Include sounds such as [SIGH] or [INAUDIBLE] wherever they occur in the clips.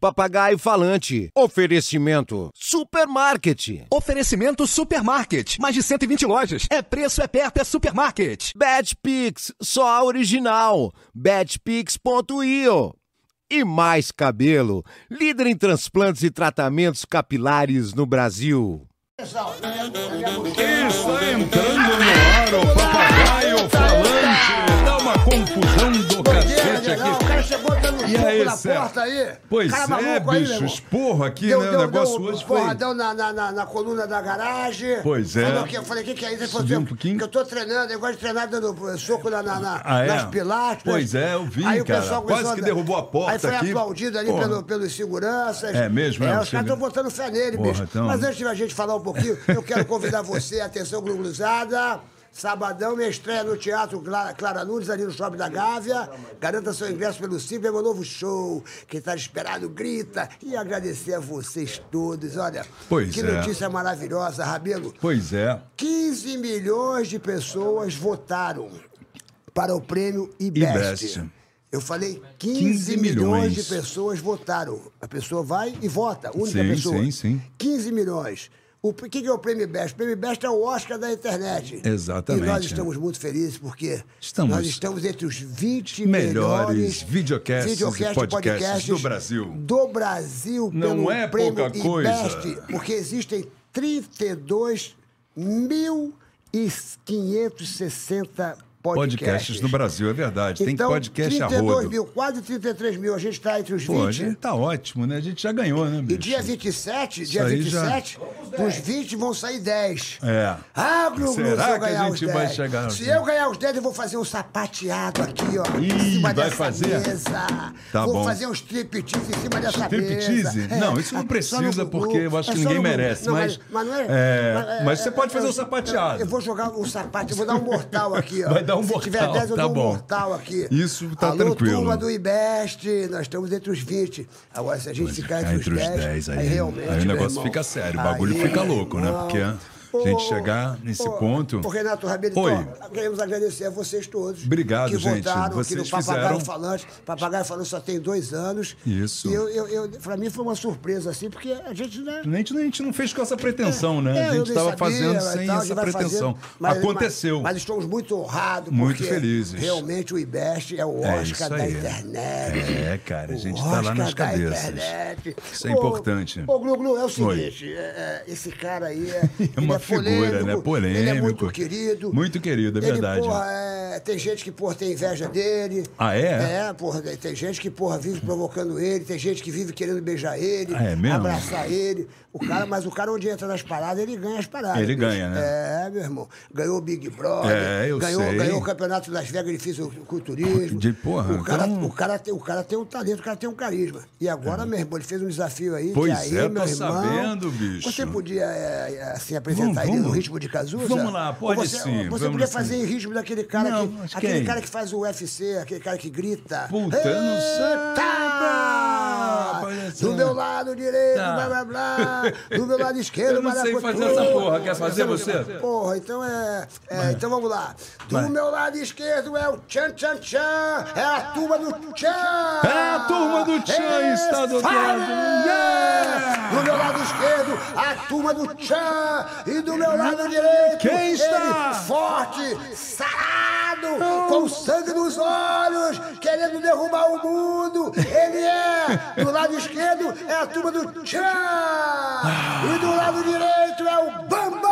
Papagaio Falante. Oferecimento Supermarket. Oferecimento Supermarket. Mais de 120 lojas. É preço, é perto, é supermarket. Betpix, só a original. Betpix.io. E mais cabelo, líder em transplantes e tratamentos capilares no Brasil. Está entrando no ar o papagaio falante. Dá uma confusão do cacete aqui. E soco aí, na Sérgio? porta aí. Pois cara é, maluco aí, meu bicho, irmão. esporro aqui, Deu, né? deu, o negócio deu hoje foi. porradão na, na, na, na coluna da garagem. Pois é. Falou que, eu falei, o que, que é isso? Ele falou assim, um pouquinho? Que eu tô treinando, eu gosto de treinar dando soco na, na, na- Ah, é? nas pilastras. Pois é, eu vi, aí o cara. pessoal Quase que derrubou a porta Aí foi aqui. aplaudido ali pelo, pelos seguranças. É mesmo, É, é? os caras estão botando fé nele, bicho. então- Mas antes de a gente falar um pouquinho, eu quero convidar você, [LAUGHS] atenção, Glugulizada. Sabadão, minha estreia no Teatro Clara, Clara Nunes, ali no Shopping da Gávea. Garanta seu ingresso pelo Simples, é meu novo show. Quem está esperado, grita. E agradecer a vocês todos. Olha, Pois que é. notícia maravilhosa, Rabelo. Pois é. 15 milhões de pessoas votaram para o prêmio IBEST. IBEST. Eu falei 15, 15 milhões. milhões. de pessoas votaram. A pessoa vai e vota, única Sim, pessoa. sim, sim. 15 milhões. O que é o prêmio IBEST? O prêmio IBEST é o Oscar da internet. Exatamente. E nós estamos muito felizes porque Estamos. nós estamos entre os 20 Melhores melhores videocasts e podcasts do Brasil. Do Brasil, Não é pouca coisa. IBEST, porque existem 32 mil e 560 podcasts. Podcasts no Brasil, é verdade. Tem então, podcast a 32 rodo. mil, quase 33 mil. A gente está entre os 20. Pô, a gente tá ótimo, né? A gente já ganhou, né, bicho? E dia 27, dia aí já- 27, dos 20 vão sair 10. É. Ah, Glu, Glu, Será se eu que a ganhar gente vai 10. chegar Se 10? eu ganhar os 10, eu vou fazer um sapateado aqui, ó. Ih, em cima vai dessa fazer? mesa. Tá vou bom. fazer um striptease em cima dessa mesa. Striptease? É, Não, isso não só precisa, no porque eu acho é que ninguém no merece, Não, mas- mas não é, é, mas você pode fazer eu- um sapateado. Eu vou jogar um sapato, eu vou dar um mortal aqui, ó. Vai dar um Se tiver mortal, 10, eu tá dou um bom. mortal aqui. Isso tá Alô, tranquilo. turma do IBEST, nós estamos entre os 20. Agora, se a gente Mas ficar entre os 10, aí, realmente, aí o negócio irmão, fica sério, o bagulho aí, fica louco, né? irmão. Porque a gente chegar nesse ô, ponto. Ô, Renato Rabelo, Oi. então, queremos agradecer a vocês todos. Obrigado, que gente. votaram aqui no Vocês Papagaio fizeram- Falante. Papagaio Falante só tem dois anos. Isso. E eu, eu, eu, pra mim foi uma surpresa, assim, porque a gente, né? A gente, a gente não fez com essa pretensão, né? É, a gente estava fazendo sem tal, essa pretensão. fazendo, mas- Aconteceu. Mas, mas estamos muito honrados, Muito felizes. realmente o IBEST é o É Oscar isso da internet. É, cara, a gente tá lá nas da cabeças. internet. Isso é importante. Ô, Glu, Glu, é o seguinte, é, é, esse cara aí é, [LAUGHS] é figura, polêmico, né? Polêmico. Ele é muito querido. Muito querido, é Ele, verdade. porra, é, tem gente que, porra, tem inveja dele. Ah, é? É, porra, tem gente que, porra, vive provocando ele, tem gente que vive querendo beijar ele, Ah, é mesmo? abraçar ele. O cara, mas o cara, onde entra nas paradas, ele ganha as paradas. Ele bicho. ganha, né? É, meu irmão. Ganhou o Big Brother. É, eu ganhou, sei. ganhou o campeonato de Las Vegas, ele fez o culturismo. De porra, o cara, então- o, cara tem, o cara tem um talento, o cara tem um carisma. E agora, meu irmão, ele fez um desafio aí. Pois que aí, é, meu tô irmão, sabendo, bicho. Você podia, é, é, assim, apresentar Vamos, ele no ritmo de Cazuza? Vamos lá, pode Ou você, sim, Você podia sim. fazer em ritmo daquele cara Não, que. Aquele quem? cara que faz o UFC, aquele cara que grita. Puta, eu não sei. Tá! Do meu lado direito, Tá. blá blá blá. Do meu lado [LAUGHS] esquerdo, Eu não sei fazer essa porra, quer fazer você? Porra, então é. é, então vamos lá. Do Vai. meu lado esquerdo é o Tchan Tchan Tchan. É a turma do Tchan. É a turma do Tchan, está do lado. Yeah! Do meu lado esquerdo, a turma do Tchan. E do meu lado direito, Quem está? forte, sarado, com sangue nos olhos, querendo derrubar o mundo. Ele é. Do lado esquerdo é a turma do Tchan. E do lado direito é o Bambam.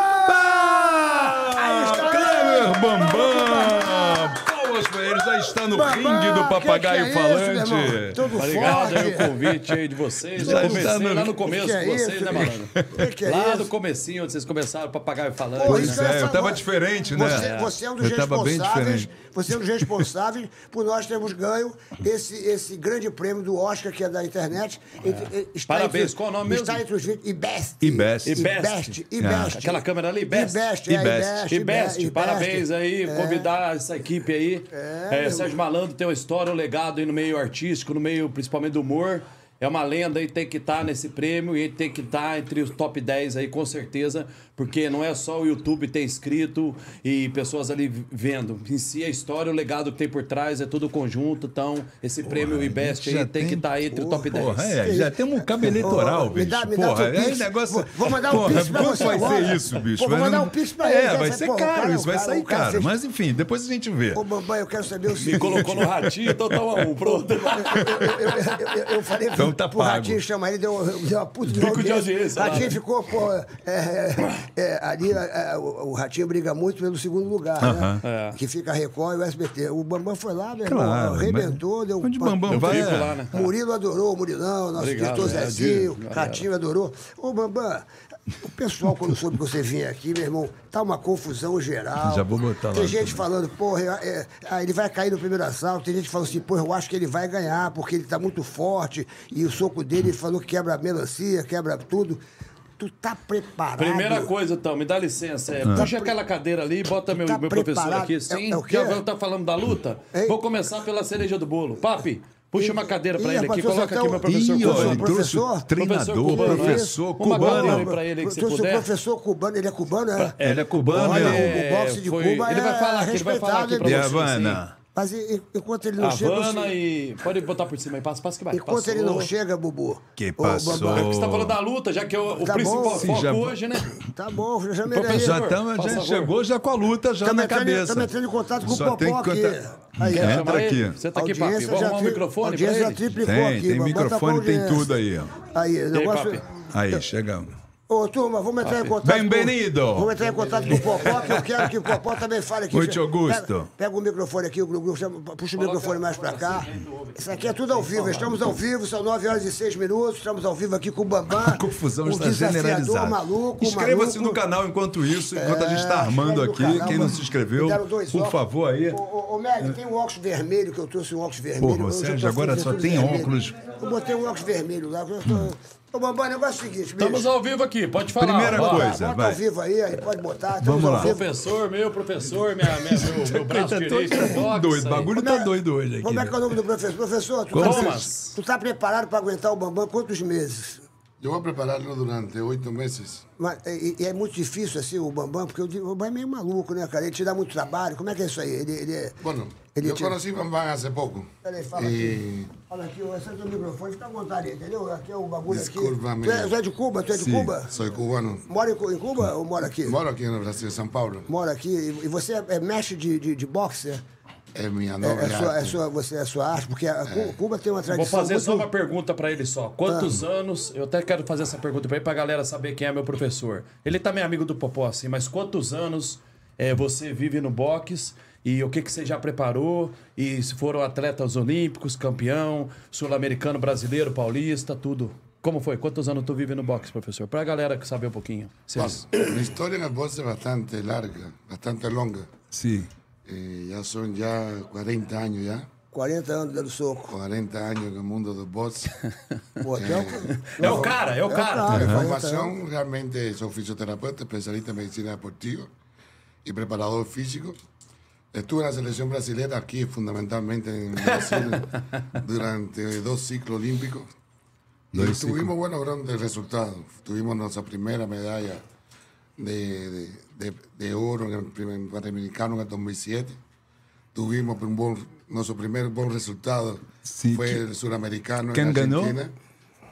Aí está Kleber. Bambam! Palmas pra ele já está no Bambam, ringue do que papagaio que é isso, falante. Obrigado aí o convite aí de vocês. Já Eu comecei no- lá no começo Que que é com vocês, isso, né, malandro? Que que é lá isso? no comecinho, onde vocês começaram, papagaio falante. Pô, né? que é, eu tava diferente, né? Você, É. você é um dos Eu tava bem responsáveis. Diferente. Você é um dos responsáveis por nós termos ganho esse, esse grande prêmio do Oscar, que é da internet. Entre- está Parabéns, entre- qual o nome Está mesmo? entre os 20. IBEST. IBEST. IBEST. É. IBEST. Aquela câmera ali, Best. IBEST, é, IBEST. IBEST. E Best, IBEST. parabéns aí, É. convidar essa equipe aí. É, Sérgio Malandro tem uma história, um legado aí no meio artístico, no meio principalmente do humor. É uma lenda e tem que estar nesse prêmio e ele tem que estar entre os top 10 aí, com certeza, porque não é só o YouTube ter inscrito e pessoas ali vendo. Em si, a história, o legado que tem por trás é tudo conjunto. Então, esse prêmio IBEST aí já tem, que estar entre o top 10. Porra, é, já temos um cabo eleitoral, Ô, me bicho. dá- me dá Porra, é pix. negócio. Vou- vou mandar um Porra, pix pra você vai agora. ser isso, bicho? Pô, vou Vai mandar um pix pra É, ele, vai vai- ser porra, o caro, cara- isso vai sair cara caro. Mas enfim, depois a gente vê. Ô, Bambam, eu quero saber o Me seguinte. colocou no ratinho, então toma um, pronto. eu, eu, eu, eu falei Então tá pro pago. Ratinho chamar ele, deu, deu uma puta de Bico de audiência. lá. Ratinho ficou, pô, é, é, é, ali é, o, o Ratinho briga muito pelo segundo lugar, Aham. né? Que fica a Record e o SBT. O Bambam foi lá, meu irmão, Claro, arrebentou, mas deu onde pa- Bambam Deu vai. é- lá, né? Murilo adorou, o Murilão, nosso Obrigado, diretor é, Zezinho, Ratinho adorou. Ô, Bambam, o pessoal, quando soube que você vinha aqui, meu irmão, tá uma confusão geral. Já vou botar Tem lá gente também. falando, porra, é, é, ah, ele vai cair no primeiro assalto. Tem gente falou assim, porra, eu acho que ele vai ganhar, porque ele tá muito forte. E o soco dele, ele falou que quebra a melancia, quebra tudo. Tu tá preparado? Primeira coisa, então, me dá licença. É, Puxa aquela cadeira ali e bota meu, Tá meu professor aqui. Sim, É- é já vai estar falando da luta? Hein? Vou começar pela cereja do bolo. Papi, puxa uma cadeira pra Ih, ele aqui. Coloca aqui meu professor Ih, trouxe Professor? o treinador, Professor cubano, cubano. pra ele que se Trouxe o puder. professor cubano, ele é cubano, é? Ele é cubano, Olha, é. o, boxe de foi- Cuba ele vai é falar aqui, ele vai falar aqui respeitado, pra E ele- a você, Havana? Mas e- e- enquanto ele não chega... Havana e. Pode botar por cima aí, passa, passa que vai. Enquanto Passou. ele não chega, Bubu... Que ô, passou. Bambam, Você tá falando da luta, já que é o, o Tá principal bom. Foco já- hoje, né? Tá bom, já me aí. Professor, Já, tamo, já chegou já com a luta já Estamos na entrando, cabeça. estamos entrando em contato com Só o Popó aqui. contar- Aí, Entra Chama ele. aqui. Você tá aqui, papi. Vamos arrumar um tri- microfone pra audiência já triplicou Tem, aqui. tem microfone, tem tudo aí. Aí, o negócio... papi? Aí, chegamos. Ô, turma, vamos entrar em contato Bem-vindo. com... Vamos entrar em contato com o Popó, que eu quero que o Popó também fale aqui. Muito Pega- Augusto. Pega, o microfone aqui, o chama- puxa o microfone mais pra cá. Isso aqui é tudo ao vivo, estamos ao vivo, são 9 horas e 6 minutos, estamos ao vivo aqui com o Bambam. A confusão o está generalizada. maluco, Inscreva-se no canal enquanto isso, enquanto a gente está É, armando aqui. canal, Quem não se inscreveu, por favor aí. Ô, ô, Meg, tem um óculos vermelho, que eu trouxe um óculos vermelho. Eu Sérgio, agora só tem vermelho. óculos. Eu botei um óculos vermelho lá. eu tô- Ô, Bambam, o negócio é o seguinte, Estamos bicho. ao vivo aqui, pode falar. Primeira ó. coisa. Bota vai. ao vivo aí, aí pode botar. Vamos estamos ao lá. vivo. Professor, meu professor, minha, minha- meu, meu [LAUGHS] braço Tá direito. boxe doido, o bagulho Como tá é- doido hoje aqui. Como é que é né? o nome do professor? Professor, tu Como? tá, Thomas. tu tá preparado para aguentar o Bambam quantos meses? Yo voy a prepararlo durante ocho meses. Mas, e, e é muito difícil, assim, o Bambam, porque o, Bambam é meio maluco, né, cara? Ele te dá muito trabalho. Como é que é isso aí? Ele, ele é... Bueno, Ele yo te- conocí a Bambán hace poco. Peraí, fala Y aqui. Fala aqui, esse é o microfone, fica à vontade, entendeu? Aqui é o bagulho aqui. Desculpa-me. Tu é, tu é de Cuba? Tu é de Sim. Cuba? soy cubano. Mora em, em Cuba ou mora aqui? Moro aquí en el Brasil, São Paulo. Mora aqui. E e você é, é mestre de, de, de boxe? é? Es mi É, é sua, é sua, você é sua arte? Porque a Cu- Cuba tem uma Vou tradição fazer muito... só uma pergunta pra ele só. Quantos anos? Eu até quero fazer essa pergunta pra ele pra galera saber quem é meu professor. Ele também é amigo do Popó, assim, mas quantos anos é, você vive no boxe e o que, que você já preparou? E se foram atletas olímpicos, campeão, sul-americano, brasileiro, paulista, tudo. Como foi? Quantos anos tu vive no boxe, professor? Pra galera que saber um pouquinho. Vocês- historia en el boxe es bastante larga, bastante longa. Sim. Ya son ya 40 años ya. 40 anos dando soco. 40 años en el mundo del boxe. [LAUGHS] Pô, até o- É o cara, é o cara. Mi 40 anos. formación realmente soy fisioterapeuta, especialista en medicina deportiva y preparador físico. Estuve en la selección brasileña aquí, fundamentalmente en Brasil, [LAUGHS] durante dos ciclos olímpicos. Y tuvimos buenos grandes resultados. Tuvimos nuestra primera medalla de, de- de- de oro en el primer Panamericano en el 2007. Tuvimos un buen- nuestro primer buen resultado. Sí, fue ¿qui- el suramericano en quién ganó? Argentina.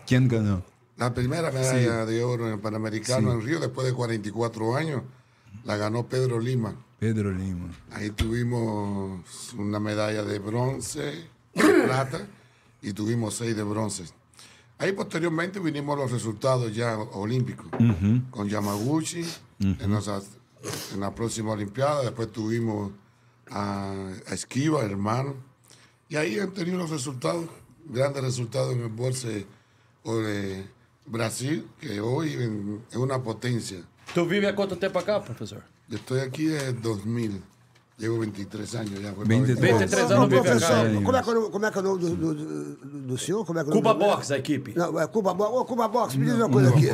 Quem ganhou? La primera medalla de oro en el Panamericano en Río, después de 44 años, la ganó Pedro Lima. Pedro Lima. Ahí tuvimos una medalla de bronce, de [COUGHS] plata, y tuvimos seis de bronce. Ahí posteriormente vinimos los resultados ya olímpicos, con Yamaguchi en, nuestra- en la próxima Olimpiada. Después tuvimos a, a esquiva, hermano. Y ahí han tenido los resultados, grandes resultados en el bolse de Brasil, que hoy es una potencia. Tu vive há quanto tempo acá, professor? Yo estoy aquí desde 2000. Llevo 23 años ya. fue 23. para 23 Ô, anos vive professor, como é, que é o nome- como é que é o nome do, do, do, do senhor? Como é que é o nome Cuba Box, a equipe. Não, é Cuba Box. Ô, Cuba Box, me diz uma coisa aqui.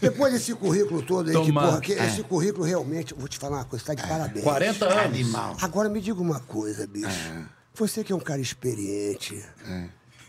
Depois desse currículo todo aí, que, porra, que esse currículo realmente, vou te falar uma coisa, tá de parabéns. 40 anos. Animal. Agora me diga uma coisa, bicho. Você que é um cara experiente.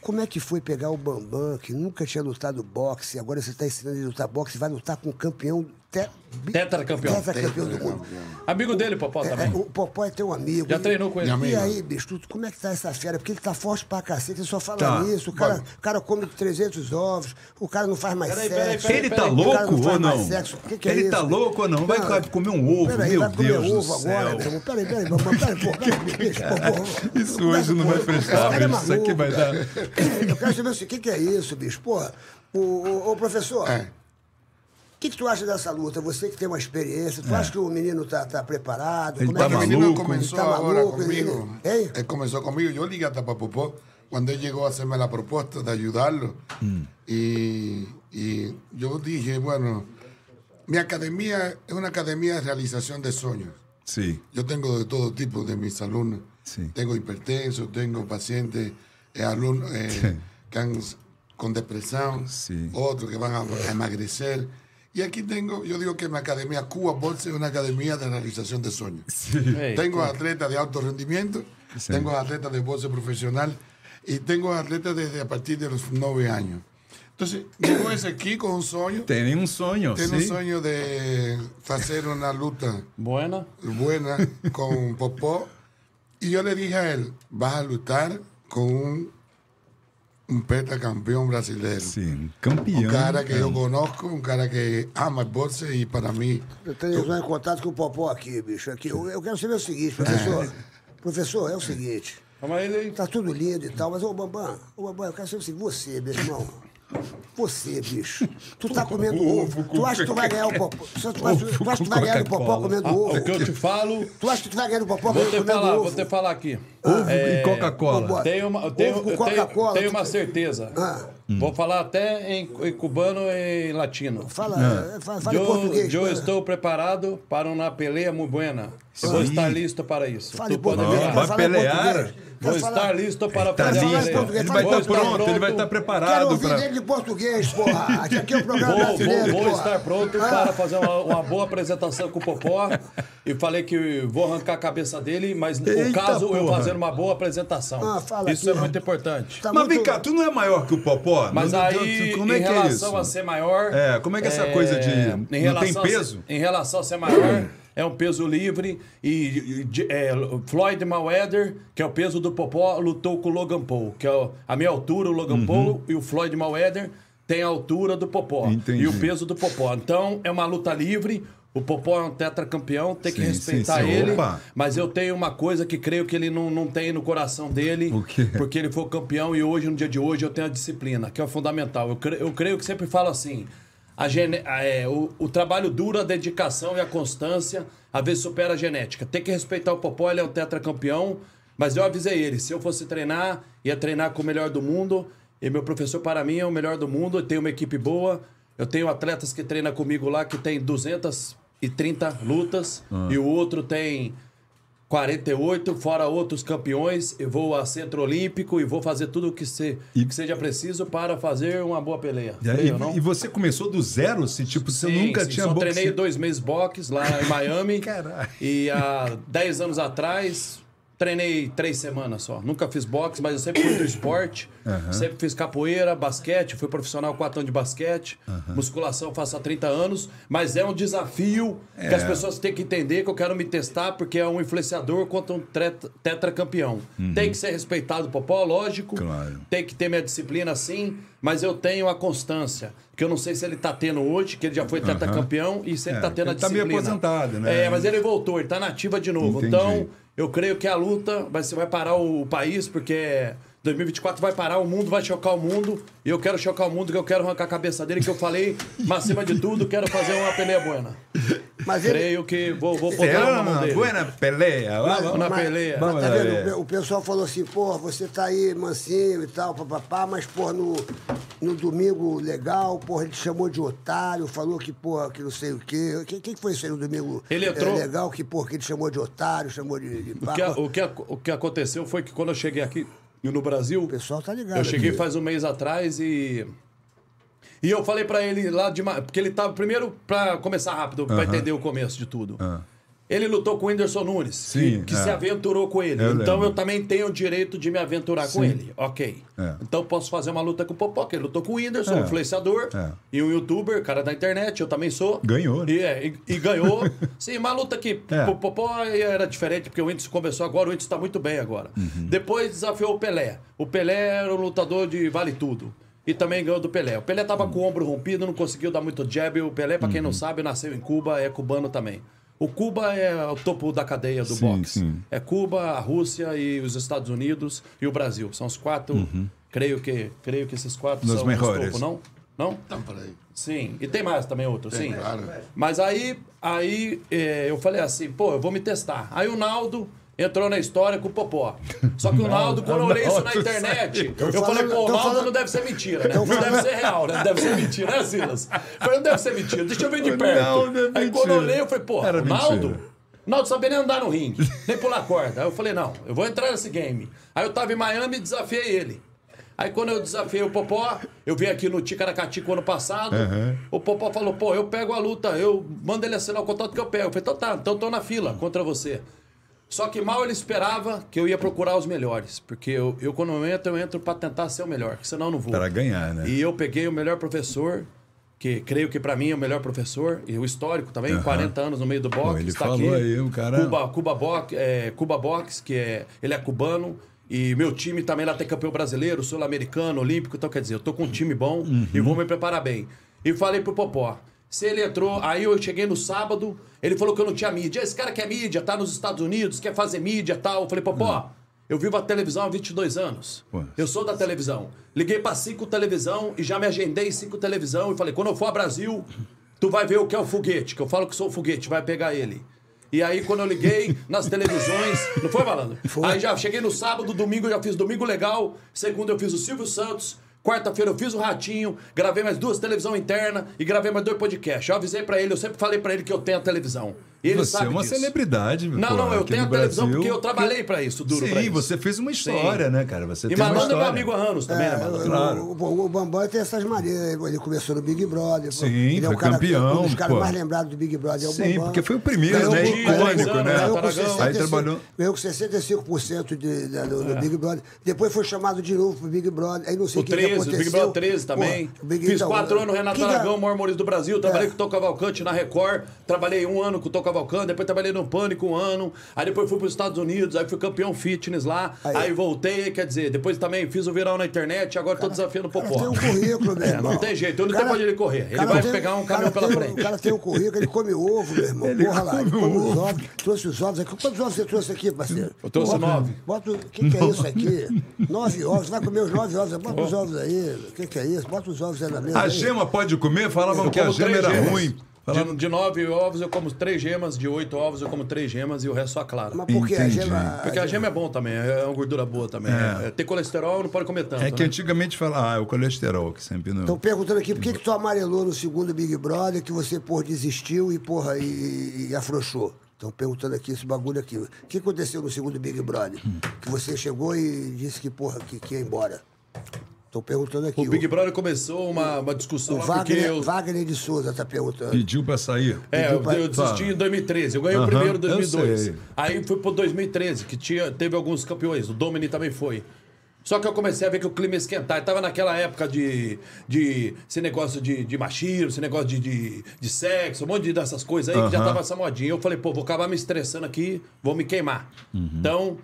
Como é que foi pegar o Bambam, que nunca tinha lutado boxe, agora você está ensinando ele a lutar boxe e vai lutar com um campeão. Te... Tetracampeão. Tetracampeão do mundo. Amigo dele, Popó, É, também. é, o Popó é teu amigo. Já E- treinou com ele. E Amigo. aí, bicho, tu- como é que tá essa fera? Porque ele tá forte pra cacete, ele só fala Tá. nisso. O cara, o cara come 300 ovos, o cara não faz mais Peraí, sexo. peraí, peraí, Ele tá peraí. O cara louco não faz ou não? mais sexo. O que que é Ele isso, tá bicho? louco ou não? Vai Não. comer um ovo, Peraí, meu vai comer Deus do ovo céu. agora, meu irmão. Peraí, peraí, peraí, peraí, pô, peraí, [LAUGHS] bicho, pô, pô, Isso hoje não vai prestar, cara é bicho. Isso aqui vai dar-. [LAUGHS] Eu quero saber o que que é isso, bicho. Pô, o, o, o professor, que, que tu acha dessa luta? Você que tem uma experiência, tu acha que o menino tá, tá preparado? Ele Como tá é que El maluco. menino comenzó Está ahora maluco, conmigo. ele-. Él comenzó conmigo. Yo ligué hasta para Popó cuando él llegó a hacerme la propuesta de ayudarlo. Y, y yo dije, bueno, mi academia es una academia de realización de sueños. Sim. Yo tengo de todo tipo de mis alumnos. Sí. Tengo hipertensos, tengo pacientes, eh, alumnos eh, Sí. que han con depresión, Sí. otros que van a, a emagrecer. Y aquí tengo, yo digo que mi academia Cuba Bolsa es una academia de realización de sueños. Tengo atletas de alto rendimiento, Sí. tengo atletas de bolsa profesional y tengo atletas desde a partir de los nueve años. Entonces, llegó ese aquí con un sueño, Tem um sonho, tiene un sim. sueño de hacer una luta Buena. buena con Popó. Y yo le dije a él, vas a luchar con un, un pentacampeón brasileño. Sim, Un campeão. cara que yo cara. conozco, un cara que ama el boxe y para mí Eu tenho entrado em contato com o Popó aqui, bicho. Aqui. Eu, eu quero saber o seguinte, professor. Professor, é o seguinte. Aí. Tá tudo lindo e tal, mas, ô Bambam, ô Bambam, eu quero saber o seguinte, você, meu irmão. Você, bicho. Tu tá [LAUGHS] comendo ovo. Tu acha que tu vai ganhar o Popó? [LAUGHS] Tu acha que tu acha que tu vai ganhar o Popó comendo Ah, ovo? o que eu te falo, Tu acha que tu vai ganhar o Popó vou comendo falar, ovo? vou te falar aqui. Ovo É, e Coca-Cola. Tenho uma, eu tenho, Ovo com Coca-Cola, tenho uma certeza. Ah. Vou falar até em, em cubano e em latino. Fala, Ah. eh, fala, fala em Eu, português. eu estou preparado para uma peleia muito buena. Eu vou estar listo para isso. Fala em Tu pode. Vai em pelear? Vou Quero falar- estar listo para Tá fazer a listo. português, Ele vai em estar português. pronto, ele vai estar Quero preparado ouvir para. dele de português, porra. Aqui, aqui é o programa Vou, brasileiro, vou- vou estar pronto Ah. para fazer uma, uma boa apresentação com o Popó. E falei que vou arrancar a cabeça dele, mas no Eita, caso eu porra. fazer uma boa apresentação. Ah, fala isso aqui. é muito importante. Tá Mas muito- vem cá, tu não é maior que o Popó? Mas Não- aí, como é em que é relação isso? a ser maior. É, como é que é essa coisa de- em não tem peso? em relação a ser maior, [CLEARS THROAT] é um peso livre. E, e é, Floyd Mayweather, que é o peso do Popó, lutou com o Logan Paul, que é a minha altura, o Logan Uhum. Paul, e o Floyd Mayweather tem a altura do Popó. Entendi. E o peso do Popó. Então, é uma luta livre. O Popó é um tetracampeão, tem que Sim, respeitar sim, sim. ele. Opa. Mas eu tenho uma coisa que creio que ele não, não tem no coração dele. Porque ele foi campeão e hoje, no dia de hoje, eu tenho a disciplina, que é o fundamental. Eu, cre- eu creio que sempre falo assim: a gene- a- é, o, o trabalho duro, a dedicação e a constância, às vezes supera a genética. Tem que respeitar o Popó, ele é um tetracampeão. Mas eu avisei ele: se eu fosse treinar, ia treinar com o melhor do mundo. E meu professor, para mim, é o melhor do mundo. Eu tenho uma equipe boa. Eu tenho atletas que treinam comigo lá que tem 230 lutas. E o outro tem 48, fora outros campeões. Eu vou a Centro Olímpico e vou fazer tudo o que, se, E- que seja preciso para fazer uma boa peleia. E, Creio, não? e você começou do zero? Se tipo, você Sim, nunca sim, tinha só boxe- treinei dois meses boxe lá em Miami. [LAUGHS] Caralho. E há 10 anos atrás, treinei três semanas só. Nunca fiz boxe, mas eu sempre fui do [COUGHS] esporte. Sempre fiz capoeira, basquete, fui profissional quatro anos de basquete. Musculação faço há 30 anos. Mas é um desafio que as pessoas têm que entender que eu quero me testar, porque é um influenciador contra um tetracampeão. Tem que ser respeitado, Popó, lógico. Claro. Tem que ter minha disciplina, sim. Mas eu tenho a constância. Que eu não sei se ele tá tendo hoje, que ele já foi tetracampeão, e se ele É, tá tendo a ele tá meio disciplina. aposentado, né? É, mas ele voltou, ele tá nativa de novo. Entendi. Então, eu creio que a luta vai, vai parar o país, porque 2024 vai parar, o mundo vai chocar o mundo. E eu quero chocar o mundo, que eu quero arrancar a cabeça dele, que eu falei, mas acima de tudo, quero fazer uma peleia buena. Mas ele- Creio que vou, vou botar Será uma dele. buena pelea. Mas- Vamos na mas- peleia. mas tá vendo? é. O pessoal falou assim, porra, você tá aí mansinho e tal, papapá, mas, porra, no, no domingo legal, porra, ele te chamou de otário, falou que, porra, que não sei o quê. O que, foi isso aí no domingo Ele é, entrou- legal, que, porra, que ele chamou de otário, chamou de, de O que, o, que, o que aconteceu foi que quando eu cheguei aqui no Brasil, O pessoal tá ligado. eu cheguei aqui. faz um mês atrás e. E eu falei pra ele lá de. Porque ele tava. Primeiro, pra começar rápido, pra entender o começo de tudo. Ele lutou com o Whindersson Nunes, Sim, que, que é. se aventurou com ele. Eu então lembro. eu também tenho o direito de me aventurar com ele. Ok. É. Então eu posso fazer uma luta com o Popó, que ele lutou com o Whindersson, É. um influenciador É. e um youtuber, cara da internet, eu também sou. Ganhou, né? E, é, e, e ganhou. [LAUGHS] Sim, uma luta que É. o Popó era diferente, porque o Whindersson começou agora, o Whindersson tá muito bem agora. Uhum. Depois desafiou o Pelé. O Pelé era um lutador de vale tudo. E também ganhou do Pelé. O Pelé tava com o ombro rompido, não conseguiu dar muito jab. O Pelé, pra quem Uhum. não sabe, nasceu em Cuba, é cubano também. O Cuba é o topo da cadeia do Sim, boxe. sim. É Cuba, a Rússia e os Estados Unidos e o Brasil. São os quatro. Creio que creio que esses quatro Uhum. Los são mejores. os topo, não? Não? Estão por aí. Sim, e tem mais também outros, sim. claro. Mas aí, aí é, eu falei assim, pô, eu vou me testar. Aí o Naldo entrou na história com o Popó. Só que o Naldo, quando eu olhei isso na internet, eu falei, pô, o Naldo falando- não deve ser mentira, né? Não deve ser real, né? Não deve ser mentira, né, Silas? Eu Falei, não deve ser mentira, deixa eu ver de perto. É aí quando eu olhei, eu falei, pô, Era o Naldo... mentira. Naldo sabia nem andar no ringue, nem pular corda. Aí eu falei, não, eu vou entrar nesse game. Aí eu tava em Miami e desafiei ele. Aí quando eu desafiei o Popó, eu vim aqui no Ticaracatico ano passado, o Popó falou, pô, eu pego a luta, eu mando ele assinar o contrato que eu pego. Eu falei, então tá, então tô na fila contra você. Só que mal ele esperava que eu ia procurar os melhores. Porque eu, eu quando eu entro, eu entro pra tentar ser o melhor, senão eu não vou. Para ganhar, né? E eu peguei o melhor professor, que creio que pra mim é o melhor professor, e o histórico também, 40 anos no meio do boxe. Ele está falou aqui. aí, o cara- Cuba, Cuba, Box, é, Cuba Box, que é, ele é cubano. E meu time também lá tem campeão brasileiro, sul-americano, olímpico. Então, quer dizer, eu tô com um time bom Uhum. e vou me preparar bem. E falei pro Popó, se ele entrou, aí eu cheguei no sábado, ele falou que eu não tinha mídia. Esse cara quer mídia, tá nos Estados Unidos, quer fazer mídia e tal. Eu falei, Popó, eu vivo a televisão há 22 anos. Eu sou da televisão. Liguei pra cinco televisão e já me agendei cinco televisão e falei, quando eu for ao Brasil, tu vai ver o que é o foguete, que eu falo que sou o foguete, vai pegar ele. E aí, quando eu liguei nas televisões. Não foi, malandro? Aí já cheguei no sábado, domingo eu já fiz Domingo Legal. Segunda eu fiz o Silvio Santos. Quarta-feira eu fiz o Ratinho. Gravei mais duas televisão interna e gravei mais dois podcasts. Eu avisei pra ele, eu sempre falei pra ele que eu tenho a televisão. Ele Você sabe é uma disso. celebridade, Não, pô, não, eu tenho a televisão Brasil. porque eu trabalhei pra isso, duro Sim, pra isso. você fez uma história, né, cara? Você E tem uma Malandro é história. meu amigo há anos também, né, É, Malandro? Claro. o, o, o Bambam tem essas maneiras. Ele começou no Big Brother. Sim, ele é foi o cara, campeão, Um dos caras mais lembrados do Big Brother é o Sim, Bambam. porque foi o primeiro, Ganhou né? com- Icônico, né? Ganhou com Tarragão. 65, Aí trabalhou. ganhou com 65% de, da- do, do Big Brother. Depois foi chamado de novo pro Big Brother. Aí não sei O o que, que 13, o aconteceu. Big Brother 13 também. O Fiz então, quatro anos Renato Aragão, o maior humorista do Brasil. Trabalhei É. com o Tom Cavalcante na Record. Trabalhei um ano com o Tom Cavalcante. Depois trabalhei no Pânico um ano. Aí depois fui para os Estados Unidos. Aí fui campeão fitness lá. Aí. Aí, voltei, quer dizer, depois também fiz o viral na internet. Agora tô desafiando o cara Popó. tem um currículo, meu [LAUGHS] É, irmão. não tem jeito, eu não tenho pra onde ele correr. Ele vai tem- pegar um caminhão pela tem- frente. O cara tem um currículo, ele come ovo, meu irmão. Ele Porra lá, ele come os ovo. ovos. Trouxe os ovos aqui. Quantos ovos você trouxe aqui, parceiro? Eu trouxe Bota- nove. Bota o que, que é isso aqui? [LAUGHS] Nove ovos. Vai comer os nove ovos. Bota os ovos aí. O que, que é isso? Bota os ovos aí na mesa. A aí. gema pode comer? Falavam que a gema era gemas. ruim. De, de nove ovos eu como três gemas, de oito ovos eu como três gemas e o resto só clara. Mas por que a gema... Porque a gema é bom também, é uma gordura boa também. É. É, Ter colesterol não pode comer tanto. É que né? antigamente falava, ah, é o colesterol que sempre não. Estão perguntando aqui por que, que tu amarelou no segundo Big Brother, que você, porra, desistiu e, porra, e, e afrouxou. Estão perguntando aqui esse bagulho aqui. O que aconteceu no segundo Big Brother? Que você chegou e disse que, porra, que, que ia embora. Estão perguntando aqui. O Big Brother começou uma, uma discussão o lá porque Wagner, eu. Wagner de Souza está perguntando. Pediu pra sair. É, eu, pra- eu desisti Tá. em 2013. Eu ganhei o Aham, primeiro em eu 2002. sei. Aí fui pro 2013, que tinha, teve alguns campeões. O Domini também foi. Só que eu comecei a ver que o clima ia esquentar. E tava naquela época de, de esse negócio de, de machismo, esse negócio de, de, de sexo, um monte de dessas coisas aí, que já tava essa modinha. Eu falei, pô, vou acabar me estressando aqui, vou me queimar. Uhum. Então,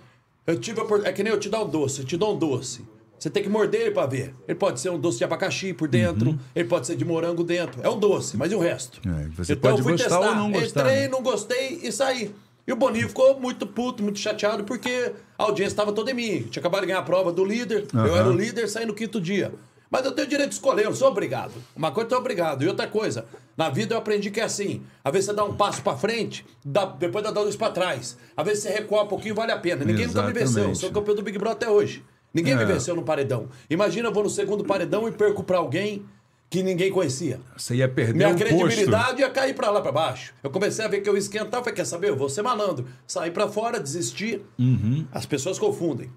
eu tive a opor- É que nem eu te dar um doce, eu te dou um doce. Você tem que morder ele pra ver. Ele pode ser um doce de abacaxi por dentro, ele pode ser de morango dentro. É um doce, mas e o resto? Uhum. É, você então pode eu fui gostar testar. ou não gostar, Entrei, né? não gostei e saí. E o Boninho ficou muito puto, muito chateado, porque a audiência estava toda em mim. Tinha acabado de ganhar a prova do líder, eu Aham. era o líder, saí no quinto dia. Mas eu tenho o direito de escolher, eu não sou obrigado. Uma coisa eu obrigado. E outra coisa, na vida eu aprendi que é assim. Às vezes você dá um passo pra frente, dá, depois dá dois pra trás. Às vezes você recuar um pouquinho, vale a pena. Ninguém nunca me venceu. Eu Exatamente. sou campeão do Big Brother até hoje. Ninguém me É. venceu no paredão. Imagina eu vou no segundo paredão e perco pra alguém que ninguém conhecia. Você ia perder Minha posto. credibilidade ia cair pra lá, pra baixo. Eu comecei a ver que eu ia esquentar, eu falei, quer saber? Eu vou ser malandro. Sair pra fora, desistir. Uhum. As pessoas confundem.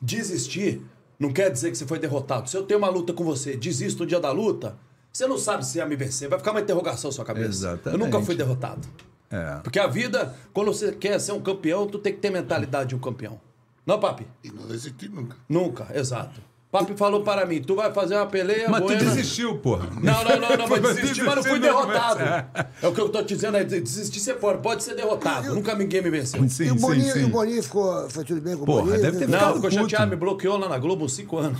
Desistir não quer dizer que você foi derrotado. Se eu tenho uma luta com você, desisto no dia da luta, você não sabe se ia me vencer. Vai ficar uma interrogação na sua cabeça. Exatamente. Eu nunca fui derrotado. É. Porque a vida, quando você quer ser um campeão, tu tem que ter mentalidade de um campeão. Não, papi? Y no desistir nunca. Nunca, exato. Papi falou para mim, tu vai fazer uma peleia Mas tu desistiu, porra. Não, não, não, não, mas [LAUGHS] desisti, mas não fui não, derrotado. É o que eu tô te dizendo, é desistir você pode, pode ser derrotado. Nunca ninguém me venceu. Sim, e o sim, Boninho, sim. e o Boninho ficou. Foi tudo bem com o Porra, Boninho? deve ter Não, ficado ficou puto. chateado, me bloqueou lá na Globo uns 5 anos.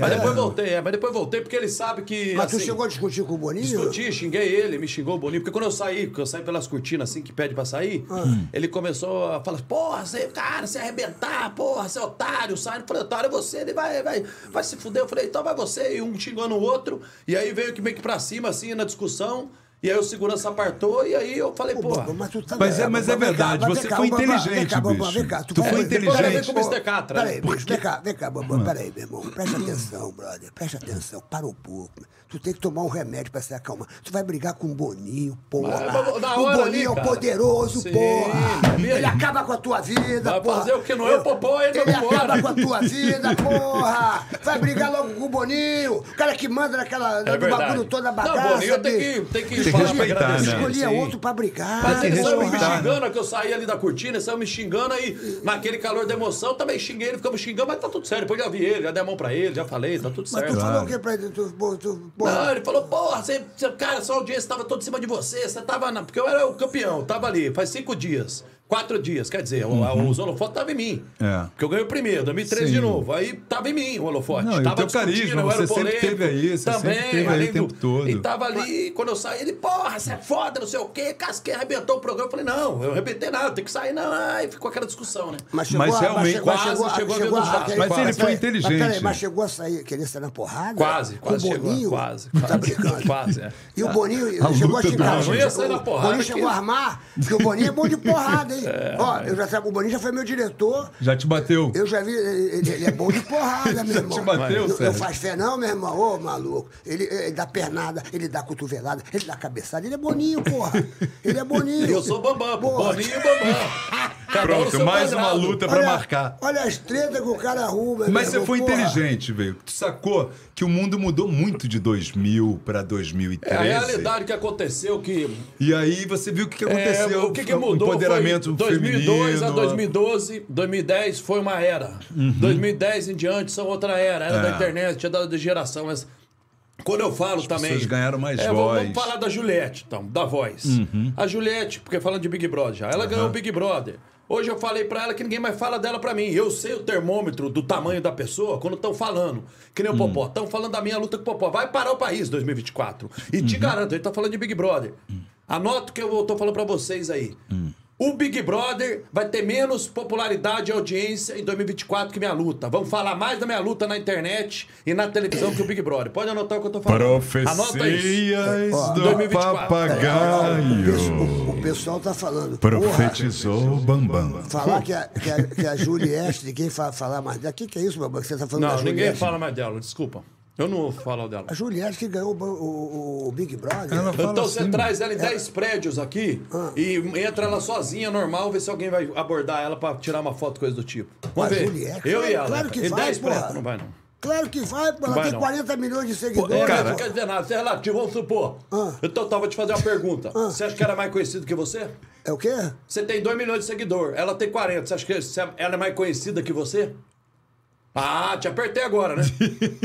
Mas depois voltei, é, mas depois voltei porque ele sabe que. Mas tu assim, chegou a discutir com o Boninho? Discuti, xinguei ele, me xingou o Boninho. Porque quando eu saí, porque eu saí pelas cortinas assim que pede pra sair, Ah. ele começou a falar: porra, você, cara, você arrebentar, porra, você é otário, sai. Eu falei: otário é você, ele vai, vai, vai se fuder. Eu falei: então vai você, e um xingando o outro. E aí veio que meio que pra cima, assim, na discussão. E aí o segurança apartou, e aí eu falei: Pô, mas tu tá Mas é- mas é vem cá, verdade, vem você cá, foi inteligente, vem cá, vem cá, Tu vai- foi vem- inteligente. Vem Mr. Catra. Peraí, bicho, vem cá, vem cá, Ah. Bambam, peraí, meu irmão. Presta atenção, brother. Presta atenção, para um pouco. Tu tem que tomar um remédio pra se acalmar. Tu vai brigar com o Boninho, porra. Mas, mas, na o Boninho ali, é o cara. poderoso, Sim, porra. Ele ele- acaba com a tua vida, Vai porra. fazer o que não é o Popó, ele não Ele pode. acaba com a tua vida, porra. Vai brigar logo com o Boninho. O cara que manda naquela, É bagulho toda a Não, bagaça. Boninho tem que- que respeitar, né? Escolhia sim. outro pra brigar. Mas ele saiu me respeitar, xingando, que eu saí ali da cortina, ele saiu me xingando, aí naquele calor da emoção também xinguei ele, ficamos xingando, mas tá tudo certo. Depois já vi ele, já dei a mão pra ele, já falei, tá tudo Mas certo. tu falou o que pra ele? Tu, tu, tu, porra. Não, ele falou, porra, você, você- cara, sua audiência tava toda em cima de você, você tava na. Porque eu era o campeão, tava ali, faz cinco dias. Quatro dias, quer dizer, o, os holofotes estavam em mim. É. Porque eu ganhei o primeiro, 2013 Sim. de novo. Aí tava em mim o holofote. Não, e o tava teu discutindo, carisma, você o sempre teve aí, você Também, sempre teve aí o tempo todo. E tava ali, quando eu saí, ele, porra, você é foda, não sei o quê, casquei, arrebentou o programa. Eu falei, não, eu arrebentei nada, tem que sair, não. Aí ficou aquela discussão, né? Mas, Mas a- realmente chegou, quase chegou, chegou a chegou nos dados. Mas ele foi inteligente. Mas, peraí, mas chegou a sair, querer sair na porrada? Quase, com quase o chegou, Boninho? quase, tá quase, brincando? quase, é. E o Boninho A chegou a xingar. O- Boninho chegou a armar, porque o Boninho é bom de porrada, hein? Ó, eu já sabe, o Boninho já foi meu diretor. Já te bateu. Eu já vi, ele, ele é bom de porrada, [LAUGHS] meu irmão. te bateu, não, não faz fé não, meu irmão. Ô, maluco. Ele, ele dá pernada, ele dá cotovelada, ele dá cabeçada. Ele é boninho, porra. Ele é boninho. Eu sou Bambam, pô, Porra. Boninho e Bambam. Cada Pronto, mais uma luta pra Olha, marcar. olha as tretas que o cara arruma. Mas você irmão, foi porra. inteligente, velho. Tu sacou que o mundo mudou muito de 2000 pra É 2013. a realidade que aconteceu que E aí você viu o que, que É, aconteceu. o que, que mudou Empoderamento foi 2002 a feminino. 2012, 2010 foi uma era. 2010 em diante são outra era, era Uhum. É. da internet, era da geração. Mas quando eu falo também. pessoas ganharam mais é, vamos- voz. Uhum. Vamos falar da Juliette, então, da voz. A Juliette, porque falando de Big Brother já, ela ganhou o Big Brother. Hoje eu falei pra ela que ninguém mais fala dela pra mim. Eu sei o termômetro do tamanho da pessoa quando estão falando. Que nem o Popó. Estão falando da minha luta com o Popó. Vai parar o país 2024. E te garanto, ele tá falando de Big Brother. Anota o que eu tô falando pra vocês aí. O Big Brother vai ter menos popularidade e audiência em 2024 que minha luta. Vamos falar mais da minha luta na internet e na televisão que o Big Brother. Pode anotar o que eu tô falando. Anota isso. Profecias do 2024. papagaio. O pessoal tá falando. Profetizou Bambam. Porra, falar que a, que, a, que a Juliette, ninguém fala, falar mais dela. O que, que é isso, Bambam? Que você tá falando da Não, ninguém fala mais dela, desculpa. Eu não vou falar dela. A Juliette que ganhou o, o- o Big Brother. Ela fala Então você assim, traz ela em 10 prédios aqui Ah. e entra ela sozinha, normal, vê se alguém vai abordar ela pra tirar uma foto, coisa do tipo. Vamos A ver. Juliette, Eu claro- e ela. claro que e vai, 10 porra. prédios, não vai não. Claro que vai. Ela Vai tem não. 40 milhões de seguidores. é, cara. não quer dizer nada, isso é relativo, vamos supor. Ah. Então tá, vou te fazer uma pergunta. Você acha que ela é mais conhecida que você? É o quê? Você tem 2 milhões de seguidores, ela tem 40. Você acha que ela é mais conhecida que você? Ah, te apertei agora, né?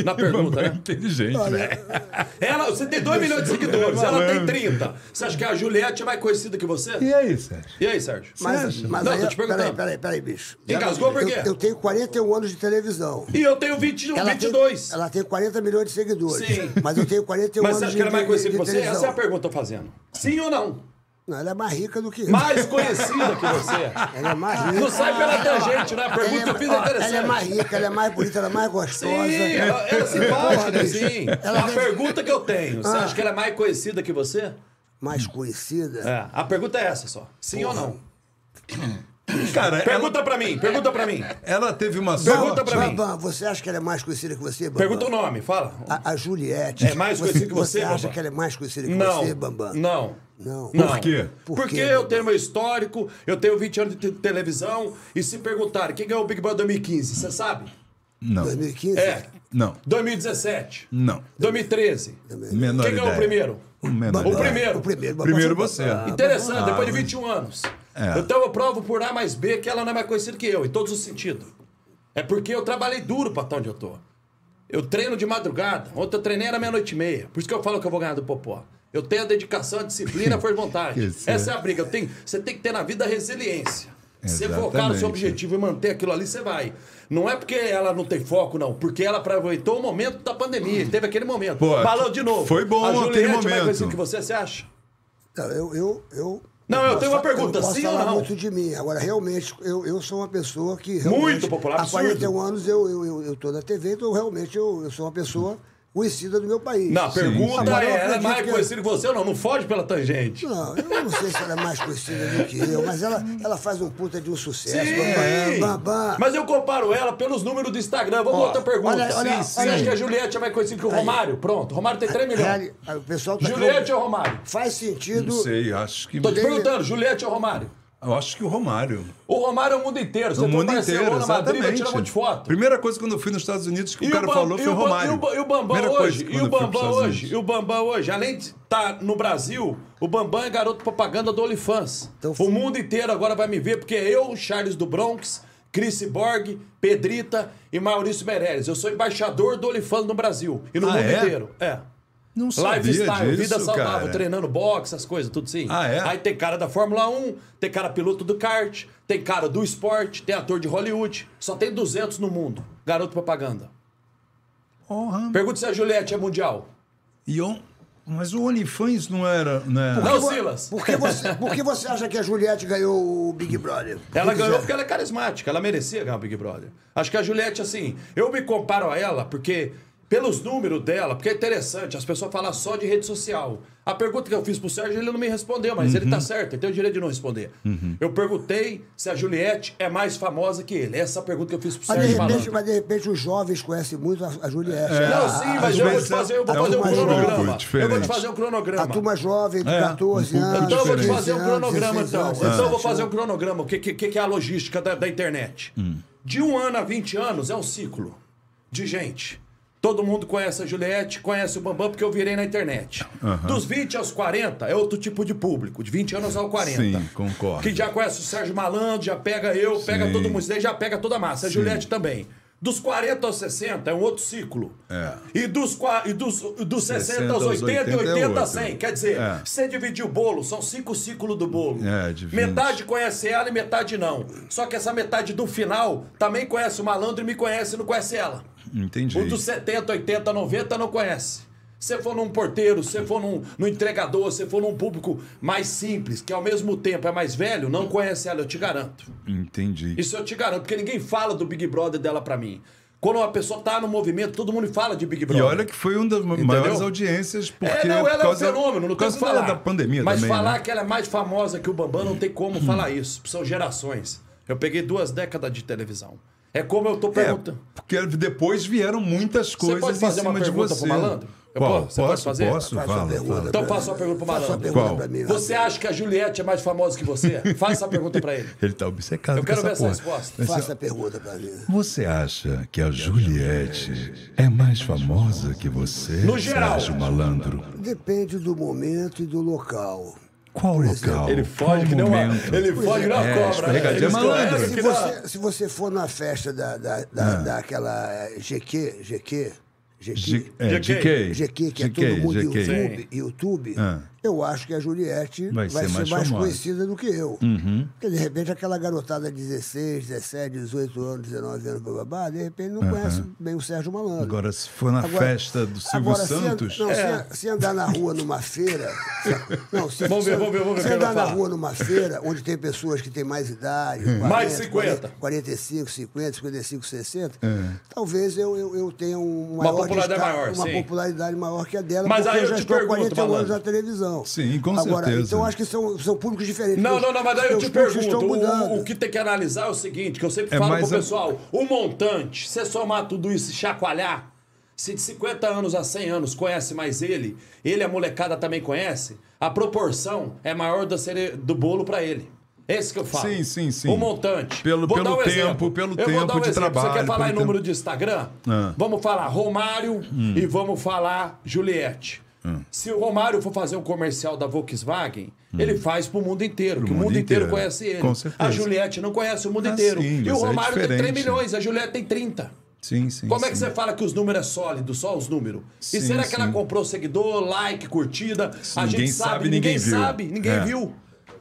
Na [LAUGHS] pergunta, é né? inteligente, velho. [LAUGHS] Ela, você tem 2 milhões de seguidores, ela tem 30. Você acha que a Juliette é mais conhecida que você? E aí, Sérgio? E aí, Sérgio? Mas, mas não, aí, tô te perguntando. peraí, peraí, peraí, bicho. Engasgou por eu, quê? eu tenho 41 anos de televisão. E eu tenho 20, Ela 22. Tem, ela tem 40 milhões de seguidores. Sim. Mas eu tenho 41 Mas você anos acha que ela é mais de, conhecida de, que de você? Essa é a televisão. pergunta que eu tô fazendo. Sim ou não? Não, ela é mais rica do que eu. Mais conhecida que você. [LAUGHS] Ela é mais rica. Não sai pela tangente, né? A pergunta que eu fiz é ela é interessante. mais rica, ela é mais bonita, ela é mais gostosa. Sim, ela, ela é simpática, sim. Ela a deve- pergunta que eu tenho, você Ah. acha que ela é mais conhecida que você? Mais conhecida. É, a pergunta é essa só. Sim ou não? [CLEARS THROAT] [CLEARS THROAT] Cara, ela, Pergunta pra mim, pergunta pra mim. ela teve uma Pergunta sorte. pra mim. Bambam, você acha que ela é mais conhecida que você, Bambam? Pergunta o nome, fala. A, a Juliette. É mais conhecida que você, Você acha Bambam? que ela é mais conhecida que Não. você, Bambam? Não. Não. Não. Por quê? Por Porque quê, eu Bambam? tenho meu histórico, eu tenho 20 anos de te- televisão, e se perguntarem quem ganhou o Big Brother 2015, você sabe? Não, 2015? É. não, 2017. não. 2013. Menor Quem ganhou o ideia. primeiro? O menor O primeiro. O primeiro, Bambam. Primeiro você. Interessante, depois de 21 anos. É. Então eu provo por A mais B que ela não é mais conhecida que eu, em todos os sentidos. É porque eu trabalhei duro pra estar onde eu tô. Eu treino de madrugada. Ontem eu treinei era meia-noite e meia. Por isso que eu falo que eu vou ganhar do Popó. Eu tenho a dedicação, a disciplina, a força de vontade. [LAUGHS] Essa é a briga. Eu tenho, você tem que ter na vida resiliência. Você focar no seu objetivo e manter aquilo ali, você vai. Não é porque ela não tem foco, não. Porque ela aproveitou o momento da pandemia. Teve aquele momento. Pô, Balão de novo. foi bom a aquele Juliette é mais momento. conhecida que você, você acha? Não, eu, eu, eu Não, eu tenho uma pergunta, eu posso sim ou não? muito de mim. Agora, realmente, eu, eu sou uma pessoa que. Muito popular, Há absurdo. 41 anos eu, eu, eu, eu tô na TV, então realmente eu, eu sou uma pessoa conhecida do meu país. Não, a pergunta Agora, é, ela é mais que- conhecida que você ou não? Não foge pela tangente. Não, eu não sei se ela é mais conhecida do que eu, mas ela, ela faz um puta de um sucesso. Sim. Bam. Mas eu comparo ela pelos números do Instagram. Vamos Ó, outra pergunta. olha- olha- Você olha acha aí. que a Juliette é mais conhecida que o Romário? Pronto, o Romário tem 3 milhões. Reali- O pessoal tá Juliette ou Romário? Faz sentido. Não sei, acho que. Tô te perguntando, Juliette ou Romário? Eu acho que o Romário. O Romário é o mundo inteiro. Você O mundo inteiro, Madrid, vai exatamente. tirar um monte de foto. Primeira coisa quando eu fui nos Estados Unidos que E o cara Bam- falou foi o Romário. E o, Ba- e o Bambam hoje, e o eu Bambam hoje, e o Bambam hoje, além de estar no Brasil, o Bambam é garoto propaganda do OnlyFans. Então, o mundo inteiro agora vai me ver, porque eu, o Charles do Bronx, Chris Borg, Pedrita e Maurício Meirelles. Eu sou embaixador do OnlyFans no Brasil e no Ah, mundo é? inteiro. É. Não sabia Lifestyle, disso, vida saudável, cara. treinando boxe, essas coisas, tudo sim. Ah, é? Aí tem cara da Fórmula 1, tem cara piloto do kart, tem cara do esporte, tem ator de Hollywood. Só tem 200 no mundo. Garoto propaganda. Porra. Pergunta se a Juliette é mundial. E on- Mas o OnlyFans não era. Não era... Não, Por- Silas. Por que, você, por que você acha que a Juliette ganhou o Big Brother? Por Ela ganhou quiser? porque ela é carismática, ela merecia ganhar o Big Brother. Acho que a Juliette, assim, eu me comparo a ela porque, pelos números dela, porque é interessante, as pessoas falam só de rede social. A pergunta que eu fiz pro Sérgio, ele não me respondeu, mas ele tá certo, ele tem o direito de não responder. Eu perguntei se a Juliette é mais famosa que ele. Essa é a pergunta que eu fiz pro Mas de, Sérgio repente, falando. mas de repente os jovens conhecem muito a, a Juliette. Não, A- sim, a- mas eu vou te é- fazer, eu vou é fazer um um cronograma. Eu vou te fazer um cronograma. A turma jovem de É, 14 um anos. Então eu vou te fazer um 15 anos, cronograma, 16 então. anos, Então eu vou 17 fazer um anos. cronograma. O que, que, que é a logística da, da internet? Hum. De um ano a 20 anos é um ciclo de gente. Todo mundo conhece a Juliette, conhece o Bambam, porque eu virei na internet. Dos 20 aos 40 é outro tipo de público. De 20 anos aos 40. Sim, concordo. Que já conhece o Sérgio Malandro, já pega eu, pega Sim. todo mundo. Já pega toda a massa. A Sim. Juliette também. Dos 40 aos 60 é um outro ciclo. É. E dos, e dos, dos 60, 60 aos aos 80 e 80 é 80 a outro. 100. Quer dizer, É. você dividir o bolo, são cinco ciclos do bolo. É, de 20. metade conhece ela e metade não. Só que essa metade do final também conhece o malandro e me conhece e não conhece ela. Entendi. O dos 70, 80, 90 não conhece. Se for num porteiro, se for num, num entregador, se for num público mais simples, que ao mesmo tempo é mais velho, não conhece ela, eu te garanto. Entendi. Isso eu te garanto, porque ninguém fala do Big Brother dela pra mim. Quando uma pessoa tá no movimento, todo mundo fala de Big E Brother. olha que foi uma das maiores audiências, porque é, não, por ela é um causa, fenômeno, não tem causa falar. da pandemia Mas também, falar né? que ela é mais famosa que o Bambam, não tem como falar isso. São gerações. Eu peguei duas décadas de televisão. É como eu tô É, perguntando. porque depois vieram muitas Você coisas pode fazer em cima uma de pergunta você. pro malandro? Eu Qual? posso? Você pode posso, fazer? posso, fala, pergunta. fala. Então faça uma pergunta pro Faça uma malandro. pergunta Qual? pra mim. Você acha que a Juliette é mais famosa que você? Faça essa pergunta pra ele. Ele tá obcecado Eu com quero ver essa essa porra. resposta. Mas, Faça a pergunta pra mim. Você acha que a Juliette é mais famosa que você, No geral. Sérgio Malandro? Depende do momento e do local. Qual local? Ele Qual foge que nem uma, momento? ele foge nem uma É, cobra. escorregadinha Ele malandro. Se você, se você for na festa da, da, da, daquela eh, GQ, GQ, G- GQ, é. GQ, que é todo mundo GK. YouTube, YouTube Ah. Eu acho que a Juliette Vai vai, ser ser mais mais, famosa. conhecida do que eu. Porque de repente aquela garotada de 16, 17, 18 anos, 19 anos, bababá, de repente não conhece bem o Sérgio Malandro. Agora, se for na Agora- festa do Silvio agora, se an- Santos. não, É. se, se andar na rua numa feira. se- [LAUGHS] não, se, Vamos ver, se- vamos ver, vamos ver Se andar na rua numa feira, onde tem pessoas que têm mais idade, 40, Mais 50. 45, 50, 55, 60, talvez eu, eu, eu tenha um Uma popularidade destaque- maior, uma sim. popularidade maior que a dela, Mas porque aí eu eu já estou há pergunto, 41 anos na televisão. Sim, com Agora, certeza. Então acho que são, são públicos diferentes. Não, não, não, mas daí eu te pergunto, o, o que tem que analisar é o seguinte, que eu sempre É falo pro a- pessoal, o montante, você somar tudo isso e chacoalhar, se de 50 anos a 100 anos conhece mais ele, ele a molecada também conhece, a proporção é maior do, cere- do bolo pra ele. Esse que eu falo. Sim, sim, sim. O montante. Pelo- Vou pelo dar um tempo, exemplo. pelo Eu vou tempo dar um de exemplo. Você trabalho, quer falar em tempo- número de Instagram? Ah. Vamos falar Romário e vamos falar Juliette. Ah. Se o Romário for fazer um comercial da Volkswagen, ele faz pro mundo inteiro, que o Hum. mundo mundo inteiro, inteiro. conhece ele. Com certeza. A Juliette não conhece o mundo Ah, inteiro. sim, e o é Romário tem 3 diferente. milhões, a Juliette tem 30. Sim, sim. Como é que sim. você fala que os números é sólido, só os números? Sim, e será que ela sim. comprou seguidor, like, curtida? a gente sabe, sabe, ninguém, sabe, ninguém É. viu.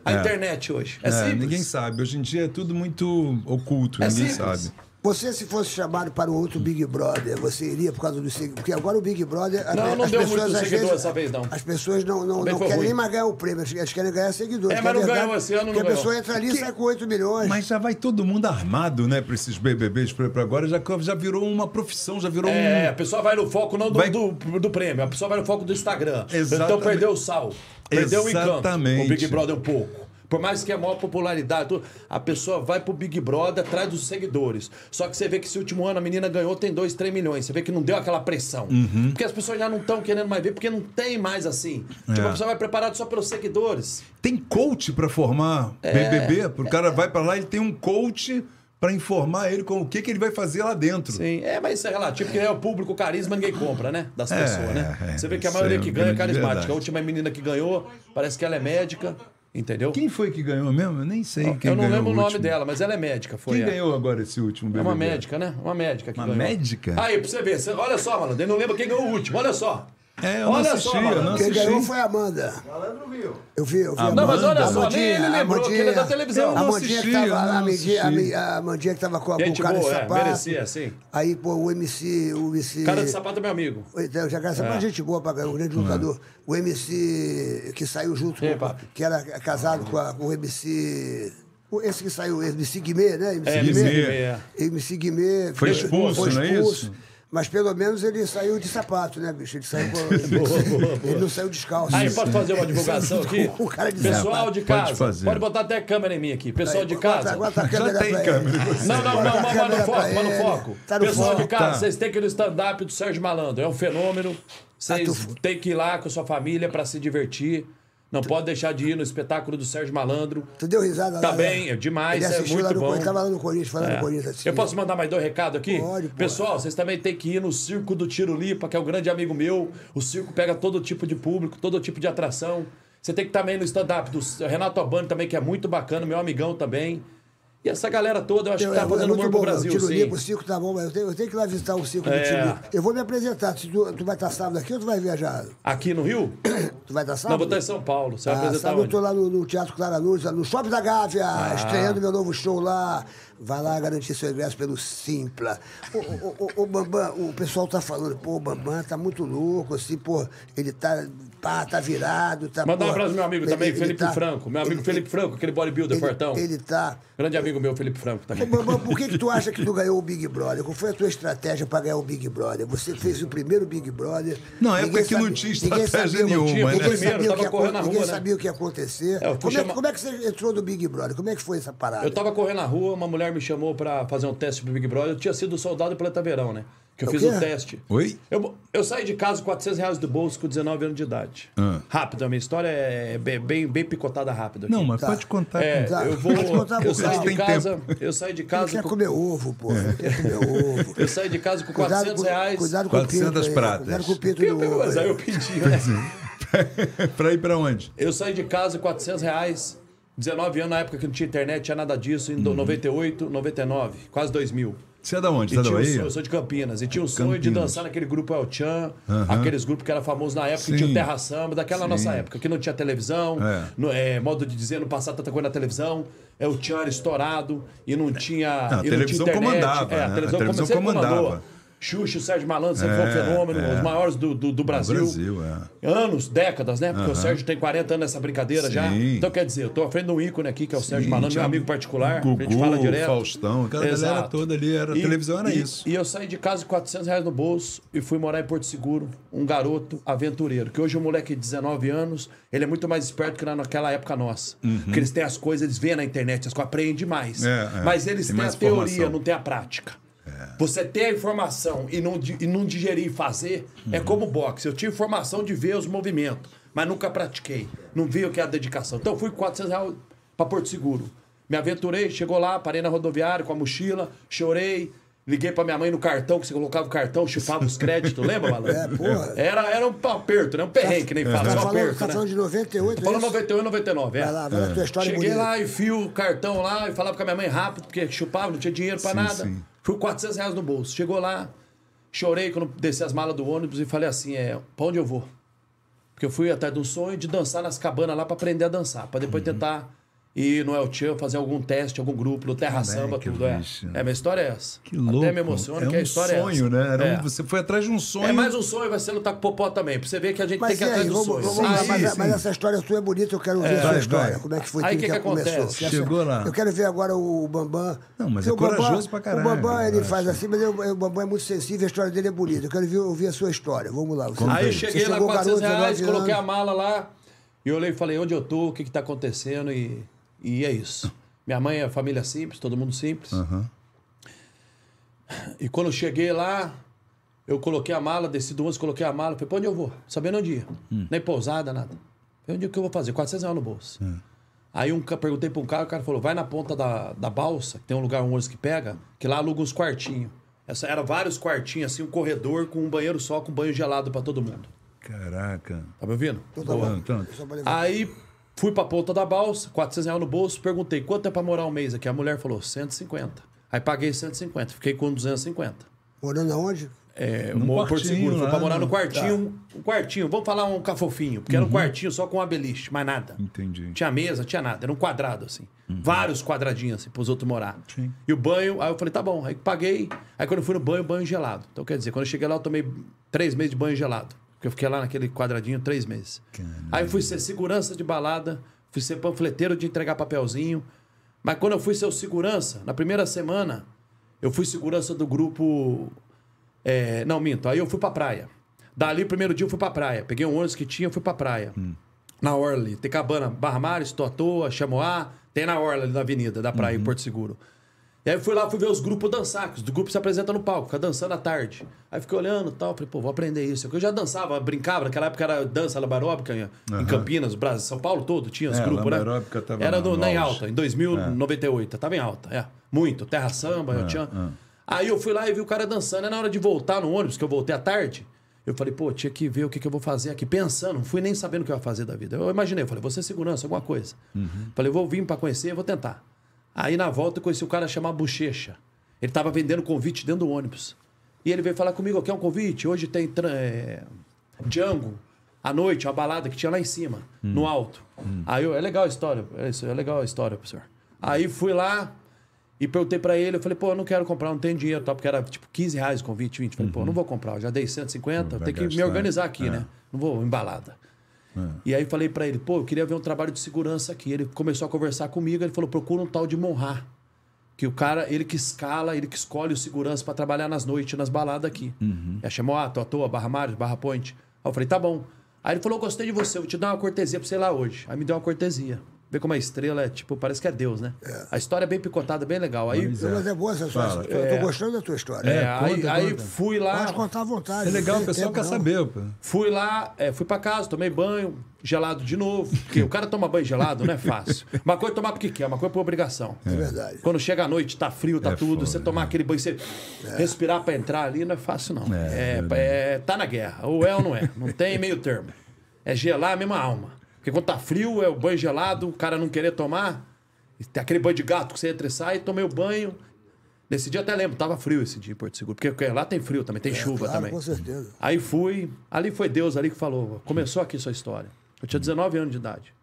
A É. internet hoje. É, É, simples. ninguém sabe. Hoje em dia é tudo muito oculto, É ninguém simples. sabe. Você, se fosse chamado para um outro Big Brother, você iria por causa do seguidor? Porque agora o Big Brother. as- Não, não as deu pessoas, muito seguidor vezes, essa vez, não. As pessoas não, não, não querem ruim. nem mais ganhar o prêmio, elas querem ganhar seguidores. É, que mas não verdade, ganhou esse ano, não Porque a ganhou. pessoa entra ali e sai com 8 milhões. Mas já vai todo mundo armado, né, pra esses BBBs pra agora. Já, já virou uma profissão, já virou É, a um. pessoa vai no foco não do, Vai- do, do prêmio, a pessoa vai no foco do Instagram. Então Exatamente. perdeu o sal, perdeu o encanto. Exatamente. O Big Brother um pouco. Por mais que é a maior popularidade, a pessoa vai pro Big Brother atrás dos seguidores. Só que você vê que esse último ano a menina ganhou, tem 2, 3 milhões. Você vê que não deu aquela pressão. Uhum. Porque as pessoas já não estão querendo mais ver, porque não tem mais assim. Tipo, É. a pessoa vai preparada só pelos seguidores. Tem coach pra formar É. BBB? O cara vai pra lá, ele tem um coach pra informar ele com o que, que ele vai fazer lá dentro. Sim, é, mas isso é relativo, porque é o público, o carisma, ninguém compra, né? Das É, pessoas, né? é, Você vê que a maioria é que ganha é carismática. A última menina que ganhou, parece que ela é médica, entendeu? Quem foi que ganhou mesmo? Eu nem sei quem Eu não lembro o nome último. dela, mas ela é médica, foi Quem ela. ganhou agora esse último É BBB? uma médica, né? Uma médica que Uma ganhou. médica? Aí, pra você ver, olha só, malandro, ele não lembra quem ganhou o último, olha só. É, eu não olha assisti, só, eu malandro. não Quem assisti. ganhou foi a Amanda. Eu vi, eu vi. a Não, mas olha Amanda. só, nem ele Amandinha, lembrou que ele é da televisão. A Eu não Amandinha que tava, eu a não Amandinha, a assisti. Mi- a Amandinha que tava com a Gente o cara boa, de é, sapato. merecia, sim. Aí, pô, o MC. O MC Cara de sapato é meu amigo. Então, já cara, é. gente boa pra um grande lutador. O MC que saiu junto, com, papi? que era casado com, a- com o MC. Esse que saiu, MC Guimê, né? MC É, MC Guimê. MC Guimê. Foi expulso, não é isso? Mas pelo menos ele saiu de sapato, né, bicho? Ele saiu com. [LAUGHS] ele não saiu descalço. Aí, posso fazer uma divulgação [LAUGHS] aqui? O cara de Pessoal sapato. de Pode casa, fazer. pode botar até câmera em mim aqui. Pessoal de Bota- casa. bota a Já câmera tem pra câmera ele. em você. Não, não, não, a mas no foco, mas no ele. foco. Tá no Pessoal foco. de casa, Tá. vocês têm que ir no stand-up do Sérgio Malandro. É um fenômeno. Vocês Ah, tu- têm que ir lá com a sua família pra se divertir. Não pode deixar de ir no espetáculo do Sérgio Malandro. Tu deu risada Tá lá, bem, né? é demais, é muito lá no bom. Corinthians, tava lá no Corinthians, falando É. no Corinthians. assim. Eu posso mandar mais dois recados aqui? Pode. Pessoal, vocês também têm que ir no Circo do Tiro Lipa, que é um grande amigo meu. O circo pega todo tipo de público, todo tipo de atração. Você tem que estar também no stand-up do Renato Albani também, que é muito bacana, meu amigão também. E essa galera toda, eu acho que tá é fazendo muito humor pro bom, Brasil, o Tiro sim. O circo tá bom, mas eu tenho, eu tenho que ir lá visitar o circo É. do Tiro. Eu vou me apresentar. Se tu, tu vai estar sábado aqui ou tu vai viajar? Aqui no Rio? [COUGHS] Tu vai estar Não, sábado? vou estar em São Paulo. Você vai Ah, apresentar sábado eu onde? tô lá no, no Teatro Clara Nunes, no Shopping da Gávea, Ah. estreando meu novo show lá. Vai lá garantir seu ingresso pelo Simpla. Ô, ô, ô, ô, Bambam, o pessoal tá falando, pô, o Bambam tá muito louco, assim, pô, ele tá, pá, tá virado, tá... Manda um abraço pro meu amigo ele- também, ele Felipe tá- Franco. Meu amigo ele- Felipe Franco, aquele bodybuilder fortão. Ele tá... Grande amigo meu, Felipe Franco também. Ô, Bambam, por que, que tu acha que tu ganhou o Big Brother? Qual foi a tua estratégia para ganhar o Big Brother? Você fez o primeiro Big Brother. Não, é porque não tinha ninguém estratégia sabia- nenhuma, né? Ninguém primeiro, sabia, o tava que, correndo na ninguém rua, né? sabia o que ia acontecer. É, como, é, que- como é que você entrou no Big Brother? Como é que foi essa parada? Eu tava correndo na rua, uma mulher me chamou pra fazer um teste pro Big Brother. Eu tinha sido soldado Planeta Verão, né? Que eu O fiz o teste. Oi? Eu, eu saí de casa com 400 reais do bolso com 19 anos de idade. Ah. Rápido, a minha história é bem, bem, bem picotada rápido aqui. Não, mas Tá. pode contar. É, Tá. eu vou. Pode contar Eu saí de casa. Eu saí de casa. quer com- comer ovo, pô. É. Quer comer [LAUGHS] ovo. Eu saí de casa com Cuidado 400 com- reais. Cuidado com o 400 pinto. aí, pratas. Cuidado com o pinto do ovo. Mas aí aí. eu pedi, né? [LAUGHS] pra ir pra onde? Eu saí de casa com 400 reais, 19 anos, na época que não tinha internet, tinha nada disso, em 98, 99, quase 2000. Você é da onde? Você é da Bahia? sonho, eu sou de Campinas. E tinha o sonho de dançar naquele grupo El Chan, Aham. aqueles grupos que era famoso na época, que Sim. tinha o Terra Samba, daquela Sim. nossa época, que não tinha televisão, É. no- é, modo de dizer, no passado tanta coisa na televisão. É o Chan era estourado e não tinha. Não, a e não tinha televisão internet. comandava, É, né? a A televisão, televisão sempre comandava. Xuxa, o Sérgio Malandro sempre foi um É, fenômeno, é. os maiores do, do, do Brasil. Brasil, é. Anos, décadas, né? Porque o Aham. Sérgio tem 40 anos nessa brincadeira já. Sim. Então, quer dizer, eu tô à frente de um ícone aqui, que é o Sérgio Sim, Malandro, tinha meu amigo particular. Gugu, a gente fala direto. Faustão, aquela galera toda ali, era- a televisão era e- isso. E eu saí de casa com 400 reais no bolso e fui morar em Porto Seguro, um garoto aventureiro. Que hoje um moleque de 19 anos, ele é muito mais esperto que na- naquela época nossa. Porque eles têm as coisas, eles veem na internet, as coisas aprendem. Uhum. É, é. Mas eles Tem têm a mais teoria, informação. É. não tem a prática. Você ter a informação e não, e não digerir e fazer é Uhum. como boxe. Eu tinha informação de ver os movimentos, mas nunca pratiquei. Não vi o que é a dedicação. Então eu fui com 400 reais para Porto Seguro. Me aventurei, chegou lá, parei na rodoviária com a mochila, chorei. Liguei pra minha mãe no cartão, que você colocava o cartão, chupava os créditos, [LAUGHS] lembra, malandro? É, porra. Era, era um aperto, né? Um perrengue, que nem fala, Tá um falando, aperto, tá né? falando de 98, Falou é isso? 98, 99, é. Vai lá, vai lá, tua história Cheguei bonita. lá, enfio o cartão lá e falava com a minha mãe rápido, porque chupava, não tinha dinheiro pra Sim, nada. sim. Fui com 400 reais no bolso. Chegou lá, chorei quando desci as malas do ônibus e falei assim: é, pra onde eu vou? Porque eu fui atrás de um sonho de dançar nas cabanas lá pra aprender a dançar, pra depois Uhum. tentar ir no El Chan, fazer algum teste, algum grupo, no Terra Samba, que tudo. É. bicho. é, minha história é essa. Que louco. Até me emociona é que a um história é sonho, essa. né? Era um- É. Você foi atrás de um sonho. É mais um sonho, vai ser lutar com o Popó também, pra você ver que a gente Mas tem que e ir atrás do vamos, sonho. vamos Aí- mas, sim. mas essa história sua é bonita, eu quero ver a sua vai, história. vai. Como é que foi Aí tudo que que começou. essa- Chegou lá. Eu quero ver agora o Bambam. Não, mas é Bambam- corajoso pra caralho, O Bambam, ele faz assim, mas o Bambam é muito sensível, a história dele é bonita. Eu quero ver, ouvir a sua história. Vamos lá. Aí cheguei lá, chegou 400 garoto, reais, 19 coloquei a mala lá e eu olhei e falei, onde eu tô, o que que tá acontecendo e, e é isso. Minha mãe é família simples, todo mundo simples. E quando eu cheguei lá, eu coloquei a mala, desci do ônibus, coloquei a mala, falei, pra onde eu vou? Sabendo onde ia. Nem pousada, nada. Falei, onde é que eu vou fazer? 400 reais no bolso. Aí um, perguntei pra um cara, o cara falou, vai na ponta da, da balsa, que tem um lugar, um ônibus que pega, que lá aluga uns quartinhos. Essa, era vários quartinhos, assim, um corredor com um banheiro só, com banho gelado pra todo mundo. Caraca. Tá me ouvindo? Então tá bom. Então. Aí fui pra ponta da balsa, 400 reais no bolso, perguntei quanto é pra morar um mês aqui. A mulher falou 150. Aí paguei 150, fiquei com 250. Morando aonde? É, moro em Porto quartinho Seguro, fui pra morar no né? quartinho, um quartinho, vamos falar um cafofinho, porque era um quartinho só com uma beliche, mais nada. Entendi. Tinha mesa, tinha nada, era um quadrado assim. Vários quadradinhos assim, pros outros morar. Sim. E o banho, aí eu falei, tá bom, aí paguei. Aí quando eu fui no banho, banho gelado. Então quer dizer, quando eu cheguei lá, eu tomei três meses de banho gelado. Porque eu fiquei lá naquele quadradinho três meses. Aí fui ser segurança de balada, fui ser panfleteiro de entregar papelzinho. Mas quando eu fui ser o segurança, na primeira semana, eu fui segurança do grupo. é, não, minto. Aí eu fui pra praia. Dali, primeiro dia, eu fui pra praia. Peguei um ônibus que tinha, fui pra praia. Na Orla, tem cabana, Barra Mares, Toatoa, Chamoá, tem na Orla ali na avenida da praia, em Porto Seguro. E aí eu fui lá, fui ver os grupos dançar, que os grupos se apresentam no palco, fica dançando à tarde. Aí fiquei olhando e tal, falei, pô, vou aprender isso. Eu já dançava, brincava, naquela época era dança labaróbica em, em Campinas, Brasil, São Paulo todo, tinha os É, grupos, né? tava Era no- na em alta, em 2098, tava em alta, é. Muito, Terra Samba, eu tinha... Aí eu fui lá e vi o cara dançando, e na hora de voltar no ônibus, que eu voltei à tarde, eu falei, pô, tinha que ver o que, que eu vou fazer aqui, pensando, não fui nem sabendo o que eu ia fazer da vida. Eu imaginei, eu falei, vou ser segurança, alguma coisa. Falei, vou vir pra conhecer, vou tentar. Aí na volta eu conheci o cara chamado Bochecha. Ele tava vendendo convite dentro do ônibus. E ele veio falar comigo, quer um convite? Hoje tem é, Django, à noite, uma balada que tinha lá em cima, no alto. Aí eu, é legal a história, é, isso, é legal a história, professor. Aí fui lá e perguntei pra ele, eu falei, pô, eu não quero comprar, não tenho dinheiro, tal, porque era tipo 15 reais o convite, 20. Falei, pô, não vou comprar, eu já dei 150, vai tem que me organizar aqui, é. né? Não vou em balada. E aí falei pra ele, pô, eu queria ver um trabalho de segurança aqui. Ele começou a conversar comigo, ele falou, procura um tal de Monrar. Que o cara, ele que escala, ele que escolhe o segurança pra trabalhar nas noites, nas baladas aqui. É chamou, ah, tô à toa, Barra Mares, Barra Point. Aí eu falei, tá bom. Aí ele falou, gostei de você, vou te dar uma cortesia pra você ir lá hoje. Aí me deu uma cortesia. Vê como a estrela é, tipo, parece que é Deus, né? A história é bem picotada, bem legal. Aí, Mas é boa essa história. Eu tô gostando da tua história. é, aí, conta, aí conta. fui lá. Pode contar à vontade. É legal, o pessoal quer não. saber. pô. Fui lá, é, fui pra casa, tomei banho, gelado de novo. [LAUGHS] Porque o cara toma banho gelado, não é fácil. Uma coisa é tomar porque quer, uma coisa é por obrigação. É verdade. Quando chega a noite, tá frio, tá É tudo, foda, você tomar aquele banho, você respirar pra entrar ali, não é fácil, não. É, É, é- tá na guerra. Ou é ou não é. Não tem meio termo. É gelar a mesma alma. Porque quando tá frio, é o banho gelado, o cara não querer tomar. Tem aquele banho de gato que você entra e sai, tomei o banho. Nesse dia até lembro, tava frio esse dia em Porto Seguro. Porque porque lá tem frio também, tem chuva É, claro, também. com certeza. Aí fui, ali foi Deus ali que falou, começou aqui sua história. Eu tinha 19 anos de idade.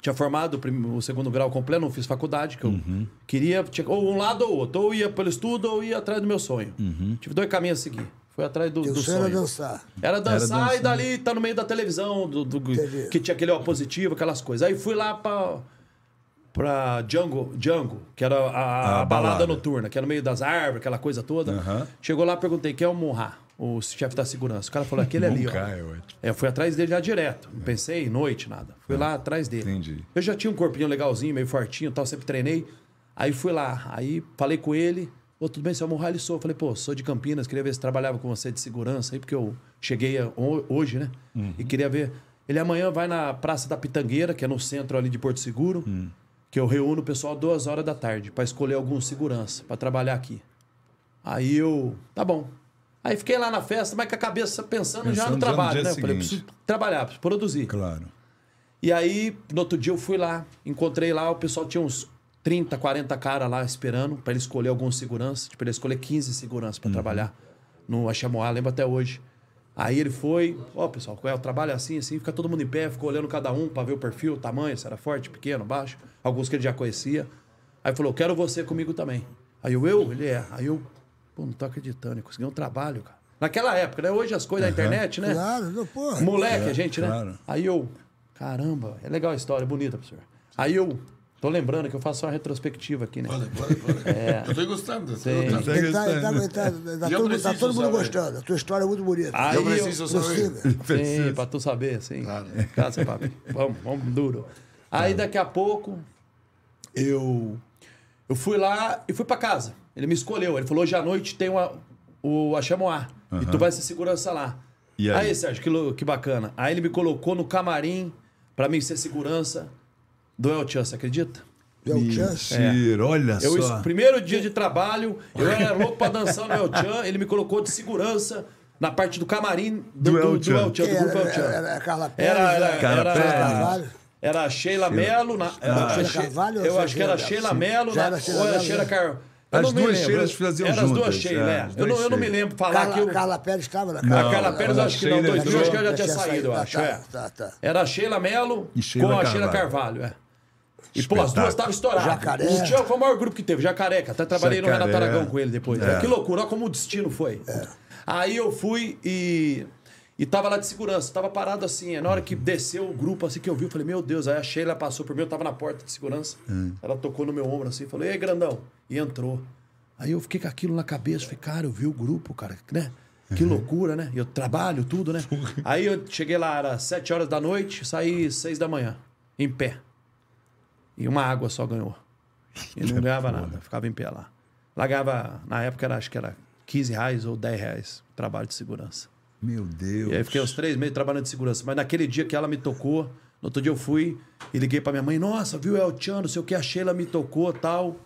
Tinha formado o, prim- o segundo grau completo, não fiz faculdade, que eu Uhum. queria, tinha, ou um lado ou outro, ou ia pelo estudo ou ia atrás do meu sonho. Uhum. Tive dois caminhos a seguir. Fui atrás do, do sonho era dançar. Era dançar, dançar. e dali tá no meio da televisão, do, do- que tinha aquele ó positivo, aquelas coisas. Aí fui lá pra, pra Django, Django, que era a, a A balada balada. noturna, que era no meio das árvores, aquela coisa toda. Aham. Chegou lá, perguntei, quem é o Murra? O chefe da segurança. O cara falou, aquele ali, ó. É eu fui atrás dele já direto. Não pensei em noite, nada. Fui lá atrás dele. Entendi. Eu já tinha um corpinho legalzinho, meio fortinho e tal, sempre treinei. Aí fui lá, aí falei com ele. Ô, tudo bem, seu Morral, ele sou. Eu Falei, pô, sou de Campinas, queria ver se trabalhava com você de segurança aí, porque eu cheguei hoje, né? E queria ver. Ele amanhã vai na Praça da Pitangueira, que é no centro ali de Porto Seguro, que eu reúno o pessoal duas horas da tarde para escolher algum segurança para trabalhar aqui. Aí eu, tá bom. Aí fiquei lá na festa, mas com a cabeça pensando, já Pensando no já no trabalho, dia né? Eu falei, seguinte. preciso trabalhar, preciso produzir. Claro. E aí, no outro dia eu fui lá, encontrei lá, o pessoal tinha uns 30, 40 caras lá esperando para ele escolher algum segurança. Tipo, ele escolher 15 seguranças para trabalhar no Achamoá, lembro até hoje. Aí ele foi, ó, pessoal, qual é o trabalho é assim, assim, fica todo mundo em pé, ficou olhando cada um para ver o perfil, o tamanho, se era forte, pequeno, baixo, alguns que ele já conhecia. Aí falou, quero você comigo também. Aí eu, eu? Ele é. Aí eu, pô, não tô acreditando, eu consegui um trabalho, cara. Naquela época, né? Hoje as coisas da internet, né? Claro, pô. Moleque, a gente, né? claro. Aí eu, caramba, é legal a história, é bonita, professor. Aí eu, tô lembrando que eu faço uma retrospectiva aqui, né? Pode, pode, pode. Eu estou gostando. Sim. Estou gostando. Ele tá, ele tá, ele tá, tá Eu todo, tá todo mundo saber. gostando. A tua história é muito bonita. Aí Eu eu- preciso saber. Possível. Sim, pra tu saber, sim. Claro. Casa, papi. Vamos, vamos duro. Aí daqui a pouco eu eu fui lá e fui pra casa. Ele me escolheu. Ele falou: hoje à noite tem uma, o Achamoá. E tu vai ser segurança lá. E aí? Sérgio, que, que bacana. Aí ele me colocou no camarim pra mim ser segurança do El Chan, você acredita? É chance. Mentira, olha Eu, só. primeiro dia de trabalho, eu era louco pra dançar no El Chan, ele me colocou de segurança na parte do camarim do, Do do, El do. El Chan, grupo era, El Chan. era, era a Carla Pérez. Era, era, era, Carla era. Carvalho. era a Sheila Mello. Na, era, Sheila Carvalho eu foi acho que era Sheila Sheila Mello? Mello Já na- era Sheila ou era Sheila né? Car... Eu As não me duas lembro. Sheilas faziam Era as duas juntas, Sheila, é, é. as Eu, não, eu não me lembro falar Carla, que eu... Carla Pérez estava na A Carla. Pérez, eu acho que não. Sheila 2000, acho que ela já tinha saído, eu saído, acho. tá, é. tá, tá. Era a Sheila Mello Sheila com a Sheila Carvalho. Carvalho, é. E, pô, as duas estavam estouradas. Jacaré. O foi o maior grupo que teve, Jacareca. Até trabalhei no Jacaré. Renato Aragão com ele depois. É. Que loucura, olha como o destino foi. Aí eu fui e. E tava lá de segurança, tava parado assim. Na hora que desceu o grupo, assim que eu vi, eu falei, meu Deus, aí a Sheila passou por mim, eu tava na porta de segurança. Ela tocou no meu ombro assim, falou, ei, grandão. E entrou. Aí eu fiquei com aquilo na cabeça, falei, cara, eu vi o grupo, cara, né? Que loucura, né? E eu trabalho, tudo, né? [LAUGHS] Aí eu cheguei lá, era sete horas da noite, saí seis da manhã, em pé. E uma água só ganhou. E não [LAUGHS] ganhava nada, ficava em pé lá. Lá ganhava, na época, era, acho que era 15 reais ou 10 reais o trabalho de segurança. Meu Deus. E aí fiquei uns três meses trabalhando de segurança. Mas naquele dia que ela me tocou, no outro dia eu fui e liguei pra minha mãe, nossa, viu El Chan, não sei o que, a Sheila me tocou tal.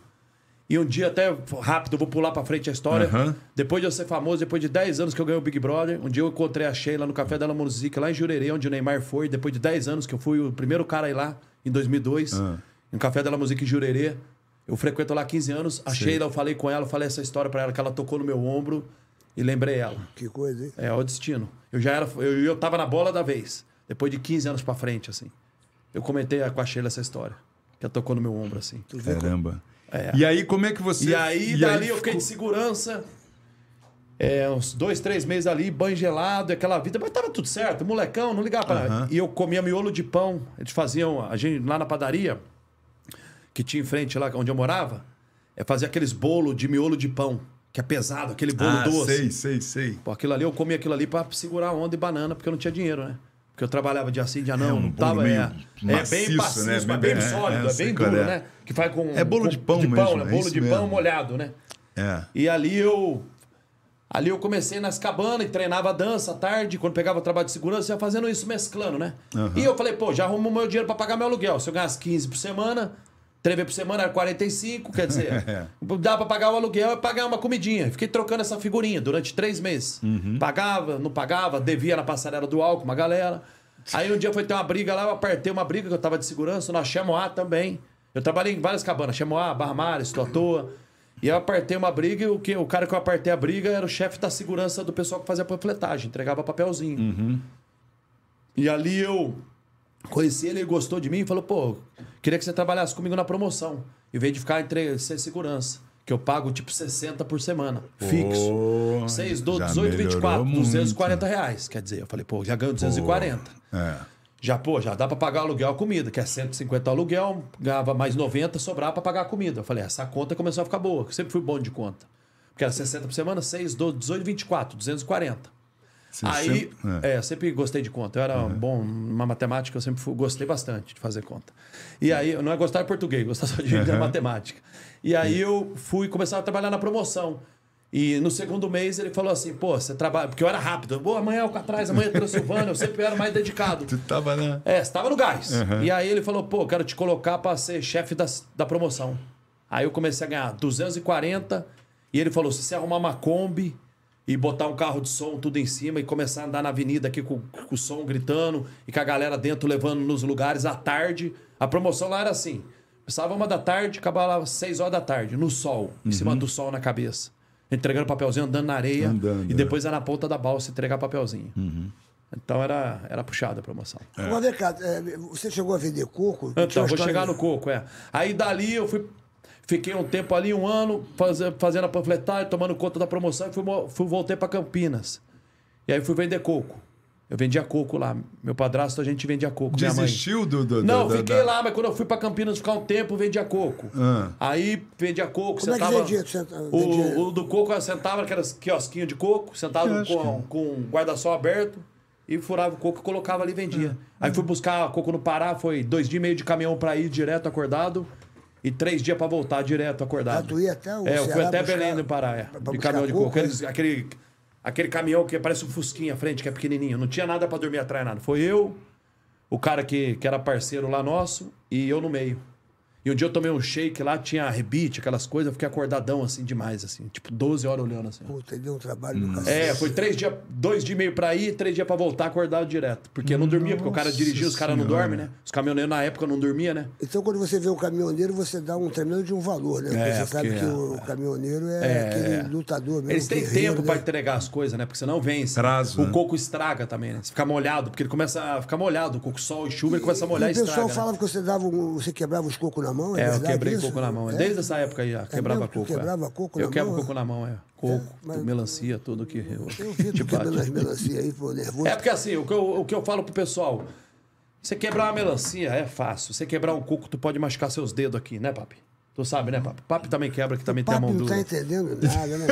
E um dia, até rápido, vou pular pra frente a história. Aham. Depois de eu ser famoso, depois de 10 anos que eu ganhei o Big Brother, um dia eu encontrei a Sheila no Café da La Musique, lá em Jurerê, onde o Neymar foi. Depois de 10 anos que eu fui o primeiro cara a ir lá, em 2002, no Café da Musique em Jurerê. Eu frequento lá há 15 anos. A Sheila, eu falei com ela, eu falei essa história pra ela, que ela tocou no meu ombro e lembrei ela. Que coisa, hein? É, o destino. Eu já era. Eu, eu tava na bola da vez. Depois de 15 anos pra frente, assim. Eu comentei com a Sheila essa história. Que ela tocou no meu ombro, assim. Caramba. E aí, como é que você. E aí, e dali eu fiquei ficou- de segurança. É, uns dois, três meses ali, banho gelado, aquela vida. Mas tava tudo certo, molecão, não ligava pra nada. E eu comia miolo de pão. Eles faziam, a gente lá na padaria, que tinha em frente lá onde eu morava, é fazer aqueles bolos de miolo de pão, que é pesado, aquele bolo Ah, doce. sei, sei, sei. Pô, aquilo ali, eu comia aquilo ali pra segurar onda e banana, porque eu não tinha dinheiro, né? Porque eu trabalhava dia sim, dia não, É, um não bolo tava. meio É, é bem maciço, maciço, né? mas Bem- bem é, sólido, é, é, bem duro, é. né? Que faz com. É bolo com- de pão de mesmo, pão, né? é Bolo de mesmo. pão molhado, né? É. E ali eu. Ali eu comecei nas cabanas e treinava dança à tarde. Quando pegava trabalho de segurança, ia fazendo isso mesclando, né? E eu falei, pô, já arrumo meu dinheiro pra pagar meu aluguel. Se eu ganhasse 15 por semana, três vezes por semana era 45, quer dizer, [LAUGHS] dá pra pagar o aluguel e pagar uma comidinha. Fiquei trocando essa figurinha durante três meses. Pagava, não pagava, devia na passarela do álcool uma galera. Aí um dia foi ter uma briga lá, eu apertei uma briga que eu tava de segurança, na Chamoá também. Eu trabalhei em várias cabanas, Chamoá, Barra Mares, Estou à Toa. E eu apartei uma briga e o, que, o cara que eu apartei a briga era o chefe da segurança do pessoal que fazia panfletagem, entregava papelzinho. E ali eu conheci ele, ele gostou de mim e falou, pô, queria que você trabalhasse comigo na promoção. Em vez de ficar entre ser segurança. Que eu pago tipo 60 por semana. Fixo. Pô, 6, 12, já 18, melhorou 24, muito. 240 reais. Quer dizer, eu falei, pô, já ganho 240. É. Já, pô, já dá pra pagar aluguel a comida, que é 150 aluguel, ganhava mais 90, sobrava pra pagar a comida. Eu falei, essa conta começou a ficar boa, que sempre fui bom de conta. Porque era 60 por semana, 6, 12, 18, 24, 240. Você Aí, sempre- é. sempre gostei de conta. Eu era bom numa matemática, eu sempre fui- gostei bastante de fazer conta. E aí, eu não é gostar de português, gostar só de, de matemática. E aí eu fui começar a trabalhar na promoção. E no segundo mês ele falou assim, pô, você trabalha... Porque eu era rápido. Pô, amanhã é o Catraz, amanhã é Transilvânia. Eu sempre era mais dedicado. [LAUGHS] Tu tava na. É, você tava no gás. E aí ele falou, pô, quero te colocar pra ser chefe da, da promoção. Aí eu comecei a ganhar 240 e ele falou, se você arrumar uma Kombi e botar um carro de som tudo em cima e começar a andar na avenida aqui com, com o som gritando e com a galera dentro levando nos lugares à tarde. A promoção lá era assim, começava uma da tarde, acabava às seis horas da tarde, no sol, em cima do sol na cabeça. Entregando papelzinho, andando na areia Andando, e é. depois era na ponta da balsa entregar papelzinho. Então era, era puxada a promoção. Agora, vem cá, é, você chegou a vender coco? Então, vou chegar de- no coco, é. Aí dali eu fui. Fiquei um tempo ali, um ano, faze- fazendo a panfletagem, tomando conta da promoção e fui, fui, voltei para Campinas. E aí fui vender coco. Eu vendia coco lá. Meu padrasto, a gente vendia coco. Minha mãe. Desistiu do. do Não, da- fiquei da- lá, mas quando eu fui pra Campinas ficar um tempo, vendia coco. Ah. Aí vendia coco, Como é que sentava. vendia? Senta- o, vendia- o do coco eu sentava naquelas quiosquinhos de coco, sentado Quiosque. com, com o guarda-sol aberto e furava o coco e colocava ali e vendia. Aí fui buscar coco no Pará, foi dois dias e meio de caminhão pra ir direto acordado e três dias pra voltar direto acordado. Ah, tu ia até o É, eu fui até buscar- Belém do Pará, é, de caminhão de coco, coco. é? Aquele, aquele caminhão que parece um fusquinha à frente, que é pequenininho. Não tinha nada pra dormir atrás, nada. Foi eu, o cara que, que era parceiro lá nosso e eu no meio. E um dia eu tomei um shake lá, tinha rebite, aquelas coisas, eu fiquei acordadão assim demais, assim, tipo 12 horas olhando assim. Puta, deu um trabalho do cacete. É, foi três dias, dois dias e meio pra ir, três dias pra voltar acordado direto. Porque eu não dormia, porque o cara dirigia, os caras não dormem, né? Os caminhoneiros na época não dormiam, né? Então, quando você vê o caminhoneiro, você dá um tremendo de um valor, né? Porque É, você sabe porque- que o caminhoneiro é, aquele lutador mesmo. Eles têm guerreiro, tempo pra né? entregar as coisas, né? Porque senão vence. Prazo, o né? coco estraga também, né? Se ficar molhado, porque ele começa a ficar molhado. O coco sol e chuva, ele começa a molhar e, E o pessoal estraga. né? falava que você dava um- você quebrava os cocos na mão, é, É, eu verdade quebrei isso? coco na mão. É? Desde essa época aí, já, quebrava mesmo? Tu coco. é. quebrava coco Eu quebro mão? coco na mão, é. Coco, melancia, tudo que. Eu, Eu vi tu [LAUGHS] tipo, quebrando as melancias aí, pô, nervoso. É porque assim, o que, eu, o que eu falo pro pessoal, você quebrar uma melancia é fácil. Você quebrar um coco, tu pode machucar seus dedos aqui, né, papi? Tu sabe, né, papi? Papi também quebra, que também o tem a papo mão não dura. tá entendendo nada, né?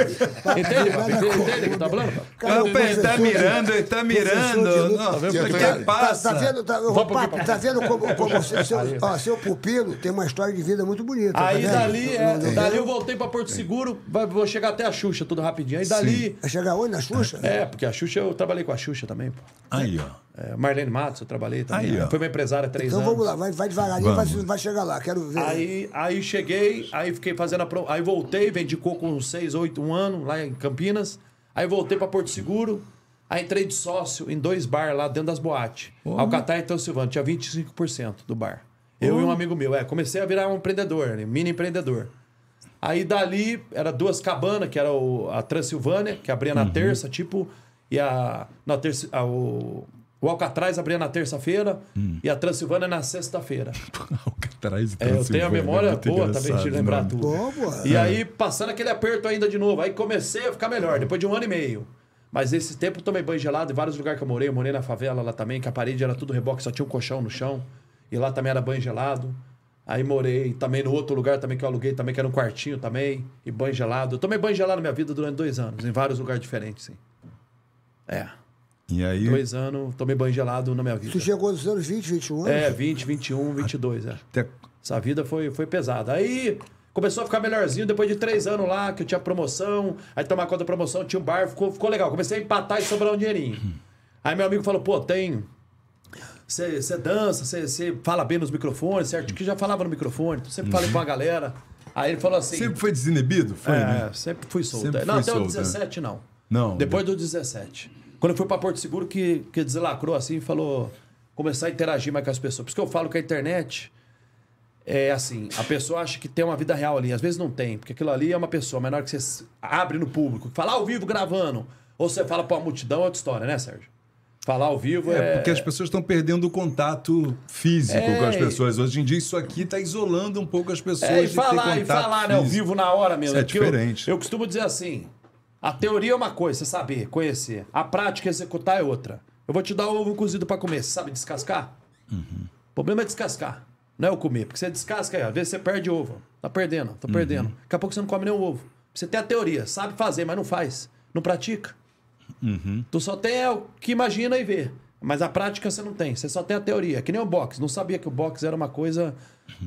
papo [LAUGHS] Entende, não papi? nada Entende, entende o que tá falando, papi? Cara, o Opa, ele tá mirando, ele tá mirando. Não, vendo? o que Tá- passa? Tá, tá vendo, tá, papo, tá vendo como, como [LAUGHS] seu, seu, ó, seu pupilo tem uma história de vida muito bonita. Aí tá dali, é, Não- não- dali eu voltei pra Porto Seguro, vou chegar até a Xuxa, tudo rapidinho. Aí dali. Vai chegar onde? Na Xuxa? É, porque a Xuxa, eu trabalhei com a Xuxa também, pô. Aí, ó. É, Marlene Matos, eu trabalhei também. Aí. Foi minha empresária há três Então anos. vamos lá, vai, vai devagarinho, vai, vai chegar lá, quero ver. Aí, aí cheguei, aí fiquei fazendo a pro... Aí voltei, vendi coco uns 6, 8, um ano lá em Campinas. Aí voltei pra Porto Seguro. Aí entrei de sócio em dois bar lá dentro das boates. Alcatar e Transilvânia. Tinha 25% do bar. Eu e um amigo meu. É, comecei a virar um empreendedor, né, mini empreendedor. Aí dali, era duas cabanas, que era o- a Transilvânia, que abria na terça, tipo, e a, na terça, a- o, o Alcatraz abria na terça-feira e a Transilvânia na sexta-feira. [LAUGHS] Alcatraz e É, eu tenho a memória Muito boa também de engraçado, lembrar né? tudo. Pô. E aí, passando aquele aperto ainda de novo, aí comecei a ficar melhor, depois de um ano e meio. Mas esse tempo eu tomei banho gelado em vários lugares que eu morei. Eu morei na favela lá também, que a parede era tudo reboque, só tinha um colchão no chão. E lá também era banho gelado. Aí morei também no outro lugar também que eu aluguei, também que era um quartinho também, e banho gelado. Eu tomei banho gelado na minha vida durante dois anos, em vários lugares diferentes, sim. É, E aí, dois anos, tomei banho gelado na minha vida. Tu chegou nos anos 20, 21 anos? É, 20, 21, 22, é. até- Essa vida foi, foi pesada. Aí começou a ficar melhorzinho depois de três anos lá, que eu tinha promoção. Aí tomar conta da promoção, tinha um bar, ficou, ficou legal. Comecei a empatar e sobrar um dinheirinho. Aí meu amigo falou, pô, tem. Você dança, você fala bem nos microfones, certo? Que já falava no microfone, então sempre falei com a galera. Aí ele falou assim. sempre foi desinibido? Foi, é, né? sempre fui solto. Sempre não, foi até o solto, né? 17 não. Não, Depois do 17. Quando eu fui pra Porto Seguro, que, que deslacrou assim e falou. Começar a interagir mais com as pessoas. Por isso que eu falo que a internet é assim, a pessoa acha que tem uma vida real ali, às vezes não tem, porque aquilo ali é uma pessoa, mas na hora que você abre no público, falar ao vivo gravando, ou você fala pra uma multidão, é outra história, né, Sérgio? Falar ao vivo é... É, porque as pessoas estão perdendo o contato físico É. com as pessoas. Hoje em dia, isso aqui está isolando um pouco as pessoas É, e de falar, e falar, né, ao vivo na hora mesmo. Isso é eu- diferente. Eu, costumo dizer assim: a teoria é uma coisa, você saber, conhecer. A prática, executar é outra. Eu vou te dar o ovo cozido pra comer. Você sabe descascar? Uhum. O problema é descascar. Não é o comer. Porque você descasca aí, às vezes você perde ovo. Tá perdendo, tá Uhum. perdendo. Daqui a pouco você não come nenhum ovo. Você tem a teoria, sabe fazer, mas não faz. Não pratica. Uhum. Tu só tem é o que imagina e vê. Mas a prática você não tem. Você só tem a teoria. Que nem o boxe. Não sabia que o boxe era uma coisa.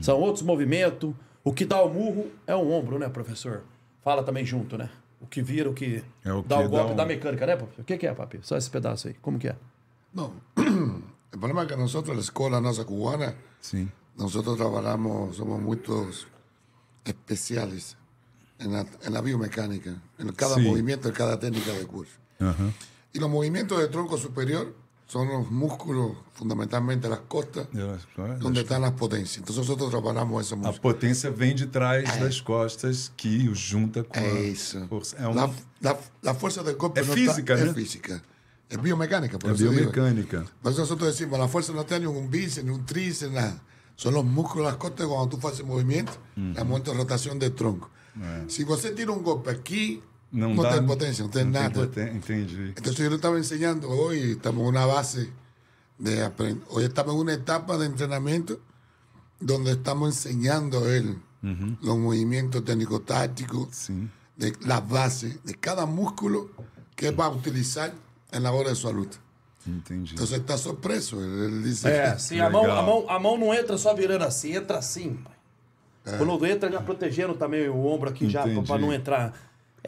São outros movimentos. O que dá o murro é o ombro, né, professor? Fala também junto, né? O que vira, o que, É o dá que o golpe dá um- da mecânica, né, papi? O que, que é, papi? Só esse pedaço aí. Como que é? No, [CLEARS THROAT] el problema es que nosotros, la escuela nuestra cubana, Sim. nosotros trabajamos, somos en la, en la biomecánica, en cada Sí. movimiento, en cada técnica de curso. Aham. Y los movimientos de tronco superior son los músculos, fundamentalmente las costas, Eu- olha, donde están las potencias. Entonces nosotros trabajamos esos A músculos. potência vem de trás das costas que o junta com a Eso. força. É, um, La, la- la fuerza del golpe Es no física, está, ¿no? es física. Es biomecánica, por é digo. biomecânica. Eso nosotros decimos, la fuerza no está ni en un bíceps, ni un tríceps, nada. Son los músculos de las costas cuando tú haces movimiento, la movimiento de rotación del tronco. Si você tira un golpe aquí, no, Não dá. tem potência, não tem não nada. poten- Entendi. Entonces yo le estaba enseñando, hoy estamos en una base de aprender, hoy estamos en una etapa de entrenamiento donde estamos enseñando a él los movimientos técnico-tácticos, Sim. de las bases de cada músculo que va a utilizar en la hora de su luta. Entendi. Entonces está sorpreso, él, él dice, [LAUGHS] É, sim, a mão, a, mão, a mão não entra só virando assim, entra assim, pai. Quando entra, já protegendo também o ombro aqui, já, Entendi. pra não entrar.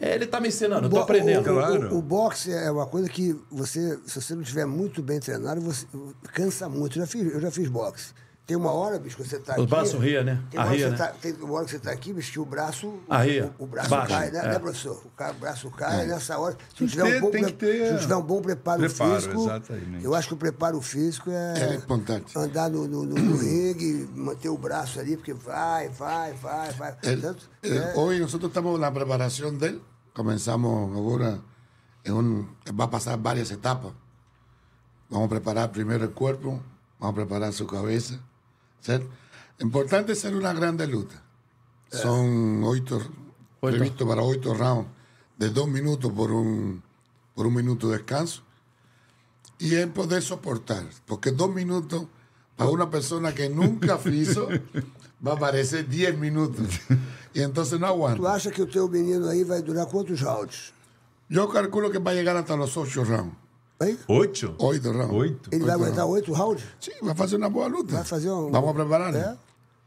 É, ele tá me ensinando, eu tô aprendendo. O, o- Claro. o, o boxe é uma coisa que você, se você não estiver muito bem treinado, você cansa muito. Eu já fiz, eu já fiz boxe. Tem uma hora, bicho, que você tá aqui. Os braços ria, né? Tem uma, que né? você tá, tem uma hora que você tá aqui, bicho, que o braço. Arria. O, o braço Baixa, cai, né, é. né, professor? O, o braço cai nessa hora. Se tiver que um bom ter- tem pre- que ter se tiver um bom preparo, preparo, físico. exatamente. Eu acho que o preparo físico é. É importante. Andar no, no, no, no [CLEARS THROAT] ringue, manter o braço ali, porque vai, vai, vai, vai. Él- Tanto- él- é- hoy nosotros estamos en la preparación de él, comenzamos ahora, en un, va a pasar varias etapas. Vamos preparar primero el cuerpo, vamos a preparar su ¿cierto? Importante es hacer una grande luta. Son ocho, previsto para ocho rounds de dos minutos por un, por un minuto de descanso. Y es poder soportar, porque dos minutos para una persona que nunca [LAUGHS] hizo va a parecer 10 minutos. Y entonces no aguanta. acha que o teu menino aí vai durar quantos rounds? Yo calculo que va a llegar hasta los 8 rounds. Hein? Oito? 8 rounds. Oito? Ele vai Oito aguentar oito rounds? Sí, va a hacer una buena luta. Vai fazer um. Vamos a preparar. É?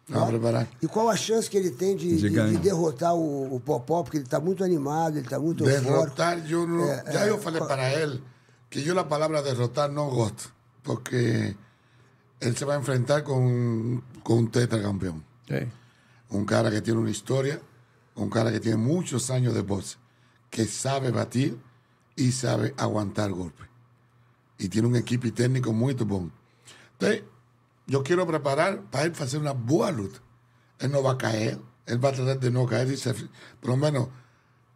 Vamos a preparar. E qual a chance que ele tem de, De de- de derrotar o, o Popó? Porque ele está muito animado, ele está muito eufórico. Derrotar, yo no. Eh, ya eh, yo falei co- para él que yo la palabra derrotar no gosto. Porque él se va a enfrentar con, con un tetracampeón. Ok. un cara que tiene una historia, un cara que tiene muchos años de boxe, que sabe batir y sabe aguantar golpes. Y tiene un equipo y técnico muy bueno. Entonces, yo quiero preparar para él hacer una buena luta. Él no va a caer, él va a tratar de no caer y se- por lo menos,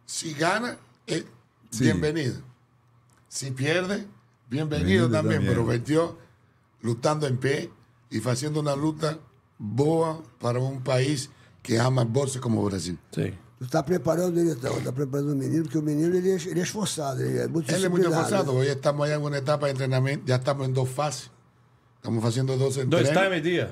si gana, Sí. bienvenido. Si pierde, Bienvenido bienvenido también, también. pero venció lutando en pie y haciendo una luta boa para un país que ama el boxe como Brasil. Sim. Tu está preparando ele, então, está preparando o menino, porque o menino ele é, ele é esforçado, ele é muito Él es muy disciplinado, esforzado. né? Hoy estamos en una etapa de entrenamiento, ya estamos en dos fases. Estamos dos Dois entrenos. time dia.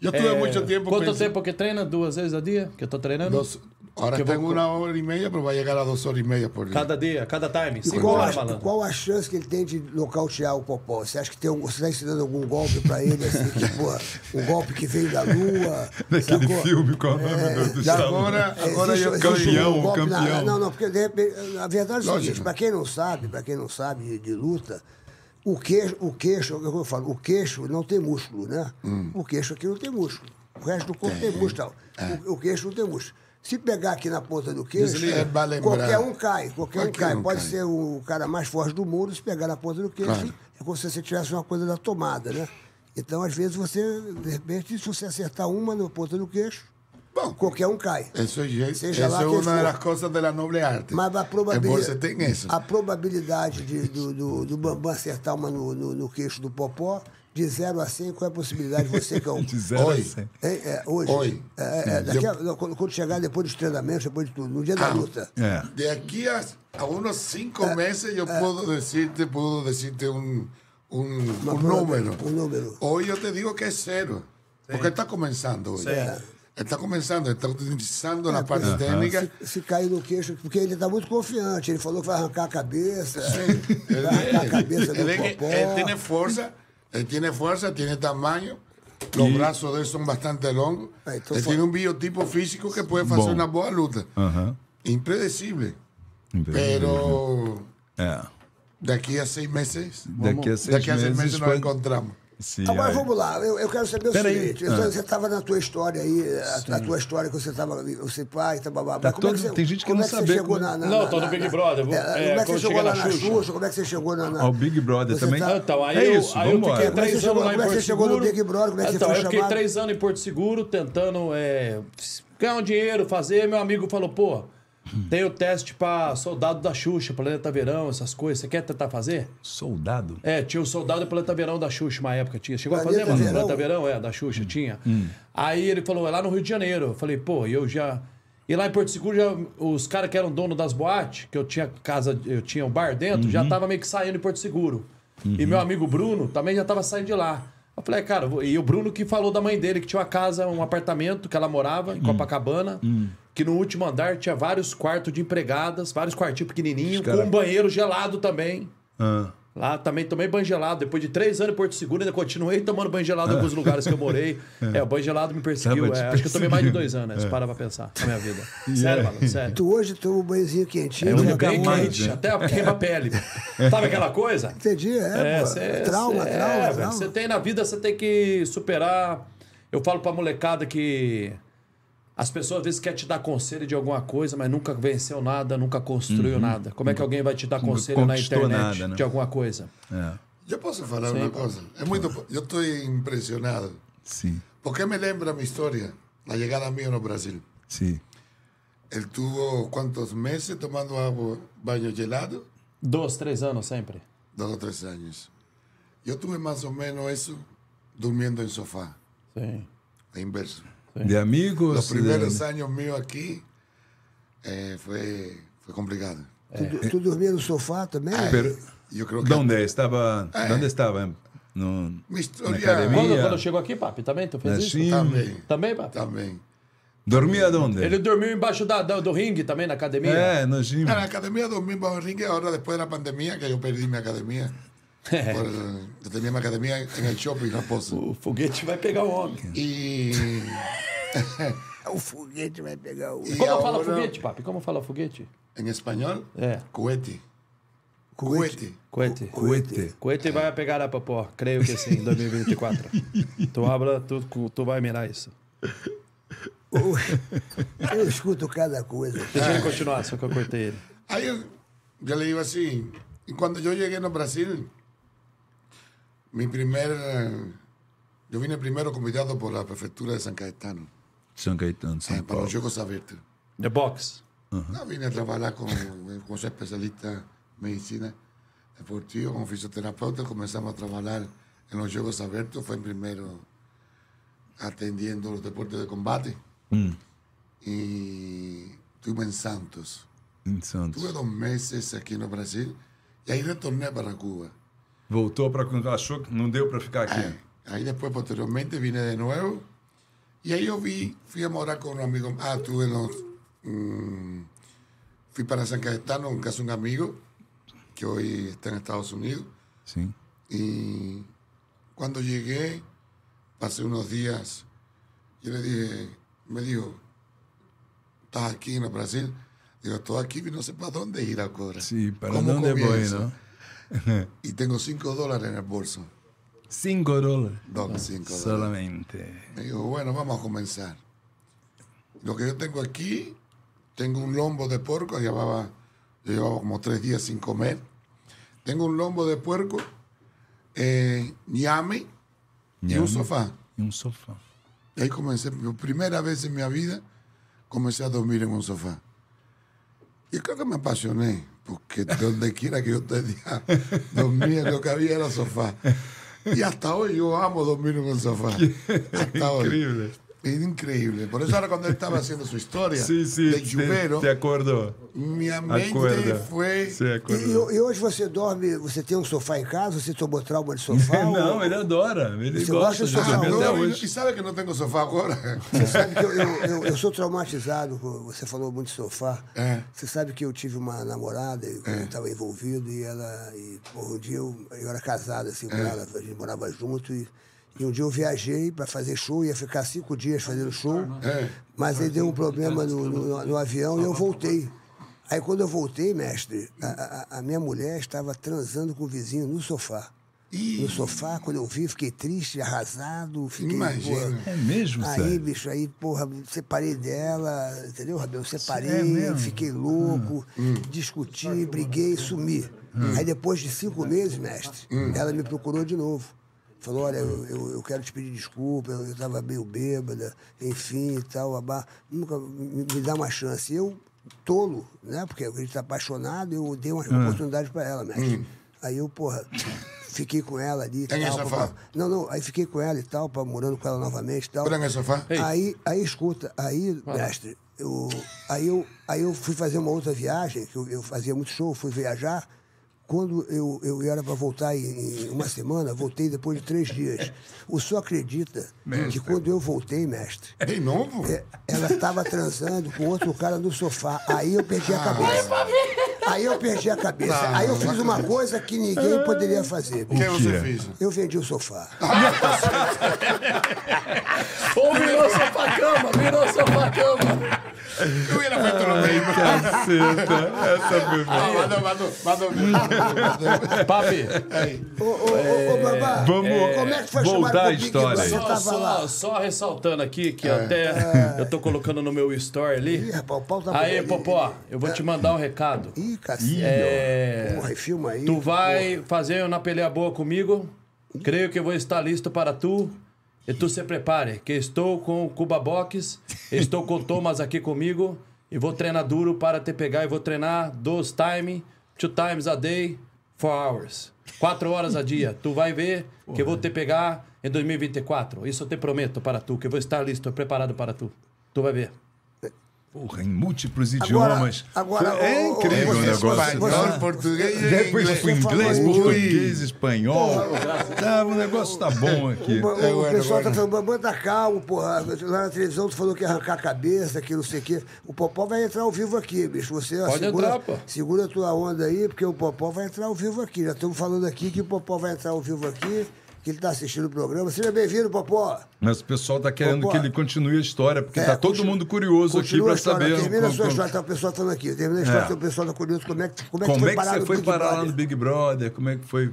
Yo estuve É, mucho tiempo Quanto pensando- tempo que treina? Duas vezes a dia? Que eu tô treinando? dos- ahora Que está en vou- una hora y media, pero va a llegar a dos horas y media por día. Cada dia, cada time. E Cinco qual, horas a, falando. qual a chance que ele tem de nocautear o Popó? Você acha que tem um, você está ensinando algum golpe para ele, assim, que, [LAUGHS] porra, um golpe que veio da lua? Daquele sacou? filme, qual é o nome do- do E Stallone? agora, É, agora existe- eu existe campeão, um golpe na- campeão. não, não, porque de repente, a verdade é o Lógico. seguinte, para quem não sabe, para quem não sabe de, de luta, o queixo, o queixo, é o que eu falo, o queixo não tem músculo, né? Hum. O queixo aqui não tem músculo. O resto do corpo tem, músculo. tal. É. O, o queixo não tem músculo. Se pegar aqui na ponta do queixo, Desliga, lembrar. qualquer um cai, qualquer, um cai. um Pode cai. ser o cara mais forte do mundo, se pegar na ponta do queixo, Claro. é como se você tivesse uma coisa da tomada, né? Então, às vezes, você, de repente, se você acertar uma no ponta do queixo, Bom, qualquer um cai. eso, es- Seja de for. las cosas de la noble arte. Mas a probabilidade, você tem isso. a probabilidade de, do, do, do Bambam acertar uma no, no, no queixo do Popó, de 0 a 100, qual é a possibilidade de você, que é um... [LAUGHS] De zero a Oi. cem. É, é, hoje. Oi. É, é, daqui a- quando, quando chegar depois dos treinamentos, depois de tudo, no dia da Ah. luta. É. De aquí a, a unos cinco meses yo puedo decirte, puedo decirte Uma un proba- número. Um número. Hoy yo te digo que es cero. Porque está comenzando hoy. Está comenzando, está utilizando la parte técnica. Se, se cair no queixo, porque ele está muito confiante. Ele falou que vai arrancar a cabeça. Él, Vai arrancar a cabeça do que- Popó. él tiene fuerza, él tiene fuerza, tiene tamaño. Los brazos de él son bastante longos. Ah, él fue- tiene un biotipo físico que puede hacer una luta. Aham. Impredecible. Imprevisível. Pero É. de aquí a seis meses, Daqui a seis de aquí a seis meses, meses nos pode- encontramos. Sim, Agora aí. vamos lá, eu, eu quero saber o Pera aí. seguinte: tô- você estava na tua história aí, a, a tua história que você estava, você pai, tá, babá, Tá como é que todo- você, tem gente que como não é que sabe você chegou como- na, na, Não, na, tô no na- Big Brother, vou- É, é, como é que você chegou lá na na Xuxa. Como é que você chegou na. na Ao Big Brother Você também. tá- Então, aí, é eu, isso, aí eu fiquei Como é que três você anos chegou- lá em como é que Porto você chegou no Seguro. Big Brother? Como é que você então, foi eu fiquei três anos em Porto Seguro tentando é, ganhar um dinheiro, fazer. Meu amigo falou, pô, tem o teste pra soldado da Xuxa, Planeta Verão, essas coisas. Você quer tentar fazer? Soldado? É, tinha o soldado do Planeta Verão da Xuxa, uma época tinha. Chegou a fazer, Planeta mano? Verão? Planeta Verão, é, da Xuxa, tinha. Aí ele falou, é lá no Rio de Janeiro. Eu falei, pô, eu já. E lá em Porto Seguro, já, os caras que eram dono das boates, que eu tinha casa, eu tinha um bar dentro, já tava meio que saindo em Porto Seguro. E meu amigo Bruno também já tava saindo de lá. Eu falei, cara, vou- e o Bruno que falou da mãe dele, que tinha uma casa, um apartamento que ela morava, em Copacabana, que no último andar tinha vários quartos de empregadas, vários quartinhos pequenininhos, cara- com um banheiro gelado também. Ah. Lá também tomei banho gelado. Depois de três anos em Porto Seguro, ainda continuei tomando banho gelado em alguns lugares que eu morei. [LAUGHS] É, o banho gelado me perseguiu. É, acho que eu tomei mais de dois anos, se parar pra pensar, na minha vida. [LAUGHS] Sério, mano, sério. Tu hoje toma um banhozinho quentinho. É um bem quente, né? até [LAUGHS] queima a pele. Sabe aquela coisa? Entendi, é. pô. cê- trauma, cê- trauma, é. Você tem na vida, você tem que superar. Eu falo pra molecada que as pessoas às vezes querem te dar conselho de alguma coisa, mas nunca venceu nada, nunca construiu nada. Como é que alguém vai te dar conselho na internet nada, né? de alguma coisa? É. Yo puedo hablar una cosa. Es muy, yo estoy impresionado. Sim, Porque me lembra mi historia, la llegada mía no Brasil. sim. Él tuvo cuántos meses tomando agua, baño gelado, Dois, três anos sempre. dos o tres años. Yo tuve más o menos eso durmiendo en sofá, Sim. a inverso. De amigos. Los primeros de- años míos aquí eh, fue, fue complicado. Tu, tu dormia no sofá também? Pero, Yo creo que ¿Dónde estaba? ¿Dónde estaba? No, mi historia academia. Quando, quando chegou aqui, papi, também tu fez isso? Assim, también, Também, papi? también. dormia onde? Ele dormiu embaixo da, da- do ringue também, na academia? É, no gym. En la academia dormí bajo el ringue ahora después de la pandemia, que yo perdí mi academia. Por, yo tenía mi academia el shopping Raposo. O foguete vai pegar o homem. Y, [LAUGHS] O foguete vai pegar o. y Como fala ahora, foguete, papi? Como fala foguete? en español, É. Cohete. Cohete. Cohete. Coete. Cohete vai pegar a popó. Creio que sim, em 2024. [LAUGHS] tu habla, tu, tu vai mirar isso. Eu escuto cada coisa. Deixa ele continuar, só que eu cortei ele. Ahí yo, yo le digo así. Y cuando yo llegué a Brasil, mi primer. eh, Yo vine primero convidado por la prefectura de San Caetano São Caetano, eh, São para Paulo. los Juegos Abiertos. The box. No, vine a trabajar con, como soy especialista en medicina deportiva, como fisioterapeuta. Comenzamos a trabajar en los Juegos Abiertos. Fue primero atendiendo los deportes de combate. Y estuve en Santos. Em Santos. Tuve dos meses aquí en Brasil y ahí retorné para Cuba. Voltou para quando achou que não deu para ficar aqui. Ahí después, posteriormente, vine de nuevo. Y ahí yo vi, fui a morar con un amigo. Ah, tuve los. mm, fui para San Cayetano en casa de un amigo que hoy está en Estados Unidos. Sim. Y cuando llegué, pasé unos días. Yo le dije, me dijo, ¿estás aquí en el Brasil? Digo, estoy aquí y no sé para dónde ir ahora. Sim, para ¿Cómo onde comienzo? [LAUGHS] Y tengo cinco dólares en el bolso. Cinco dólares. Solamente. Me dijo, bueno, vamos a comenzar. Lo que yo tengo aquí, tengo un lombo de puerco, llevaba, yo llevaba como tres días sin comer. Tengo un lombo de puerco, eh, ñame, e um sofá. E um sofá. E aí comecei, pela primeira vez em minha vida, comecei a dormir em um sofá. E creo que me apasionei, porque donde quiera que yo tenía, dormía, lo que había era sofá. Y hasta hoy yo amo dormir en un sofá. [LAUGHS] Hasta hoy. Incrível. Es increíble. Por eso ahora cuando él estaba haciendo su historia Sim, sim. de chuvero, Te acordou. mi mente Acorda. fue... Você E, acordou. e- e hoje você dorme, você tem um sofá em casa, você tomou trauma de sofá? [LAUGHS] Não, ou- ele adora. Ele Você gosta gosta de sofá? y, hoje. y sabe que no tengo sofá ahora. Você sabe que eu, eu, eu- eu sou traumatizado, você falou muito de sofá. É. Você sabe que eu tive uma namorada, eu estava envolvido, e ela. E, porra, um dia eu, eu era casado assim com ela, a gente morava junto, e, e um dia eu viajei para fazer show, ia ficar cinco dias fazendo show, mas aí deu um problema no, no- no avião e eu voltei. Aí quando eu voltei, mestre, a, a- a minha mulher estava transando com o vizinho no sofá. No sofá, quando eu vi, fiquei triste, arrasado, fiquei. Imagina. porra, É mesmo, Aí, sério? bicho, aí, porra, separei dela, entendeu, Rabel? Separei, É fiquei louco, discuti, briguei, sumi. Aí depois de cinco meses, mestre, ela me procurou de novo. Falou, olha, eu, eu, eu quero te pedir desculpa, eu estava meio bêbada, enfim e tal, abá. Nunca me, me dá uma chance. Eu, tolo, né? Porque a gente tá apaixonado, eu dei uma oportunidade para ela, mestre. Aí eu, porra, fiquei com ela ali e Tem tal. sofá? pá. Não, não, aí fiquei com ela e tal, pá, morando com ela novamente e tal. El sofá. Aí, aí escuta, aí, mestre, eu, aí, eu, aí eu fui fazer uma outra viagem, que eu, eu fazia muito show, fui viajar. Quando eu, eu era para voltar em, uma semana, voltei depois de três dias. O senhor acredita que quando eu voltei, mestre, De novo? é, ela estava transando com outro cara no sofá. Aí eu perdi a cabeça. Aí eu perdi a cabeça. Não, Aí eu não fiz uma coisa que ninguém poderia fazer. O que você é? fez? Eu vendi o sofá. [LAUGHS] Ou virou sofá-cama, virou sofá-cama. Eu hubiera feito lo mismo. Caceta. Essa foi boa. Ah, Manda, manda, manda. Papi, Ô, ô, ô, ô, Babá, Vamos como é que foi voltar Big história. Você só, só, só ressaltando aqui que É. até eu tô colocando no meu story ali. Ih, rapaz, o pau tá Aí. Popó, eu vou te mandar um recado. Ih, cacete. É, Porra, filma aí. Tu vai fazer uma peleia boa comigo. Creio que vou estar listo para tu. E tu se prepare, que estou com o Cuba Box, estou com o Thomas aqui comigo e vou treinar duro para te pegar e vou treinar dos time, two times a day, four hours. Quatro horas a dia. Tu vai ver que eu vou te pegar em 2024. Isso eu te prometo para tu, que eu vou estar listo, preparado para tu. Tu vai ver. Porra, em múltiplos Agora- idiomas. agora, é ô, ô, incrível o negócio. Espanhol, português e Depois inglês. inglês, português, espanhol. Tá, o negócio tá bom aqui. O, o É, bueno, pessoal tá falando, tá calmo, porra. Lá na televisão tu falou que ia arrancar a cabeça, que não sei o quê. O Popó vai entrar ao vivo aqui, bicho. Você Pode segura, entrar, pô. segura a tua onda aí, porque o Popó vai entrar ao vivo aqui. Já estamos falando aqui que o Popó vai entrar ao vivo aqui, que ele tá assistindo o programa. Seja bem-vindo, Popó. Mas o pessoal tá querendo Pô, que ele continue a história, porque É, tá todo mundo curioso aqui continua pra a história, saber. Termina a sua como- história, tá o pessoal falando aqui. Termina a história, É. o pessoal tá curioso. Como é que, como é que Como foi é que parar você no foi Big parar lá no Big Brother? Como é que foi?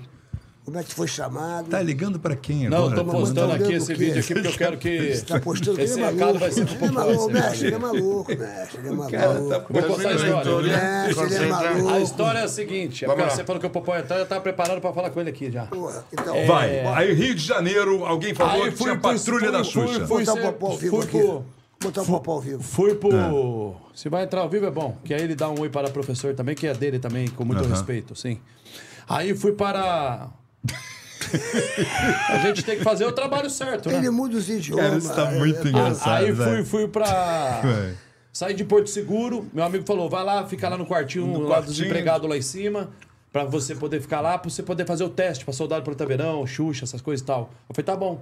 Como é que foi chamado? Tá ligando pra quem Não, eu agora? tô Mas postando tá aqui olhando esse vídeo aqui porque eu quero que Tá postando esse ele é maluco. vai ser Ele é maluco, mestre, ele é maluco, mestre. Ele é maluco. cara tá Vou postar a história. Mestre, ele é maluco. A história é a seguinte: é você falou que o Popó ia entrar, eu tava preparado pra falar com ele aqui já. Porra, então, Vai. Aí, Rio de Janeiro, alguém falou que tinha patrulha da Xuxa. Vou botar ser- o Popó ao vivo fui aqui. pro- Botar o Popó ao vivo. Fui pro. Se vai entrar ao vivo é bom, que aí ele dá um oi para o professor também, que é dele também, com muito respeito, sim. Aí fui para. [LAUGHS] a gente tem que fazer o trabalho certo, né? Ele muda os idiomas. Cara, isso tá muito engraçado. Aí fui, velho. fui pra. [LAUGHS] Saí de Porto Seguro, meu amigo falou: vai lá, fica lá no quartinho, No lá dos quartinho. empregados lá em cima, pra você poder ficar lá, pra você poder fazer o teste pra soldado protaverão, Xuxa, essas coisas e tal. Eu falei: tá bom.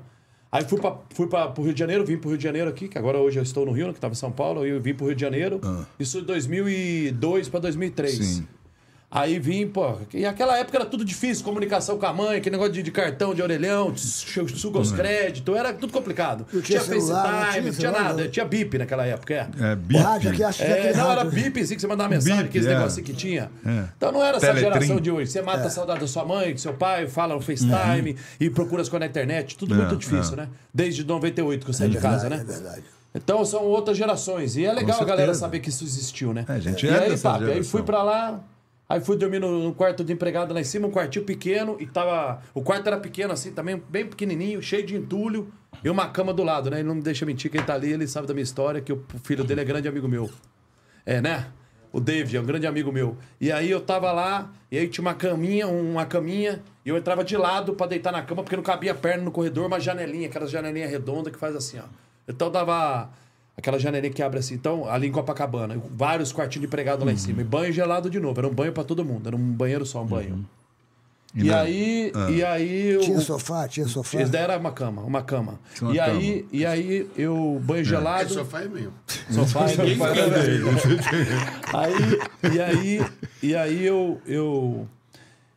Aí fui, pra, fui pra, pro Rio de Janeiro, vim pro Rio de Janeiro aqui, que agora hoje eu estou no Rio, né, que tava em São Paulo, aí eu vim pro Rio de Janeiro. Isso de 2002 pra 2003. Ah. Sim. Aí vim, pô. E aquela época era tudo difícil, comunicação com a mãe, aquele negócio de, de cartão, de orelhão, suga os créditos, era tudo complicado. Não tinha celular, não FaceTime, tinha não tinha celular, nada, não. tinha bip naquela época, é. É, bip. Rádio aqui, acho que É, aquele não, era bip, assim, que você mandava mensagem, Bip, aqueles é. negocinho que tinha. É. Então não era essa Teletrim. geração de hoje. Você mata a saudade da sua mãe, do seu pai, fala no FaceTime e procura as coisas na internet. Tudo É, muito difícil, é. né? Desde 98 que eu saí de casa, né? É verdade. Então são outras gerações. E é legal a galera saber que isso existiu, né? É, a gente e é aí, dessa papi, aí geração. fui pra lá, Aí fui dormir no, no quarto de empregado lá em cima, um quartinho pequeno, e tava. O quarto era pequeno assim, também, bem pequenininho, cheio de entulho, e uma cama do lado, né? Ele não me deixa mentir, quem tá ali, ele sabe da minha história, que o filho dele é grande amigo meu. É, né? O David é um grande amigo meu. E aí eu tava lá, e aí tinha uma caminha, uma caminha, e eu entrava de lado pra deitar na cama, porque não cabia perna no corredor, uma janelinha, aquelas janelinhas redondas que faz assim, ó. Então dava aquela janelinha que abre assim. Então, ali em Copacabana, vários quartinhos de empregado lá em cima. E banho gelado de novo. Era um banho pra todo mundo. Era um banheiro só, um banho. E, na- aí, e aí... Tinha sofá, tinha sofá. Esse daí era uma cama, uma cama. Tinha uma e, aí, e aí, eu, banho El gelado... sofá é meu. Sofá é [LAUGHS] bem [LAUGHS] aí, e aí, e aí eu, eu,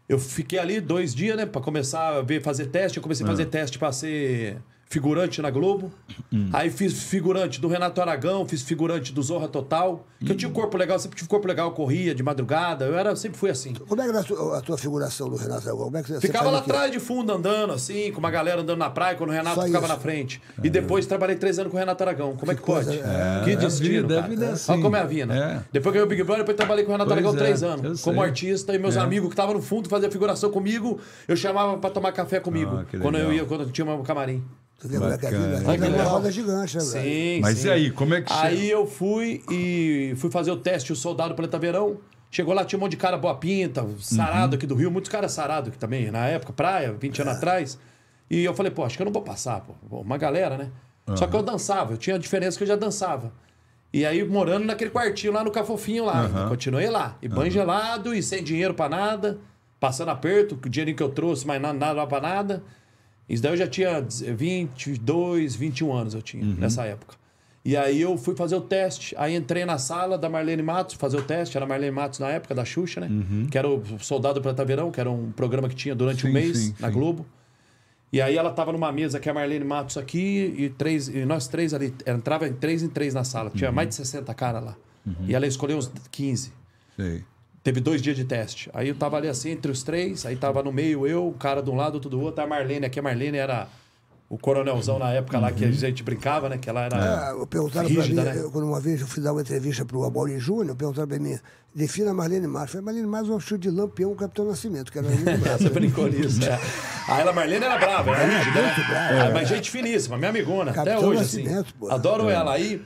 eu fiquei ali dois dias, né? Pra começar a ver, fazer teste. Eu comecei a fazer teste pra ser figurante na Globo. Aí fiz figurante do Renato Aragão, fiz figurante do Zorra Total. Que eu tinha um corpo legal, sempre tive corpo legal, corria de madrugada. Eu era, sempre fui assim. Como é que era a tua, a tua figuração do Renato Aragão? Como é que você Ficava lá atrás de fundo andando, assim, com uma galera andando na praia, quando o Renato Só ficava isso. na frente. E depois trabalhei três anos com o Renato Aragão. Como é que pode? é. que É, destino. a vida, é Olha assim. como é a vida. É. Depois que eu o Big Brother, depois trabalhei com o Renato Pois Aragão é, três anos. Como artista, e meus É. amigos que estavam no fundo faziam figuração comigo, eu chamava pra tomar café comigo. Ah, quando eu ia, quando eu tinha um camarim. Você vê como é que a Bacana. vida, a é uma roda gigante, né, velho? Sim, Mas sim. e aí, como é que chega? Aí eu fui e fui fazer o teste, o soldado Planeta Verão. Chegou lá, tinha um monte de cara boa pinta, sarado Uhum. aqui do Rio, muitos caras sarados aqui também, na época, praia, 20 É. anos atrás. E eu falei, pô, acho que eu não vou passar, pô. Uma galera, né? Só que eu dançava, eu tinha a diferença que eu já dançava. E aí, morando naquele quartinho lá no Cafofinho lá, continuei lá. E banho gelado e sem dinheiro pra nada, passando aperto, com o dinheirinho que eu trouxe, mas nada, nada pra nada. Isso daí eu já tinha 22, 21 anos eu tinha nessa época. E aí eu fui fazer o teste. Aí entrei na sala da Marlene Matos fazer o teste. Era a Marlene Matos na época, da Xuxa, né? Que era o Soldado Prata Verão, que era um programa que tinha durante Sim, um mês sim, na sim. Globo. E aí ela tava numa mesa que é a Marlene Matos aqui e, três, e nós três ali. Entrava em três em três na sala. Tinha mais de 60 caras lá. E ela escolheu uns 15. Sei. Teve dois dias de teste. Aí eu tava ali assim, entre os três. Aí tava no meio eu, o cara de um lado, outro do outro. A Marlene aqui. A Marlene era o coronelzão na época lá que a gente brincava, né? Que ela era Ah, perguntaram rígida, pra mim, né? eu, quando uma vez eu fui dar uma entrevista pro Amaury Júnior, perguntaram pra mim, defina a Marlene Matos. Eu falei, Marlene Matos é um chute de lampião, o Capitão Nascimento, que era. [LAUGHS] Você né? brincou nisso, é. Aí ela, Marlene, era brava, era rígida, né? muito brava. Ah, Mas gente finíssima, minha amigona, até Capitão hoje, assim. Nascimento, pô. Adoro É. ela. Aí,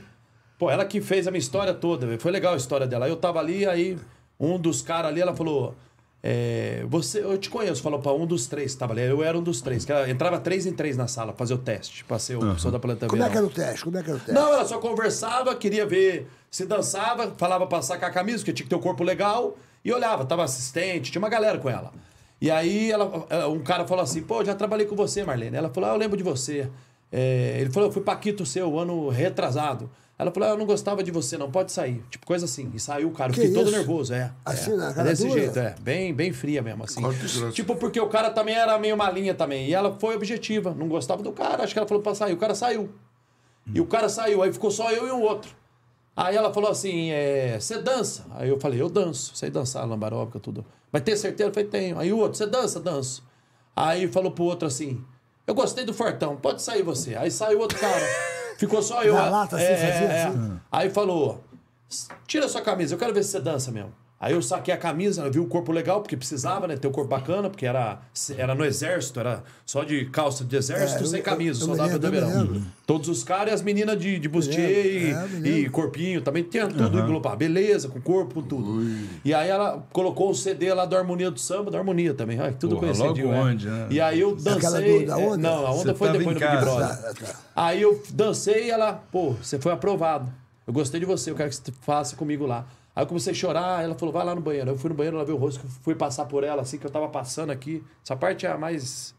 pô, ela que fez a minha história toda, velho. foi legal a história dela. Aí eu tava ali, aí um dos caras ali, ela falou... é, você, eu te conheço, falou pra um dos três que tava ali. Eu era um dos três. Que ela entrava três em três na sala, pra fazer o teste, pra ser o pessoal da Planta Como é que era o teste? Como é que era o teste? Não, ela só conversava, queria ver se dançava, falava pra sacar a camisa, porque tinha que ter o corpo legal, e olhava, tava assistente, tinha uma galera com ela. E aí ela, eh, um cara falou assim, pô, já trabalhei com você, Marlene. Ela falou, ah, eu lembro de você. É, ele falou, eu fui Paquito seu, ano retrasado. Ela falou, ah, eu não gostava de você, não pode sair. Tipo, coisa assim. E saiu o cara, eu Que fiquei todo nervoso, é. Assim, é, na cara Desse dura? jeito, é. Bem, bem fria mesmo, assim. Tipo, porque o cara também era meio malinha também. E ela foi objetiva, não gostava do cara. Acho que ela falou pra sair. O cara saiu. E o cara saiu, aí ficou só eu e um outro. Aí ela falou assim: é, você dança? Aí eu falei: eu danço, sei dançar, lambaróbica, tudo. Mas tem certeza? Eu falei: tenho. Aí o outro: você dança? Danço. Aí falou pro outro assim: eu gostei do Fortão, pode sair você. Aí saiu outro cara. [LAUGHS] Ficou só eu. Na lata, assim, fazia assim? Aí falou: tira sua camisa, eu quero ver se você dança mesmo. Aí eu saquei a camisa, eu vi o corpo legal, porque precisava, né? Ter o corpo bacana, porque era, era no exército, era só de calça de exército, É, eu- sem eu- camisa, eu dava lembro, do eu verão. Todos os caras e as meninas de, de bustier é, eu e, e lembro. corpinho, também tinha tudo englobado. Beleza, com corpo, com tudo. E aí ela colocou o CD lá do Harmonia do Samba, da Harmonia também. Ai, tudo Porra, conhecidinho, logo é. onde, né? E aí eu dancei. do- da é, onda? não, a onda Você foi depois do Big. Brother. Tá, tá. Aí eu dancei e ela, pô, você foi aprovado. Eu gostei de você, eu quero que você faça comigo lá. Aí eu comecei a chorar, ela falou, vai lá no banheiro. Eu fui no banheiro, ela viu o rosto, fui passar por ela, assim, que eu tava passando aqui. Essa parte é a mais,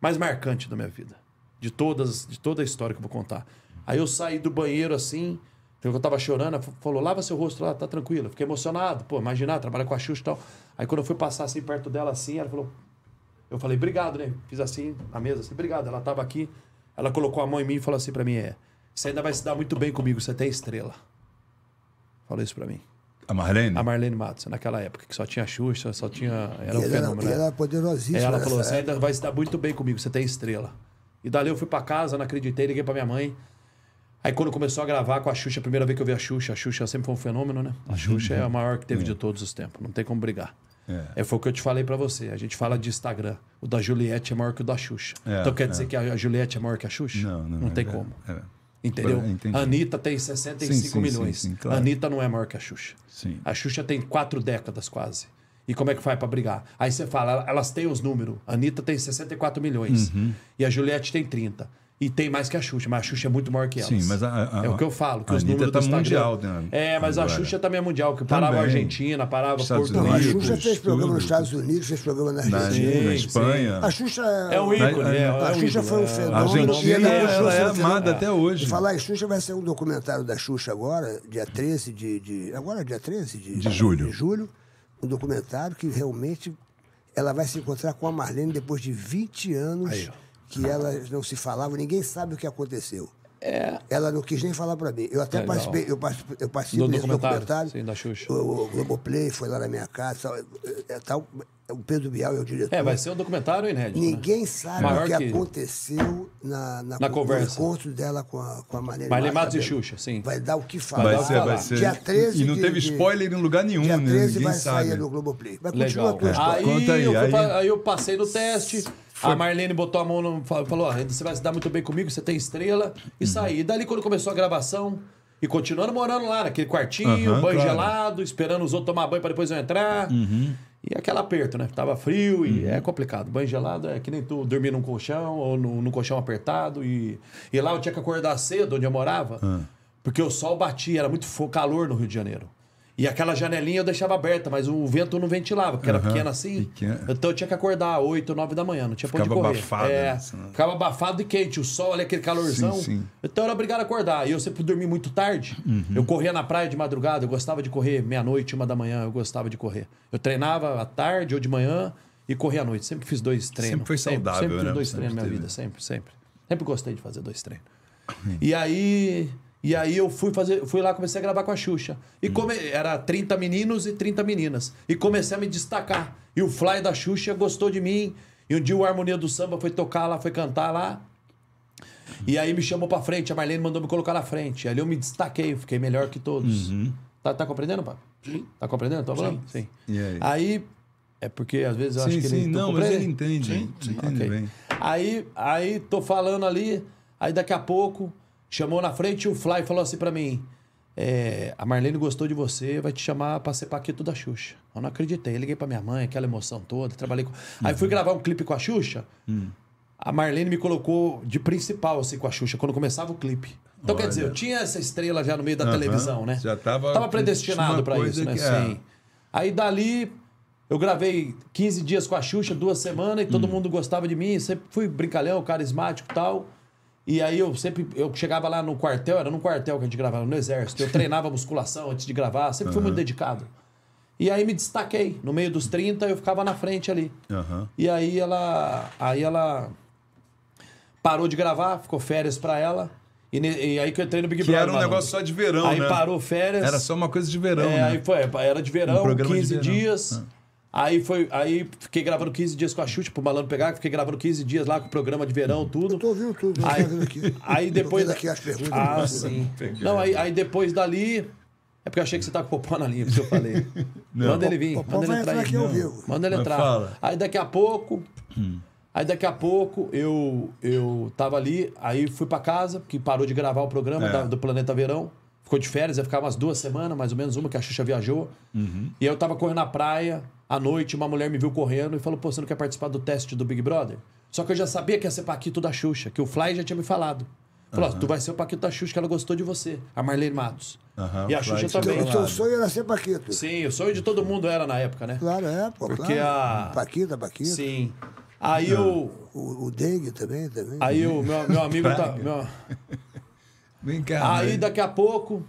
mais marcante da minha vida. De todas, de toda a história que eu vou contar. Aí eu saí do banheiro, assim, eu tava chorando, ela falou, lava seu rosto lá, tá tranquilo. Eu Fiquei emocionado, pô, imaginar, trabalhar com a Xuxa e tal. Aí quando eu fui passar, assim, perto dela, assim, ela falou, eu falei, obrigado, né? Fiz assim, na mesa, assim, obrigado. Ela tava aqui, ela colocou a mão em mim e falou assim pra mim, é, você ainda vai se dar muito bem comigo, você tem estrela. Falou isso pra mim. A Marlene? A Marlene Matos, naquela época, que só tinha Xuxa, só tinha... Era um ela era, fenômeno. né? ela era poderosíssima. Aí ela falou, você ainda vai se dar muito bem comigo, você tem estrela. E dali eu fui pra casa, não acreditei, liguei pra minha mãe. Aí quando começou a gravar com a Xuxa, a primeira vez que eu vi a Xuxa, a Xuxa sempre foi um fenômeno, né? A Xuxa é a maior que teve de todos os tempos, não tem como brigar. É. foi o que eu te falei pra você. A gente fala de Instagram. O da Juliette é maior que o da Xuxa. É, então quer é. dizer que a Juliette é maior que a Xuxa? Não, não. Não é, tem é, como. é. Entendeu? Entendi. A Anitta tem 65 Sim, sim, milhões. sim, claro. A Anitta não é maior que a Xuxa. A Xuxa tem quatro décadas quase. E como é que faz pra brigar? Aí você fala, elas têm os números. A Anitta tem 64 milhões. Uhum. E a Juliette tem 30. E tem mais que a Xuxa, mas a Xuxa é muito maior que elas. Sim, mas a- a- é o que eu falo, que a os Anitta números tá do Instagram... mundial, né, É, mas a agora. Xuxa também é mundial, que parava Também. a Argentina, parava Estados Porto Não, a. Rico. Xuxa fez programa nos. Estados Unidos, fez programa na Na, Argentina. na sim. Espanha. A Xuxa É um ícone, Mas, é, a- é A Xuxa ícone, foi um é. fenômeno. A Argentina, ela ela é um fenômeno. amada até hoje. E falar em Xuxa vai ser um documentário da Xuxa agora, dia 13 de. de agora, dia 13 de, De julho. De julho. Um documentário que realmente ela vai se encontrar com a Marlene depois de 20 anos Aí, ó. Que elas não se falavam, ninguém sabe o que aconteceu. Ela não quis nem falar pra mim. Eu até É. Legal. participei, eu participo, eu participo No desse documentário, documentário. sim, da Xuxa. O, o Globoplay foi lá na minha casa. Tal, é, tal, o Pedro Bial é o diretor. É, vai ser um documentário inédito. né? Ninguém sabe Maior o que, que- aconteceu na, na, Na no conversa. encontro dela com a, com a Marlene Marlene Matos e. Xuxa, sim. Vai dar o que falar. Vai Vai ser, vai ser. Dia 13 e não de- teve de- spoiler em lugar nenhum, Dia né? 13 Ninguém vai sabe. sair no Globoplay. Mas continua a tua história. Aí, Conta aí, eu, aí. pa- aí eu passei no teste. A Marlene botou a mão no. fa- Falou: ó, você vai se dar muito bem comigo, você tem estrela. E Uhum. saí. E dali, quando começou a gravação, e continuando morando lá, naquele quartinho, Aham, banho claro. gelado, esperando os outros tomar banho pra depois eu entrar. Uhum. E aquele aperto, né? Tava frio e é complicado. Banho gelado é que nem tu dormir num colchão ou no, num colchão apertado. E, e lá eu tinha que acordar cedo, onde eu morava, Ah. porque o sol batia, era muito calor no Rio de Janeiro. E aquela janelinha eu deixava aberta, mas o vento não ventilava, porque era pequena assim. pequena. Então eu tinha que acordar 8, 9 da manhã, não tinha pra onde Ficava correr. abafado, é, né, Ficava abafado e quente, o sol ali, aquele calorzão. Sim, sim. Então eu era obrigado a acordar. E eu sempre dormi muito tarde. Uhum. Eu corria na praia de madrugada, eu gostava de correr meia-noite, uma da manhã, eu gostava de correr. Eu treinava à tarde ou de manhã e corria à noite. Sempre fiz dois treinos. Sempre foi saudável, Sempre, fiz né? dois Sempre treinos na minha vida, sempre, sempre. Sempre gostei de fazer dois treinos. E aí, e aí eu fui fazer, fui lá comecei a gravar com a Xuxa. E come, era 30 meninos e 30 meninas. E comecei a me destacar. E o Fly da Xuxa gostou de mim. E um dia o Harmonia do Samba foi tocar lá, foi cantar lá. E aí me chamou pra frente, a Marlene mandou me colocar na frente. Ali eu me destaquei, eu fiquei melhor que todos. Tá, tá compreendendo, pai? Sim. Tá compreendendo? Tô falando? Sim. E aí? é porque às vezes eu Sim, acho que sim, ele. tu não, mas ele entende. Entende Ok. bem. Aí, aí tô falando ali, aí daqui a pouco chamou na frente o Fly falou assim pra mim: é, a Marlene gostou de você, vai te chamar pra ser Paquito da Xuxa. Eu não acreditei, liguei pra minha mãe, aquela emoção toda, trabalhei com. Aí Uhum. fui gravar um clipe com a Xuxa. Hum. A Marlene me colocou de principal assim com a Xuxa quando começava o clipe. Então quer Olha. dizer, eu tinha essa estrela já no meio da Aham. televisão, né? Já tava- Tava predestinado coisa isso, né? é. Sim. Aí dali eu gravei 15 dias com a Xuxa, duas semanas, e todo Hum. mundo gostava de mim, sempre fui brincalhão, carismático e tal. E aí eu sempre, eu chegava lá no quartel, era no quartel que a gente gravava, no exército. Eu [LAUGHS] treinava musculação antes de gravar, sempre fui muito dedicado. E aí me destaquei. No meio dos 30, eu ficava na frente ali. Aham. E aí ela. Aí ela parou de gravar, ficou férias pra ela. E, e aí que eu entrei no Big Que Brother. era um negócio só de verão, Aí né? parou férias. Era só uma coisa de verão, É, né? aí foi, era de verão, Um programa de 15 verão. dias. Aí foi, aí fiquei gravando 15 dias com a Xuxa pro Malandro pegar, fiquei gravando 15 dias lá com o programa de verão, tudo. Eu tô ouvindo tudo, eu tô Aí, ouvindo aqui. aí Tô depois. vendo aqui as perguntas. Ah, sim. Não, aí, aí depois dali. É porque eu achei que você tá com o Popó na linha, por isso que eu falei. Manda ele vir, Popó manda ele entrar entrar aí. aqui ao Não. vivo. Manda ele entrar. fala. Aí daqui a pouco. Aí daqui a pouco eu, eu tava ali, aí fui pra casa, que parou de gravar o programa É. da- do Planeta Verão. Ficou de férias, ia ficar umas duas semanas, mais ou menos uma, que a Xuxa viajou. Uhum. E aí eu tava correndo na praia, à noite, uma mulher me viu correndo e falou: Pô, você não quer participar do teste do Big Brother? Só que eu já sabia que ia ser Paquito da Xuxa, que o Fly já tinha me falado. Falou: ó, tu vai ser o Paquito da Xuxa, que ela gostou de você, a Marlene Matos. Aham, e a Xuxa também. O seu sonho era ser Paquito. Sim, o sonho de todo mundo era na época, né? Claro, é, pô, Porque claro. a- Paquita, Paquita. Sim. Aí eu. O, o Dengue também, também. Aí o meu, meu amigo tá. [LAUGHS] meu- Vem cá. Aí né? daqui a pouco.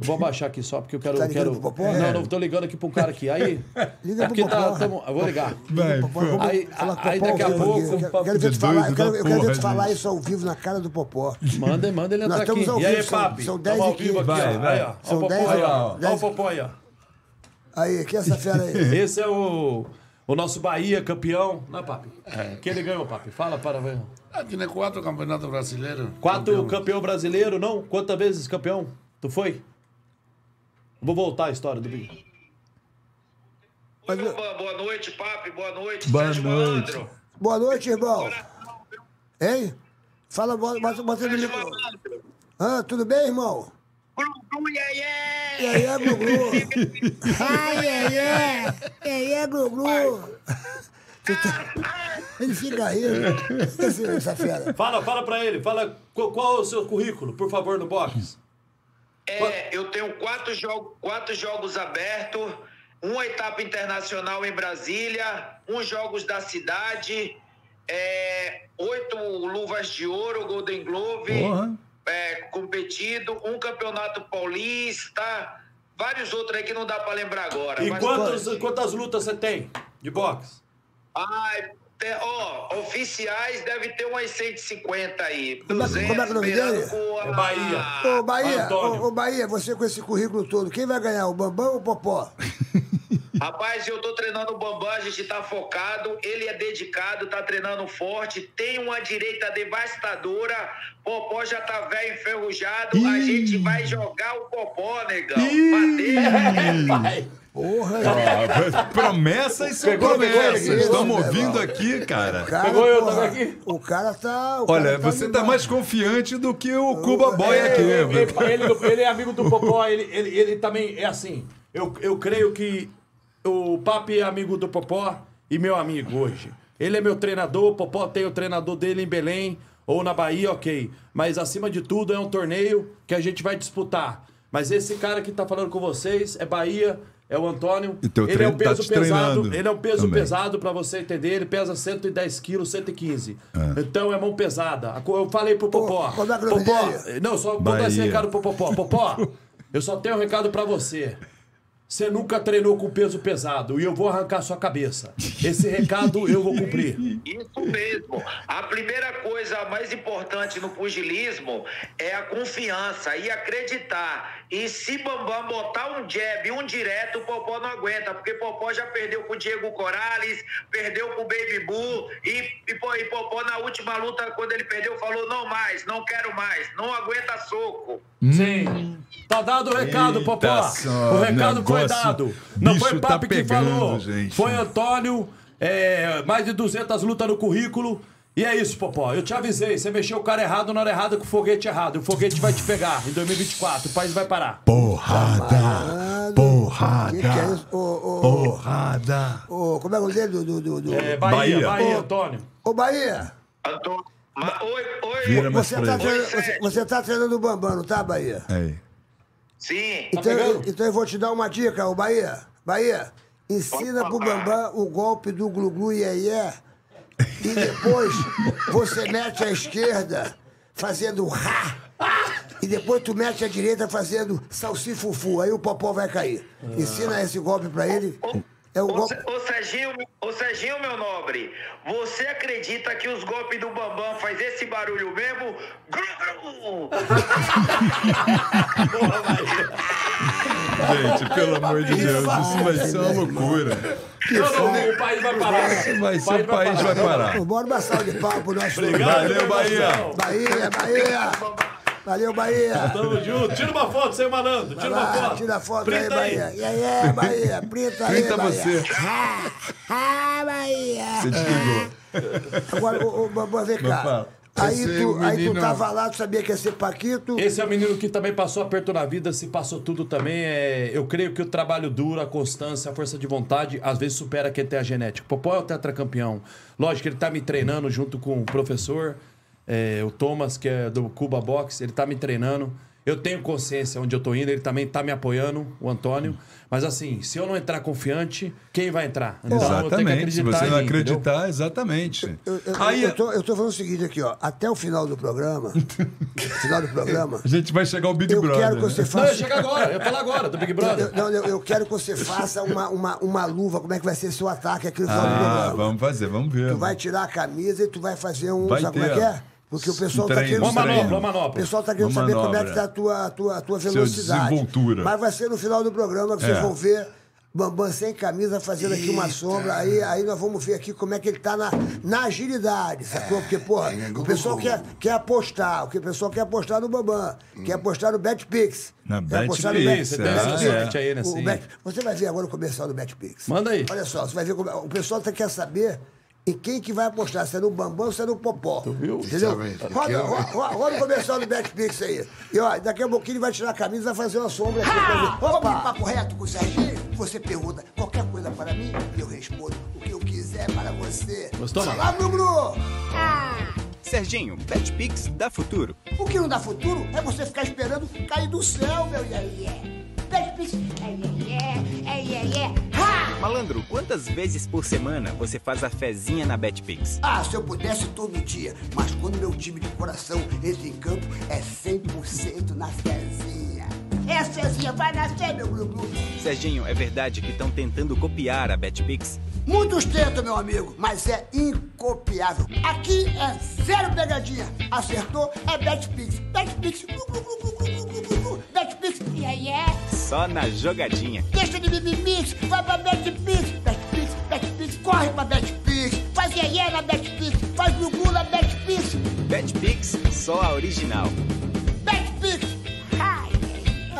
Vou abaixar aqui só porque eu quero. Tá quero... pro Popó? Não, não, tô ligando aqui um cara aqui. Aí. [LAUGHS] Liga é pro porque tá, Popó. tamo- eu vou ligar. Vai, Popó, Aí- aí Popó daqui a pouco. Eu quero- papo Eu quero ver tu falar, doido eu quero, da eu quero ver porra, tu falar gente. isso ao vivo na cara do Popó. Manda, manda ele Nós entrar aqui. E aí, vivo, são- papi? são Tamo 10 ao e vivo aqui, Vai, ó. vai. Aí, ó. Ó São o Popó 10 aí, ó. Dez- o Popó aí, ó. Aí, que é essa fera aí? [LAUGHS] Esse é o, O nosso Bahia, campeão. Não, papi. É, que ele ganhou, papi. Fala para ver. Ah, tiene cuatro campeonatos brasileños. Quatro Campeón. campeão brasileiro, não? Quantas vezes campeão? Tu foi? Vou voltar a história do Big. Oi, Bambam, boa noite, Papi, boa noite. Boa Sérgio noite. Malandro. Boa noite, irmão. Hein? Fala, bota, bota, bota no Sérgio micro- Malandro. Ah, tudo bem, irmão? Glu, glu, iê, iê. E aí, é Glu-Glu? [LAUGHS] Ai, ai, ai. E aí, é Glu-Glu? Tá- [LAUGHS] Ele fica rindo. Esse- Essa fera. Fala, fala pra ele. Fala qual, qual é o seu currículo, por favor, no box. É, eu tenho quatro, jogo, quatro jogos abertos, uma etapa internacional em Brasília, uns jogos da cidade, é, oito luvas de ouro, Golden Glove, é, competido, um campeonato paulista, vários outros aí que não dá pra lembrar agora. E quantas, quantas lutas você tem de boxe? Ai, ó, oficiais deve ter umas 150 aí. Como é que- como é que é o nome dele? a- É Bahia. Ô, Bahia, ô, ô, Bahia, você com esse currículo todo, quem vai ganhar, o Bambam ou o Popó? [LAUGHS] Rapaz, eu tô treinando o Bambam, a gente tá focado, ele é dedicado, tá treinando forte, tem uma direita devastadora, Popó já tá velho, enferrujado, a gente vai jogar o Popó, negão. Bater. Vai. [LAUGHS] [LAUGHS] Porra, Ah, [LAUGHS] promessas são Pegou, pegou promessas. ele. Estamos ouvindo aqui, cara. cara, Pegou eu porra, também aqui? O cara tá. o Olha, cara você tá animado. mais confiante do que o Cuba Boy Ele, aqui. ele- ele é amigo do Popó, ele, ele, ele também é assim. Eu, eu creio que o Papi é amigo do Popó e meu amigo hoje. Ele é meu treinador, o Popó tem o treinador dele em Belém ou na Bahia, ok. Mas acima de tudo é um torneio que a gente vai disputar. Mas esse cara que tá falando com vocês é Bahia, é o Antônio. E teu ele é treino um tá peso te pesado. Ele é um peso também. pesado pra você entender. Ele pesa 110 quilos, 115. É. Então é mão pesada. Eu falei pro Popó. como é o Popó, não, só vou dar esse recado pro Popó. Popó, [LAUGHS] eu só tenho um recado pra você. Você nunca treinou com peso pesado e eu vou arrancar sua cabeça. Esse recado eu vou cumprir. [LAUGHS] Isso mesmo. A primeira coisa mais importante no pugilismo é a confiança e acreditar. E se Bambam botar um jab, um direto, o Popó não aguenta, porque Popó já perdeu com o Diego Corales, perdeu com o Baby Bull e, e, e Popó na última luta, quando ele perdeu, falou não mais, não quero mais, não aguenta soco. Sim. Tá dado o recado, Eita Popó. só, O recado foi dado. Não foi tá Papi que pegando, falou. gente. Foi Antônio. é, mais de 200 lutas no currículo. E é isso, Popó. Eu te avisei. Você mexeu o cara errado na hora errada com o foguete errado. O foguete vai te pegar em 2024. O país vai parar. Porrada! Porrada! Que que é isso? Ô, ô, Porrada! ô, como é o nome dele? Do, do, do, do- É, Bahia, Bahia. Bahia, Ô, Antônio. Ô, Bahia, Antônio, ma- oi, oi. Vira mais você pra tá, ele. treinando, você, você tá treinando o Bambam, não tá, Bahia? Aí. Sim. Então, pegando? então eu vou te dar uma dica, ô Bahia. Bahia, ensina pro Bambam o golpe do glu-glu iê iê e depois você mete a esquerda fazendo rá e depois tu mete a direita fazendo salsifufu. Aí o popó vai cair. Ensina esse golpe pra ele. É o golpe... Sé- ô, Serginho, ô Serginho, meu nobre, você acredita que os golpes do Bambam faz esse barulho mesmo? Gru, gru. [LAUGHS] Gente, pelo amor de Deus, isso vai ser uma loucura. Não, não, o país vai parar. Isso vai ser, o país vai parar. Bora uma salva de pro nosso... Valeu, Bahia! Bahia, Bahia! Valeu, Bahia! [LAUGHS] Tamo junto. Tira uma foto, sem malandro. Tira uma foto. tira a foto Printa aí, Bahia. E aí, é, Bahia? Printa aí, Printa Bahia. você. Ah, ah, Bahia. Você desligou. Agora, ô, ô, vem cá. Aí Esse tu, aí tu menino- tava lá, tu sabia que ia ser Paquito. Esse é o menino que também passou aperto na vida, se passou tudo também. É, eu creio que o trabalho duro, a constância, a força de vontade, às vezes supera quem tem a genética. Popó é o tetracampeão. Lógico que ele tá me treinando junto com o professor, é, o Thomas, que é do Cuba Box, ele tá me treinando. Eu tenho consciência onde eu tô indo, ele também tá me apoiando, o Antônio. Mas assim, se eu não entrar confiante, quem vai entrar? Então, eu tenho que Exatamente. Se você não mim, entendeu? acreditar, exatamente. Eu, eu, Aí eu, tô, eu tô falando o seguinte aqui, ó. Até o final do programa, [LAUGHS] final do programa, a gente vai chegar ao Big eu Brother. quero que né? você Não, eu faça. chego agora, eu ia falar agora do Big Brother. Eu, não, eu, eu quero que você faça uma, uma, uma luva, como é que vai ser seu ataque aqui no final do Ah, programa. vamos fazer, vamos ver. Tu vai tirar a camisa e tu vai fazer um. Vai sabe como é ter. que é? Porque o pessoal tá treino, querendo Uma saber. manobra, uma manobra. O pessoal tá querendo Uma saber como é que tá a tua, a tua, a tua velocidade. Mas vai ser no final do programa que vocês É. vão ver Bambam sem camisa fazendo aqui uma sombra. Aí, aí nós vamos ver aqui como é que ele tá na, na agilidade, sacou? Porque, porra, é, o pessoal quer, quer apostar. O que o pessoal quer apostar no Bambam. Quer apostar no BetPix. Na Quer apostar no BetPix, Você é. Bet- Você vai ver agora o comercial do BetPix. Manda aí. Olha só, você vai ver como. O pessoal tá, quer saber em quem que vai apostar, se é no Bambam ou se é no Popó. Tu viu? Entendeu? Roda, roda, roda, o comercial do BetPix aí. E ó, daqui a pouquinho ele vai tirar a camisa e vai fazer uma sombra aqui. Vamos de Opa! papo reto com o Serginho? Você pergunta qualquer coisa para mim e eu respondo o que eu quiser para você. Gostou, não? Olá, Bruno! Serginho, BetPix dá futuro. O que não dá futuro é você ficar esperando cair do céu, meu iê iê. Betpix, é iê iê, é iê iê. Ha! Malandro, quantas vezes por semana você faz a fezinha na Betpix? Ah, se eu pudesse todo dia, mas quando meu time de coração entra em campo, é 100% na fezinha. É, Cezinha, vai nascer, meu glu Serginho, é verdade que estão tentando copiar a Betpix? Muitos tentam, meu amigo, mas é incopiável. Aqui é zero pegadinha. Acertou, é Betpix. Betpix, glu, glu, glu, glu, glu, glu, glu, Betpix, yeah, yeah. É? Só na jogadinha. Deixa de mimimix, vai pra Betpix. Betpix, Betpix, corre pra Betpix. Faz yeah na Betpix, faz glu, glu na Betpix. BetPix, só a original.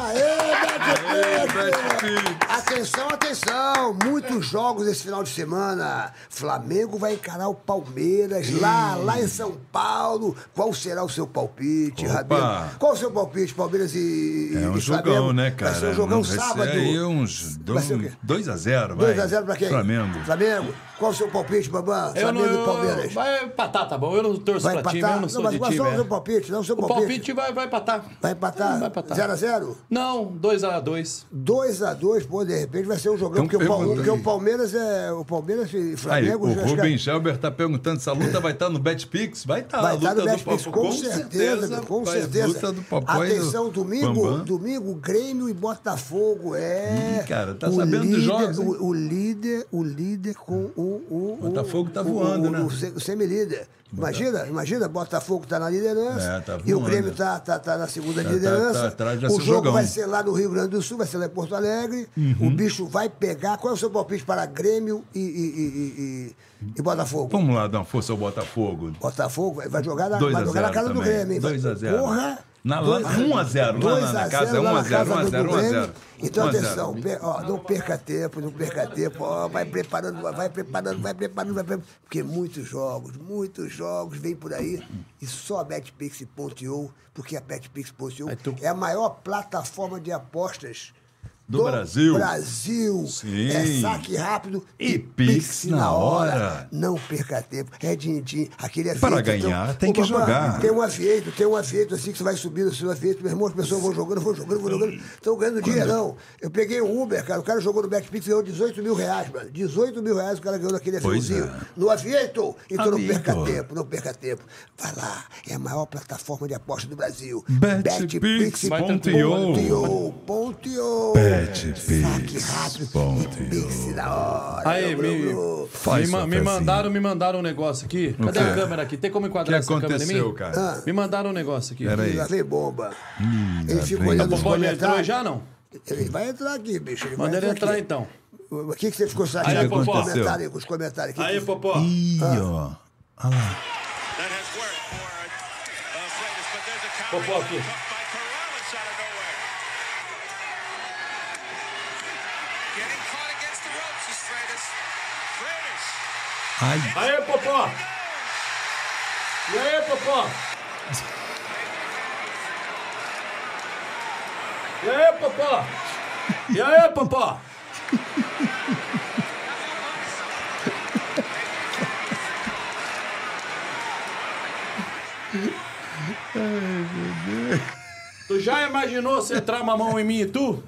Aê, BetPix! Atenção, atenção! Muitos jogos esse final de semana. Flamengo vai encarar o Palmeiras lá, lá em São Paulo. Qual será o seu palpite, Opa! Rabino? Qual o seu palpite, Palmeiras e, É um e jogão, Flamengo? né, cara? Vai ser um jogão Vai ser sábado. aí uns ser o quê? 2x0, vai. 2x0 pra quem? Flamengo. Flamengo. Qual o seu palpite, Bambam? Eu não, e Palmeiras. Vai empatar, tá bom? Eu não torço Vai pra time, empatar? eu não sou mas, de mas time. só o é. seu palpite, não o seu O palpite. palpite vai, vai empatar. Vai empatar? Vai empatar. 0x0? Não, 2x2. 2x2, pô, de repente vai ser um jogão, Tão porque, o, porque o aí. Palmeiras é. O Palmeiras e Aí, Flamengo. o acho que é- Rubem Shelber tá perguntando se a luta vai estar no BetPix. Vai estar. Vai a estar luta no do Betpix, Popó, com, certeza, com certeza. Luta do do Atenção, domingo, Bambam. domingo, Grêmio e Botafogo. É. Ih, cara, tá o sabendo dos jogos? O, o líder, o líder com o. o o- Botafogo tá o- voando, o, né? O, se- o semi-líder. Imagina, imagina, Botafogo tá na liderança É, tá e o voando. Grêmio tá, tá, tá na segunda Tá- tá- liderança. tá o jogo jogão. vai ser lá no Rio Grande do Sul, vai ser lá em Porto Alegre. Uhum. O bicho vai pegar. Qual é o seu palpite para Grêmio e, e, e, e- Botafogo? Vamos lá dar uma força ao Botafogo. Botafogo vai- jogar na, 2 vai jogar na 0 casa do também. Grêmio, hein? 2 a 0. Porra! Na- Dois- lá- 1 a 0, lá dois na- na casa, zero, 1 lá a na 0, casa 1 a do 0, 1 a Grêmio. 0. Então, 1 a 0. atenção, pe- ó, não perca tempo, não perca tempo, ó, vai preparando, vai preparando, vai preparando, vai preparando, porque muitos jogos, muitos jogos vêm por aí e só a BetPix.io, porque a BetPix.io tu- é a maior plataforma de apostas Do Brasil. Brasil. Sim. É saque rápido E Pix na hora. Não perca tempo. É din-din. Aquele aviento. Para ganhar, tem Ô, que jogar. Tem um aviento, tem um aviento assim que você vai subindo, assim, um. Meu irmão, as pessoas vão jogando, vão jogando, vão jogando. Estão ganhando dinheirão. Eu peguei um Uber, cara. O cara jogou no BetPix e ganhou 18 mil reais, mano. 18 mil reais o cara ganhou naquele aviãozinho. é. No aviento. Então não Aviento. perca tempo, não perca tempo. Vai lá. É a maior plataforma de aposta do Brasil. Betpix.io. Ponto.io. Betpix. Saque Ponto. Pix na hora. Aí, meu me. Faz me, ma- sua me mandaram, me mandaram um negócio aqui. Cadê a câmera aqui? Tem como O que enquadrar essa câmera em aconteceu, mim? cara? Me mandaram um negócio aqui. Pera aí. Lá vem bomba. ele fica vem. olhando os já entrou comentários. já, não? Ele vai entrar aqui, bicho. Ele Manda vai ele entrar aqui. então. O que, que você ficou Aí, chateado com os Popó. comentários aí? Com os comentários aqui? Aí, Popó. Ih, ó. Olha lá. Popó aqui. Ai, Aí, Popó. E aí, Popó? E aí, Popó? E aí, Popó? Tu já imaginou você entrar uma mão em mim e tu?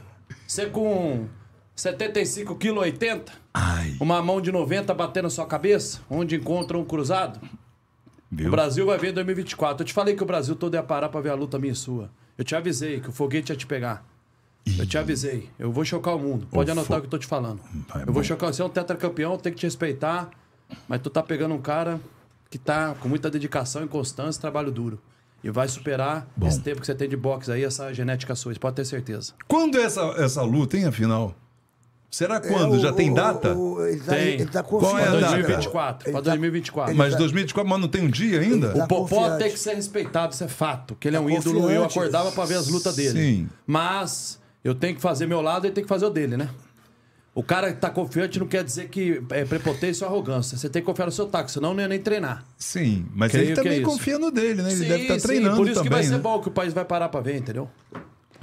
Você com 75 kg 80? ai. Uma mão de 90 batendo na sua cabeça? Onde encontra um cruzado? Viu? O Brasil vai ver em 2024. Eu te falei que o Brasil todo ia parar pra ver a luta minha e sua. Eu te avisei que o foguete ia te pegar. Eu te avisei. Eu vou chocar o mundo. Pode O anotar fo- o que eu tô te falando. Vai, eu vou chocar. Você é um tetracampeão, tem que te respeitar. Mas tu tá pegando um cara que tá com muita dedicação, e trabalho duro. E vai superar Bom. esse tempo que você tem de boxe aí, essa genética sua. Pode ter certeza. Quando é essa, essa luta, hein, afinal? Será quando? É, o- Já tem o- data? o- ele tá, Tem. ele tá Qual é a confiante, data? né? 2024. Ele Pra tá- 2024. Mas tá- 2024, mas não tem um dia ainda? Tá O Popó confiante. tem que ser respeitado, isso é fato. Que ele é Tá um ídolo e eu confiante. acordava pra ver as lutas dele. Sim. Mas eu tenho que fazer meu lado e tem que fazer o dele, né? O cara que tá confiante não quer dizer que é prepotência ou arrogância. Você tem que confiar no seu taco, senão não ia nem treinar. Sim, mas Creio ele é também isso. confia no dele, né? Ele Sim, deve estar sim, treinando Por isso também, que vai ser né? bom que o país vai parar pra ver, entendeu?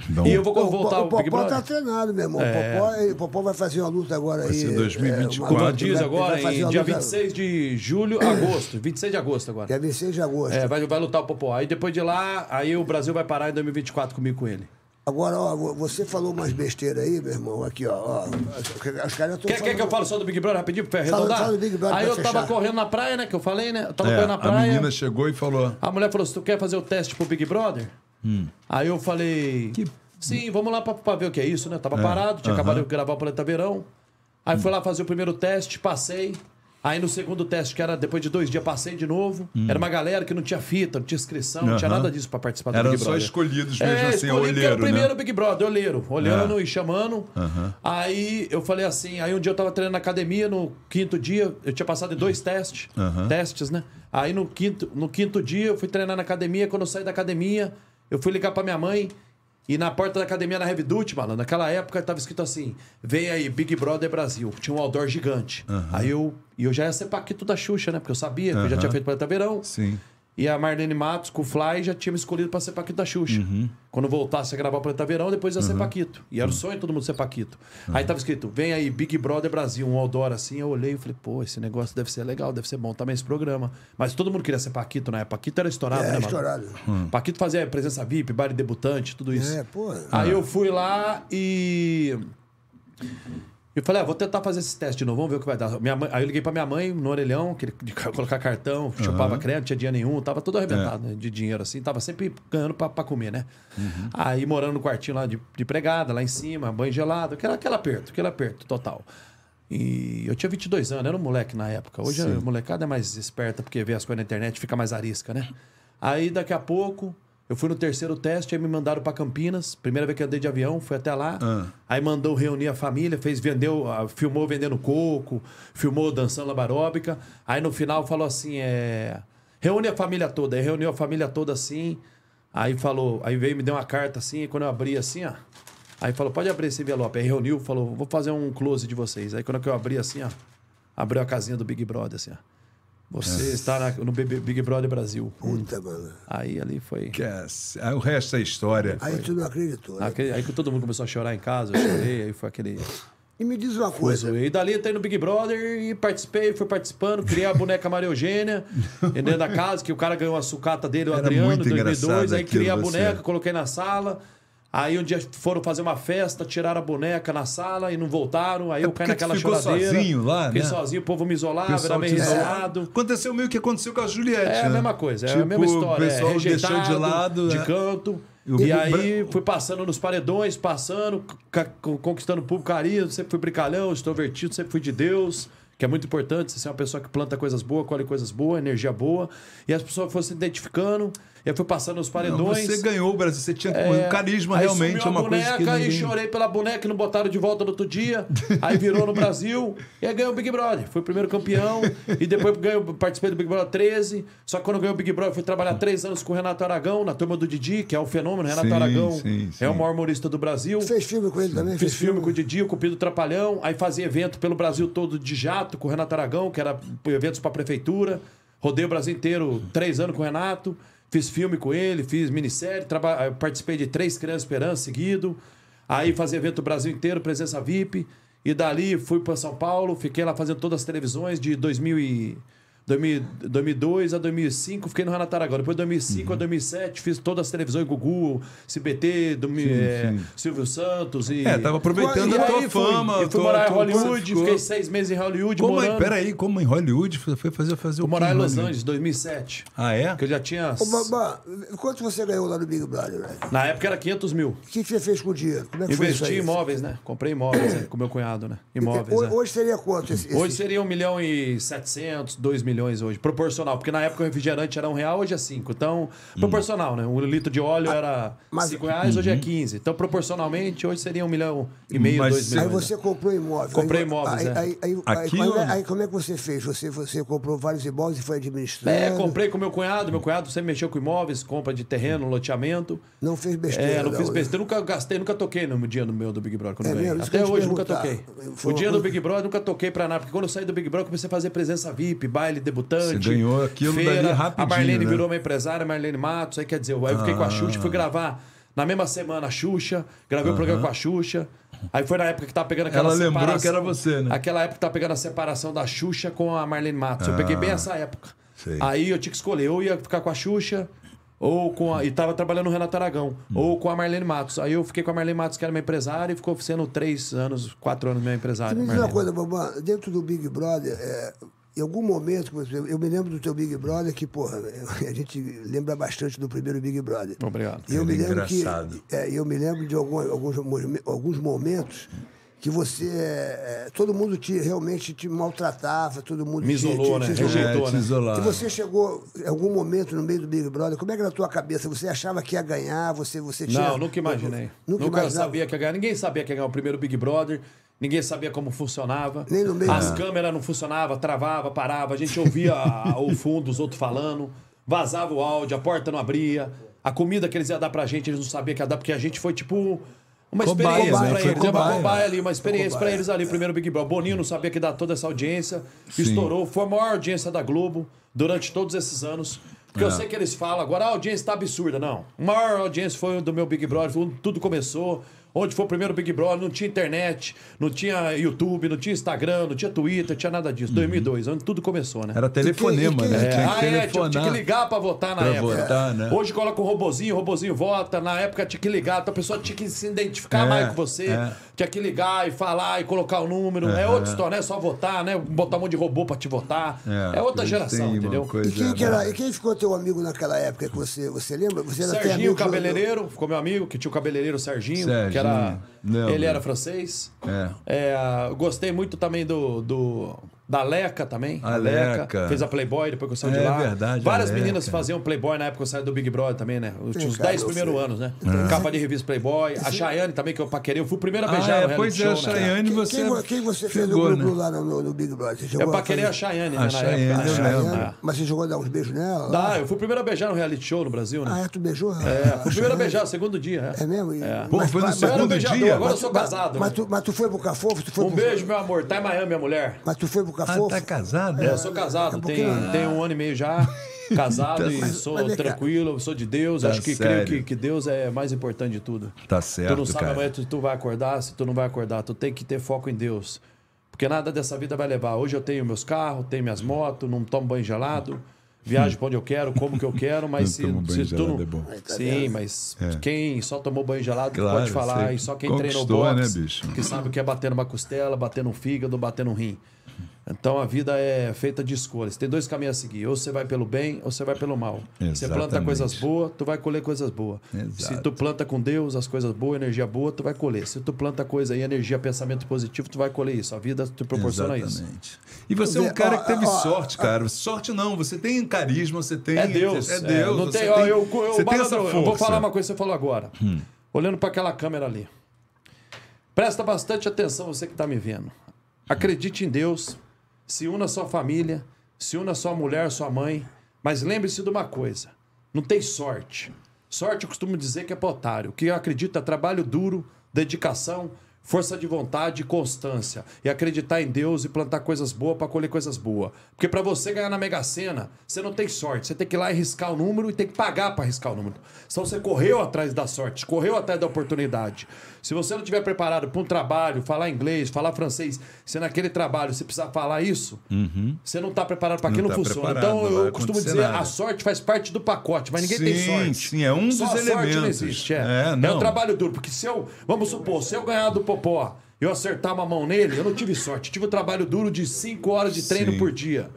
Bom, E eu vou voltar o, o Big Popó tá treinado, meu irmão. É. O Popó, Popó vai fazer uma luta agora Vai aí. ser é, 2024. uma- Com o ele Dias vai- agora, vai em dia luta- 26 de julho, agosto. 26 de agosto agora. Dia 26 de agosto. É, vai, vai lutar o Popó. Aí depois de lá, aí o Brasil vai parar em 2024 comigo com ele. Agora, ó, vo- você falou umas besteiras aí, meu irmão. Aqui, ó. ó os caras estão Quer, quer que eu fale só do Big Brother rapidinho pra Fala- arredondar? fala do Big Brother Aí pra eu tava fechar. correndo na praia, né? Que eu falei, né? Eu tava É, correndo na a praia. menina chegou e falou: A mulher falou: se tu quer fazer o teste pro Big Brother? Aí eu falei. Sim, vamos lá pra, pra ver o que é isso, né? Tava parado, tinha acabado de gravar o Planeta Verão. Aí fui lá fazer o primeiro teste, passei. Aí no segundo teste, que era depois de dois dias, passei de novo. Era uma galera que não tinha fita, não tinha inscrição, não tinha nada disso pra participar do Eram Big só Brother. escolhidos mesmo é, assim, porque era olheiro, o primeiro né? Big Brother, olheiro. Olhando e chamando. Aí eu falei assim, aí um dia eu tava treinando na academia, no quinto dia, eu tinha passado em dois testes, testes, né? Aí no quinto, no quinto dia eu fui treinar na academia, quando eu saí da academia, eu fui ligar pra minha mãe, e na porta da academia na Revidute, mano, naquela época tava escrito assim: vem aí, Big Brother Brasil. Tinha um outdoor gigante. Aí eu, e eu já ia ser Paquito da Xuxa, né? Porque eu sabia que eu já tinha feito Planeta Verão. Sim. E a Marlene Matos, com o Fly, já tinha me escolhido pra ser Paquito da Xuxa. Uhum. Quando voltasse a gravar o Planeta Verão, depois ia ser Paquito. E era o sonho de todo mundo ser Paquito. Uhum. Aí tava escrito, vem aí, Big Brother Brasil, um outdoor assim. Eu olhei e falei, pô, esse negócio deve ser legal, deve ser bom também esse programa. Mas todo mundo queria ser Paquito, né? Paquito era estourado, É, né, mano? estourado. Paquito fazia presença VIP, baile debutante, tudo isso. É, pô. Aí eu fui lá e. Eu falei, ah, vou tentar fazer esse teste de novo, vamos ver o que vai dar. Minha mãe- aí eu liguei pra minha mãe no orelhão, que de [LAUGHS] colocar cartão, chupava crédito, não tinha dinheiro nenhum, tava todo arrebentado né, de dinheiro, assim, tava sempre ganhando pra, pra comer, né? Aí morando no quartinho lá de, de empregada, lá em cima, banho gelado, aquele, aquele aperto, aquele aperto total. E eu tinha 22 anos, era um moleque na época. Hoje a molecada é mais esperta porque vê as coisas na internet fica mais arisca, né? Aí daqui a pouco eu fui no terceiro teste, aí me mandaram pra Campinas. Primeira vez que andei de avião, fui até lá. Aí mandou reunir a família, fez, vendeu, ah, filmou vendendo coco, filmou dançando labaróbica. Aí no final falou assim: é. Reúne a família toda. Aí reuniu a família toda assim. Aí falou, aí veio me deu uma carta assim, e quando eu abri assim, ó. Aí falou, pode abrir esse envelope. Aí reuniu, falou, vou fazer um close de vocês. Aí quando eu abri assim, ó, abriu a casinha do Big Brother, assim, ó. Você está na- no Big Brother Brasil. Puta, mano. Aí ali foi. Que é- aí o resto é história. Aí tu não acreditou. né? Aí que todo mundo começou a chorar em casa, eu chorei, aí foi aquele. E me diz uma coisa. E dali eu entrei no Big Brother e participei, fui participando, criei a boneca Maria Eugênia [LAUGHS] dentro da casa, que o cara ganhou a sucata dele, o Era Adriano, em muito 2002. engraçado Aí criei a aquilo, você. boneca, coloquei na sala. Aí um dia foram fazer uma festa, tiraram a boneca na sala e não voltaram. Aí É eu caí porque tu naquela ficou choradeira. sozinho lá, Fiquei né? sozinho, o povo me isolava, era meio isolado. Aconteceu meio que aconteceu com a Juliette. É né? a mesma coisa, é Tipo, a mesma história. O pessoal é, rejeitado, deixou de lado. de né? canto. E o E aí Bra- fui passando nos paredões, passando, conquistando público carinho, sempre fui brincalhão, extrovertido, sempre fui de Deus, que é muito importante, você ser uma pessoa que planta coisas boas, colhe coisas boas, energia boa. E as pessoas foram se identificando, eu fui passando nos Não, paredões. você ganhou o Brasil, você tinha É, um carisma aí realmente, é uma a coisa que boneca ninguém... e chorei pela boneca e não botaram de volta no outro dia. [LAUGHS] Aí virou no Brasil e aí ganhou o Big Brother. Fui o primeiro campeão e depois ganhou, participei do Big Brother 13. Só que quando eu ganhei o Big Brother, fui trabalhar três anos com o Renato Aragão, na turma do Didi, que é um fenômeno. Renato Sim, Aragão sim, sim. é o maior humorista do Brasil. Fez filme com ele também? Fiz Fez filme com o Didi, o Cupido Trapalhão. Aí fazia evento pelo Brasil todo de jato com o Renato Aragão, que era eventos pra prefeitura. Rodei o Brasil inteiro três anos com o Renato. Fiz filme com ele, fiz minissérie. traba- eh, Participei de três Crianças Esperança seguido. Aí fazia evento Brasil inteiro, presença VIP. E dali fui para São Paulo, fiquei lá fazendo todas as televisões de 2000 e... 2000 2002 a 2005, fiquei no Renato Aragão. Depois de 2005 a 2007, fiz todas as televisões, Gugu, CBT, do, eh, sim. Silvio Santos e... É, tava aproveitando E a tua fui, fama. e fui morar em Hollywood, ficou- fiquei seis meses em Hollywood Como morando. em, peraí, como em Hollywood? Foi foi fazer, fazer o Fui morar quê em Los? Angeles, 2007. Ah, é? Que eu já tinha... Ô, Bambam, quanto você ganhou lá no Big Brother? velho? Na época era 500 mil. O que você fez com o dinheiro? Como é que foi isso Investi aí? em imóveis, né? Comprei imóveis né? [COUGHS] com meu cunhado, né? Imóveis, Hoje, né? hoje seria quanto esse, esse- Hoje seria 1 milhão e 700, 2 milhões. Milhões hoje. Proporcional, porque na época o refrigerante era um real, hoje é cinco. Então, proporcional, né? Um litro de óleo era mas- cinco reais, hoje é 15. Então, proporcionalmente, hoje seria um milhão e meio, Mas dois se- Aí milhões. você comprou imóvel. Comprei Aí- imóveis, aí, é. aí, aí, Aqui aí, como é, aí como é que você fez? Você, você comprou vários imóveis e foi administrando? É, comprei com meu cunhado. Meu cunhado sempre mexeu com imóveis, compra de terreno, loteamento. Não fez besteira. É, não fiz besteira. Nunca gastei, nunca toquei no dia do meu do Big Brother. Quando É ganhei. Até hoje nunca toquei. Foi O dia do Big Brother nunca toquei pra nada. Porque quando eu saí do Big Brother, comecei a fazer presença VIP, baile, debutante. Você ganhou aquilo feira. dali rapidinho, A Marlene né? virou minha empresária, a Marlene Matos. Aí quer dizer, aí eu fiquei com a Xuxa, Ah. fui gravar na mesma semana a Xuxa, gravei o programa com a Xuxa. Aí foi na época que tava pegando aquela Ela lembrou separação- que era você, né? Aquela época que tava pegando a separação da Xuxa com a Marlene Matos. Eu peguei bem essa época. Ah. Sei. Aí eu tinha que escolher, ou ia ficar com a Xuxa, ou com a. E tava trabalhando no Renato Aragão, Hum. ou com a Marlene Matos. Aí eu fiquei com a Marlene Matos, que era minha empresária, e ficou sendo três anos, quatro anos minha empresária. Me diz uma coisa, Bambam, dentro do Big Brother, é, em algum momento, eu me lembro do teu Big Brother, que, porra, [LAUGHS] a gente lembra bastante do primeiro Big Brother. Obrigado. E eu me Era lembro que. engraçado. É, eu me lembro de algum- alguns, alguns momentos que você. é, todo mundo te, realmente te maltratava, todo mundo Me te- isolou, te, né? te Rejeitou, isolou. É, te né? isolava. E você chegou em algum momento no meio do Big Brother, como é que era na tua cabeça? Você achava que ia ganhar? Você, você tinha. Não, nunca imaginei. Nunca, Nunca, imaginava? sabia que ia ganhar. Ninguém sabia que ia ganhar o primeiro Big Brother. Ninguém sabia como funcionava. Nem no meio. As Ah. câmeras não funcionavam, travava, parava. A gente ouvia o fundo, os outros falando. Vazava o áudio, a porta não abria. A comida que eles iam dar pra gente, eles não sabiam que ia dar, porque a gente foi tipo. Uma Cobaia, experiência né? pra Foi eles, é uma cobaia. cobaia ali, uma experiência Cobaia. pra eles ali, primeiro Big Brother. Boninho não sabia que dar toda essa audiência, Sim. estourou, foi a maior audiência da Globo durante todos esses anos. Porque É. eu sei que eles falam agora, a audiência tá absurda. Não. A maior audiência foi o do meu Big Brother, tudo começou. Onde foi o primeiro Big Brother, não tinha internet, não tinha YouTube, não tinha Instagram, não tinha Twitter, tinha nada disso. 2002, onde tudo começou, né? Era telefonema, né? É, Tinha que ah, é, tinha, tinha que ligar pra votar na Pra época. votar, né? Hoje coloca um robozinho, o robozinho vota. Na época tinha que ligar, então a pessoa tinha que se identificar É, mais com você. é. Tinha que ligar e falar e colocar o número. É outra história, não é só votar, né? Botar um monte de robô pra te votar. É, outra eles geração, entendeu? coisa, E quem, que né? era- e quem ficou teu amigo naquela época que você, você lembra? Você era Serginho amigo do- Cabeleireiro, ficou meu amigo, que tinha o cabeleireiro Serginho, Serginho, que era. lembro. Ele era francês. É. É, gostei muito também do. do da Leca também. A Leca. Fez a Playboy, depois que eu saí de É lá. verdade, a Várias Leca. meninas faziam Playboy na época que eu saí do Big Brother também, né? Os, os cara, 10 eu primeiros anos, né? Capa de revista Playboy. A Chayane também, que eu paquerei. Eu fui o primeiro a Ah, beijar é, no reality pois é, show, a né? Chayane Quem, você quem, quem você fez no pegou, grupo né? lá no, no- no Big Brother? Você Eu a paquerei a fazer- Chayane, A né, na Chayane, época. né? lembro. É. Mas você chegou a dar uns beijos nela? Dá, eu fui o primeiro a beijar no reality show no Brasil, né? Ah, é, tu beijou? É, fui o primeiro a beijar, segundo dia. É, É mesmo? É. Pô, mas- foi no segundo dia? agora eu sou casado. Mas né? tu, mas tu foi pro Cafofo? Tu foi Um beijo, meu amor. Tá em Miami, minha mulher. Mas tu foi pro Ah, Cafofo? tá casado? É, eu sou casado, É tem, tem um ano e meio já, [LAUGHS] casado e Mas- sou mas tranquilo, sou de Deus. Tá acho que sério. creio que, que Deus é mais importante de tudo. Tá tu certo, não sabe cara. amanhã se tu vai acordar, se tu não vai acordar. Tu tem que ter foco em Deus. Porque nada dessa vida vai levar. Hoje eu tenho meus carros, tenho minhas motos, não tomo banho gelado. [LAUGHS] Viajo pra onde eu quero, como que eu quero, [LAUGHS] mas Não se, tomo banho se tu não. é bom. Sim, mas quem só tomou banho gelado Claro, pode falar, e só quem treinou conquistou, boxe, né, bicho? que sabe o que é bater numa costela, bater no fígado, bater no rim. Então a vida é feita de escolhas. Tem dois caminhos a seguir. Ou você vai pelo bem, ou você vai pelo mal. Você planta Exatamente. coisas boas, tu vai colher coisas boas. Exato. Se tu planta com Deus, as coisas boas, energia boa, tu vai colher. Se tu planta coisa e energia, pensamento positivo, tu vai colher isso. A vida te proporciona isso. Exatamente. E você é um cara que teve sorte, cara. Sorte não, você tem carisma, você tem. É Deus. É Deus. Não você tem, eu, eu, você tem essa eu força. Hum. vou falar uma coisa que você falou agora. Olhando para aquela câmera ali. Presta bastante atenção, você que está me vendo. Acredite em Deus. Se una sua família. Se una sua mulher, sua mãe. Mas lembre-se de uma coisa: não tem sorte. Sorte eu costumo dizer que é para otário. O que eu acredito é trabalho duro, dedicação, força de vontade e constância. E acreditar em Deus e plantar coisas boas para colher coisas boas. Porque para você ganhar na Mega Sena, você não tem sorte. Você tem que ir lá e riscar o número e tem que pagar para riscar o número. Então você correu atrás da sorte, correu atrás da oportunidade. Se você não estiver preparado para um trabalho, falar inglês, falar francês, se naquele trabalho você precisar falar isso, você não está preparado para aquilo, Não não tá funciona. Então eu costumo dizer, nada. a sorte faz parte do pacote, mas ninguém tem Sim, sorte. sim, é um Só dos a sorte não elementos. existe. É, É, é, não. um trabalho duro, porque se eu, vamos supor, se eu ganhar do Popó, eu acertar uma mão nele, eu não tive sorte. Eu tive um trabalho duro de 5 horas de treino Sim. por dia.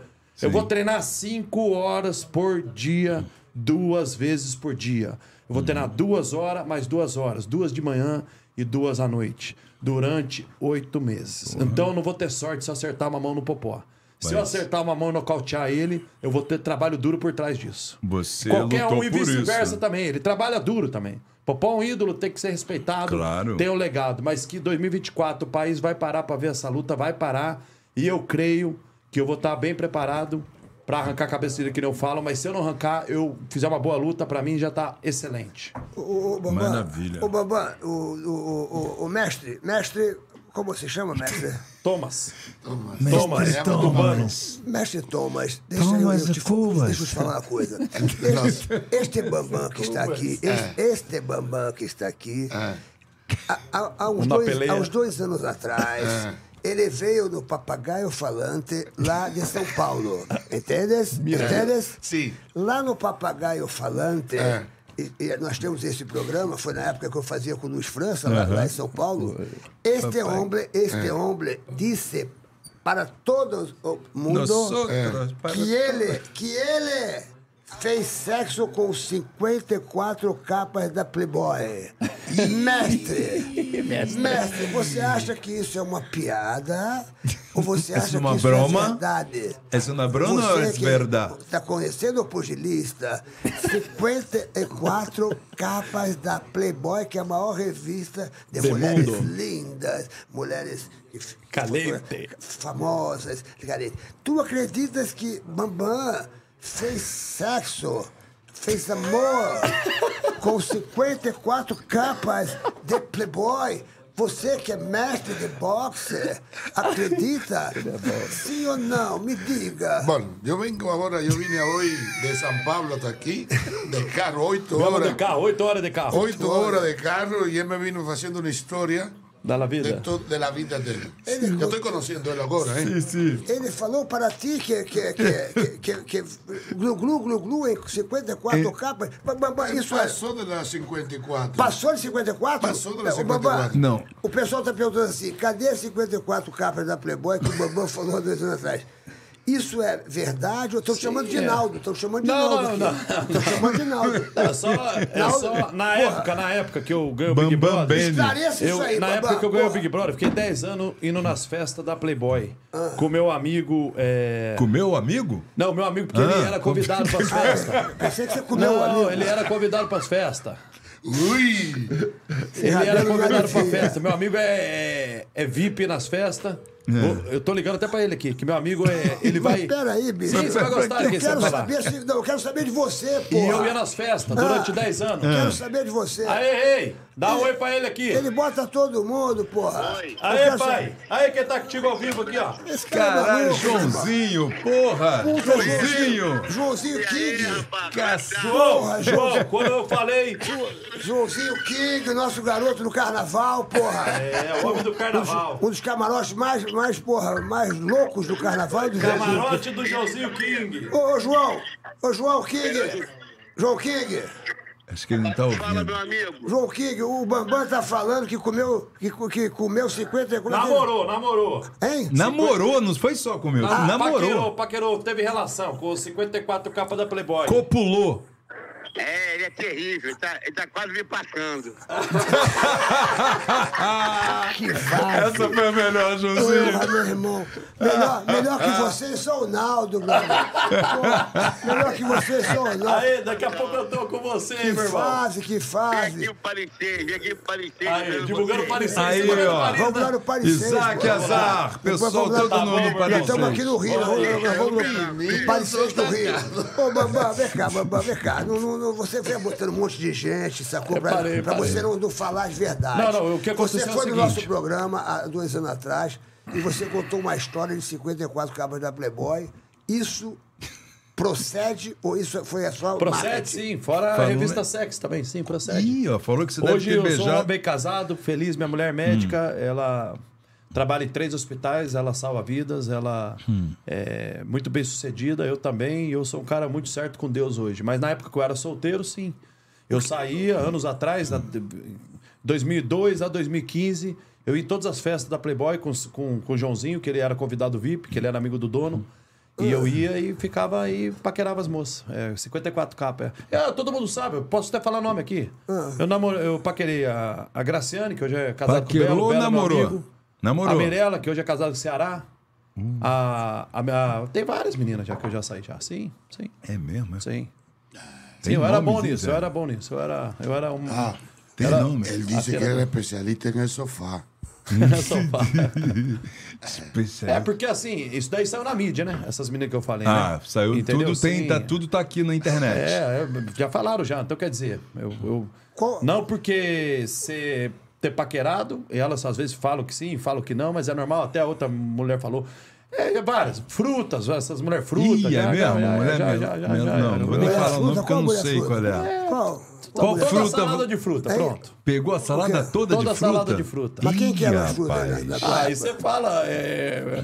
Eu vou treinar 5 horas por dia, duas vezes por dia. Eu vou treinar duas horas, mais duas horas, duas de manhã e duas à noite, durante oito meses. Então eu não vou ter sorte se eu acertar uma mão no Popó. Se eu acertar uma mão e nocautear ele, eu vou ter trabalho duro por trás disso. Você Qualquer um e vice-versa também. Ele trabalha duro também. Popó é um ídolo, tem que ser respeitado. Claro. Tem o legado. Mas que 2024 o país vai parar pra ver essa luta, vai parar. E eu creio que eu vou estar bem preparado pra arrancar a cabeça dele, que nem eu falo. Mas se eu não arrancar, eu fizer uma boa luta, pra mim já tá excelente. O, o Bambam, Maravilha. O Bambam, o, o, o, o mestre, mestre, como se chama, mestre? [LAUGHS] Thomas. Thomas. Thomas. É, Thomas. Mestre Thomas, deixa Thomas eu, eu te, deixa eu te falar uma coisa. [LAUGHS] Este, este Bambam que está aqui, este, este Bambam que está aqui, É. há, há- uns dois, há uns dois anos atrás, É. ele veio no Papagaio Falante lá de São Paulo. Entendes? [LAUGHS] Entendes? Sim. Lá no Papagaio Falante, É. e, e nós temos esse programa, foi na época que eu fazia com o Luiz França, lá, lá em São Paulo. Este homem, este homem disse para todo o mundo Nosotros, que ele, que ele fez sexo com 54 capas da Playboy. [LAUGHS] Mestre, mestre, você acha que isso é uma piada? Ou você acha é que isso broma? é verdade? É uma broma ou é verdade? Está conhecendo o pugilista? 54 [LAUGHS] capas da Playboy, que é a maior revista de Do mulheres mundo. lindas, mulheres Caliente. famosas. caliente. Tu acreditas que Bambam fez sexo, fez amor com 54 capas de Playboy? Você que é mestre de boxe, acredita? Sim ou não? Me diga. Bom, eu vengo agora, eu vim hoje de São Paulo até aqui, de carro, oito Vamos horas. de carro, 8 horas de carro. Oito horas de carro e ele me vino fazendo uma história Na de, vida. to, de la vida dele. Ele- Eu estou conhecendo ele agora, hein? sim. Ele falou para ti que, que, que, que, que, que glu, glu, glu, glu, em 54 capas. Ba- ba- ba- Isso é. Passou de las 54. Passou de 54? Passou É, Bambam, 54. Não. O pessoal está perguntando assim: cadê as 54 capas da Playboy que o Bambam falou há dois anos atrás? Isso é verdade ou estão chamando de é. Naldo? Estão chamando de Não, Naldo. não, aqui. não. Estão chamando de Naldo. [LAUGHS] É só, é Não, só na porra. época, na época que eu ganhei o Big Bambam Brother. Esclareça Eu, isso aí, na Bambam. época que eu ganhei o. Big Brother, eu fiquei 10 anos indo nas festas da Playboy. Ah. Com meu amigo. é, Com meu amigo? Não, meu amigo, porque ele Ah, era convidado para as festas. Pensei que você comeu Não, amigo. ele era convidado para as festas. Ui! Ele era convidado pra festa. Meu amigo é, é, é VIP nas festas. Vou- Eu tô ligando até pra ele aqui, que meu amigo é. Ele vai. Peraí, bicho. Sim, você vai gostar eu quero saber se, não, eu quero saber de você, E porra. eu ia nas festas durante Ah. 10 anos. Quero saber de você. Aê, ei! Dá um oi pra ele aqui. Ele bota todo mundo, porra. Eu Aê, quero pai! Aí quem tá contigo ao vivo aqui, ó. Esse cara é Caralho, irmão. Joãozinho, porra! Puta, Joãozinho! Joãozinho King. João, Porra, João, quando eu falei. Joãozinho King, nosso garoto do carnaval, porra. É, o homem do carnaval. Um dos camarotes mais, mais, porra, mais loucos do carnaval do. Camarote do Joãozinho King. Ô, ô, João, ô, João King. João King, Acho que ele não tá ouvindo. amigo. João King, o Bambam tá falando que comeu, que, que comeu 50... Namorou, namorou. Hein? Namorou, não foi só com meu. Ah, Paquerou, Namorou. paquerou, teve relação com os 54 capas da Playboy. Copulou. É, ele é terrível, ele tá, ele tá quase me passando. [LAUGHS] Que vaza. Essa foi a melhor, Joãozinho. Porra, meu irmão. Melhor, melhor que você, só o Naldo, brother. Melhor que você, só o Naldo. Aí, daqui a pouco eu tô com você, Que hein, meu irmão. fase, que Vem fase. aqui o Parecer, vem aqui o Parecer. Aí, divulgando o parecer. Aí, ó. Vamos né? lá no Paris Isaac Azar, pessoal lá, todo tá no, bom, no irmão. estamos aqui no Rio, nós vamos, vamos no, Seis do Rio. Ô, Bambam, vem cá, Bambam, vem cá. Não, não, não, você vem botando um monte de gente, sacou? Pra, parei, pra parei. você não, não falar as verdades. Não, não, o que aconteceu Você é o foi no seguinte. nosso programa há dois anos atrás e você contou uma história de 54 cabas da Playboy. Isso procede ou isso foi a sua Procede, marketing? sim. Fora a Falou, revista né? Sex também, sim, procede. Ih, ó, falou que você Hoje deve eu ter sou um beijado. homem casado, feliz, minha mulher é médica, ela trabalha em três hospitais, ela salva vidas, ela é muito bem sucedida, eu também, e eu sou um cara muito certo com Deus hoje. Mas na época que eu era solteiro, sim. Eu saía anos atrás, na, 2002 a 2015, eu ia em todas as festas da Playboy com, com, com o Joãozinho, que ele era convidado VIP, que ele era amigo do dono. E eu ia e ficava aí, paquerava as moças. É, 54 capas. É. É, todo mundo sabe, eu posso até falar nome aqui. Eu, namoro, eu paquerei a, a Graciane, que hoje é casada com o Paquerou Belo, ou Belo é meu namorou? Namorou. A Mirella, que hoje é casada com o Ceará. A, a minha- tem várias meninas já que eu já saí já. Sim, sim, É mesmo? é? sim. Sim, eu era bom nisso, eu era bom nisso. Eu era, eu era um. Ah, Tem Ela- nome? dice Ah, que era- era [LAUGHS] especialista el sofá. [LAUGHS] É porque assim, isso daí saiu na mídia, né? Essas meninas que eu falei. Ah, né? saiu Entendeu? tudo, tem, Sim. tá, tudo tá aqui na internet. É, é, já falaram já. Então quer dizer, eu. eu- Qual- Não porque você ter paquerado, e elas às vezes falam que sim, falam que não, mas é normal. Até a outra mulher falou. É, várias, frutas, essas mulheres frutas. Ih, é já, mesmo? já, já, Mulher já, mesmo? já, já, Não, já, não, vou nem falar o nome fruta? porque eu não sei fruta? qual é. Qual? Qual Toda fruta? salada de fruta, Aí- pronto. Pegou a salada toda, Toda de fruta? salada de fruta. Mas quem que era Ih, a fruta? Ah, aí você fala é,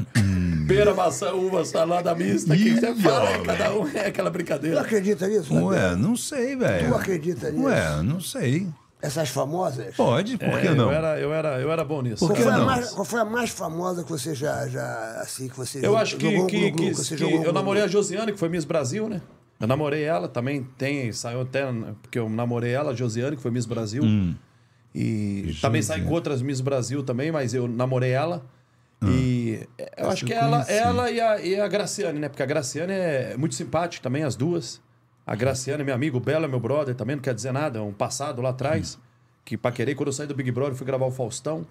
pera, maçã, uva, salada mista. que você Ih, fala, é, ó, cada um é aquela Tu brincadeira. acredita nisso? Ué, não sei, velho. Tu acredita nisso? Ué, não sei. Essas famosas? Pode, por É, que não? Eu era, eu, era, eu era bom nisso. Por Qual que foi, a não? mais, qual foi a mais famosa que você já, já assim, que você Eu jogou- acho que, jogou que, grupo, que- você que jogou no eu namorei a? Josiane, que foi Miss Brasil, né? Eu namorei ela, também tem, saiu até, porque eu namorei ela, a Josiane, que foi Miss Brasil. Hum. E também saí com outras Miss Brasil também, mas eu namorei ela. E eu acho que ela, conheci. ela e, a, e a Graciane, né? Porque a Graciane é muito simpática também, as duas. A Graciane é meu amigo, o Belo é meu brother também, não quer dizer nada, é um passado lá atrás. Que paquerei, quando eu saí do Big Brother, fui gravar o Faustão.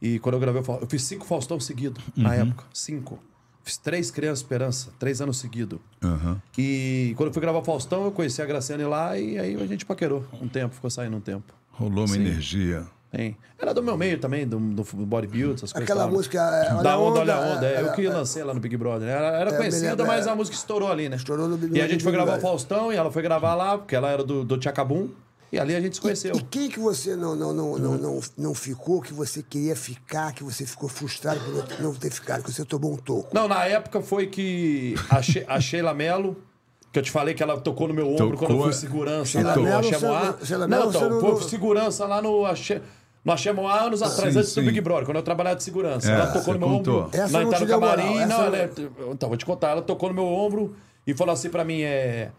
E quando eu gravei o Faustão, eu fiz cinco Faustão seguidos, na época. Cinco. Fiz três Criança Esperança, três anos seguidos. Aham. E quando eu fui gravar o Faustão, eu conheci a Graciane lá e aí a gente paquerou um tempo, ficou saindo um tempo. Rolou uma Sim. energia. Tem. Era do meu meio também, do, do bodybuild, essas coisas. Aquela né? música, é, Olha Da onda, Onda, olha a onda. É, eu é, que é. lancei lá no Big Brother. Era, era me conhecida, lembro, mas é. a música estourou ali, né? Estourou no Big- E a gente foi Big gravar o Brother. Faustão e ela foi gravar lá, porque ela era do, do Tchacabum. E ali a gente se conheceu. E quem que você não, não, não, não, não, não ficou, que você queria ficar, que você ficou frustrado por não ter- ficado, que você tomou um toco? Não, na época foi que a, She- a Sheila Mello, que eu te falei que ela tocou no meu ombro quando eu Tocou. fui segurança Sheila lá no Axemoá. Não, então, não- foi segurança lá no Axe... No Axemoá anos atrás, Sim, antes do sim. Big Brother, quando eu trabalhava de segurança. É, ela tocou você no meu contou. ombro. Essa na não do deu moral, camarim. essa Não, ela é... Então, vou te contar. Ela tocou no meu ombro e falou assim pra mim, é...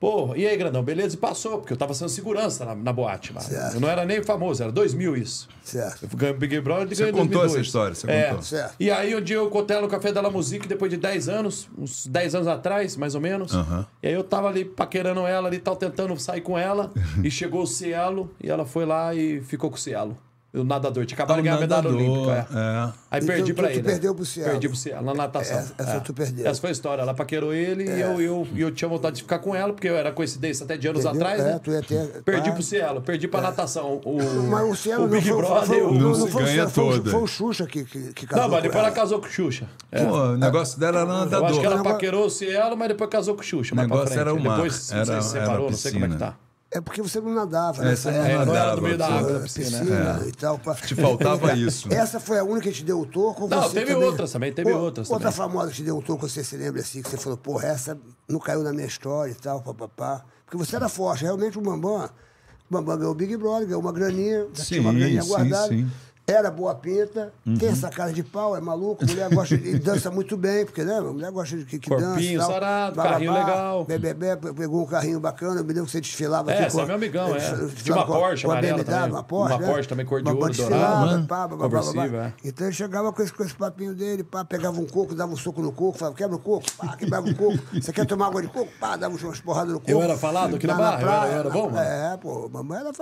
Pô, e aí, grandão, beleza? E passou, porque eu tava sendo segurança na, na boate lá. Certo. Eu não era nem famoso, era 2000 isso. Certo. Eu ganhei o Big Brother e Você ganhei em contou 2002. essa história, você é. contou. Certo. E aí um dia eu contei ela no Café da La Musique, depois de 10 anos, uns 10 anos atrás, mais ou menos. Aham. E aí eu tava ali paquerando ela ali, tal, tentando sair com ela. [LAUGHS] e chegou o Cielo, e ela foi lá e ficou com o Cielo. O nadador. Tinha acabado de ganhar a medalha olímpica. é. é. Aí Então, perdi tu- pra tu ele. perdeu pro Cielo. Perdi pro Cielo, na natação. Essa- essa tu perdeu. Essa foi a história. Ela paquerou ele e eu, eu, eu tinha vontade de ficar com ela, porque eu era coincidência até de anos Entendeu? atrás, É, né? tu ia ter- Perdi ah. pro Cielo, perdi pra natação. O, Mas o Cielo o Big não foi, Brother. foi, o- não, Não foi o ganha Cielo, foi, o- toda. foi o Xuxa que, que, que casou Não, mas depois ela ela. casou com o Xuxa. É. Pô, o negócio dela era nadador. Eu acho que ela paquerou o Cielo, mas depois casou com o Xuxa. O negócio frente. era o mar, Depois não sei era- se separou, não sei como é que tá. É porque você não nadava, É, né? não É, não era nadava, do meio da água da piscina. piscina e tal. pá. Te faltava [LAUGHS] isso. Essa foi a única que te deu o toco? Não, você teve também- outras também, teve Pô, outras Outra também. famosa que te deu o toco, você se lembra assim, que você falou, porra, essa não caiu na minha história e tal, papapá. Porque você era forte, realmente o Bambam. O Bambam ganhou o Big Brother, ganhou uma graninha, já tinha uma Sim, graninha sim, guardada. sim. Uhum. Era boa pinta, tem essa cara de pau, é maluco, mulher gosta de dança muito bem, porque né, mulher gosta de que, que dança. Corpinho e tal. sarado, carrinho legal. Bebê, pegou um carrinho bacana, eu me lembro que você desfilava É, com- é meu amigão, é. Tinha uma Porsche com a amarela também. Uma Porsche, Uma né? Porsche também, cor de Uma ouro, dourado. Mano. pá, babá, Conversível, babá. é. Então ele chegava com esse, com esse papinho dele, pá, pegava um coco, dava um soco no coco, falava, quebra o coco, pá, quebrava o coco. Você quer tomar água de coco? Pá, dava umas porradas no coco. Eu era falado aqui na Barra? Era- bom? É, pô, mamãe era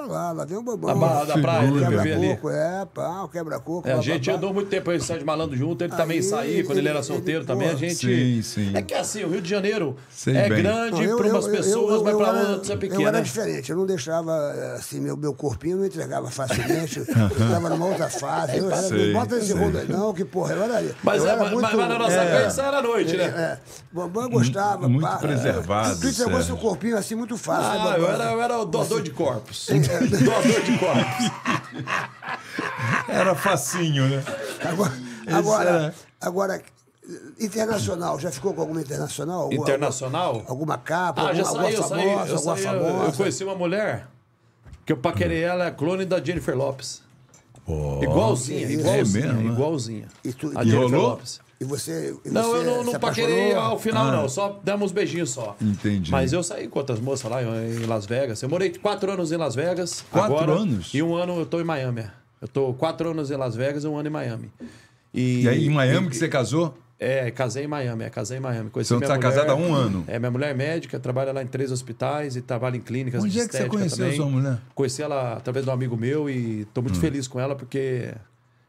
vem o bambam. Na Barra da praia, quebra ali. coco, é, pá, quebra-coco. É, a gente andou muito tempo aí, Sérgio Malandro junto, ele também Aí, saía, quando ele ele- era ele, solteiro pô, também, a gente... Sim, sim. É que assim, o Rio de Janeiro Sei é bem. grande Eu- para eu- umas eu- pessoas, eu- mas eu para era- outras é Eu pequeno, era né? diferente, eu não deixava, assim, meu, meu corpinho não entregava facilmente, [LAUGHS] eu estava numa outra fase. Eu era, Sei, não bota esse rolo aí, não, que porra, eu era. Mas, eu é, era mas, muito, mas na nossa é. era noite, né? É, Bambam gostava. Muito pá. preservado, Tu entregou seu corpinho assim muito fácil, né, Ah, eu era, eu era o doador de corpos. [LAUGHS] doador de corpos. [LAUGHS] Era facinho, né? Agora, agora, era- agora, internacional, já ficou com alguma internacional? Alguma- Internacional? Alguma capa, Ah, já alguma, saí, eu alguma saí. famosa, Eu, alguma saí, eu, famosa? eu conheci uma mulher que eu paquerei ela, é clone da Jennifer Lopes. Pô, igualzinha, igualzinha, É mesmo, né? igualzinha. E tu- a e Jennifer rolou? Lopes. E você, e Não, você eu não, não paquerei ao final, Ah. não. Só demos uns beijinhos só. Entendi. Mas eu saí com outras moças lá em Las Vegas. Eu morei quatro anos em Las Vegas. Quatro agora, anos? E um ano eu tô em Miami. Eu tô quatro anos em Las Vegas e um ano em Miami. E aí, em Miami que você casou? É, casei em Miami, é, casei em Miami. Conheci Você não minha tá mulher, casado há um ano? É, minha mulher é médica, trabalha lá em três hospitais e trabalha em clínicas Onde de é que você conheceu também. sua mulher? Hum. Conheci ela através de um amigo meu e tô muito feliz com ela porque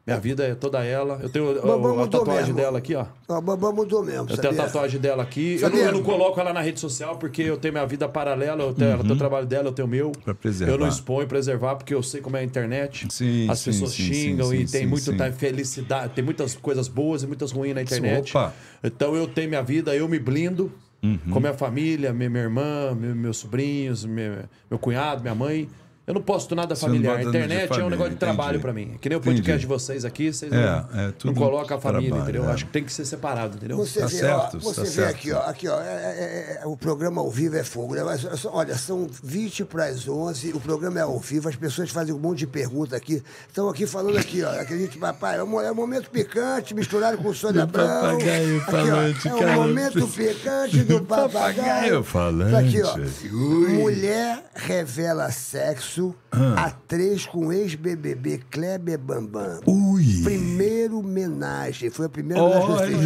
minha vida é toda ela. Eu tenho a- a, mudou tatuagem mesmo. dela aqui, ó. O Bambam mudou mesmo, Eu tenho a sabia? tatuagem dela aqui. Eu não, Sabia? eu não coloco ela na rede social porque eu tenho minha vida paralela. Eu tenho, ela tem o trabalho dela, eu tenho o meu. Uhum. Pra preservar. Eu não exponho, preservar, porque eu sei como é a internet. Sim, As sim, pessoas sim, xingam sim, e sim, tem sim, muito sim. tá, felicidade, tem muitas coisas boas e muitas ruins na internet. Opa. Então eu tenho minha vida, eu me blindo Uhum. com minha família, minha, minha irmã, meu- meus sobrinhos, meu, meu cunhado, minha mãe. Eu não posto nada Você familiar. A internet é um família, negócio de trabalho entendi. pra mim. Que nem o Entendi. podcast de vocês aqui, vocês É, não, é, não colocam a família, trabalho, entendeu? é. Acho que tem que ser separado, entendeu? Você Tá vê, certo, ó, você tá vê certo. aqui, ó, aqui, ó, é- é- é- o programa ao vivo é fogo, né? Mas, olha, são 20 para as 11, o programa é ao vivo, as pessoas fazem um monte de pergunta aqui. Estão aqui falando aqui, ó, acredite, papai, é um, é um momento picante, misturado com o Sônia papagaio Aqui, ó, É o cara. momento picante do [LAUGHS] papagaio. Papagaio falante. Tá aqui, ó. Mulher revela sexo, atriz com ex-BBB Kleber Bambam. Ui. Primeiro homenagem. Foi a primeira homenagem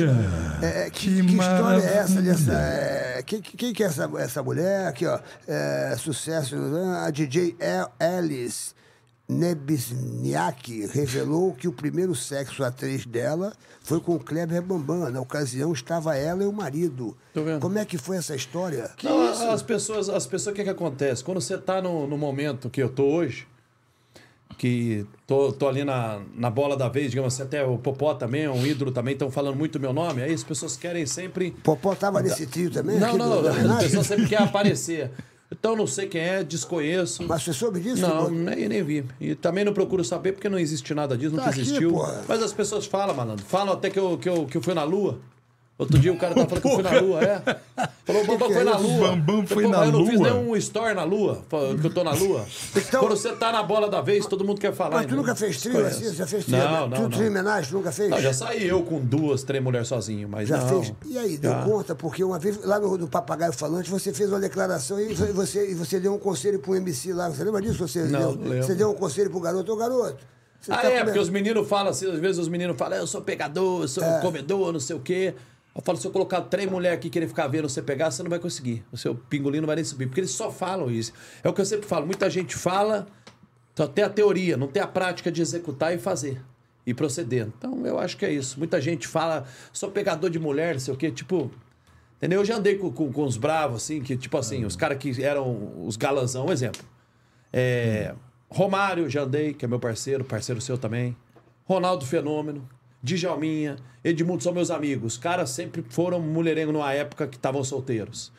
É, é, que, que que história é essa dessa. É, quem, quem que é essa, essa mulher? Aqui, ó. É, sucesso. A DJ Alice Nebisniak revelou que o primeiro sexo atriz dela foi com Kleber Bambam. Na ocasião estava ela e o marido. Tô vendo. Como é que foi essa história? Não, As pessoas, as pessoas, o que que acontece? Quando você tá no, no momento que eu tô hoje, que tô, tô ali na, na bola da vez, digamos assim, até o Popó também, é um ídolo também, estão falando muito meu nome, aí as pessoas querem sempre... Popó tava nesse trio também? Não, não, do- da as pessoas sempre querem aparecer. Então não sei quem é, desconheço. Mas você soube disso? Não, nem, nem vi. E também não procuro saber porque não existe nada disso, nunca Tá aqui, existiu. porra. Mas as pessoas falam, malandro. Falam até que eu, que eu, que eu fui na Lua. Outro dia o cara tava falando que eu fui na Lua, é. Falou, o Bambam que foi é na? Lua. Bambam foi na mas Eu não fiz Lua? nenhum story na Lua, falando que eu tô na Lua. Então- Quando você tá na bola da vez, todo mundo quer falar. Mas tu nunca fez trio assim? Já fez trio? Não, não, Tu, não. trio homenagem, tu nunca fez? Não, já saí eu com duas, três mulheres sozinho, mas Já não. fez? E aí, deu Já. conta? Porque uma vez, lá no, no Papagaio Falante, você fez uma declaração e você, e você deu um conselho pro MC lá. Você lembra disso? Você, Não, deu, lembro. você deu um conselho pro garoto. Ô, garoto, você Ah, tá é, come- porque os meninos falam assim, às vezes os meninos falam, eu sou pegador, eu É. sou comedor, não sei o quê. Eu falo, se eu colocar três mulheres aqui querem ficar vendo você pegar, você não vai conseguir. O seu pingolim não vai nem subir. Porque eles só falam isso. É o que eu sempre falo, muita gente fala, só tem a teoria, não tem a prática de executar e fazer. E proceder. Então, eu acho que é isso. Muita gente fala, sou pegador de mulher, não sei o quê, tipo... Entendeu? Eu já andei com, com, com os bravos, assim, que, tipo assim, os caras que eram os galanzão, um exemplo. É, Romário, já andei, que é meu parceiro, parceiro seu também. Ronaldo Fenômeno, Djalminha, Edmundo são meus amigos. Os caras sempre foram mulherengo numa época que estavam solteiros.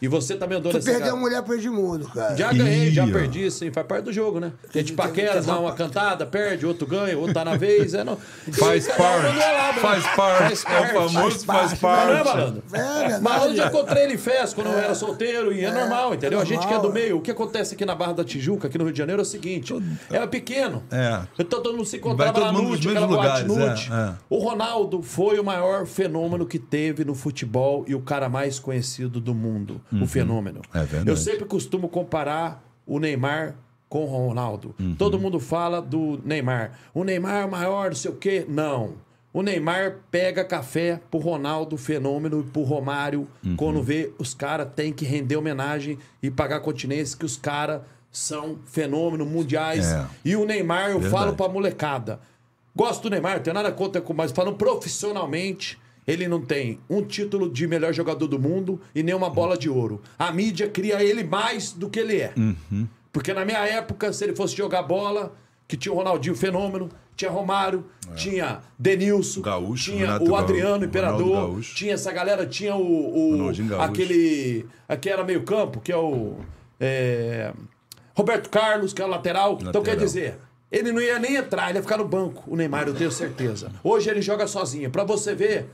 E você também andou Tu nessa perdeu a mulher pro Edmundo, cara. Já ganhei, já Ih, ó. perdi, sim, faz parte do jogo, né? A gente Tem- paquera, tem- dá uma cantada, perde, outro ganha, outro tá na vez. É, não... Faz parte. do meu lado, né? Faz parte. Faz É o famoso faz parte, Mas não é, parte. malandro? É verdade. Malandro já encontrei ele em festa quando eu era solteiro e é, normal, entendeu? A gente que é do normal. meio. O que acontece aqui na Barra da Tijuca, aqui no Rio de Janeiro, é o seguinte: era pequeno. É. Então todo mundo se encontrava Vai todo na mundo noite, nos aquela mesmos boate lugares, é, é. O Ronaldo foi o maior fenômeno que teve no futebol e o cara mais conhecido do mundo. O fenômeno. É verdade. Eu sempre costumo comparar o Neymar com o Ronaldo. Uhum. Todo mundo fala do Neymar. O Neymar é o maior, não sei o quê. Não. O Neymar pega café pro Ronaldo Fenômeno e pro Romário. Uhum. Quando vê, os caras têm que render homenagem e pagar continência, que os caras são fenômeno mundiais. É. E o Neymar, eu Verdade. falo pra molecada. Gosto do Neymar, não tenho nada contra, com- mas falando profissionalmente, ele não tem um título de melhor jogador do mundo e nem uma bola de ouro. A mídia cria ele mais do que ele é. Uhum. Porque na minha época, se ele fosse jogar bola, que tinha o Ronaldinho Fenômeno, tinha Romário, tinha Denilson, É. Gaúcho, tinha Renato o Adriano Imperador, tinha essa galera, tinha o, o- aquele aquele era meio campo, que é o é, Roberto Carlos, que é o lateral. Então Lateral. quer dizer, ele não ia nem entrar, ele ia ficar no banco, o Neymar, eu tenho certeza. Hoje ele joga sozinho. Pra você ver,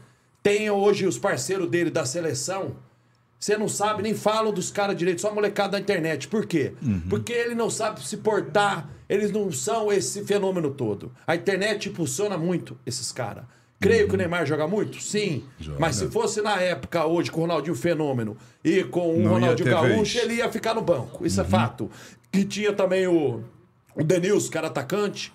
tem hoje os parceiros dele da seleção. Você não sabe, nem falam dos caras direito, só molecada da internet. Por quê? Uhum. Porque ele não sabe se portar, eles não são esse fenômeno todo. A internet impulsiona muito esses caras. Creio que o Neymar joga muito? Sim. Uhum. Joga. Mas se fosse na época hoje com o Ronaldinho Fenômeno e com o Não Ronaldinho Gaúcho. Uhum. ele ia ficar no banco. Isso é fato. Que tinha também o, o Denilson, que era atacante.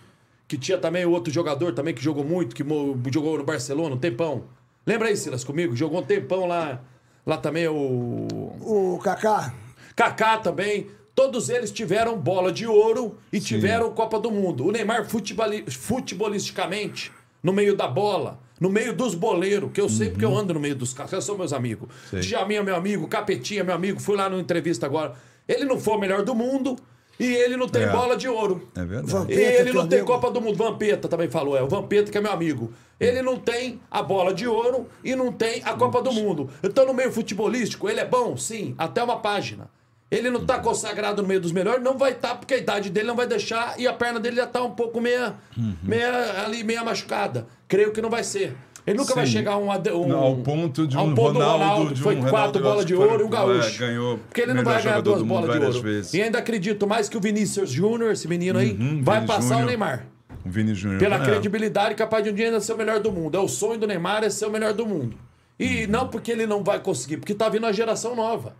Que tinha também o outro jogador também que jogou muito, que jogou no Barcelona um tempão. Lembra aí, Silas, comigo? Jogou um tempão lá. Lá também o. O Kaká. Kaká também. Todos eles tiveram bola de ouro e tiveram Copa do Mundo. O Neymar, futeboli- futebolisticamente, no meio da bola, no meio dos boleiros, que eu sei porque eu ando no meio dos caras, eles são meus amigos. Sei. Djaminha, meu amigo, Capetinha, meu amigo, fui lá numa entrevista agora. Ele não foi o melhor do mundo e ele não tem É. bola de ouro. É verdade. Vampeta, Ele não tem amigo. Copa do Mundo. Vampeta também falou, é o Vampeta que é meu amigo. Ele não tem a bola de ouro e não tem a Copa do Mundo. Então, no meio futebolístico, ele é bom? Sim, até uma página. Ele não tá consagrado no meio dos melhores, não vai estar, porque a idade dele não vai deixar e a perna dele já tá um pouco meia, meia ali, meia machucada. Creio que não vai ser. Ele nunca vai Sim. chegar a um, um, Não, ao ponto de ao um ponto do Ronaldo, de um foi Ronaldo, quatro bolas de ouro e o Gaúcho. é, ganhou porque ele não vai ganhar duas bolas de ouro. vezes. E ainda acredito mais que o Vinícius Júnior, esse menino aí, Uhum, vai Vini passar Júnior. o Neymar. O Vini Júnior. Pela é. credibilidade, capaz de um dia ainda ser o melhor do mundo. É o sonho do Neymar é ser o melhor do mundo. E não porque ele não vai conseguir, porque tá vindo a geração nova.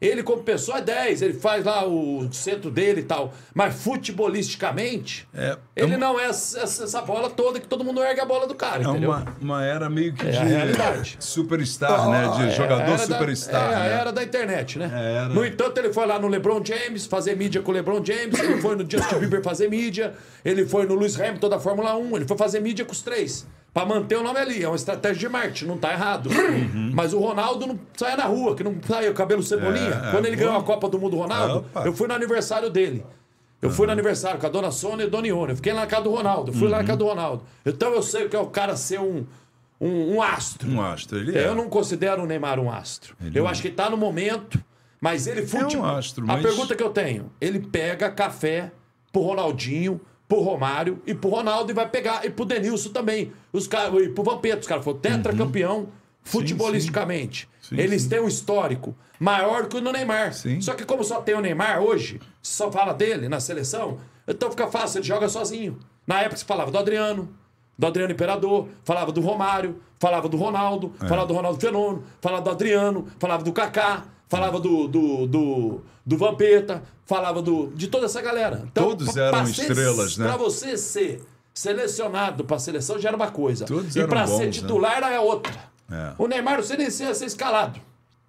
Ele, como pessoa, é 10, ele faz lá o centro dele e tal. Mas futebolisticamente, É, ele é uma- não é essa, essa bola toda que todo mundo ergue a bola do cara, É entendeu? uma, uma era meio que É de a realidade. superstar, né? De É, jogador era da- superstar. é, a né? era da internet, né? É, era. No entanto, ele foi lá no LeBron James fazer mídia com o LeBron James, ele foi no Justin Bieber fazer mídia, ele foi no Lewis Hamilton da Fórmula 1, ele foi fazer mídia com os três. Pra manter o nome ali, é uma estratégia de marketing, não tá errado. Uhum. Mas o Ronaldo não saia na rua, que não saia o cabelo cebolinha. É, é, Quando ele ganhou a Copa do Mundo, Ronaldo, Opa. eu fui no aniversário dele. Eu fui no aniversário com a dona Sônia e a dona Ione. Eu fiquei lá na casa do Ronaldo. Eu fui lá na casa do Ronaldo. Então eu sei o que é o cara ser um, um, um astro. Um astro, ele é. Eu não considero o Neymar um astro. Ele eu não. acho que tá no momento, mas ele fute... um astro, A mas- pergunta que eu tenho, ele pega café pro Ronaldinho, pro Romário e pro Ronaldo e vai pegar e pro Denilson também. Os caras e pro Vampeta, os caras foram tetracampeão futebolisticamente. Uhum. Sim, Eles sim. têm um histórico maior que o do Neymar. Sim. Só que como só tem o Neymar hoje, só fala dele na seleção, então fica fácil, ele joga sozinho. Na época se falava do Adriano, do Adriano Imperador, falava do Romário, falava do Ronaldo, É. falava do Ronaldo Fenômeno, falava do Adriano, falava do Kaká, falava do, do, do, do Vampeta, falava do, de toda essa galera. Então, Todos eram estrelas, né? Pra você ser selecionado pra seleção já era uma coisa. Todos e bons, ser né? titular é outra. É. O Neymar, você nem ia ser escalado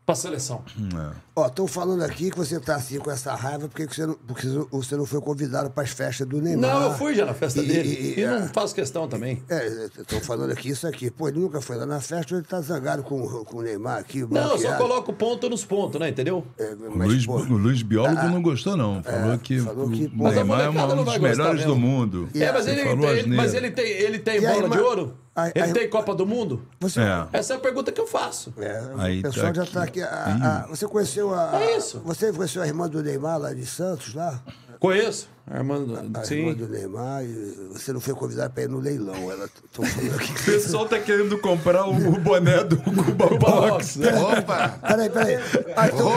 pra seleção. É. Ó, estão falando aqui que você tá assim com essa raiva porque, que você, não, porque você não foi convidado para as festas do Neymar. Não, eu fui já na festa E- dele. e- E, e- não faço questão também. É, estão falando aqui isso aqui. Pô, ele nunca foi lá na festa, ele tá zangado com, com o Neymar aqui. Não, eu só coloco ponto nos pontos, né? Entendeu? É, O mas, Luiz, pô, o Luiz Biólogo ah, não gostou, não. Falou que, falou que, o a Neymar é um dos melhores do mesmo. mundo. É, mas ele, ele- mas ele tem, ele tem a bola de ouro? A- ele a- tem Copa do Mundo? Você, É. Essa é a pergunta que eu faço. É, Aí o pessoal tá já tá aqui. aqui. a- a- você conheceu a. É isso. Você conheceu a irmã do Neymar lá de Santos, lá? Conheço. Armando. A irmã Sim. do Neymar, você não foi convidado para ir no leilão. Ela tô falando aqui. [LAUGHS] O pessoal tá querendo comprar o, o boné do Cuba Box. né? [LAUGHS] Opa! Peraí, peraí. Ah, então,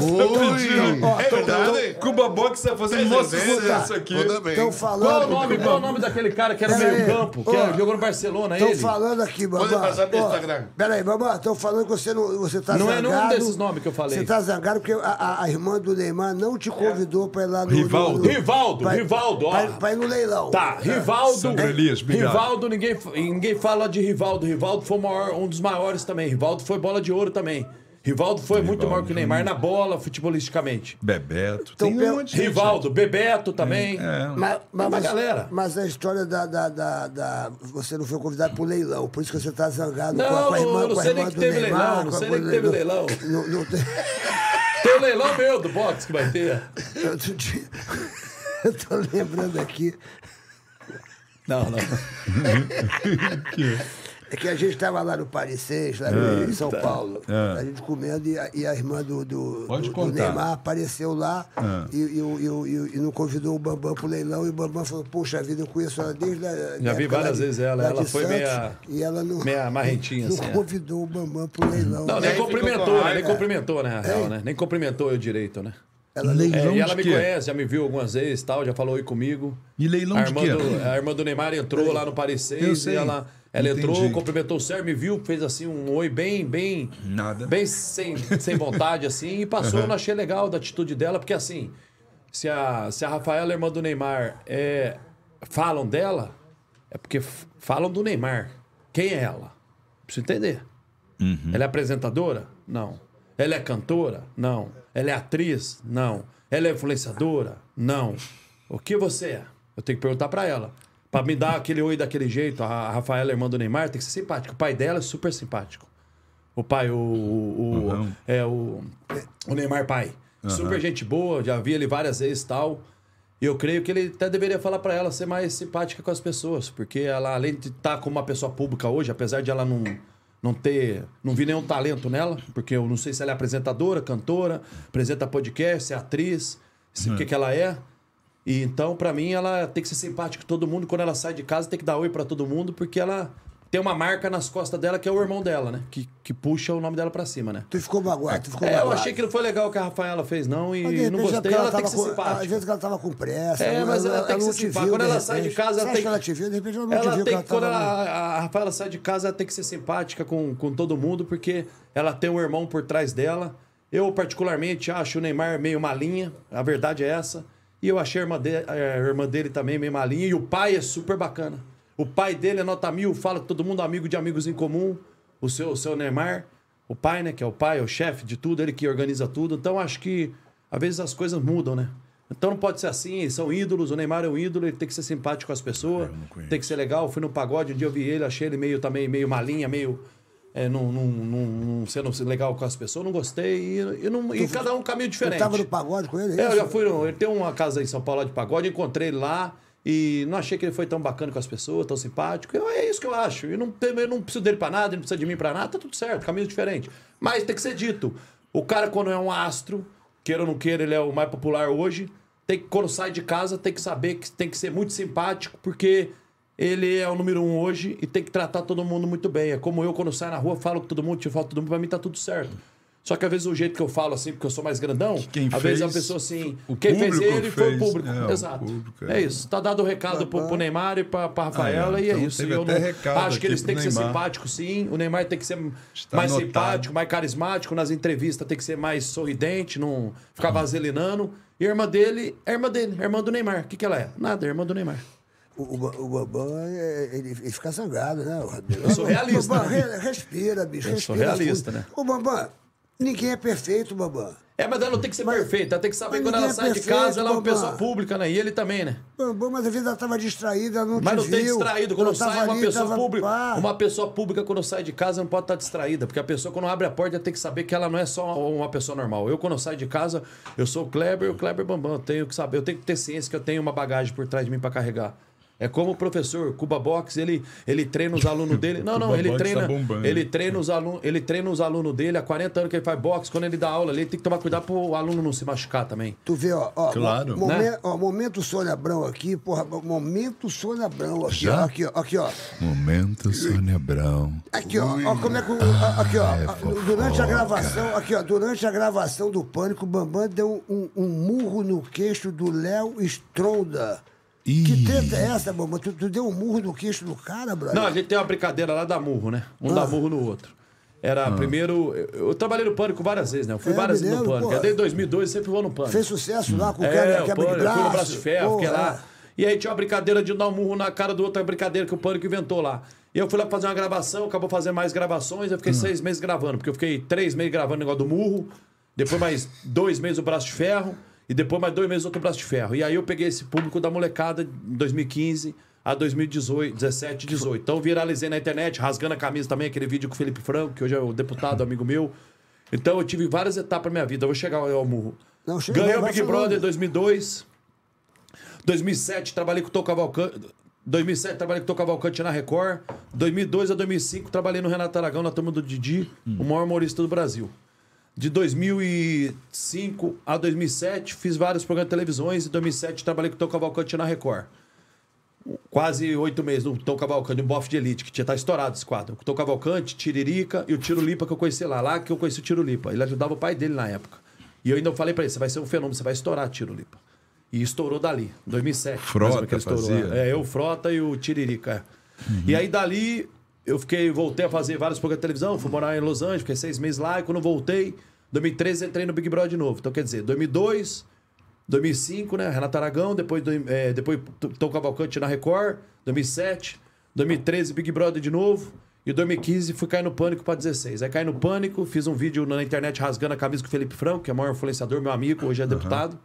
Ui! ó, É verdade? Cuba Box tá fazendo Certeza. sucesso aqui. Estão Qual falando. o nome, qual o nome daquele cara que era Pera meio aí. campo, que era- jogou no Barcelona, Estão ele? falando aqui, Bambam. Pode passar Ó, Instagram. Peraí, Bambam, estão falando que você não você tá Não é zangado. nenhum desses nomes que eu falei. Você tá zangado porque a, a- a irmã do Neymar não te convidou para ir lá no... Rivaldo. Rivaldo, pra- Rivaldo, ó. Ir no leilão. Tá, Rivaldo. Sandro Elias. Rivaldo, ninguém, ninguém fala de Rivaldo. Rivaldo foi maior- um dos maiores também. Rivaldo foi bola de ouro também. Rivaldo foi muito maior que o Neymar na bola, futebolisticamente. Bebeto. Então, Tem pelo- um monte de gente. Rivaldo, Bebeto também. É. Mas, mas, uma galera. Mas a história da, da, da, da- Você não foi convidado pro leilão, por isso que você tá zangado Não, com a, com a irmã, não com a sei irmã nem que do teve Neymar. leilão, não sei nem que teve leilão. Não, não tem... [LAUGHS] Tem o leilão meu do boxe que vai ter. Outro dia- [LAUGHS] Eu tô lembrando aqui. Não, não. [LAUGHS] É que a gente estava lá no Paris 6, lá Ah, em São tá. Paulo, a gente comendo e a, e a irmã do, do, Pode do- do. Neymar apareceu lá Ah. e, e, o- e, o- e, o- e não convidou o Bambam pro leilão e o Bambam falou, poxa vida, eu conheço ela desde a Já vi várias de- vezes ela, ela de foi Santos, meia- e ela não, meia marrentinha, não assim, é. convidou o Bambam pro leilão. Não, E nem com cumprimentou, né? Nem cumprimentou, né? real, né? Nem cumprimentou eu direito, né? Ela É, Leilão e ela de me quê? conhece, já me viu algumas vezes tal, já falou oi comigo. E leilão a de irmã, quê? do, a irmã do Neymar entrou lá no Paris Eu 6 sei. e ela, ela entrou, Entendi. cumprimentou o Sérgio, me viu, fez assim um oi bem, bem. Nada. Bem sem, sem vontade, assim, e passou. Eu não achei legal da atitude dela, porque assim, se a, se a Rafaela, irmã do Neymar, é, falam dela, é porque falam do Neymar. Quem é ela? Preciso entender. Ela é apresentadora? Não. Ela é cantora? Não. Ela é atriz? Não. Ela é influenciadora? Não. O que você é? Eu tenho que perguntar pra ela. Pra me dar aquele oi daquele jeito, a Rafaela, irmã do Neymar, tem que ser simpático. O pai dela é super simpático. O pai, o. o, o- Uhum. É o. O Neymar pai. Super gente boa, já vi ele várias vezes e tal. E eu creio que ele até deveria falar pra ela ser mais simpática com as pessoas, porque ela, além de estar como uma pessoa pública hoje, apesar de ela não, não ter. Não vi nenhum talento nela, porque eu não sei se ela é apresentadora, cantora, apresenta podcast, é atriz, se, o que, que ela é. E então, pra mim, ela tem que ser simpática com todo mundo. Quando ela sai de casa, tem que dar oi pra todo mundo, porque ela tem uma marca nas costas dela, que é o irmão dela, né? Que, que puxa o nome dela pra cima, né? Tu ficou magoado, tu ficou É, eu achei que não foi legal o que a Rafaela fez, não, e Mas, não gostei. porque Ela, tem que ser com- simpática. Às vezes ela tava com pressa. É, mas ela, tem que ser te simpática. viu, Quando ela sai de casa, ela tem que ela te viu? De repente ela não te Ela viu. tem que quando ela, a Rafaela sai de casa, ela tem que ser simpática com, com todo mundo, porque ela tem um irmão por trás dela. Eu, particularmente, acho o Neymar meio malinha, a verdade é essa. E eu achei a irmã, de- a irmã dele também meio malinha. E o pai é super bacana. O pai dele é nota mil, fala com todo mundo, amigo de amigos em comum. O seu, o seu Neymar, o pai, né, que é o pai, é o chefe de tudo, ele que organiza tudo. Então, acho que às vezes as coisas mudam, né? Então não pode ser assim, eles são ídolos, o Neymar é um ídolo, ele tem que ser simpático com as pessoas, tem que ser legal. Fui no pagode, um dia eu vi ele, achei ele meio também meio malinha, meio é, não, não, não, não sendo legal com as pessoas, não gostei. E, e não- e cada um um caminho diferente. tava no pagode com ele? É, eu isso? já fui. no- Ele tem uma casa em São Paulo lá de pagode, encontrei ele lá e não achei que ele foi tão bacana com as pessoas, tão simpático. Eu- é isso que eu acho. Eu não, eu não preciso dele pra nada, ele não precisa de mim pra nada, tá tudo certo, caminho diferente. Mas tem que ser dito. O cara, quando é um astro, queira ou não queira, ele é o mais popular hoje. Tem que, quando sai de casa, tem que saber que tem que ser muito simpático, porque ele é o número um hoje e tem que tratar todo mundo muito bem. É como eu, quando saio na rua, falo com todo mundo, foto com todo mundo, pra mim tá tudo certo. Só que às vezes o jeito que eu falo assim, porque eu sou mais grandão, quem às vezes a fez, pessoa assim, o quem fez ele foi o fez, público. é, o Exato. público, é. é. isso. Tá dado o recado pro, pro Neymar e pra, pra Rafaela Ah, é. e é Então isso. E eu não- acho que eles têm que ser simpáticos, sim. O Neymar tem que ser Está mais simpático, mais carismático. Nas entrevistas tem que ser mais sorridente, não ficar vaselinando. E a irmã dele é irmã dele, irmã do Neymar. O que, que ela é? Nada, é irmã do Neymar. O, o, Ba- o Bambam, é, ele, ele fica zangado, né? Eu sou realista, Bambam, né? re- respira, bicho. Eu sou respira realista, fundo. né? Ô, Bambam, ninguém é perfeito, Bambam. É, mas ela não tem que ser perfeita, ela tem que saber mas quando ela é sai de perfeito, casa, ela é uma Bambam. pessoa pública, né? E ele também, né? Bambam, mas às vezes ela tava distraída, não Mas não tem viu. distraído. Quando sai uma ali, pessoa tava pública, pá. uma pessoa pública quando sai de casa não pode estar distraída, porque a pessoa quando abre a porta tem que saber que ela não é só uma pessoa normal. Eu quando eu saio de casa, eu sou o Kleber, o Kleber Bambam, eu tenho que saber, eu tenho que ter ciência que eu tenho uma bagagem por trás de mim para carregar. É como o professor Cuba Box, ele, ele treina os alunos dele. [LAUGHS] Não, não, ele Box treina, tá bombando. ele treina os alunos, ele treina os alunos dele há 40 anos que ele faz boxe, quando ele dá aula, ali, ele tem que tomar cuidado pro o aluno não se machucar também. Tu vê, ó, ó, Claro. mo- Né? ó, momento Sônia Abrão aqui, porra, momento Sônia Abrão aqui, Já? ó, aqui, ó, aqui, ó. Momento Sônia Abrão. Aqui, ó, ó, como é que. ó, Aqui, ó. durante a gravação, aqui, ó, durante a gravação do Pânico, o Bambam deu um, um murro no queixo do Léo Stronda. Ih. Que treta é essa, Bambam? Tu, tu deu um murro no queixo do cara, brother? Não, a gente tem uma brincadeira lá da murro, né? Um dá murro no outro. Era primeiro. Eu, eu trabalhei no Pânico várias vezes, né? Eu fui É, várias vezes no lembro, Pânico. pô. É Desde 2002 eu sempre vou no Pânico. Fez sucesso lá com o É, quebra, o quebra Pânico, de braço. eu fui no braço de ferro, Pô, fiquei lá. é. E aí tinha uma brincadeira de dar um murro na cara do outro, uma brincadeira que o Pânico inventou lá. E eu fui lá fazer uma gravação, acabou fazendo mais gravações, eu Hum. fiquei seis meses gravando, porque eu fiquei três meses gravando o negócio do murro, depois mais dois meses o braço de ferro, e depois mais dois meses outro braço de ferro. E aí eu peguei esse público da molecada em 2015 a 2018, 17, 18. Então viralizei na internet, rasgando a camisa também, aquele vídeo com o Felipe Franco, que hoje é o deputado, amigo meu. Então eu tive várias etapas na minha vida. Eu vou chegar ao murro. Não, chega, Ganhei o Big. Brother em 2002. 2007 trabalhei com o Tom Cavalcante. 2007 trabalhei com o Tom Cavalcante na Record. 2002 a 2005 trabalhei no Renato Aragão, na turma do Didi, o maior humorista do Brasil. De 2005 a 2007 fiz vários programas de televisões. Em 2007 trabalhei com o Tom Cavalcante na Record. Quase oito meses no Tom Cavalcante, um bofe de elite, que tinha tá estourado esse quadro. O Tom Cavalcante, Tiririca e o Tiro Lipa que eu conheci lá. Lá que eu conheci o Tiro Lipa. Ele ajudava o pai dele na época. E eu ainda falei pra ele: você vai ser um fenômeno, você vai estourar Tiro Lipa. E estourou dali, em 2007. mais ou menos, Frota que estourou. fazia? É, eu, Frota e o Tiririca. é. E aí dali eu fiquei, voltei a fazer vários programas de televisão, fui morar em Los Angeles, fiquei seis meses lá, e quando voltei, 2013 entrei no Big Brother de novo. Então quer dizer, 2002, 2005, né? Renato Aragão, depois, é, depois Tom Cavalcante na Record, 2007, 2013 Big Brother de novo. E em 2015 fui cair no pânico pra 16. Aí caí no pânico, fiz um vídeo na internet rasgando a camisa com o Felipe Franco, que é o maior influenciador, meu amigo, hoje é deputado,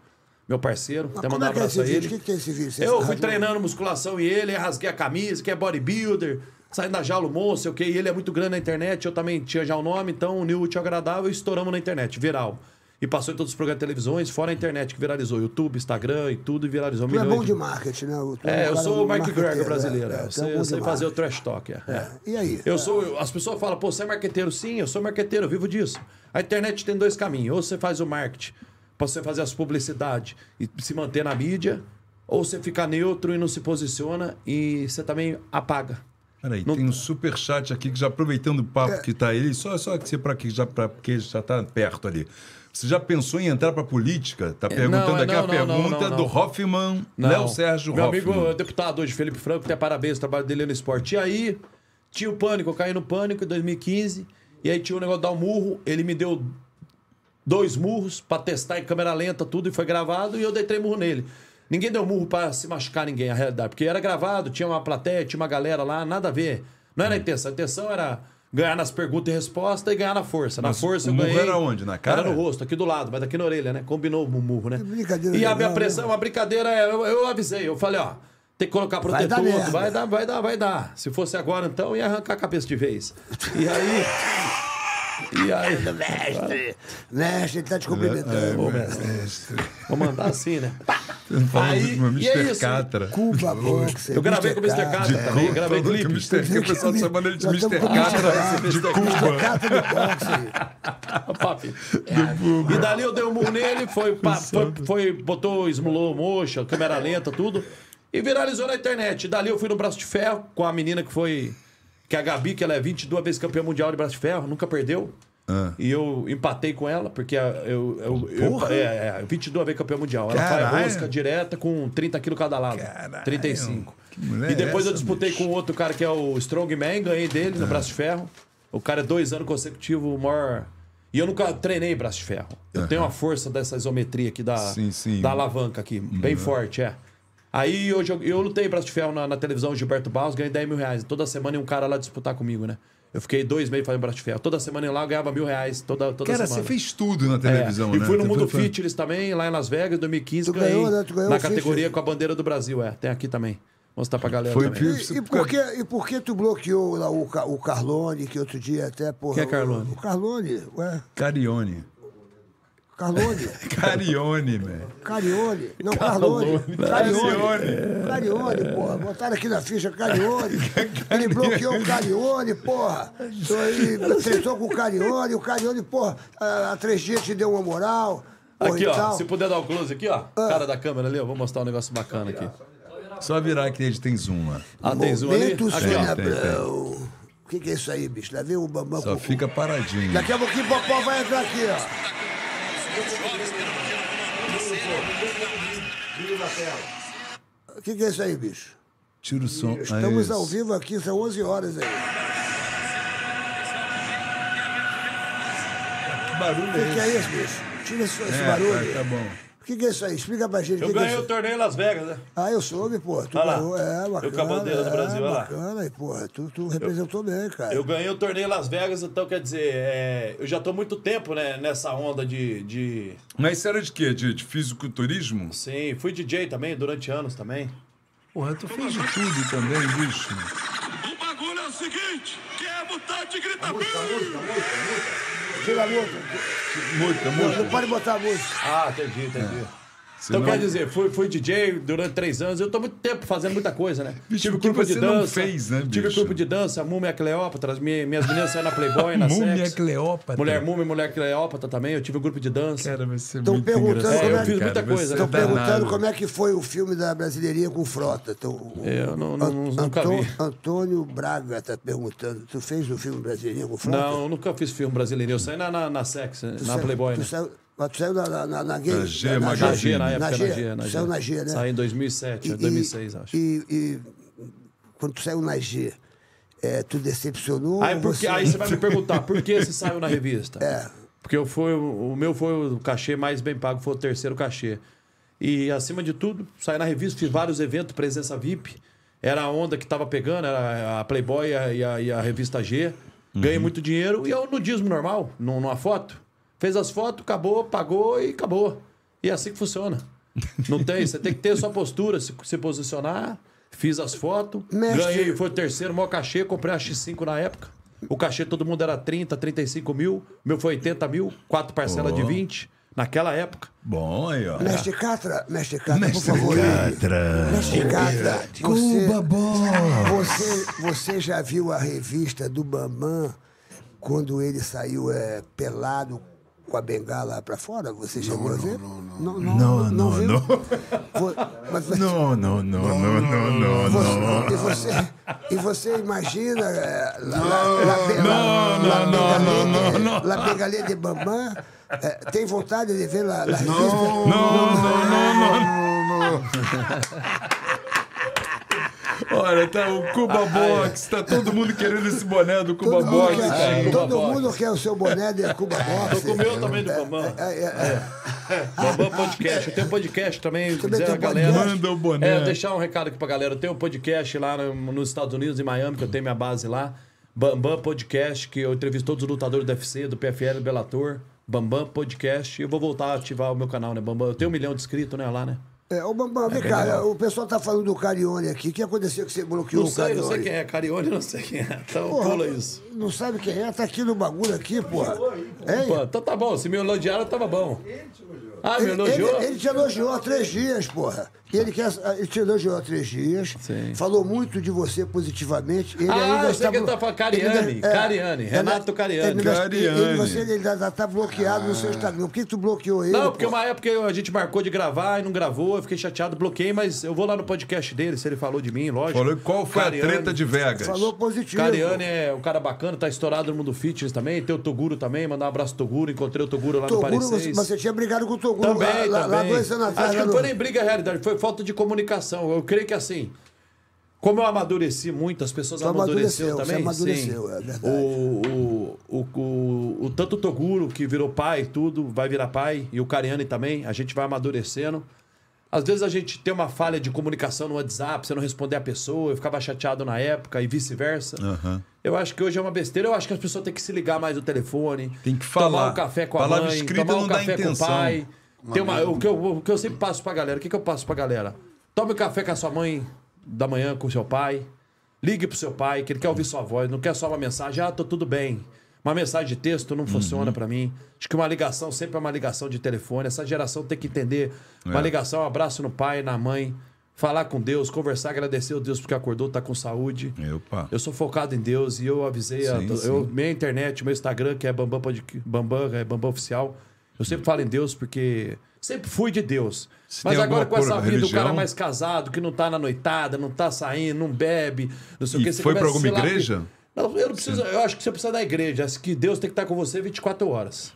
meu parceiro. Mas Até mandar um é que é abraço esse a ele. O que, que é esse vídeo? Você Eu fui treinando musculação e ele, rasguei a camisa, que é bodybuilder, saindo da jaula o monstro, sei o quê. E ele é muito grande na internet, eu também tinha já o nome, então uniu o útil ao agradável e estouramos na internet, viral. E passou em todos os programas de televisões, fora a internet que viralizou, YouTube, Instagram e tudo, e viralizou Tu é bom de- de marketing, né? Tu um É, eu sou o Mark marqueteiro, Gregor brasileiro. é, É, é, eu é sei, eu sei fazer o trash talk. É. É. E aí? Eu sou, as pessoas falam, pô, você é marqueteiro? Sim, eu sou marqueteiro, eu vivo disso. A internet tem dois caminhos. Ou você faz o marketing pra você fazer as publicidades e se manter na mídia, ou você fica neutro e não se posiciona e você também apaga. Peraí, Não- tem um super chat aqui que já aproveitando o papo É. que tá ele, só só que você para que já para porque já tá perto ali. Você já pensou em entrar para política? Tá perguntando não, é, aqui não, a não, pergunta do. Hoffman. Léo Sérgio Meu Hoffman. amigo deputado hoje, Felipe Franco, até parabéns, o trabalho dele no esporte. E aí, tinha o pânico, eu caí no pânico em 2015. E aí tinha o negócio de dar um murro, ele me deu dois murros pra testar em câmera lenta, tudo, e foi gravado, e eu dei três murros nele. Ninguém deu murro pra se machucar ninguém, a realidade. Porque era gravado, tinha uma plateia, tinha uma galera lá, nada a ver. Não era a intenção. A intenção era ganhar nas perguntas e respostas e ganhar na força. Na Mas força o eu murro ganhei. era onde? Na cara? Era no rosto, aqui do lado, mas aqui na orelha, né? Combinou o murro, né? brincadeira E a minha pressão, a brincadeira, é, eu, eu avisei, eu falei, ó, tem que colocar Vai dar protetor, vai dar, vai dar, vai dar. Se fosse agora, então, ia arrancar a cabeça de vez. E aí. [LAUGHS] E aí. Mestre, mestre, ele tá te cumprimentando. Ô, mestre. Vou mandar assim, né? Falando Aí, e é Mr. isso. Catra. Cuba Boxer. Eu gravei com o Mr. Catra também, gravei clipe. o Mr. que o pessoal tá chamando ele de Mr. Catra de Cuba. Catra do boxe. Papi. [LAUGHS] E dali eu dei um murro nele, foi, pa- foi, foi- botou slow motion, câmera lenta, tudo. E viralizou na internet. E dali eu fui no Braço de Ferro com a menina que foi. Que a Gabi, que ela é 22 vezes campeã mundial de Braço de Ferro, nunca perdeu. Ah. E eu empatei com ela, porque a- eu. eu, eu é, é, 22 vezes campeã mundial. Ela Caralho. faz rosca direta com 30 quilos cada lado. Caralho. 35. Que mulher E depois é eu essa, disputei bicho? com outro cara que é o Strongman, ganhei dele no Ah. Braço de Ferro. O cara é dois anos consecutivos, o maior. E eu nunca treinei braço de ferro. Eu tenho uma força dessa isometria aqui da, Sim, sim. da alavanca aqui, bem forte, é. Aí eu, joguei- eu lutei braço de ferro na, na televisão, Gilberto Barros, ganhei 10 mil reais. Toda semana ia um cara lá disputar comigo, né? Eu fiquei dois meses fazendo braço de ferro. Toda semana eu ia lá, eu ganhava mil reais toda, toda Cara, semana. você fez tudo na É, televisão, E né? fui no Você Mundo foi- Fitness também, lá em Las Vegas, 2015, Tu ganhei ganhou, né? Tu ganhou na o Fitness. categoria com a bandeira do Brasil, é. Tem aqui também. Mostrar pra galera Foi também. E, e por que, e por que tu bloqueou lá o, o Carlone, que outro dia até, porra... Quem é Carlone? O, o Carlone, ué, Carione. Carlone, [LAUGHS] Carione, velho. Carione, não, Carlone, Carione, Carione, porra, botaram aqui na ficha Carione, [LAUGHS] ele bloqueou o Carione, porra, Tô aí, treinou com o Carione, o Carione, porra, há três dias te deu uma moral, porra, Aqui, ó. tal. Se puder dar o close aqui, ó. Ah. Cara da câmera ali, ó. Vou mostrar um negócio bacana aqui. Só virar que ele tem zoom lá. Ah, tem zoom ali? Momento Aqui, ó. Tem, tem. Abrão. O que, que é isso aí, bicho? Lá vem o Bambam Só com- fica paradinho. Daqui a pouquinho o Popó vai entrar aqui, ó. O que, que é isso aí, bicho? Tira o som. Estamos Isso. ao vivo aqui, são 11 horas aí. Que barulho O que, que é isso, bicho? Tira esse, esse É, barulho. tá, tá bom. O que, que é isso aí? Explica pra gente. o Eu que que é ganhei o torneio em Las Vegas, né? Ah, eu soube, pô. Tu lá. ganhou, é, Eu bacana. com a bandeira do é, Brasil, olha lá. bacana, e, porra, tu, tu representou bem, cara. Eu ganhei o torneio em Las Vegas, então quer dizer, é, eu já tô muito tempo né, nessa onda de, de. Mas isso era de quê? De, de fisiculturismo? Sim, fui DJ também durante anos também. Porra, tu fez de tudo também, bicho. O bagulho é o seguinte: quem é mutante grita Tira a. Muita, Não, muita. não pode botar a música. Ah, entendi, entendi. Então Senão- quer dizer, fui, fui DJ durante três anos, eu tô muito tempo fazendo muita coisa, né? Bicho, tive que grupo de dança. fez, né, Tive grupo de dança, Múmia Cleópatra, as minhas, minhas meninas saíram na Playboy, na Múmia Sex. Cleópatra. Mulher Múmia, Mulher Cleópatra também, eu tive um grupo de dança. Cara, vai ser Tão muito perguntando engraçado, como é- eu fiz muita cara, coisa, né? Estão perguntando como é que foi o filme da Brasileirinha com Frota. Então, o- Eu não- não- An- nunca Antô- vi. Antônio Braga tá perguntando. Tu fez o filme Brasileirinha com Frota? Não, eu nunca fiz filme brasileiro. Eu saí na, na, na Sex, Tu na saiu- Playboy, tu né? Saiu, mas tu saiu na, na, na, na gay? Na G Na Magazine. G, na época, na G. G. Na G. saiu na G, né? Saí em 2007, E- 2006, acho. E, e quando tu saiu na G, é, tu decepcionou? Aí, porque, você- aí você vai me perguntar, por que você saiu na revista? É. Porque eu fui, o meu foi o cachê mais bem pago, foi o terceiro cachê. E, acima de tudo, saí na revista, fiz vários eventos, presença VIP. Era a onda que tava pegando, era a Playboy e a, e a- e a revista G. Ganhei muito dinheiro e eu nudismo normal, num- numa foto. Fez as fotos, acabou, pagou e acabou. E é assim que funciona. Não tem, você tem que ter a sua postura, se, se posicionar. Fiz as fotos, Mestre- ganhei, foi o terceiro, maior cachê, comprei a X5 na época. O cachê todo mundo era 30, 35 mil, meu foi 80 mil, quatro parcelas de 20, naquela época. Bom, aí, ó. Mestre Catra, mestre Catra, por Mestre favor. Catra. Mestre Catra, você, Cuba você, você já viu a revista do Bambam quando ele saiu é, pelado com a bengala pra fora? Você chegou a ver? Não, não, Não, não, não. Não, não, não, não, não, não, não. e, você, e você imagina La, la, la, Be- Não, la, não, la não, Bengalê não, de- não. La Bengalê de Bambam? é, tem vontade de ver a, a revista? Não, não, não, não. Olha, tá o Cuba Box, tá todo mundo querendo esse boné do Cuba Todo, mundo Box. quer, cara. Cuba todo Box. mundo quer o seu boné de Cuba Box. Tô com o meu também do Bambam. É, é, é. Bambam Podcast. Eu tenho um podcast também, Também dizer tem a galera. Manda o boné. É, deixar um recado aqui pra galera. Eu tenho um podcast lá no- nos Estados Unidos, em Miami, que eu tenho minha base lá. Bambam Podcast, que eu entrevisto todos os lutadores do UFC, do PFL, do Bellator. Bambam Podcast. E eu vou voltar a ativar o meu canal, né, Bambam? Eu tenho um milhão de inscritos, né, lá, né? É, ô, Bambam, vem bem cá, o pessoal tá falando do Carione aqui. O que aconteceu que você bloqueou Não o sei, Carione? não sei quem é. Carione, não sei quem é. Então Porra, pula isso. Não sabe quem é? Tá aqui no bagulho aqui, porra. Pô, então tá bom. Se me elogiaram, tava bom. Ah, me Ele, elogiou? ele- ele te elogiou há três dias, porra. Ele, quer, ele te elogiou há três dias. Sim. Falou muito de você positivamente. Ele Ah, ainda eu sei está que ele blo- tá falando Cariani, Cariani, Renato Cariani. Ele, ainda- Cariani. ele- você, ele ainda tá bloqueado no seu Instagram. Por que tu bloqueou ele? Não, porque porra? uma época a gente marcou de gravar e não gravou, eu fiquei chateado, bloqueei, mas eu vou lá no podcast dele, se ele falou de mim, lógico. Falou qual foi Cariani. a treta de Vegas. Falou positivo. Cariani é um cara bacana, tá estourado no mundo fitness também. Tem o Toguro também, mandar um abraço pro Toguro. Encontrei o Toguro lá no Toguro, Paris você, 6. você tinha brigado com o Toguro Também, lá, lá, lá também. dois anos atrás. Acho que não no- foi nem briga, realidade, foi falta de comunicação. Eu creio que assim, como eu amadureci muito, as pessoas Tu amadureceram amadureceu, também. você amadureceu, sim. é verdade. O, o, o, o, o tanto o Toguro, que virou pai e tudo, vai virar pai, e o Cariani também, a gente vai amadurecendo. Às vezes a gente tem uma falha de comunicação no WhatsApp, você não responder a pessoa, eu ficava chateado na época e vice-versa. Eu acho que hoje é uma besteira, eu acho que as pessoas têm que se ligar mais no telefone. Tem que Tomar falar. um café com a Palavra mãe, escrita tomar um café com o pai. Tem uma, o, que eu, o que eu sempre passo pra galera, o que, que eu passo pra galera? Tome um café com a sua mãe da manhã, com o seu pai. Ligue pro seu pai, que ele quer ouvir sua voz, não quer só uma mensagem, ah, tô tudo bem. Uma mensagem de texto não funciona pra mim. Acho que uma ligação sempre é uma ligação de telefone. Essa geração tem que entender. Uma É. ligação, um abraço no pai, na mãe. Falar com Deus, conversar, agradecer ao Deus porque acordou, tá com saúde. Opa. Eu sou focado em Deus e eu avisei a, Sim, eu, sim. minha internet, meu Instagram, que é Bambam, Bambam, é Bambam Oficial. Eu sempre falo em Deus porque sempre fui de Deus. Se Mas agora com essa vida, o religião? cara mais casado, que não tá na noitada, não tá saindo, não bebe, não sei o E que. você foi pra começa a alguma igreja? Não, eu não preciso. Eu acho que você precisa da igreja. Acho que Deus tem que estar com você 24 horas.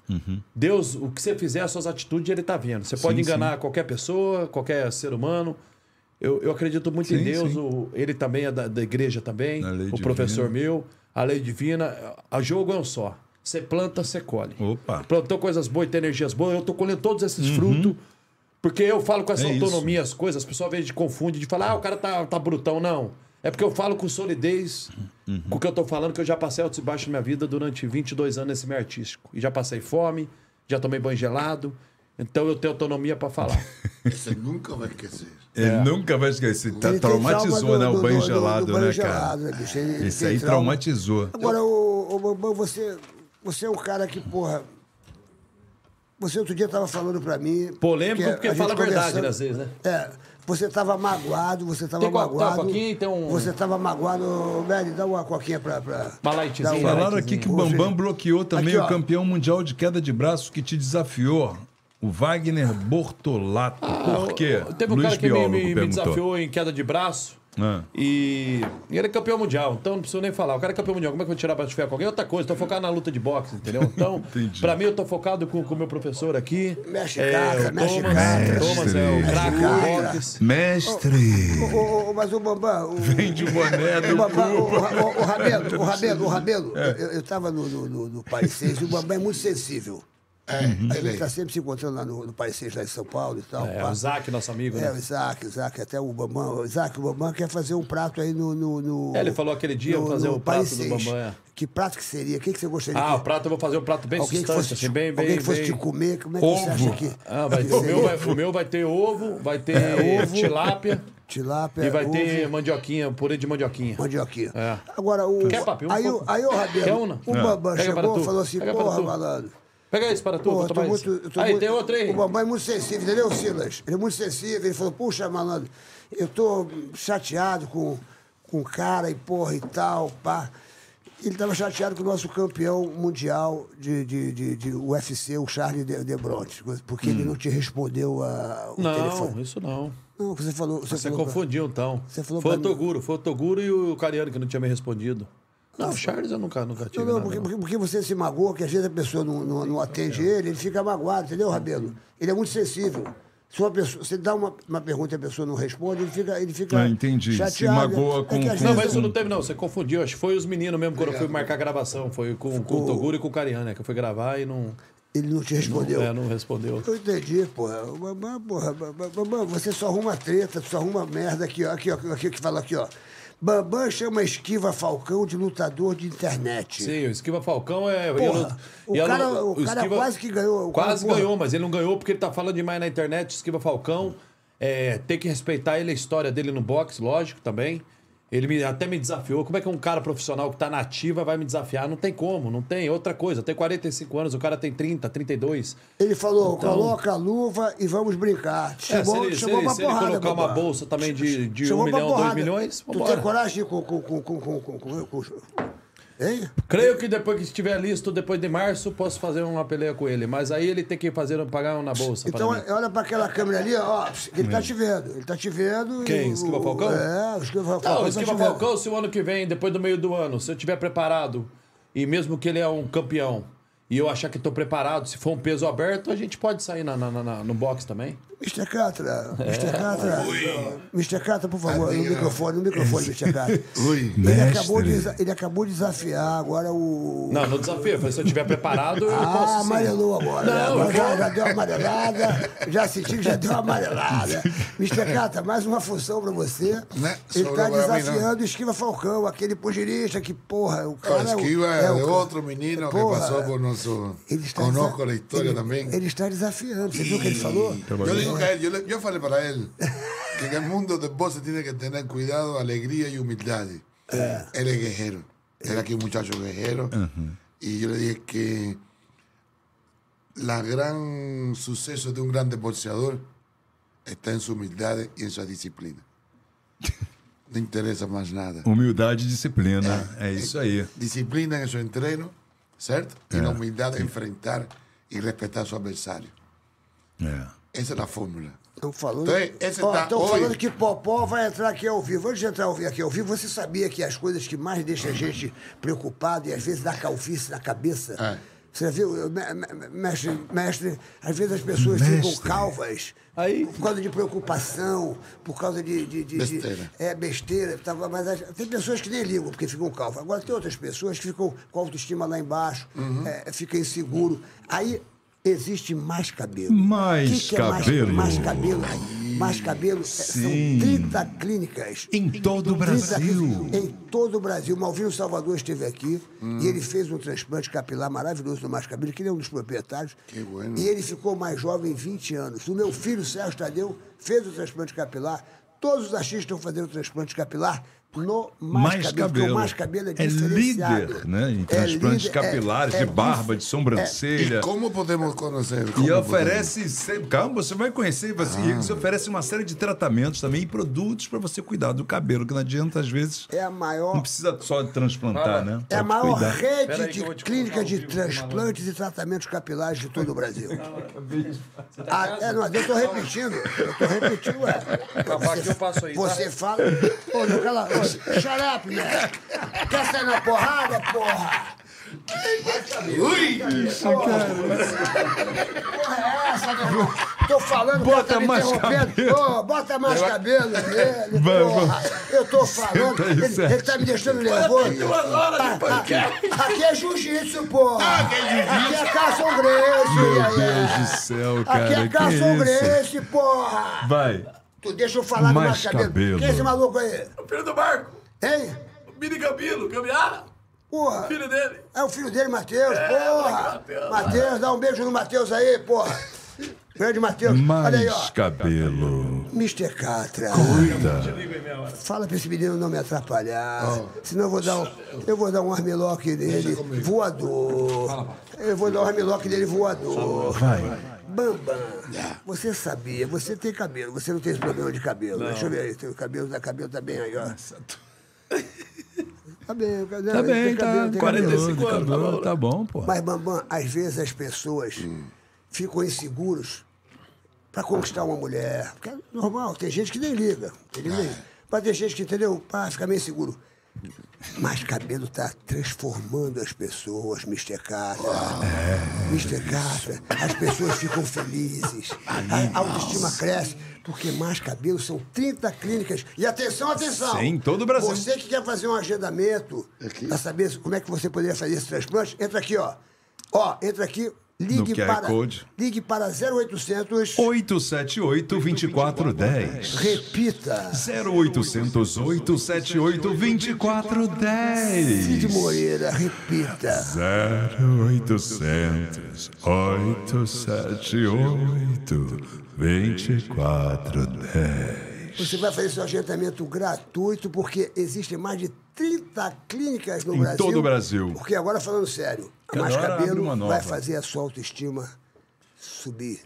Deus, o que você fizer, as suas atitudes, ele tá vendo. Você pode Uhum. Sim, enganar qualquer pessoa, qualquer ser humano. Eu, eu acredito muito em Sim, Deus. sim. o- ele também é da, da igreja também. O divina. professor meu, a lei divina. A jogo é um só. Você planta, você colhe. Opa. Plantou coisas boas e tem energias boas. Eu tô colhendo todos esses frutos. Porque eu falo com essa Uhum. É isso. autonomia as coisas, as pessoas às vezes confundem de falar, ah, o cara tá, tá brutão. Não. É porque eu falo com solidez, Uhum. com o que eu tô falando, que eu já passei altos e baixos na minha vida durante 22 anos nesse meio artístico. E já passei fome, já tomei banho gelado. Então eu tenho autonomia pra falar. [LAUGHS] Esse nunca vai esquecer. Ele nunca vai esquecer. Tá, traumatizou, trauma né? do- O do- banho do- do gelado, banho né, gelado, cara? né, bicho? Ele Esse tem aí trauma. traumatizou. Agora, o, o você, você é um cara que, porra. Você outro dia estava falando pra mim. Polêmico que porque a fala a verdade, né, às vezes, né? É. Você estava magoado, você estava magoado. coquinha, tem um- Você estava magoado. Velho, dá uma coquinha pra. pra Uma lightzinha, dá uma- Falaram aqui que o Bambam bloqueou também Aqui, o campeão mundial de queda de braço que te desafiou, o Wagner Bortolato. Por quê? Ah, Teve um Luiz cara que me, Biólogo me- me desafiou em queda de braço. Ah. E, e ele é campeão mundial, então não preciso nem falar. O cara é campeão mundial, como é que eu vou tirar ferro com alguém? Outra coisa, tô focado na luta de boxe, entendeu? Então, [LAUGHS] pra mim, eu tô focado com o meu professor aqui. Mexe é, o mexe Thomas. Thomas é o Mestre. craque do boxe. Mestre! Mas o Bambam. O, Vende o boné o do Bambam, o, o, o Rabelo, o Rabelo, o Rabelo. Eu, eu tava no, no, no, no Paris 6 e o Bambam é muito sensível. É, A gente ele tá sempre se encontrando lá no, no Saint, lá em São Paulo e tal. É, o Isaac, nosso amigo, É, o né? Isaac, Isaac, até o Bambam. O Isaac, o Bambam quer fazer um prato aí no. no, no É, ele falou aquele dia fazer o prato Paris do. Bambam, é. Que prato que seria? O que, que você gostaria Ah, o prato eu vou fazer um prato bem Alguém sustante, fosse, assim, bem, bem, alguém que fosse bem... te comer, como é que você acha que. Ah, vai, que o, meu vai, o meu vai ter ovo, vai ter É, ovo. [LAUGHS] tilápia Tilápia, e vai ovo, ter mandioquinha, purê de mandioquinha. mandioquinha. É. Agora, o. Quer, papi? Um aí, o- pouco. aí, o Quer Rabelo, uma? o É. Bambam chegou e falou assim: porra, malandro. Pega isso para tu, Pô, tomar muito, isso. Aí, muito- tem outro aí. O Bambam é muito sensível, entendeu, Silas? Ele é muito sensível. Ele falou, puxa, malandro, eu tô chateado com, com o cara e porra e tal, pá. Ele tava chateado com o nosso campeão mundial de, de, de, de UFC, o Charles de, de Bronte, porque ele não te respondeu a, o Hum. Não, telefone. isso não. Não, você falou. Você, Você falou pra- confundiu, então. Você falou foi o pra mim. Toguro, foi o Toguro e o Cariano que não tinha me respondido. Não, o Charles eu nunca, nunca tive Não, não, porque, não. porque, porque você se magoa, que às vezes a pessoa não, não, não atende ele, ele fica magoado, entendeu, Rabelo? Ele é muito sensível. Se uma pessoa, você dá uma, uma pergunta e a pessoa não responde, ele fica, ele fica Ah, entendi. Se chateado. magoa com- É com- Não, vezes- mas isso não teve, não. Você confundiu. Acho que foi os meninos mesmo quando eu fui marcar a gravação. Foi com, com o Toguro e com o Cariano, né? Que eu fui gravar e não, ele não te respondeu. é, não respondeu. Eu entendi, porra. Bambam, porra, Bambam, Bambam, você só arruma treta, só arruma merda aqui, ó. Aqui, ó, aqui que fala aqui, ó. Bambam chama Esquiva Falcão de lutador de internet. Sim, o Esquiva Falcão é. Porra, o cara- não- o cara quase que ganhou, o Quase porra. ganhou, mas ele não ganhou porque ele tá falando demais na internet. Esquiva Falcão. É, tem que respeitar ele, a história dele no boxe, lógico, também. Ele me- até me desafiou. Como é que um cara profissional que tá na ativa vai me desafiar? Não tem como, não tem. Outra coisa, tem 45 anos, o cara tem 30, 32. Ele falou, Então- coloca a luva e vamos brincar. É, Chamou, se ele, se chamou ele- se ele porrada, colocar uma bolsa também de, de Chamou um pra milhão, dois porrada. milhões, Tu vambora. tem coragem de ir com, com, com, com, com, com, com, com Hein? Creio que depois que estiver listo, depois de março, posso fazer uma peleia com ele. Mas aí ele tem que fazer pagar um na bolsa. Então, para olha pra aquela câmera ali, ó. Ele tá te vendo. Ele tá te vendo. e Quem? o- Esquiva Falcão? É, o Esquiva Falcão. Não, tá Esquiva vendo. Falcão, se o ano que vem, depois do meio do ano, se eu estiver preparado, e mesmo que ele é um campeão, e eu achar que estou preparado, se for um peso aberto, a gente pode sair na- na- na- no box também. Mr. Catra, É. Mr. Catra, Mr. Catra, por favor, no microfone, no microfone, Mr. Catra. [LAUGHS] Ui. Ele acabou, de, ele acabou de desafiar agora o. Não, no desafio. eu Se eu estiver preparado, eu Ah, posso sim. amarelou agora. né? Não, agora eu já, já deu uma amarelada, já senti que já deu uma [LAUGHS] amarelada. Mr. Cata, mais uma função pra você. Né? Ele Sobrou tá não. desafiando o Esquiva Falcão, aquele pugilista que, porra, o O cara. Esquiva é é o- de outro menino que Porra, passou por nosso. ele está Conozco desa- a história ele- também. Ele está desafiando. Você viu o que ele falou? Yo yo, le- yo falei para él que en el mundo de vos se tiene que tener cuidado, alegría y humildad. Él es guerrero. Él aquí un muchacho guerrero. Y yo le dije que la gran suceso de un grande boxeador está en su humildad y en su disciplina. No interesa más nada. Humildade e disciplina. É isso aí. Disciplina en su entreno, ¿cierto? Y la humildad de enfrentar y respetar a su adversario. É. Esa es la fórmula. Estão falando, Então, esse Ó, tá- falando que Popó vai entrar aqui ao vivo. Antes de entrar ao- aqui ao vivo, você sabia que as coisas que mais deixam a gente preocupado e às vezes dá calvície na cabeça. É. Você viu, me- me- mestre, mestre, às vezes as pessoas ficam calvas Aí- por causa de preocupação, por causa de. de, de- de- Besteira. é, besteira. tá, mas as- tem pessoas que nem ligam porque ficam calvas. Agora tem outras pessoas que ficam com a autoestima lá embaixo, Uhum. é, fica inseguro. Aí existe mais cabelo. Mais O que que é cabelo? Mais, mais cabelo. Mais cabelo. é, São 30 clínicas. Em todo o 30 Brasil. Em todo o Brasil. Malvino Salvador esteve aqui e ele fez um transplante capilar maravilhoso no Mais Cabelo, que ele é um dos proprietários. Que bueno. E ele ficou mais jovem 20 anos. O meu filho, Sérgio Tadeu, fez o transplante capilar. Todos os artistas estão fazendo transplante capilar no Mais, Mais Cabelo. cabelo. O Mais Cabelo é É líder, né? Em É transplantes líder, é- capilares, é de barba, de sobrancelha. ¿Y cómo podemos conocer? E ¿Cómo oferece, calma, você vai conhecer, você, Ah. você oferece uma série de tratamentos também e produtos para você cuidar do cabelo, que não adianta, às vezes, É a maior não precisa só de transplantar, né? É a maior cuidar. rede aí de eu vou te clínica colocar de transplantes e tratamentos capilares de todo o Brasil. Ah, é, não, eu tô repetindo. Eu tô repetindo, ué. Eu passo aí, tá? Você fala. Ô, não, cala. Shut up, man. Quer sair na porrada, porra? Porra, é essa, meu irmão? Tô falando, Bota cara tá me mais interrompendo. cabelo. Ô, bota mais cabelo nele, Vai, porra. Eu tô falando, ele, ele tá me deixando nervoso. Ah, ah, Aqui é jiu-jitsu, porra. Aqui é Carson Grace. Meu ia, ia. Deus do céu, cara. Aqui é isso? Grace, porra. Vai. Tu deixa eu falar do Mais mais cabelo. cabelo. Quem é esse maluco aí? O filho do Marco. Hein? Mini Gambilo, Gambiara. Porra. Filho dele. É o filho dele, Matheus, porra. Matheus. Dá um beijo no Matheus aí, porra. Grande Matheus. Olha aí, ó. Mais cabelo. Mr. Catra. Cuida. Fala pra esse menino não me atrapalhar. Senão eu vou dar um, eu vou dar um armlock nele voador. Eu vou dar um armlock nele voador. Vai. Bambam, você sabia, você tem cabelo, você não tem esse problema de cabelo. Deixa eu ver aí, teu cabelo, tá, cabelo tá bem aí, ó. [LAUGHS] Tá bem, cabelo, Tá bem, tem tá. cabelo, tem 45 cabelo. anos. Tá bom, pô. Mas, Bambam, às vezes as pessoas ficam inseguros pra conquistar uma mulher. Porque é normal, tem gente que nem liga. Ele nem. Mas tem gente que, entendeu? Pá, fica meio seguro. Mas cabelo tá transformando as pessoas, Mr. Catra. Mr. Catra, as pessoas ficam felizes. A autoestima cresce. Porque mais cabelo são 30 clínicas. E atenção, atenção! Sim, em todo o Brasil. Você que quer fazer um agendamento pra saber como é que você poderia fazer esse transplante, entra aqui, ó. Ó, entra aqui, ligue para. Code. Ligue para 0800. 878-2410. Repita. 0800 878 2410. Cid Moreira, repita. 0800 878 2410. Você vai fazer seu agendamento gratuito, porque existem mais de 30 clínicas no Em Brasil. todo o Brasil. Porque agora, falando sério, Cada Mais Cabelo vai fazer a sua autoestima subir.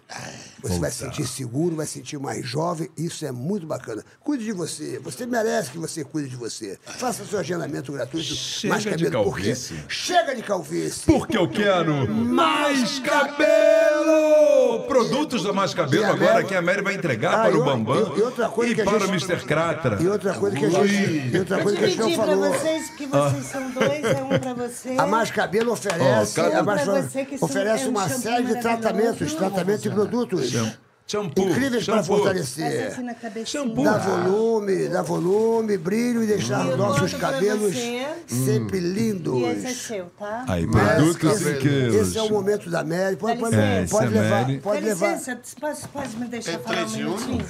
Você vai se sentir seguro, vai se sentir mais jovem. Isso é muito bacana. Cuide de você. Você merece que você cuide de você. Faça seu agendamento gratuito. Chega mais de cabelo, por quê? calvície. Chega de calvície. Porque eu quero mais cabelo! Produtos da Mais Cabelo agora que a Mary vai entregar Ah, para o o- Bambam e- e outra coisa e que a para o gente- Mr. Cratra. E outra coisa que a gente, e outra coisa que a gente não falou. vocês, que vocês são dois, é um pra você. A Mais Cabelo oferece, Ó, cada- a Mais oferece é um uma série de maravilhoso. Tratamentos, tratamentos e produtos Shampoo, incríveis para shampoo. Essa fortalecer. na cabecinha. Dá volume, dá volume, brilho e deixar E nossos cabelos sempre lindos. E esse é seu, tá? Aí, produtos esse, riqueiros. esse é o momento da Mary. Pode, pode, É, pode é levar. Mary. Pode Dá levar. licença, pode, pode me deixar falar um minutinho?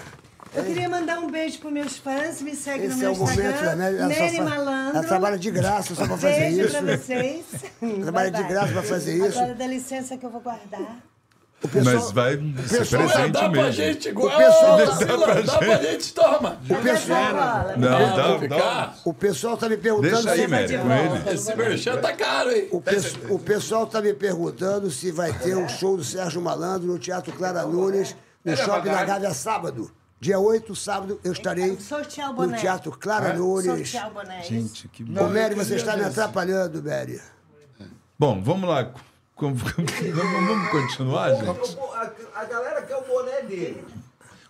Eu queria mandar um beijo para meus fãs, me segue no Esse é meu o momento da Instagram, Mary. Ela, só Nery faz- Malandro. ela trabalha de graça só para fazer Beijo isso. pra vocês. [LAUGHS] Trabalha de bye. graça para fazer isso. Agora dá licença que eu vou guardar. Pessoal, Mas vai ser pessoal- presente Dá pra mesmo. gente igual. O pessoal Ô, tá- Priscila, dá pra gente, toma. o pessoal, Não, Vamos dá, dá. o pessoal tá me perguntando Deixa aí, Mary, com ele. Esse merchan tá caro, hein? O, pes- o pessoal tá me perguntando se vai ter um show do Sérgio Malandro no Teatro Clara Nunes, no Shopping da Gávea, sábado. Dia 8, sábado, eu estarei o no. Teatro Clara Nunes. Sortear o boné. Gente, que Ô, bom. Mary, você está me atrapalhando, Mary. Bom, vamos lá. Vamos vamos continuar, gente? A, a galera quer o boné dele.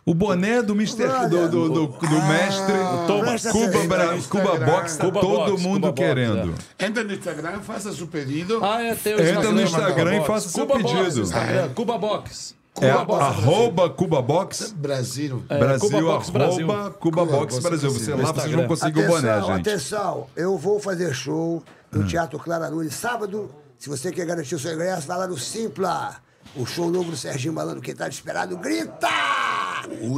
O boné do Mr. do, do, do, do mestre presta Cuba, atenção. Bra- Cuba Box, tá Cuba todo Box, mundo Cuba Box, querendo. Entra no Instagram, faça seu pedido. Ah, é, tem o Entra no Instagram, Cuba e faça seu Cuba Box, pedido. Instagram, Cuba Box. É Cuba Box. arroba Cuba Box Brasil. É, Brasil, Cuba Box Brasil. arroba Cuba Box Brasil. Você lá, vocês vão conseguir o boné, Atenção, gente. atenção, eu vou fazer show no Teatro Clara Nunes sábado. Se você quer garantir o seu ingresso, vai lá no Simpla. O show novo do Serginho Malandro, quem tá desesperado, grita!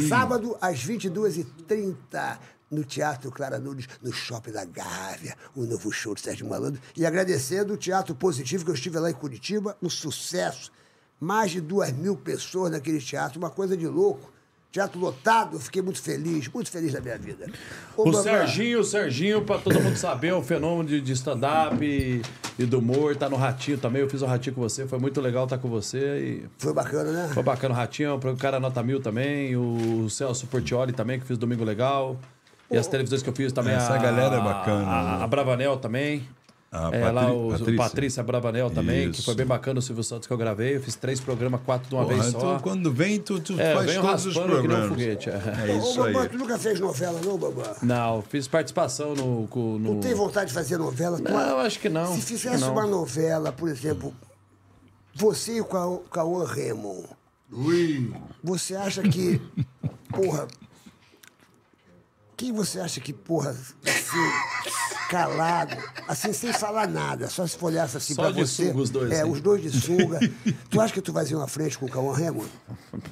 Sábado, às 22h30, no Teatro Clara Nunes, no Shopping da Gávea, o novo show do Sérgio Malandro. E agradecendo o Teatro Positivo, que eu estive lá em Curitiba, um sucesso. Mais de duas mil pessoas naquele teatro, uma coisa de louco. Teatro lotado, eu fiquei muito feliz, muito feliz da minha vida. Ô, O Bambam, Serginho, o Serginho, pra todo mundo saber, é um fenômeno de, de stand-up e, e do humor, tá no Ratinho também. Eu fiz o Ratinho com você, foi muito legal estar com você e Foi bacana, né? foi bacana o Ratinho, o cara nota mil também, o Celso Portioli também, que fiz Domingo Legal. E as televisões que eu fiz também. Essa a, galera é bacana, A, né? a Bravanel também. A é, lá Patri- o, o Patrícia. Patrícia Bravanel também, que Isso. foi bem bacana o Silvio Santos que eu gravei. Eu fiz três programas, quatro de uma Porra, vez então só. quando vem, tu, tu É, faz todos os que nem um programas. foguete, é. É Ô, isso aí. Bambam, tu nunca fez novela, não, Bambam? Não, fiz participação no. no... Tu tem vontade de fazer novela? Tu- Não, acho que não. Se que fizesse não. uma novela, por exemplo, você e o Cauã- Cauã Raymond, Ui, você acha que, porra, quem você acha que, porra, assim, calado, assim, sem falar nada, só se folhasse assim Só pra de você. sunga os dois, É, assim. os dois de sunga. [LAUGHS] tu acha que tu vai fazer uma frente com o Cauã Raymond?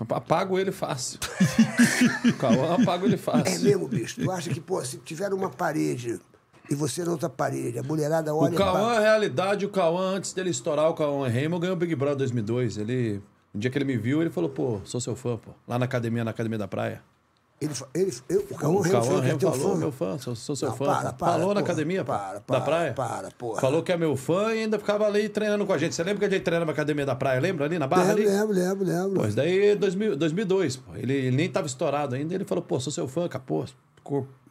Apago ele fácil. [LAUGHS] Cauã, apago ele fácil. É mesmo, bicho? Tu acha que, pô, se tiver uma parede e você na outra parede, a mulherada olha... O Cauã, pra- na realidade, o Cauã, antes dele estourar, o Cauã Raymond ganhou o Big Brother 2002. Ele, um dia que ele me viu, ele falou, pô, sou seu fã, pô. Lá na academia, na Academia da Praia. Ele, ele, eu, o Cauã Cauã falou que é teu falou, fã. meu fã, sou, sou seu Não, fã. para, para, falou na porra. academia, pô, Para, da para, praia. para, porra. Falou que é meu fã e ainda ficava ali treinando com a gente. Você lembra que a gente treinava na academia da praia, lembra? Ali na barra Lembro, ali? lembro, lembro, lembro. Pô, isso daí é 2000, 2002, pô. Ele, ele nem tava estourado ainda. Ele falou, pô, sou seu fã, capô.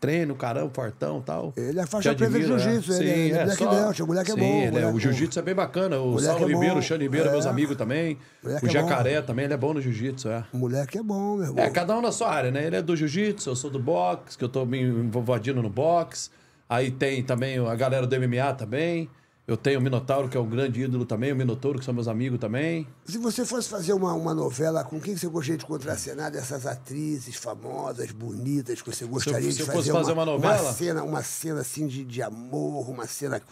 Treino, caramba, fortão e tal. Ele é faixa preta de admiro, jiu-jitsu, é. ele é- Sim, ele é black só- belt, o moleque é Sim, bom, o ele é- o é jiu-jitsu é bem bacana. O Saulo é Ribeiro, o Xande Ribeiro, é. meus amigos também. Moleque o é Jacaré também, ele é bom no jiu-jitsu, é. O moleque é bom, meu irmão. É, cada um na sua área, né? Ele é do jiu-jitsu, eu sou do boxe, que eu tô me invadindo no boxe. Aí tem também a galera do MMA também. Eu tenho o Minotauro, que é um grande ídolo também, o Minotouro, que são meus amigos também. Se você fosse fazer uma, uma novela, com quem você gostaria de contracenar dessas atrizes famosas, bonitas, que você gostaria se de eu fazer? fosse fazer uma novela? Uma cena, uma cena assim de, de amor, uma cena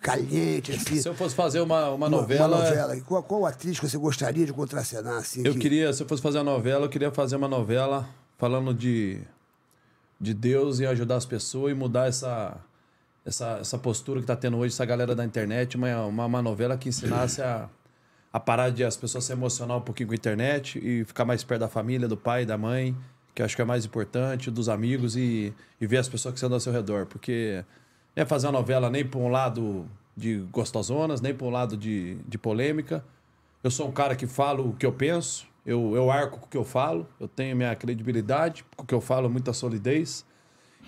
caliente, assim. Se eu fosse fazer uma, uma Uma- novela. Uma novela. Qual, qual atriz que você gostaria de contracenar, assim? Eu que- queria, se eu fosse fazer uma novela, eu queria fazer uma novela falando de, de Deus e ajudar as pessoas e mudar essa, essa, essa postura que tá tendo hoje essa galera da internet. Uma, uma, uma novela que ensinasse a, a parar de as pessoas se emocionar um pouquinho com a internet e ficar mais perto da família, do pai, da mãe, que eu acho que é mais importante, dos amigos e, e ver as pessoas que estão ao seu redor. Porque não é fazer uma novela nem para um lado de gostosonas, nem para um lado de, de polêmica. Eu sou um cara que falo o que eu penso, eu, eu arco com o que eu falo, eu tenho minha credibilidade, com o que eu falo, muita solidez.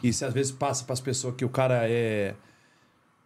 E se às vezes passa para as pessoas que o cara é.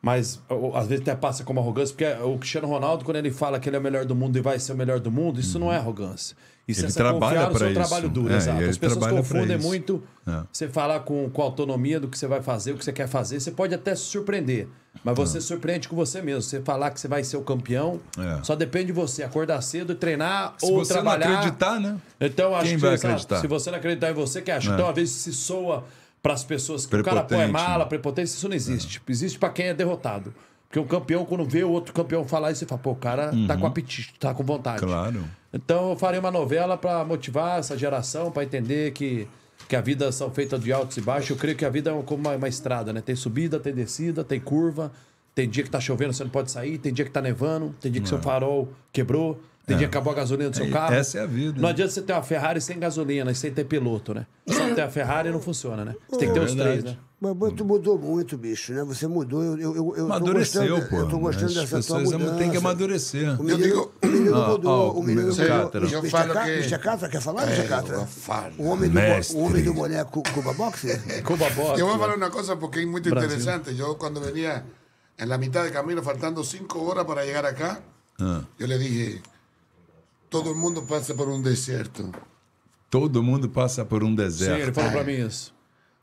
Mas às vezes até passa como arrogância, porque o Cristiano Ronaldo, quando ele fala que ele é o melhor do mundo e vai ser o melhor do mundo, isso não é arrogância. Isso Ele é você trabalha confiar no seu isso. trabalho duro, É, exato. As pessoas confundem muito É. você falar com, com autonomia do que você vai fazer, o que você quer fazer. Você pode até se surpreender, mas você surpreende com você mesmo. Você falar que você vai ser o campeão, É. só depende de você. Acordar cedo treinar Se ou você trabalhar. não acreditar, né? Então, acho Quem que vai acreditar? Se você não acreditar em você, que acha? É. Então, às vezes se soa para as pessoas que o cara é Prepotente, mala, né? prepotência, isso não existe. Existe para quem é derrotado. Porque o campeão, quando vê o outro campeão falar isso, você fala, pô, o cara tá com apetite, tá com vontade. Uhum. Claro. Então eu farei uma novela para motivar essa geração, para entender que, que a vida são feitas de altos e baixos. Eu creio que a vida é como uma, uma estrada, né? Tem subida, tem descida, tem curva. Tem dia que tá chovendo, você não pode sair. Tem dia que tá nevando. Tem dia que seu farol quebrou. Tem dia que acabou a gasolina do seu É, carro. essa é a vida. Não adianta você ter uma Ferrari sem gasolina e sem ter piloto, né? Só ter a Ferrari não funciona, né? Você tem que ter os Verdade. três, né? Mas mas tu mudou muito, bicho, né? Você mudou. Eu, eu, eu, eu Amadureceu, tô gostando, pô. Eu tô gostando As dessa tua pessoas mudança. têm que amadurecer. O menino, digo- o menino Ah, mudou. o menino o mudou. Eu falo que- Mr. Catra, quer falar, É, Mr. Catra? eu falo. O homem do, o homem do boneco Cuba Boxer? Cuba Box. Yo voy a hablar una cosa porque es muy Brasil. interesante. Yo cuando venía en la mitad del camino, faltando cinco horas para llegar acá, Ah. yo le dije, todo el mundo pasa por un desierto. Todo mundo passa por um Sim, ele deserto. falou pra mim isso.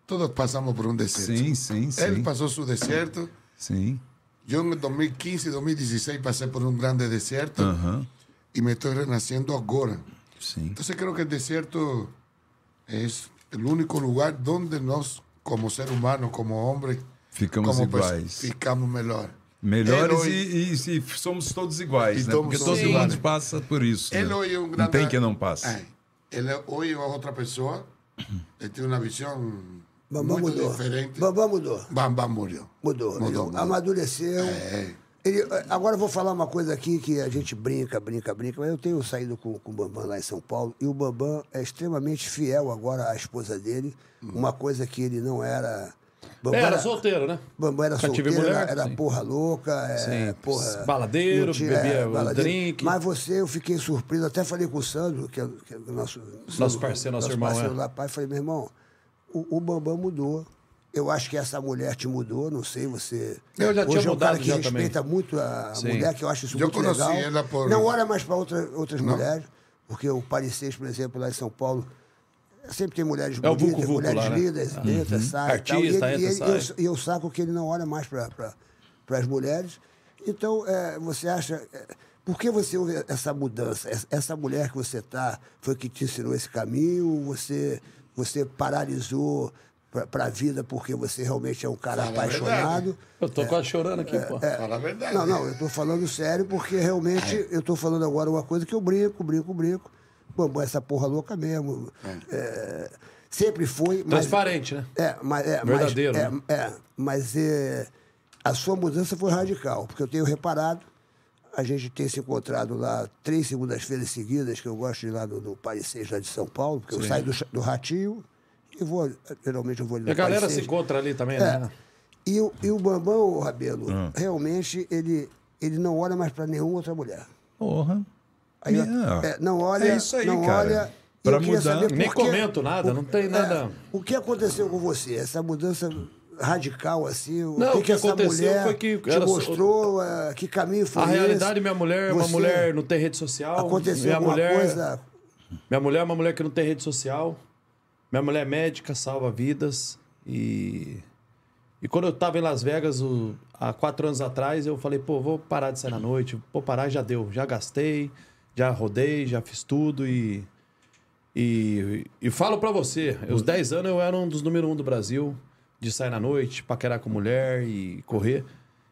Todos pasamos por un desierto. Sim, sim, sim. Él pasó su desierto. Sim. Yo en el 2015 y 2016 pasé por un grande desierto Aham. y me estoy renaciendo ahora. Sim. Entonces creo que el desierto es el único lugar donde nos, como ser humano, como hombre, Ficamos como pers- iguais. ficamos mejor. Melhores Ele e, e- e somos todos iguais, E né? Porque todos todo iguais. mundo passa por isso. Él né? hoy es un Não gran... tem quem não passe. Ay, él hoy es otra persona. Él tiene una visión Bambam muy mudou. diferente. Bambam mudou. Bam Bam murió. Mudou. Mudou, Ele mudou. Amadureceu. É. Ele- agora eu vou falar uma coisa aqui que a gente brinca, brinca, brinca, mas eu tenho saído com, com o Bambam lá em São Paulo e o Bambam é extremamente fiel agora à esposa dele, uma coisa que ele não era. Bambam É, era solteiro, né? Bambam era solteiro, mulher, era, era sim. porra louca, é, Sim, porra. baladeiro, não bebia um baladeiro. drink. Mas você, eu fiquei surpreso, até falei com o Sandro, que é, que é o nosso. Nosso parceiro, nosso irmão, parceiro é. lá, pai, falei, meu irmão, o, o Bambam mudou. Eu acho que essa mulher te mudou, não sei, você. Eu já tinha Hoje é um cara que já respeita também. muito a Sim. mulher, que eu acho isso Eu muito conheci legal. ela por- Não olha mais para outra, outras Não. mulheres, porque o Parecis, por exemplo, lá em São Paulo, sempre tem mulheres É bonitas, Vucu Vucu mulheres lá, né? lindas, entra, sai. e tal. Artista, e ele, entra, e ele- sai. eu- eu saco que ele não olha mais para as mulheres. Então, é, você acha. é, por que você houve essa mudança? Essa- mulher que você está foi que te ensinou esse caminho? Você, você paralisou para a vida porque você realmente é um cara Fala apaixonado? Eu tô quase chorando aqui, pô. Fala a verdade. Não, não, eu estou falando sério porque realmente eu estou falando agora uma coisa que eu brinco, brinco, brinco. Bambam, essa porra louca mesmo. É, sempre foi. Mas, Transparente, né? é, mas, é, Verdadeiro, Mas, né? é, é, mas é, a sua mudança foi radical, porque eu tenho reparado, a gente tem se encontrado lá três segundas-feiras seguidas, que eu gosto de ir lá no, no Parecer lá de São Paulo, porque eu saio do, do Ratinho e vou, geralmente eu vou ali E no a galera Parecer. se encontra ali também, É. né? E, o- e o Bambam, o Rabelo, realmente, ele, ele não olha mais para nenhuma outra mulher. Porra. Aí, É. é, não olha, É isso aí, não cara. olha. Queria mudar. Nem quê- comento nada, não tem nada. o que aconteceu com você? Essa mudança radical, assim? O Não, que, o que essa aconteceu mulher foi que te era mostrou? eh, que caminho foi A esse? realidade, minha mulher é uma mulher não tem rede social. Aconteceu minha alguma mulher, coisa? Minha mulher é uma mulher que não tem rede social. Minha mulher é médica, salva vidas. E. E quando eu tava em Las Vegas, o- há quatro anos atrás, eu falei, pô, vou parar de sair na noite. Vou parar, já deu. Já gastei, já rodei, já fiz tudo e. E, e falo pra você, os 10 anos eu era um dos número um do Brasil, de sair na noite, paquerar com mulher e correr.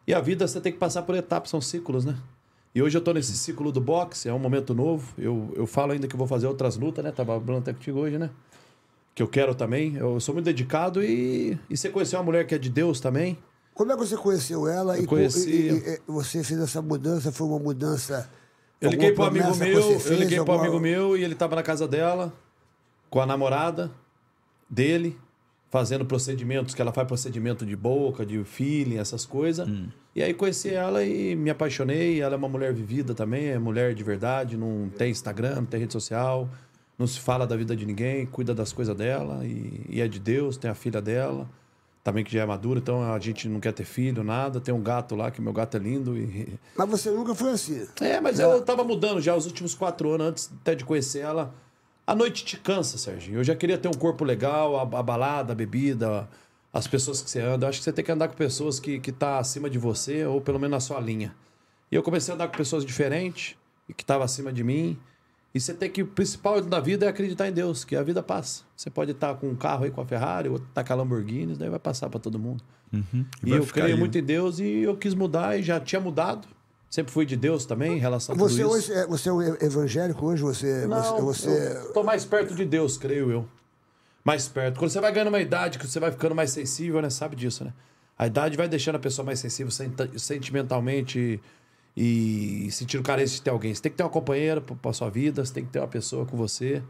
E a vida você tem que passar por etapas, são ciclos, né? E hoje eu tô nesse ciclo do boxe, é um momento novo. Eu, eu falo ainda que vou fazer outras lutas, né? Tava falando até contigo hoje, né? Que eu quero também. Eu sou muito dedicado e, e você conheceu uma mulher que é de Deus também. Como é que você conheceu ela? Eu e co- conheci- e- e você fez essa mudança? Foi uma mudança... Eu liguei pro amigo meu, eu liguei pro alguma- amigo meu e ele tava na casa dela com a namorada dele, fazendo procedimentos, que ela faz procedimento de boca, de feeling, essas coisas. E aí conheci ela e me apaixonei. Ela é uma mulher vivida também, é mulher de verdade, não tem Instagram, não tem rede social, não se fala da vida de ninguém, cuida das coisas dela e, e é de Deus, tem a filha dela. Também que já é madura, então a gente não quer ter filho, nada. Tem um gato lá, que meu gato é lindo. E, [LAUGHS] Mas você nunca foi assim. é, mas eu tava mudando já os últimos quatro anos, antes até de conhecer ela. A noite te cansa, Serginho. Eu já queria ter um corpo legal, a, a balada, a bebida, as pessoas que você anda. Eu acho que você tem que andar com pessoas que, que tá acima de você, ou pelo menos na sua linha. E eu comecei a andar com pessoas diferentes, e que estavam acima de mim. E você tem que. O principal da vida é acreditar em Deus, que a vida passa. Você pode estar com um carro aí com a Ferrari, outro tá com a Lamborghini, daí vai passar para todo mundo. E vai eu creio aí. muito em Deus e eu quis mudar e já tinha mudado. Sempre fui de Deus também em relação a tudo Você isso. hoje é, você é um evangélico hoje? Você, Não, você, tô mais perto de Deus, creio eu. Mais perto. Quando você vai ganhando uma idade, que você vai ficando mais sensível, né? Sabe disso, né? A idade vai deixando a pessoa mais sensível sentimentalmente e sentindo carência de ter alguém. Você tem que ter uma companheira pra sua vida, você tem que ter uma pessoa com você.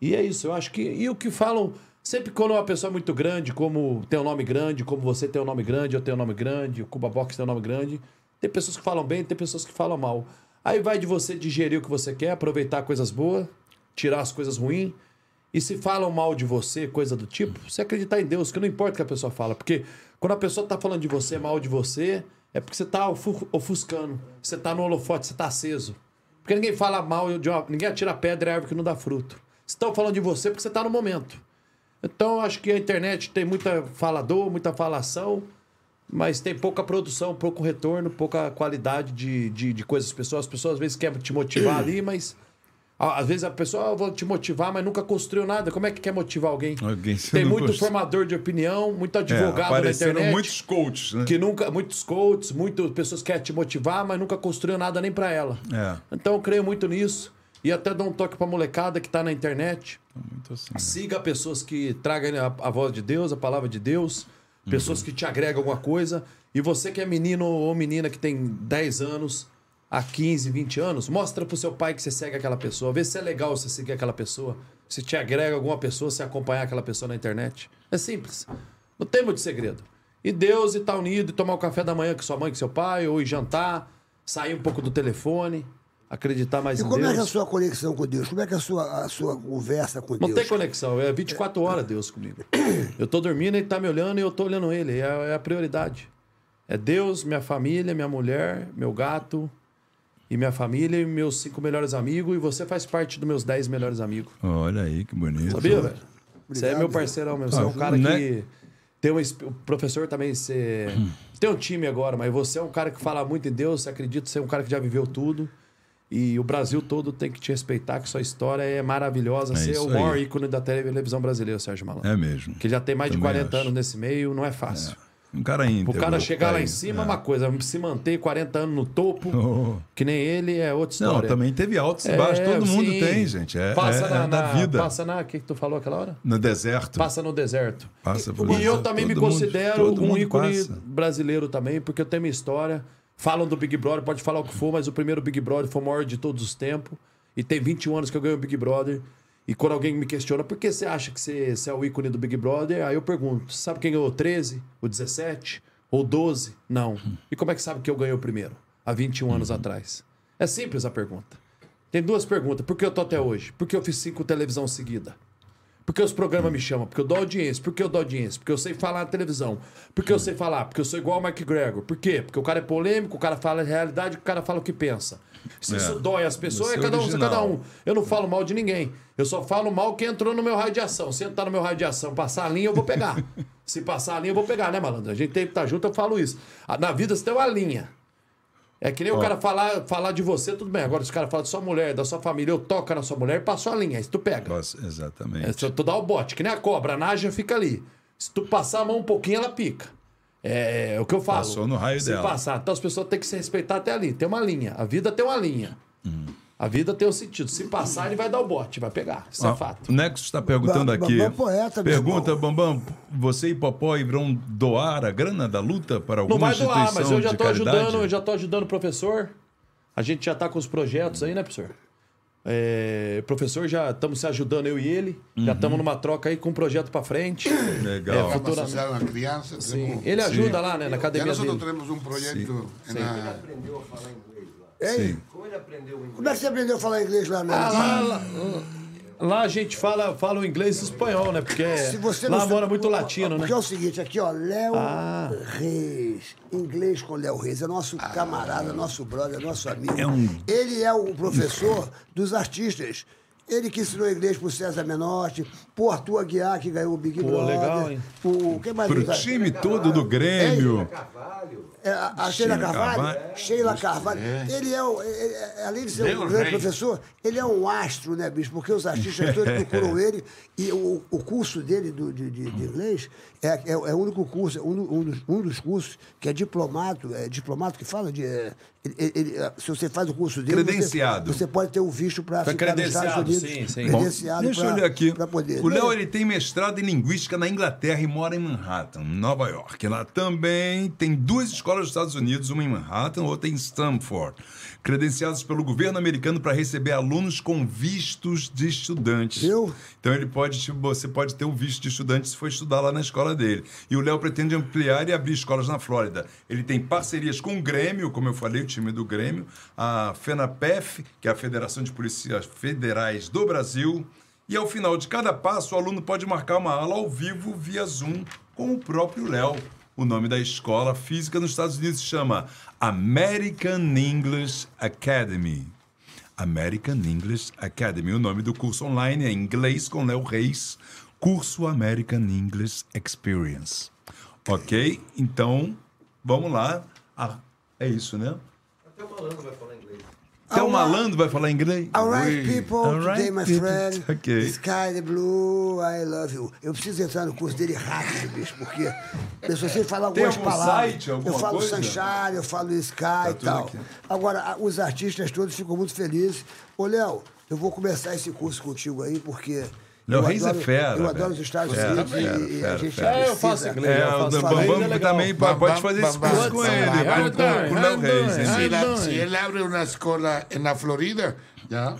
E é isso, eu acho que. E o que falam, sempre quando uma pessoa é muito grande, como tem um nome grande, como você tem um nome grande, eu tenho um nome grande, o Cuba Box tem um nome grande, tem pessoas que falam bem, tem pessoas que falam mal. Aí vai de você digerir o que você quer, aproveitar coisas boas, tirar as coisas ruins. E se falam mal de você, coisa do tipo, você acreditar em Deus, que não importa o que a pessoa fala. Porque quando a pessoa tá falando de você, mal de você, é porque você tá ofu- ofuscando. Você tá no holofote, você tá aceso. Porque ninguém fala mal de uma. Ninguém atira pedra em árvore que não dá fruto. Estão falando de você porque você tá no momento. Então eu acho que a internet tem muita falador, muita falação, mas tem pouca produção, pouco retorno, pouca qualidade de, de, de coisas das pessoas. As pessoas às vezes querem te motivar ali, mas. Às vezes a pessoa, ah, vou te motivar, mas nunca construiu nada. Como é que quer motivar alguém? Alguém Tem muito constru- formador de opinião, muito É, advogado na apareceram internet. muitos coaches, né? Que nunca, muitos coaches, muitas pessoas querem te motivar, mas nunca construiu nada nem pra ela. É, Então eu creio muito nisso. E até dou um toque pra molecada que tá na internet. muito assim. né? Siga pessoas que tragam a, a voz de Deus, a palavra de Deus, pessoas que te agregam alguma coisa. E você que é menino ou menina que tem 10 anos, a 15, 20 anos, mostra pro seu pai que você segue aquela pessoa. Vê se é legal você seguir aquela pessoa. Se te agrega alguma pessoa, se acompanhar aquela pessoa na internet. É simples. Não tem muito segredo. E Deus e estar unido, e tomar o café da manhã com sua mãe, com seu pai, ou ir jantar, sair um pouco do telefone. acreditar mais E em como é que é a Deus. sua conexão com Deus? Como é que é a sua, a sua conversa com Não Deus? tem conexão, é 24 horas Deus comigo. Eu tô dormindo, ele tá me olhando e eu tô olhando ele. É, é a prioridade. É Deus, minha família, minha mulher, meu gato e minha família e meus cinco melhores amigos. E você faz parte dos meus 10 melhores amigos. Olha aí, que bonito. Sabia, velho? Você é meu parceirão mesmo. Você é um Ah, cara né? que. Tem um, o professor também, você. [CLEARS THROAT] Tem um time agora, mas você é um cara que fala muito em Deus, você acredita, você é um cara que já viveu tudo. E o Brasil todo tem que te respeitar, que sua história é maravilhosa. É você é o maior aí. ícone da televisão brasileira, Sérgio Malandro. É mesmo. Que já tem mais de Também 40 acho. anos nesse meio, não é fácil. Um cara íntegro. O cara chegar lá em aí. cima é É. uma coisa, se manter 40 anos no topo, [LAUGHS] Oh. que nem ele, é outra Não, história. também teve altos e É, baixos. Todo mundo sim. tem, gente. É, passa é- na, é na- vida. Passa na. O que, que tu falou aquela hora? No deserto. Passa no deserto. Passa por E eu também me Todo mundo- considero todo um mundo ícone passa. brasileiro também, porque eu tenho minha história. Falam do Big Brother, pode falar o que for, mas o primeiro Big Brother foi o maior de todos os tempos. E tem 21 anos que eu ganhei o Big Brother. E quando alguém me questiona, por que você acha que você, você é o ícone do Big Brother? Aí eu pergunto, sabe quem ganhou o 13, o 17 ou 12? Não. E como é que sabe que eu ganhei o primeiro? Há 21 anos atrás. É simples a pergunta. Tem duas perguntas. Por que eu tô até hoje? Por que eu fiz cinco televisão seguida? Porque os programas me chamam, porque eu dou audiência, porque eu dou audiência, porque eu sei falar na televisão, porque eu sei falar, porque eu sou igual ao Mike Gregor. Por quê? Porque o cara é polêmico, o cara fala a realidade, o cara fala o que pensa. Se É. isso dói as pessoas, é é cada um, cada um. Eu não falo mal de ninguém. Eu só falo mal quem entrou no meu raio de ação. Se entrar no meu raio de ação, passar a linha, eu vou pegar. [LAUGHS] Se passar a linha, eu vou pegar, né, malandro? A gente tem que estar junto, eu falo isso. Ah, Na vida você tem uma linha. É que nem o cara falar, falar de você, tudo bem. Agora, se o cara fala da sua mulher, da sua família, eu toco na sua mulher, passou a linha. Aí tu pega. Nossa, exatamente. É, se tu dá o bote, que nem a cobra, a naja fica ali. Se tu passar a mão um pouquinho, ela pica. É, é o que eu falo. Passou no raio se dela. passar, então as pessoas têm que se respeitar até ali. Tem uma linha. A vida tem uma linha. Hum. A vida tem um sentido. Se passar, ele vai dar o bote, vai pegar. Isso é Ah, fato. O Nexo está perguntando aqui. Bambam poeta, Pergunta. Bambam, você e Popó irão doar a grana da luta para Não alguma vai doar, mas eu já caridade? ajudando, eu já tô ajudando o professor. A gente já tá com os projetos aí, né, professor? É, professor, já estamos se ajudando, eu e ele. Uhum. Já estamos numa troca aí com um projeto pra frente. Legal. É, futura- a uma criança. Sim. Ele ajuda lá, né, na academia nosotros dele. tenemos un proyecto en la... Hein? Como ele aprendeu o Como é que você aprendeu a falar inglês lá, meu Ah, amigo? lá, lá, lá a gente fala, fala o inglês e o espanhol, né? Porque Se você lá não- mora muito latino, né? Porque é o seguinte, aqui, ó, Léo Ah. Reis. Inglês com Léo Reis. É nosso camarada, nosso brother, nosso amigo. É um- Ele é o professor dos artistas. Ele que ensinou inglês pro César Menotti, pro Arthur Aguiar, que ganhou o Big Pô, Brother. legal, hein? Pro, quem mais Pro usa? time todo do Grêmio. É, a, a Sheila Carvalho, Carvalho. Sheila Carvalho. Ele é, o- ele é- além de ser um Deus grande rei. professor, ele é um astro, né, bicho? Porque os artistas todos [LAUGHS] procuram ele e o, o curso dele do- de, de- de inglês é, é, é o único curso, é um, um dos, um dos cursos que é diplomado, é diplomado que fala de. Ele- ele- é, se você faz o curso dele. Credenciado. Você, você pode ter um visto para ficar nos Estados credenciado, Unidos. sim, sim. Bom, Credenciado deixa eu olhar aqui. poder. O Léo ele tem mestrado em linguística na Inglaterra e mora em Manhattan, Nova York. Lá também tem duas escolas dos Estados Unidos, uma em Manhattan, outra em Stanford, credenciados pelo governo americano para receber alunos com vistos de estudantes. Eu? Então ele pode, você pode ter o visto de estudante se for estudar lá na escola dele. E o Léo pretende ampliar e abrir escolas na Flórida. Ele tem parcerias com o Grêmio, como eu falei, o time do Grêmio, a FENAPEF, que é a Federação de Polícias Federais do Brasil. E ao final de cada passo, o aluno pode marcar uma aula ao vivo via Zoom com o próprio Léo. O nome da escola física nos Estados Unidos se chama American English Academy. American English Academy. O nome do curso online é Inglês com Léo Reis, curso American English Experience. Ok? Então, vamos lá. Ah, é isso, né? Até o malandro vai falar. Até o malandro vai falar inglês? All right, people, All right, today, my people. friend. [LAUGHS] Ok. Sky the blue, I love you. Eu preciso entrar no curso dele rápido, bicho, porque eu só sei falar algumas algum palavras. site, alguma eu falo coisa? Tá Sunshine, eu falo Sky e tudo tal. aqui. Agora, os artistas todos ficam muito felizes. Ô, Léo, eu vou começar esse curso contigo aí, porque. Eu Reis é adoro- fera, Eu adoro os Estados Fera, Unidos fera, e, fera, a gente fera. É, eu faço inglês. É, eu o é Bambam legal. também pode fazer esse curso com ele, com, o Reis. si él abre una escuela en la Florida,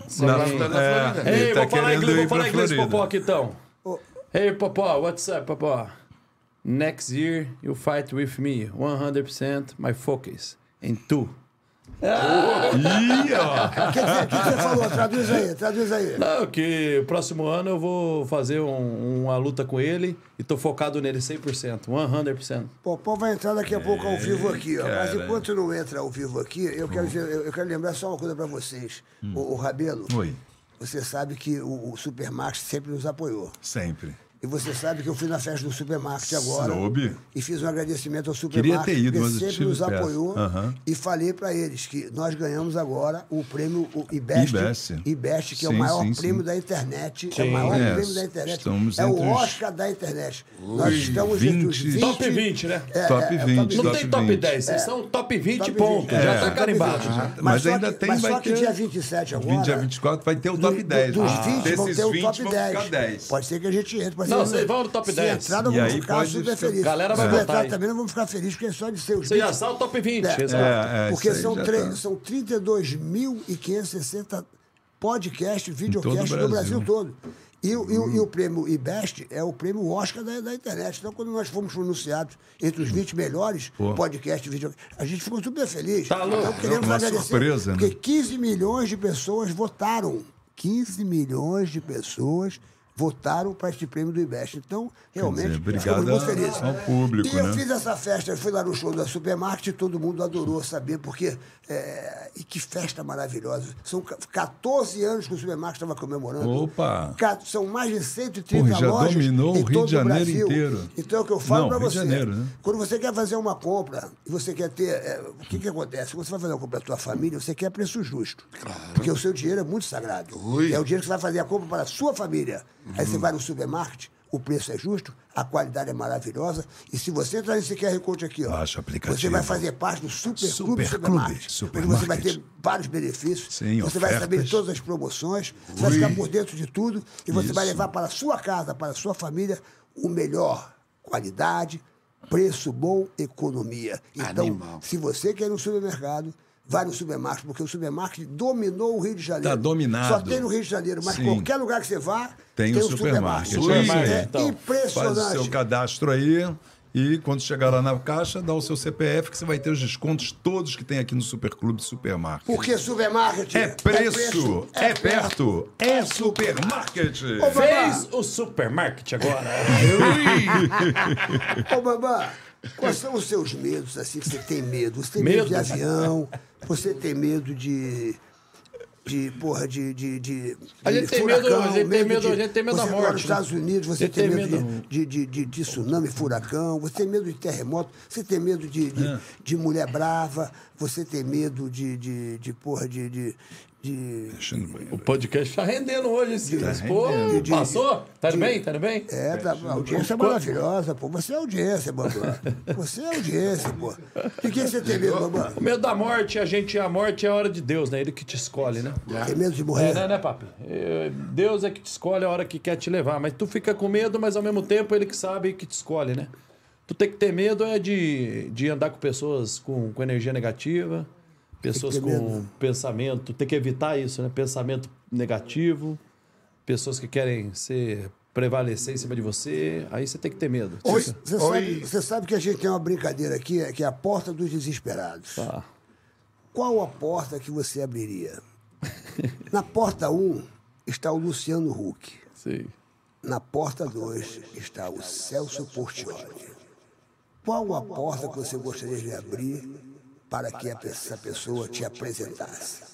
se Na- va a estar en la é. Florida. Ei, Ele tá vou falar inglês, vou falar inglês Florida. Popó aqui então. Hey Popó, what's up, Popó? Next year you fight with me 100% my focus. And two, Ih, ó. O que, que, você- que que você falou? Traduz aí, traduz aí. Não, que o próximo ano eu vou fazer um- uma luta com ele e tô focado nele 100%, 100%. Popó vai entrar daqui a pouco ao vivo aqui, ó. Mas enquanto não entra ao vivo aqui, eu quero, eu, eu quero lembrar só uma coisa pra vocês. O, o Rabelo, Oi. você sabe que o, o Supermarket sempre nos apoiou. Sempre. E você sabe que eu fui na festa do Supermarket agora. Soube. E fiz um agradecimento ao Queria Supermarket. ter ido, mas sempre nos apoiou. Aham. E falei pra eles que nós ganhamos agora o prêmio o IBEST. IBEST. IBEST, que é o Sim, maior sim, prêmio sim. da internet. É Sim. o maior É, prêmio da internet. estamos é o entre os- Oscar da internet. Nós estamos entre os 20. 20. Top 20, né? É, Top é, é, 20, Não top tem top 20. 10, vocês são top 20 Top ponto. 20. Já É. tá carimbado. Top. 20. Mas só ainda que- tem, Mas vai só que ter- dia 27 agora. 20 a 24 vai ter o top do- 10. Dos Ah, 20 vão desses ter o 20 top vão 10. ficar 10. Pode ser que a gente entre. Não, vocês vão no top Se 10. entrar, nós E vamos aí ficar pode super felizes. Galera vai Se não votar entrar aí. também, não vamos ficar felizes, porque é só de ser os Você 20. já está o top 20. É, exato. É, é, porque são, tá. são 32.560 podcasts, videocasts no Brasil Brasil. todo. E, o- e e o prêmio IBEST é o prêmio Oscar da, da internet. Então, quando nós fomos pronunciados entre os 20 melhores Pô. podcasts, videocasts, a gente ficou super feliz. Tá louco. Então, queremos Uma agradecer. surpresa, né? porque 15 milhões de pessoas votaram. 15 milhões de pessoas votaram para este prêmio do IBEST. Então, realmente, dizer, obrigado muito felizes. ao público, E eu né? fiz essa festa, eu fui lá no show da Supermarket e todo mundo adorou saber, porque. é, e que festa maravilhosa. São ca- 14 anos que o Supermarket estava comemorando. Opa! São mais de 130 Pô, já lojas. dominou o Rio de Janeiro Brasil. inteiro. Então é o que eu falo para você. Janeiro, né? Quando você quer fazer uma compra e você quer ter. é, o que, que acontece? Quando você vai fazer uma compra para a tua família, você quer preço justo. Porque o seu dinheiro é muito sagrado. Ui. É o dinheiro que você vai fazer a compra para a sua família. Aí Uhum. você vai no supermarket, o preço é justo, a qualidade é maravilhosa. E se você entrar nesse QR Code aqui, ó, você vai fazer parte do Super, Clube Super Supermarket. Clube Onde você vai Supermarket. ter vários benefícios. Sim, você vai saber de ofertas. todas as promoções, você vai ficar por dentro de tudo e você vai levar para a sua casa, para a sua família, o melhor qualidade, preço bom, economia. Então, Animal. se você quer ir no supermercado, vai no supermarket, porque o supermarket dominou o Rio de Janeiro. Tá dominado. Só tem no Rio de Janeiro, mas Sim. qualquer lugar que você vá, Tem, tem, o um supermarket. Supermarket. É então. Faz o impressionante. seu cadastro aí e quando chegar lá na caixa, dá o seu CPF que você vai ter os descontos todos que tem aqui no Superclube Supermarket. Porque supermarket É preço, é, perto, é supermarket. Ô, Babá, Fez o supermarket agora. Ô, Babá, quais são os seus medos, assim, que você tem medo? Você tem medo, Medo? de avião, você tem medo de... De, porra, de, de, de, A gente tem medo- a gente tem medo- de- a gente tem medo da morte, nos né? Estados Unidos, você tem, tem medo, medo- De, de, de, de tsunami, furacão, você tem medo de terremoto, você tem medo de, de, É. de mulher brava, você tem medo de, de, de porra, de... de, de. O podcast tá rendendo hoje, Silas. Tá Pô, rendendo. passou? Tá indo bem? Tá indo bem? É, tá, a audiência é maravilhosa, pô. Você é audiência, Bambam. Você é audiência, pô. E quem você tem medo, Bambam? O medo da morte, a gente, a morte é a hora de Deus, né? Ele que te escolhe, né? Tem medo de É, morrer? né, né, papi? É, Deus é que te escolhe a hora que quer te levar, mas tu fica com medo, mas ao mesmo tempo ele que sabe que te escolhe, né? Tu tem que ter medo é de, de andar com pessoas com, com energia negativa, pessoas com medo. pensamento, tem que evitar isso, né? Pensamento negativo, pessoas que querem ser prevalecer em cima de você, aí você tem que ter medo. Você, você Oi. sabe, você sabe que a gente tem uma brincadeira aqui, é que é a porta dos desesperados. Tá. Qual a porta que você abriria? [LAUGHS] Na porta 1 está o Luciano Huck. Sim. Na porta 2 está o Celso Portioli. Qual a porta que você gostaria de abrir para que essa pessoa te apresentasse?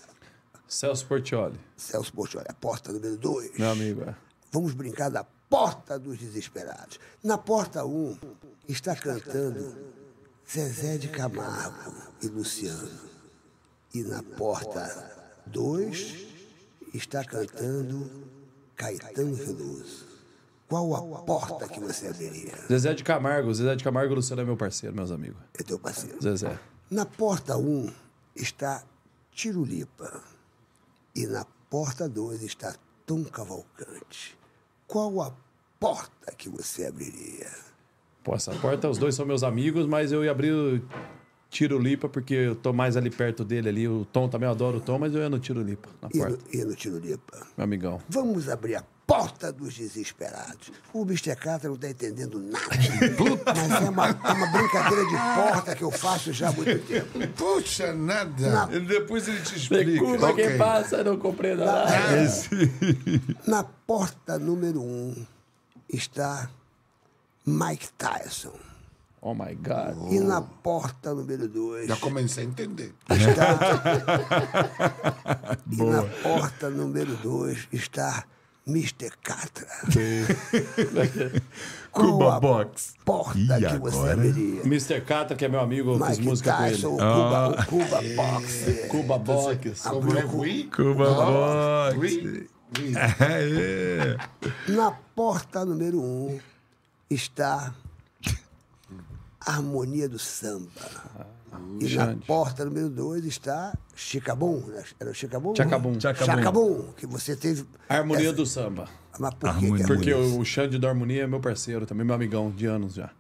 Celso Portioli, Celso Portioli, a porta número 2. meu amigo. É. Vamos brincar da porta dos desesperados. Na porta 1 um, está cantando Zezé de Camargo e Luciano. E na porta 2 está cantando Caetano Veloso. Qual a porta que você abriria? Zezé de Camargo, Zezé de Camargo e Luciano é meu parceiro, meus amigos. É teu parceiro. Zezé. Na porta 1 um está Tirulipa. E na porta 2 está Tom Cavalcante. Qual a porta que você abriria? Pô, essa porta, os dois são meus amigos, mas eu ia abrir o Tiro Lipa porque eu tô mais ali perto dele ali. O Tom também eu adoro o Tom, mas eu ia no Tiro Lipa, na E porta. no, e no Tirulipa. Meu amigão. Vamos abrir a porta dos desesperados. O Mr. Catra não está entendendo nada. [LAUGHS] Mas é uma, é uma brincadeira de porta que eu faço já há muito tempo. Puxa, nada. Depois ele te explica. Desculpa Ok. quem passa, não compreendo nada. Na porta número um está Mike Tyson. Oh my God. E na porta número dois Já comecei a entender. está. [LAUGHS] [LAUGHS] e na porta número dois está Mr. Catra. [LAUGHS] Cuba a Box. porta E que você agora? abriria? Mr. Cata, que é meu amigo, eu fiz música com ele. Tyson, o Cuba, o Cuba Box. Cuba Box. Como é Wii? Cuba Box. Wii? Wii. Aê. Na porta número um está Harmonia do Samba. E na porta número dois está Chicabum. né? Era o Chicabum? Chacabum. Chacabum. Chacabum, que você teve. Harmonia essa- do samba. Mas por que Harmonia. que é Porque o Xande da Harmonia é meu parceiro, também meu amigão de anos já.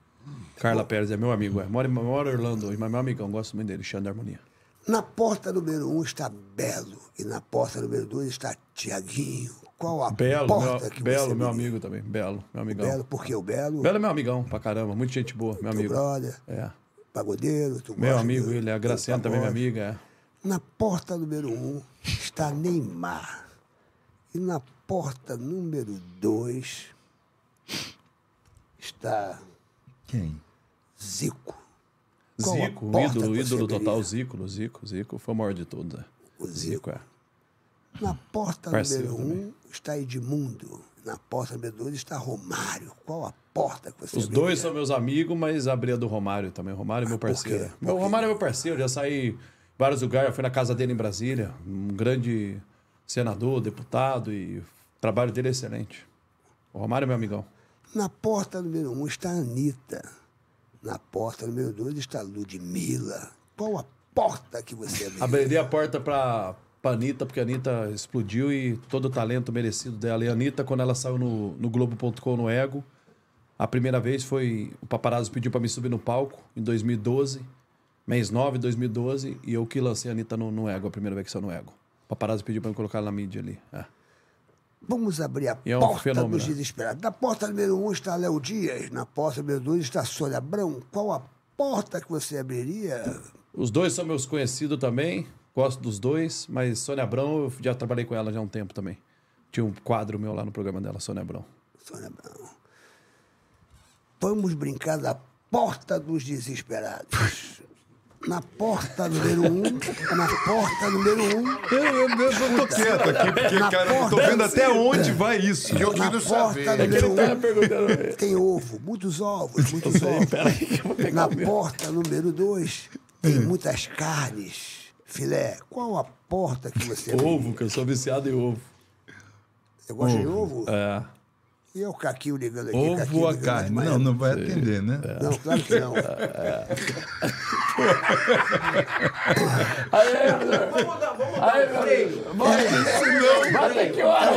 Carla Pérez é meu amigo, é. Mora, em- mora em Orlando hoje, mas meu amigão, gosto muito dele, Xande da Harmonia. Na porta número um está Belo. E na porta número dois está Tiaguinho. Qual a Belo, porta meu, que Belo, você meu amigo também. Belo, meu amigão. Belo, porque o Belo, Belo é meu amigão pra caramba, muita gente boa, meu teu amigo. brother, É. pagodeiro, tu Meu amigo, ele, a do Graciana também, minha amiga, é. Na porta número um está Neymar. E na porta número dois está Quem? Zico. Qual a Zico, ídolo, ídolo total, Zico, Zico, Zico foi o maior de todos, é. O Zico. é. Na porta Parceiro número um está Edmundo. Na porta número dois está Romário. Qual a porta que você Os abriria? dois são meus amigos, mas abri a do Romário também. O Romário é meu parceiro. quê? Meu Por quê? Romário é meu parceiro, já saí em vários lugares, fui na casa dele em Brasília, um grande senador, deputado e o trabalho dele é excelente. O Romário é meu amigão. Na porta número um está Anitta. Na porta número dois está Ludmilla. Qual a porta que você abriria? Abriria a porta pra, pra Anitta, porque a Anitta explodiu e todo o talento merecido dela. E a Anitta, quando ela saiu no, no Globo.com no Ego, a primeira vez foi. O paparazzo pediu pra me subir no palco em 2012, mês 9 de 2012, e eu que lancei a Anitta no, no Ego, a primeira vez que saiu no Ego. O paparazzo pediu pra me colocar na mídia ali. É. Vamos abrir a é um porta fenômeno, dos desesperados. Na porta número um está Léo Dias. Na porta número dois está Sônia Abrão. Qual a porta que você abriria? Os dois são meus conhecidos também, gosto dos dois, mas Sônia Abrão, eu já trabalhei com ela já há um tempo também. Tinha um quadro meu lá no programa dela, Sônia Abrão. Sônia Abrão. Vamos brincar da porta dos desesperados. [LAUGHS] Na porta número um, na porta número um, Eu, eu, eu tô quieto aqui, porque, Na cara, eu tô porta- vendo até onde vai isso. Eu na quero porta saber. número Tá um perguntando. tem ovo, muitos ovos, [LAUGHS] muitos ovos. Peraí, que eu vou pegar Na porta número dois tem muitas carnes, filé. Qual a porta que você? Ovo, que eu sou viciado em ovo. Você gosta de ovo? É. E é o Caquinho ligando aqui. Ovo Caquinho ou a carne? Não, não vai atender, né? Não, claro que não. Aí, aí, meu Deus. Aí, meu Deus. Vamos. Vai ter que hora.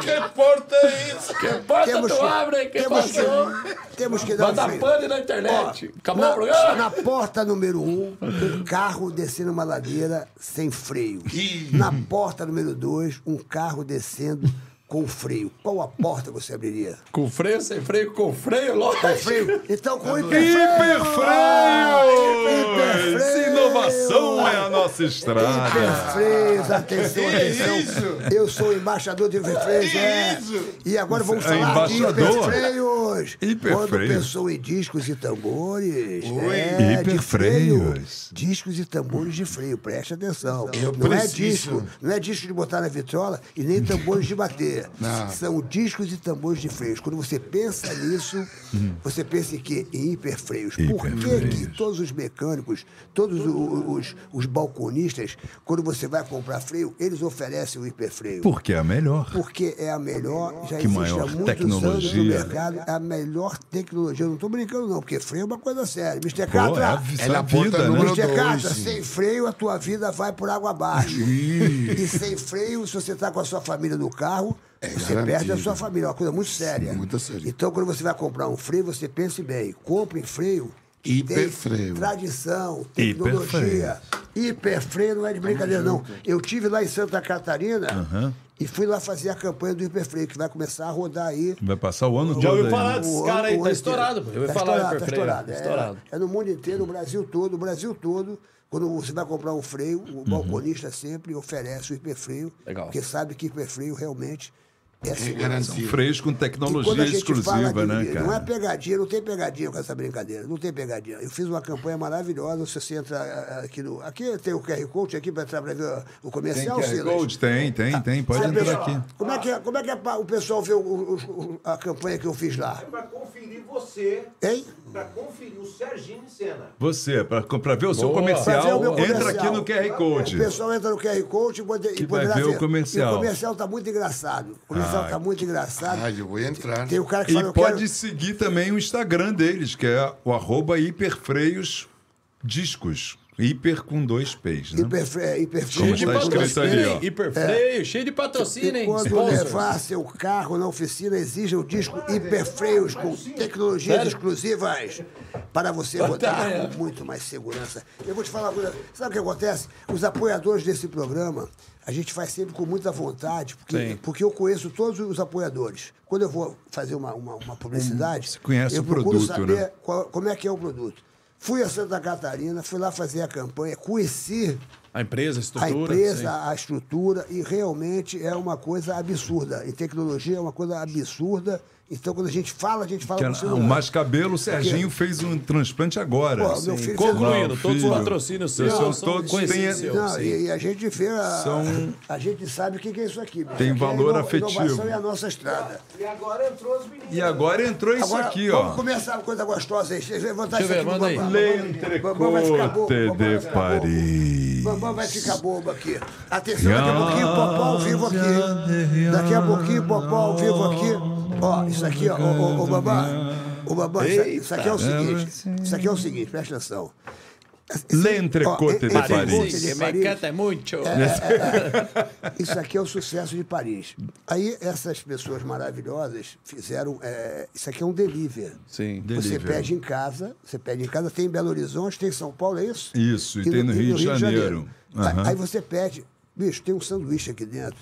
Que porta é isso? Que porta Temos tu que- abre aí? Que temos que-? Temos que dar Vai um dar freio. pane na internet. Acabou o Na, programa? na porta número um, um carro descendo uma ladeira sem freio. Na porta número dois, um carro descendo com freio. Qual a porta você abriria? Com freio, sem freio, com freio, lógico. Com freio? Então com hiperfreio. Hiperfreio! Inovação é a nossa estrada. Hiperfreios, atenção, atenção. Eu sou o embaixador de hiperfreios, é. E agora vamos É falar de embaixador? hiperfreios. Quando Hiperfreios. pensou em discos e tambores. Oi. É, de freio. Hiperfreios. Discos e tambores de freio, preste atenção. Eu não é preciso. disco, não é disco de botar na vitrola e nem tambores de bater. Não. São discos e tambores de freios. Quando você pensa nisso, você pensa em quê? Em hiperfreios. Por que, que todos os mecânicos, todos o- os, os balconistas, quando você vai comprar freio, eles oferecem o hiperfreio? Porque é a melhor. Porque é a melhor, já Que existe maior há muitos anos tecnologia. no mercado, é a melhor tecnologia. Eu não estou brincando, não, porque freio é uma coisa séria. Mr. É Catra, É a na vida, né? Mr. Catra, sem freio a tua vida vai por água abaixo. e sem freio, se você está com a sua família no carro, você garantido. perde a sua família. É uma coisa muito séria. muito séria. Então, quando você vai comprar um freio, você pense bem. Compre freio. que tem Hiperfreio. Tradição, tecnologia. Hiperfreio. Hiperfreio não é de brincadeira, não. Eu tive lá em Santa Catarina E fui lá fazer a campanha do Hiperfreio, que vai começar a rodar aí. Vai passar o ano Já todo ouviu falar né? desses O caras ano- aí? Tá estourado. Eu Tá falar estourado, tá estourado. É, estourado. É, no mundo inteiro, o Brasil todo, o Brasil todo. Quando você vai comprar um freio, o balconista sempre oferece o hiperfreio. Legal. Porque sabe que hiperfreio realmente é segurança. garantido. Freios com tecnologia exclusiva, né, Não é cara? pegadinha, não tem pegadinha com essa brincadeira. Não tem pegadinha. Eu fiz uma campanha maravilhosa. Se você entra ah, aqui no. Aqui tem o QR Code aqui para entrar para ver o Tem comercial, QR Silas? Code? Tem, tem, tem. Pode Você entrar pensa- aqui. Como é que, é- como é que é o pessoal vê o- o- a campanha que eu fiz lá? Pra conferir você, Hein? pra conferir o Serginho em cena. Você, para ver o seu comercial, ver o meu entra comercial. aqui no QR Code. O pessoal entra no QR Code e, pode, Que e poderá vai ver o comercial. E o comercial tá muito engraçado. O comercial Ah. tá muito engraçado. Ah, eu vou entrar. Tem o cara que E fala, pode quero... seguir também o Instagram deles, que é o arroba hiperfreios discos. Hiper com dois P's, né? Hiperfre- é, hiperfreio. Como De está escrito patrocínio, ali, ó. Hiperfreio, cheio de patrocínio, E hein? quando Sponsors. levar seu carro na oficina, exija o disco hiperfreios com tecnologias Sério? exclusivas para você Até rodar com muito mais segurança. Eu vou te falar uma coisa. Sabe o que acontece? Os apoiadores desse programa, a gente faz sempre com muita vontade, porque, Sim. porque eu conheço todos os apoiadores. Quando eu vou fazer uma, uma, uma publicidade, Você conhece eu o produto, saber né? qual- como é que é o produto. Fui a Santa Catarina, fui lá fazer a campanha, conheci A empresa, a a estrutura. empresa, sim. a estrutura, e realmente é uma coisa absurda. Em tecnologia é uma coisa absurda. Então, quando a gente fala, a gente fala Que com é- celular. o Mais Cabelo, o Serginho fez um transplante agora. Pô, meu filho Concluindo, Não, todos os patrocínios seus São todos têm- e, e a gente vê, a, São- a, gente sabe o que que é isso aqui. Tem é valor ino- afetivo. Inovação é a nossa estrada. E agora entrou os meninos. E agora entrou isso Agora, aqui, vamos ó. começar uma coisa gostosa aí. Deixa eu levantar Deixa eu isso ver, aqui manda aí. Bambam. Bambam vai ficar bobo, L'entrecote de. Paris. Bambam vai ficar bobo aqui. Atenção, daqui a pouquinho, Popó ao vivo aqui. Daqui a pouquinho, Popó ao vivo aqui. Ó, isso aqui, ó, ô, ô, ô, Bambam. Ô, Bambam, isso, isso aqui é o seguinte. Isso aqui é o seguinte, presta atenção. L'entrecote de Paris. Entrecôte de Me Paris. encanta muito. Isso aqui é o sucesso de Paris. Aí essas pessoas maravilhosas fizeram. é, isso aqui é um delivery. Sim. Você Delivery. pede em casa, você pede em casa, tem em Belo Horizonte, tem em São Paulo, é isso? Isso, e tem no Rio de Janeiro. Aí- Aham. Aí você pede, bicho, tem um sanduíche aqui dentro,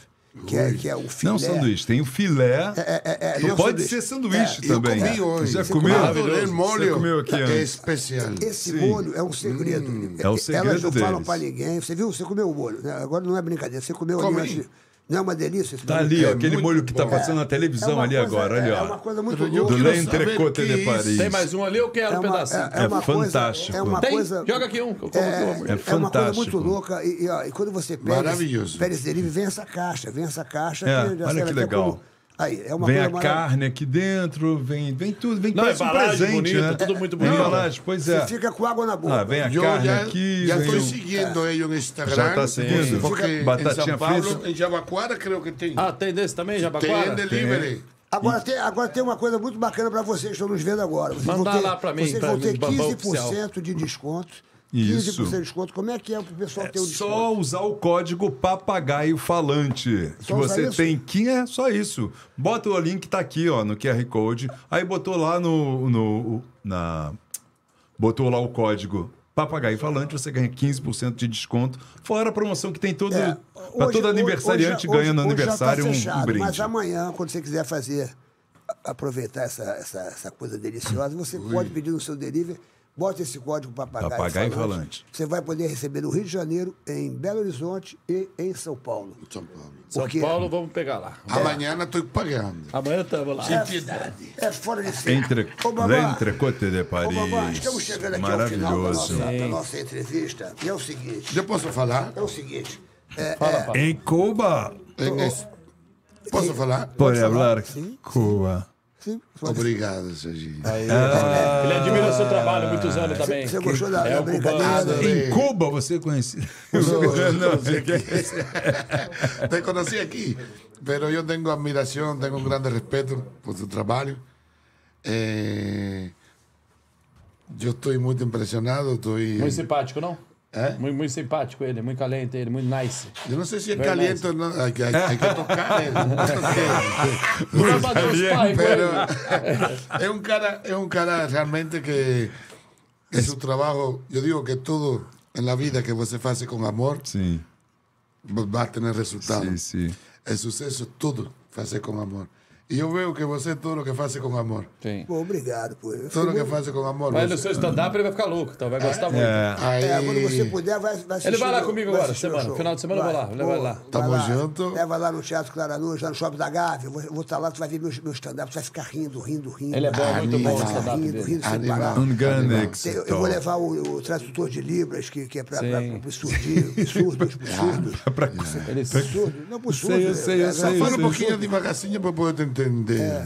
que é, que é um filé. Não sanduíche, tem o filé. É, é, é, não pode sanduíche. ser sanduíche Eu também. comi hoje. Já Você comeu? Adorei o molho. Você comeu aqui É antes. especial. Esse Sim. molho é um segredo. É o segredo Elas não falam deles. pra ninguém. Você viu? Você comeu o molho. né? Agora não é brincadeira. Você comeu Comi. ali. Não é uma delícia? esse Tá ali, ó, É aquele molho que tá bom. passando na É televisão uma ali coisa- agora, ali, É ó. uma coisa muito louca. Do L'entrecote de que Paris. Tem mais um ali, eu quero É um pedacinho. é, é uma É coisa, fantástico. É uma Tem? coisa. Joga aqui um, que eu como É, amor. É é uma coisa fantástico. muito louca. E, e, ó, e quando você pede, Maravilhoso. esse delivery, vem essa caixa, vem essa caixa. É, olha que legal. Aí, é uma Vem coisa a carne aqui dentro, vem, vem tudo, vem Não, parece um presente, bonita, né? tudo muito É bonito. embalagem, pois é. Você fica com água na boca. Ah, vem a Eu carne já, aqui, já estou seguindo ele no Instagram. Já tá seguindo? Porque em Batatinha São Paulo, frita? em Jabaquara, creio que tem. Ah, tem desse também, Jabaquara? tem delivery. Agora tem, agora tem uma coisa muito bacana para vocês que estão nos vendo agora. Vocês Manda vão ter, lá pra mim, Vocês vão ter mim, Bambam 15% de desconto. Isso. 15% de desconto. Como é que é pro pessoal ter o desconto? Só usar o código papagaio falante. Só que você isso? tem que é só isso. Bota o link tá aqui, ó, no QR Code. Aí botou lá no, no na botou lá o código papagaio falante, você ganha 15% de desconto. Fora a promoção que tem todo É, para hoje- todo aniversariante hoje- ganha no hoje tá aniversário um- fechado, um brinde. Mas amanhã, quando você quiser fazer, aproveitar essa, essa, essa coisa deliciosa, você pode pedir no seu delivery, bota esse código papagaio, Papagaio falante. Você vai poder receber no Rio de Janeiro, em Belo Horizonte e em São Paulo. São Paulo. São Porque- Paulo, vamos pegar lá. Amanhã estou pagando. Amanhã estamos lá. É fora de série. Entre L'entrecote de Ô, Babá, Paris. estamos chegando aqui ao final da Maravilhoso. nossa, da nossa entrevista. E é o seguinte, Eu posso falar? é o seguinte. É, Fala, é. Em Cuba, Em Posso falar? pode falar? falar Sim. Cuba. Obrigado, Serginho. Ele admira o seu trabalho há muitos anos também. Você gostou da, É da brincadeira? Em Cuba você conhecia? Não, Te conocí aquí, pero yo tengo admiración, tengo un grande respeto por tu trabajo. Eh, yo estoy muy impresionado, estoy... Muito simpático, não? ¿Eh? Muito, muito simpático ele, muito calente ele, muito nice. Yo no sé si es Very caliente o no, hay que, hay, hay que tocar. eh, porque- Não vai bater os pais com pero ele. [LAUGHS] es un cara, es un cara realmente que en su trabajo, yo digo que todo en la vida que você hace con amor Sim, va a tener resultados. sim, sim. é sucesso tudo fazer com amor. E eu vejo que você tudo que faz com amor. Sim. Pô, obrigado, pô. Eu Tudo que faz com amor. Mas no você- seu stand-up ele vai ficar louco, então vai gostar muito. Aí, É, quando você puder, vai, vai assistir. Ele vai lá o- comigo vai agora, o semana. Final de semana eu vou lá, leva ele lá. vai Tamo lá. junto. Leva lá no Teatro Claranus, lá no Shopping da Gávea. Eu vou, estar lá, tu vai ver meu, meu stand-up, tu vai ficar rindo, rindo, rindo. Ele é bom, muito bom o Vai ficar stand-up rindo, rindo sem parar. Um Eu, eu vou levar o, o tradutor de Libras, que, que é para Sim. os surdos, [LAUGHS] surdos, pros surdos. Ele Surdos, eu é, sei, é, Fala sei, um pouquinho devagarzinho para poder te entender.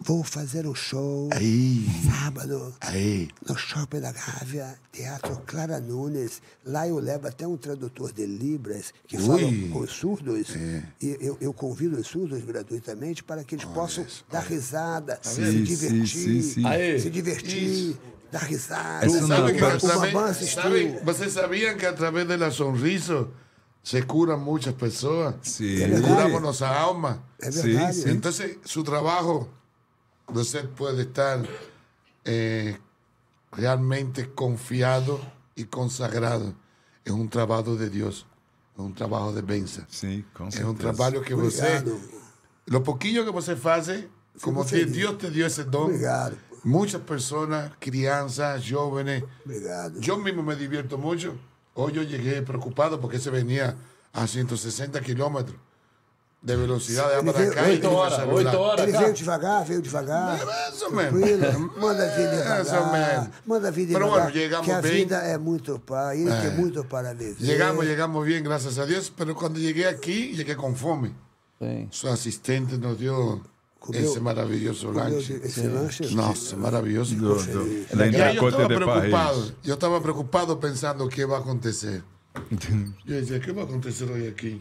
Vou fazer um show Aí, sábado aí. no Shopping da Gávea, Teatro Clara Nunes. Lá eu levo até um tradutor de Libras que fala Ui. com os surdos. E eu, eu convido os surdos gratuitamente para que eles possam dar risada, se Sim, divertir, sim, sim, sim. Aê. se divertir, dar risada. Não- Sabe que Bambam através, assistiu. sabe, vocês sabiam que através da sorriso se curam muitas pessoas? Sim. É Curamos nossa alma. É Sim, verdade. sim. Então, seu trabalho, você pode estar eh, realmente confiado e consagrado. É um trabalho de Deus. É um trabalho de bênção. Sim, com É certeza. um trabalho que você. Obrigado. Lo pouquinho que você faz, como te, feliz. Deus te deu esse dom. Obrigado. Muitas pessoas, crianças, jovens. Obrigado. Yo mismo me divierto mucho. Hoy yo llegué preocupado porque se venía a 160 kilómetros de velocidad de Ele para veio- acá. y Oito tengo que horas, celular. oito horas, Ele cara. veio devagar, veio devagar. Mais ou menos. Tranquilo. Manda vir Mais ou devagar. menos. Manda vir Pero devagar. bueno, llegamos que a bem. vida é muito para ele tem muito para viver. Llegamos, llegamos bien, gracias a Dios. Pero cuando llegué aquí, llegué con fome. Sim. Su asistente nos dio Comeu- ese maravilloso comeu lanche. esse lanche? Nossa, maravilloso. Do, do, E aí eu estava de preocupado. Paris. Eu estava preocupado pensando o que vai acontecer. Eu dizia, o que vai acontecer hoje aqui?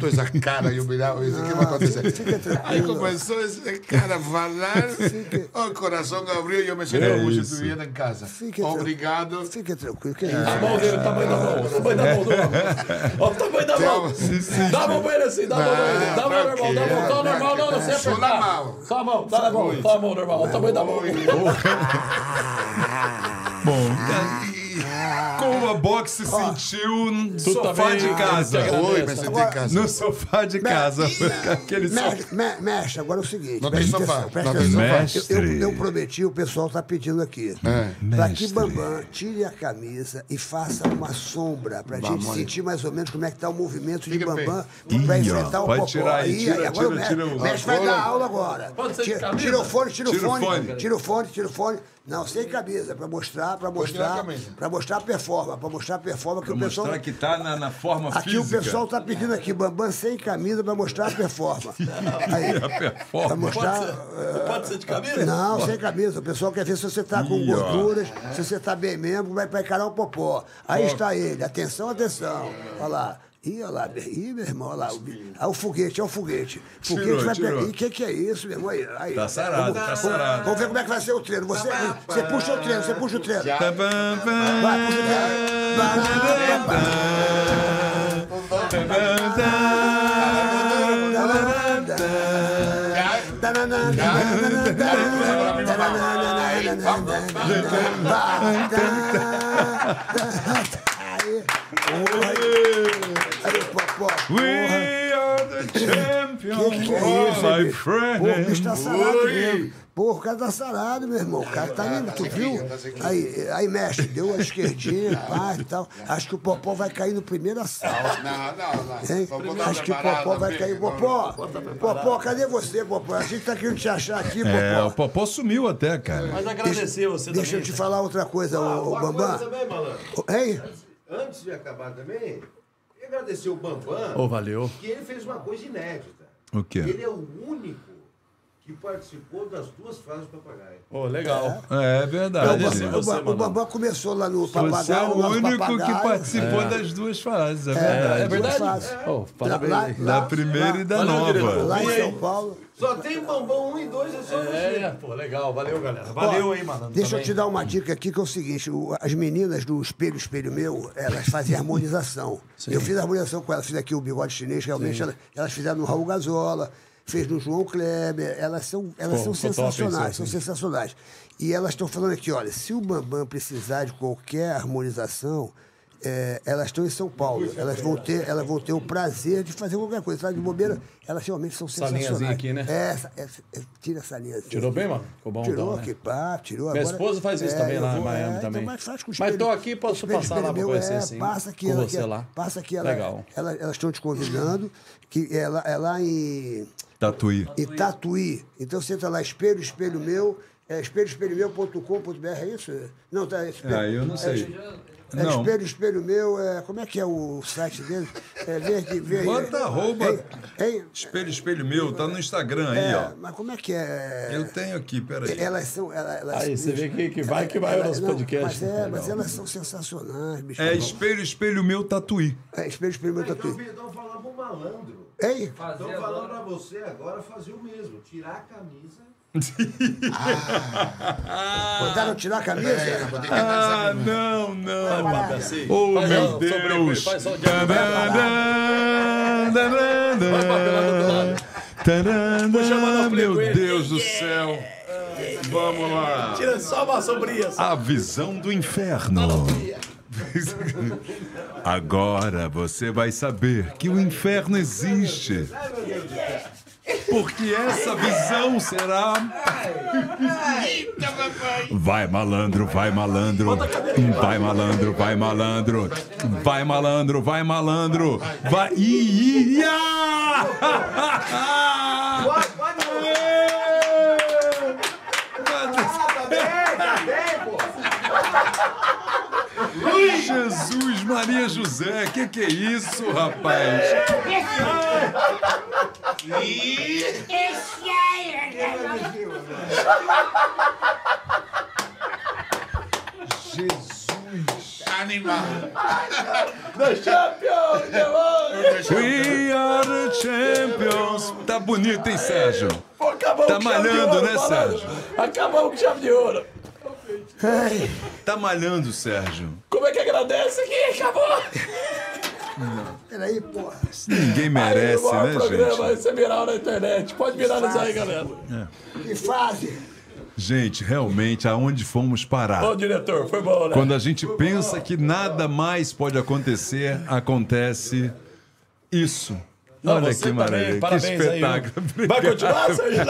Toda essa cara, e o que vai acontecer? fica tranquilo. Aí começou esse cara a falar, o coração abriu e eu me senti É como se isso. estivesse em casa. Fique. Obrigado. Fica tranquilo, que é A isso. mão dele, o tamanho da mão. O tamanho da mão do o tamanho da mão. Dá a mão pra ele assim, dá a mão pra ele. Dá a mão normal, dá a mão. Só normal, não, não, sem Só apertar. na mão. Só a mão, dá na mão. Só a mão normal, o tamanho da mão. Bom, como a box se sentiu no sofá também, de casa. te agradeço. Oi, senti em casa. No sofá de casa. [LAUGHS] Aquele sofá. Mestre, me- mestre, agora é o seguinte. Não tem sofá. Eu, prometi, o pessoal está pedindo aqui. É. Para que Bambam tire a camisa e faça uma sombra, para a gente sentir mais ou menos como é que está o movimento de. Bambam ó, enfrentar o Popó. tirar aí, tira, agora tira, o mestre vai Agora- dar aula agora. Pode ser de Tira, camisa? tira o fone, tira o fone. tira o fone, tira o fone. Não, sem camisa, para mostrar, para mostrar, para mostrar a performance, para mostrar a performance que o pessoal Mostrar que tá na, na forma Aqui o física. pessoal tá pedindo aqui, Bambam sem camisa pra mostrar a performance. [LAUGHS] Aí, A performance. pra mostrar. Pode ser de camisa? Não, sem camisa. O pessoal quer ver se você tá com Ih, ó. gorduras, se você tá bem mesmo, vai pra encarar o popó. Aí está ele. Atenção, atenção. Olha lá. Ih, olha lá. Ih, meu irmão, olha lá. O, ah, o foguete, é o foguete. Foguete Tirou, vai pegar. Ih, o que, que é isso, meu irmão? Aí, aí. Tá sarado, tá vamos, sarado. Vamos ver como é que vai ser o treino. Você, você puxa o treino, você puxa o treino. Tá. Vai, puxa o Aí, Popó, We are the champions, Que que é isso, my bicho? friend. Pô, o bicho tá sarado mesmo. Pô, o cara tá sarado, meu irmão. O cara tá lindo, tu viu? Aí, aí mexe, deu a esquerdinha, [LAUGHS] pá e tal. Acho que o Popó vai cair no primeiro assalto. Não, não, não. Hein? Acho que o Popó vai cair. Popó, Popó, cadê você, Popó? A gente tá querendo te achar aqui, É, o Popó. Popó sumiu até, cara. Mas agradecer você Deixa eu também. te falar outra coisa, ô, ô, Bambam. também? Antes de acabar também, agradecer o Bambam, Ô, valeu. que ele fez uma coisa inédita. O quê? Ele é o único que participou das duas fases do papagaio. Ô, legal. É verdade. Você, O, Ba- o. Bambam começou lá no Você é Papagaio. o único que papagaio. participou das duas fases, é É, verdade. é verdade? Fácil. Ô, parabéns Lá-. Da primeira e da diretor. nova. Lá em? São Paulo. Só tem o Bambam 1 e 2, é só É, pô, legal. Valeu, galera. Valeu Ó, aí, mano. Deixa eu também. te dar uma dica aqui que é o seguinte: o- as meninas do Espelho Espelho Meu, elas fazem harmonização. Eu fiz harmonização com elas, fiz aqui o bigode chinês, realmente elas, elas fizeram no Raul Gazola, fez no João Kleber, elas são, elas Pô, são sensacionais, são sensacionais. E elas estão falando aqui, olha, se o Bambam precisar de qualquer harmonização, é, elas estão em São Paulo. Elas vão, ter, elas vão ter o prazer de fazer qualquer coisa. Sabe, de bobeira, elas realmente são Essa sensacionais. linhazinha aqui, né? É, essa, essa- é, tira essa linhazinha. Tirou bem, mano? Ficou bom Tirou então, né? aqui, pá, tirou Minha agora. esposa faz isso É, também lá em vou- Miami é, também. Então, mas faz com Mas tô aqui, posso passar lá meu, conhecer, é, sim. Passa aqui, Com ela você lá. Passa aqui, ela, Legal. ela- elas estão te convidando, que ela é lá em, Tatuí. em Tatuí. Então você entra lá, espelho, espelho meu, é espelhoespelhomeu.com.br, é isso? Não, tá. É, espelho, Ah, eu não sei. É, Não. espelho, espelho meu, é, como é que é o site dele? É verde, verde. Bota arroba. Hein? Hein? Espelho, espelho meu, tá no Instagram aí, É, ó. mas como é que é? Eu tenho aqui, peraí. Elas são. Elas, elas- Aí, você vê que- que vai que vai o nosso não, podcast. Mas, é, Legal. mas elas são sensacionais, bicho. É espelho, espelho meu, tatuí. É, espelho, espelho meu tatu. Então falava pro malandro. Ei? Estão falando pra você agora fazer o mesmo. Tirar a camisa. Mandaram tirar a camisa? Ah, não, não. Oh, Faz meu Deus. Faz só chamar no Meu Deus do céu. Vamos lá. Tira só uma sombrinha. só. A visão do inferno. Agora você vai saber que o inferno existe. Porque essa visão será. Vai malandro, vai malandro. Vai malandro, vai malandro. Vai malandro, vai malandro. Vai. Ia! Jesus, Maria José, que que é isso, rapaz? The champion! the We are the champions. Tá bonito, hein, Sérgio? Pô, Tá malhando, ouro, né? Sérgio? Acabamos com chave de ouro. Tá malhando, Sérgio. Como é que agradece aqui? Acabou! Peraí, porra. Ninguém merece, Aí, né, programa, gente? esse é viral na internet. Pode virar isso aí, galera. Que fase. Gente, realmente, aonde fomos parar? Ô, diretor, foi bom, né? Quando a gente pensa que nada mais pode acontecer, acontece isso. Não, Olha você que maravilha, que parabéns aí, espetáculo. viu? Vai continuar, Sérgio?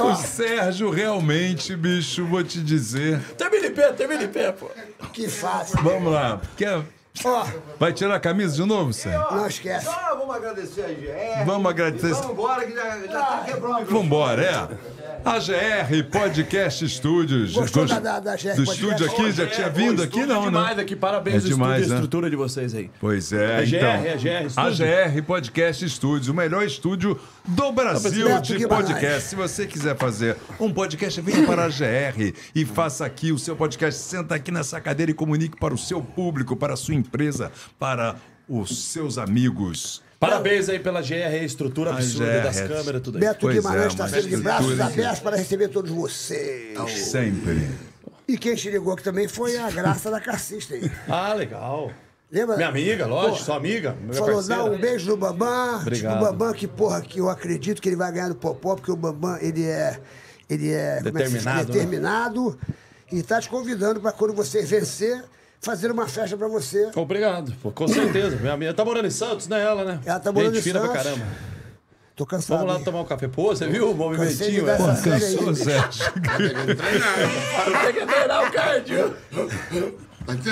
[LAUGHS] O Sérgio realmente, bicho, vou te dizer. Termina em pé, termina em pé, pô. Que fase. Vamos lá. Quer... Ó, Vai tirar a camisa de novo, Sérgio? não esquece. Só vamos agradecer a GR. Vamos agradecer. Vamos embora que já, já tá quebrando o microfone. Vambora, é. A GR Podcast Studios. Gostou Gost- da- da- da GR Do estúdio aqui, já tinha vindo aqui, não, demais né? aqui, parabéns É ao estúdio demais, e a né? estrutura de vocês aí. Pois é, É GR, então. é GR Studio? A GR Podcast Studios, o melhor estúdio do Brasil Beto de podcast. Se você quiser fazer um podcast, venha para a GR e faça aqui o seu podcast. Senta aqui nessa cadeira e comunique para o seu público, para a sua empresa, para os seus amigos. Parabéns aí pela GR, a estrutura A absurda GR. das câmeras, tudo aí. Beto Pois Guimarães é, está uma sempre de braços abertos para receber todos vocês. Sempre. E quem te ligou aqui também foi a Graça da Cassista aí. [LAUGHS] Ah, legal. Lembra? Minha amiga, lógico, Pô, sua amiga. Falou, parceira. dá um beijo no Bambam. Obrigado. Tipo, o Bambam, que porra, que eu acredito que ele vai ganhar no Popó, porque o Bambam, ele é. Ele é. como é? Determinado, né? Determinado. E tá te convidando para quando você vencer, fazer uma festa para você. Obrigado, pô, com certeza. Minha amiga tá morando em Santos, né, ela, né? Ela tá morando Gente em fina pra Santos. caramba. Tô cansado. Vamos lá hein? tomar um café. Pô, você viu o movimentinho? É? aí. Cansou, Sérgio? Tem que treinar o cardio.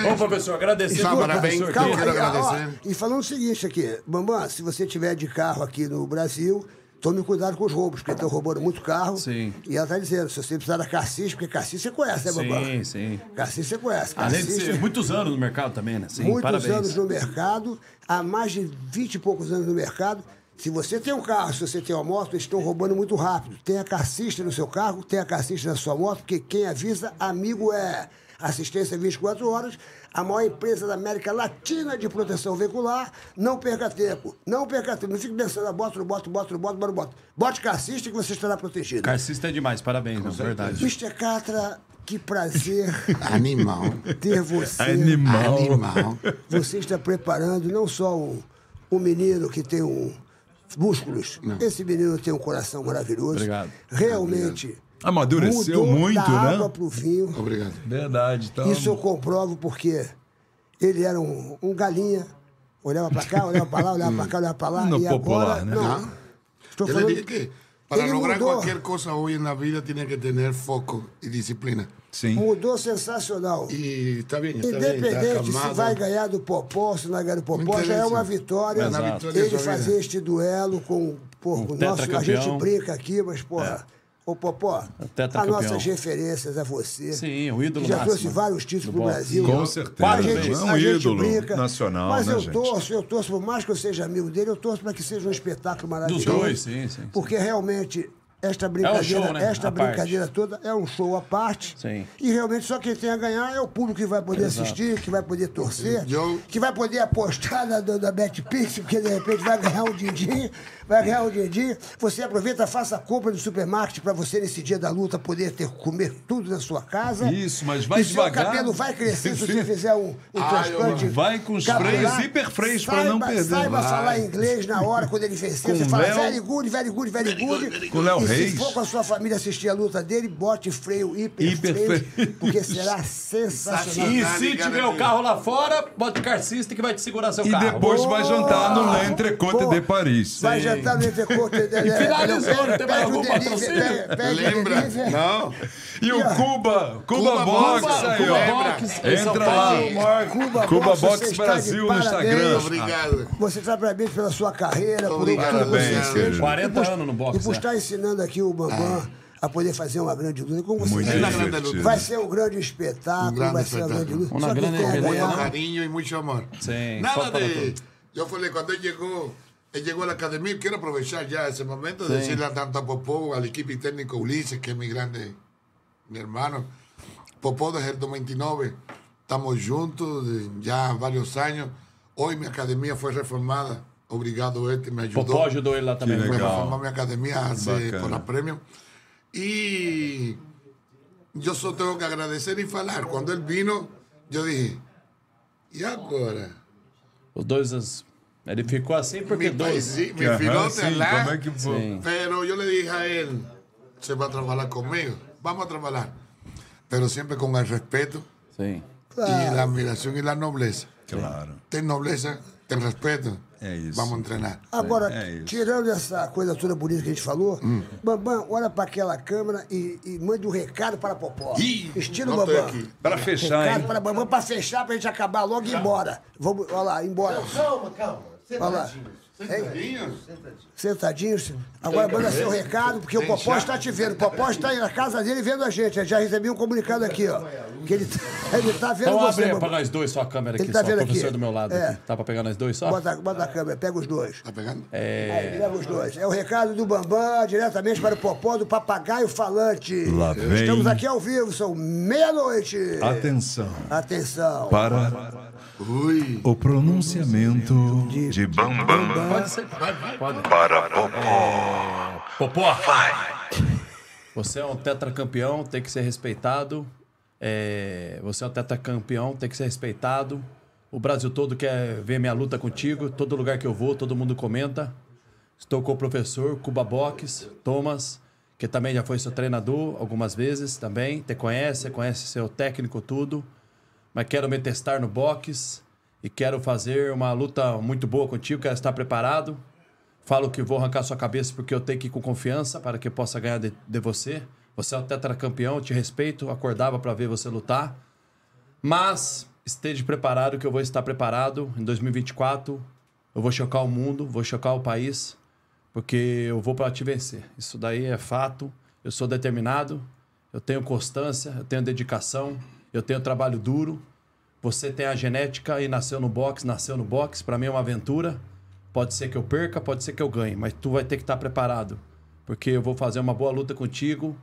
Bom, professor, agradecer tudo, parabéns, calma. aí, ó, agradecer. e falando o seguinte aqui, Bambam, se você tiver de carro aqui no Brasil, tome cuidado com os roubos, porque estão roubando muito carro. Sim. E ela tá dizendo, se você precisar da Cassis, porque Cassis você conhece, né, Bambam? Sim, sim. Cassis você conhece. Além de Cassis ser muitos anos no mercado também, né? Sim, muitos parabéns. anos no mercado, há mais de 20 e poucos anos no mercado. Se você tem um carro, se você tem uma moto, eles estão roubando muito rápido. Tenha cassista no seu carro, tenha cassista na sua moto, porque quem avisa, amigo é assistência 24 horas, a maior empresa da América Latina de proteção veicular. Não perca tempo, não perca tempo. Não fique pensando, bota, não bota, bota, não bota, bota, não bota. Bote cassista que você estará protegido. Carcista é demais, parabéns, não, verdade. Mr. Catra, que prazer [LAUGHS] Animal. ter você. Animal. Animal. Você está preparando não só um, um menino que tem um músculos. Esse menino tem um coração maravilhoso. Obrigado. Realmente. Amadureceu mudou muito, da né? água pro vinho. Obrigado. Verdade. Então... Isso eu comprovo porque ele era um, um galinha. Olhava pra cá, olhava pra lá, olhava pra cá, olhava pra lá. [LAUGHS] No e popular, agora, né? Não. Estou Yo falando... le dije que para Ele lograr mudou. cualquier cosa hoy en la vida tiene que tener foco y disciplina. Sim. Mudou sensacional. Está bien, está bien, está Independente se calmado. vai ganhar do Popó, se não vai ganhar do Popó, já é uma vitória. É vitória Ele fazer este duelo com, Um o nosso. A gente brinca aqui, mas, porra. Ô, Popó, as nossas referências a você. Sim, o ídolo que já máximo trouxe vários títulos do pro boxe. Brasil. Com certeza. A gente. É um a gente ídolo brinca, nacional, Mas né, eu gente? torço, eu torço, por mais que eu seja amigo dele, eu torço para que seja um espetáculo maravilhoso. dois, sim, sim, sim. Porque realmente esta brincadeira, show, né? esta parte. brincadeira toda é um show à parte. Sim. E realmente só quem tem a ganhar é o público que vai poder assistir, que vai poder torcer, Eu- que vai poder apostar na da, da BetPix, porque de repente vai ganhar um din-din, vai ganhar um din-din. Você aproveita, faça a compra no supermarket para você nesse dia da luta poder ter comer tudo na sua casa. Isso, mas vai e devagar. seu cabelo vai crescer se você fizer um, um Ah, transplante. eu- vai com os freios, hiperfreios pra não Saiba- perder. Saiba Vai. falar inglês na hora, quando ele vencer. Com Você fala Léo- very good, very good, very good. Com Léo e. se for com a sua família assistir a luta dele, bote freio hiper, Hiper freio, freio. porque [LAUGHS] será sensacional. E se tiver o carro lá fora, bota o car system que vai te segurar seu E carro. depois vai jantar no Boa! L'Entrecote Boa! de Paris. Vai jantar no Entrecote. [LAUGHS] E finalizou, não tem mais algum patrocínio? Lembra? Não. E o E, Cuba, Cuba, Cuba Box Box, aí, Cuba ó. Box, Entra lá. Cuba, Cuba Box, de Brasil no. Instagram. Obrigado. Você está parabéns pela sua carreira, por Obrigado, tudo que você parabéns, fez. querido. 40 anos no E boxe. por né? estar ensinando aqui o Bambam a poder fazer uma grande luta. Como você Muito divertido. vai ser um grande espetáculo, Um grande vai ser uma grande luta. Uma Só que grande tem pelea, ganhar. ¿no? Cariño y mucho amor. Sí, Nada de. Yo fue cuando él llegó, él llegó a la academia. Quiero aprovechar ya ese momento de decirle a tanto a Popó, al equipo técnico Ulises, que es mi grande, mi hermano. Popó desde el 99, estamos juntos de ya varios años. Hoy mi academia fue reformada. Obrigado, este me ayudó. Popó ajudou ele lá também. Que legal. reformar mi academia hace, Bacana. por la premio. Y yo solo tengo que agradecer y falar. Cuando él vino, yo dije, ¿y ahora? Os dois. as- Ele ficou assim porque Mi, dois. país, mi lá. é que foi? Sim. Pero yo le dije a él, se va a trabajar conmigo. Vamos a trabajar. Pero siempre con el respeto Sim. y la admiración y la nobleza. Claro. Ten nobleza, ten respeto. É isso. Vamos a entrenar. Agora, É isso. tirando essa coisa toda bonita que a gente falou, Bambam, olha para aquela câmera e, e mande um recado para Popó. Ih, Estilo Bambam. aqui. Para fechar, Recado hein? para Bambam para fechar, para a gente acabar logo e ir embora. Vamos, olha lá, embora. Calma, calma. Olha lá. Sentadinhos. Sentadinhos. Agora manda seu recado, porque o Popó está te vendo. O Popó está aí na casa dele vendo a gente. Eu já recebi um comunicado aqui, ó. Que ele, [LAUGHS] ele tá vendo Então você, abre Bambam. pra nós dois só a câmera aqui, Ele tá só. O vendo professor aqui. do meu lado. É. aqui. Tá pra pegar nós dois só? Bota, bota a câmera, pega os dois. ¿Está pegando? Aí, pega os dois. É o recado do Bambam, diretamente para o Popó do Papagaio Falante. Lá vem. Estamos aqui ao vivo, são meia-noite. Atenção Atenção. para Uy. o pronunciamento de Bambam Pode ser. Pode. para Popó. Popó! Você é um tetracampeão, tem que ser respeitado. É, você é um tetracampeão, tem que ser respeitado. O Brasil todo quer ver minha luta contigo. Todo lugar que eu vou, todo mundo comenta. Estou com o professor Cuba Box, Thomas, que também já foi seu treinador algumas vezes também. Te conhece, conhece seu técnico, tudo. Mas quero me testar no box e quero fazer uma luta muito boa contigo. Quero estar preparado. Falo que vou arrancar sua cabeça porque eu tenho que ir com confiança para que eu possa ganhar de, de você. Você é o tetracampeão, te respeito, acordava para ver você lutar. Mas esteja preparado que eu vou estar preparado em 2024. Eu vou chocar o mundo, vou chocar o país, porque eu vou para te vencer. Isso daí é fato. Eu sou determinado, eu tenho constância, eu tenho dedicação, eu tenho trabalho duro. Você tem a genética e nasceu no boxe, nasceu no boxe. Para mim é uma aventura. Pode ser que eu perca, pode ser que eu ganhe, mas tu vai ter que estar preparado, porque eu vou fazer uma boa luta contigo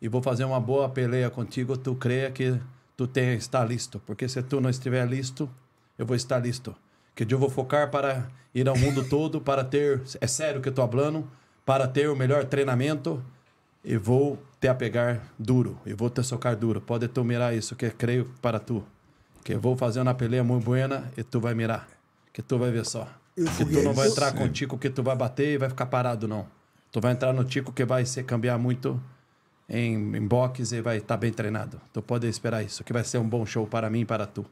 e vou fazer uma boa peleia contigo. Tu creia que tu tem está listo, porque se tu não estiver listo, eu vou estar listo. Que eu vou focar para ir ao mundo [LAUGHS] todo, para ter, é sério que eu tô falando, para ter o melhor treinamento e vou te apegar duro, e vou te socar duro. Pode tu mirar isso, que creio para tu. Que eu vou fazer uma peleia muito buena e tu vai mirar. Que tu vai ver só. E o Que tu não vai entrar com o Tico que tu vai bater e vai ficar parado, não. Tu vai entrar no Tico que vai se cambiar muito em, em boxe e vai estar bem treinado. Tu pode esperar isso, que vai ser um bom show para mim e para tu.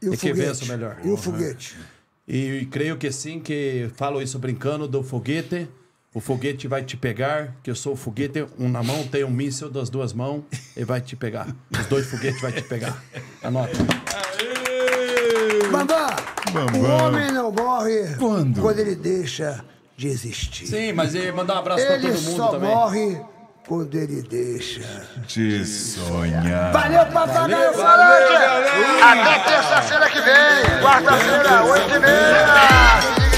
E o é que o melhor. E o foguete? E, e creio que sim, que falo isso brincando do foguete. O foguete vai te pegar, que eu sou o foguete, um na mão, tem um míssil das duas mãos e vai te pegar. Os dois foguetes vai te pegar. Anota. Bambam, Bambam. o homem não morre Quando? ele deixa de existir. Sim, mas e mandar um abraço pra ele todo mundo só também. morre quando ele deixa. De sonhar. Valeu, papagaio falante! Até terça-feira que vem, quarta-feira, oito e meia!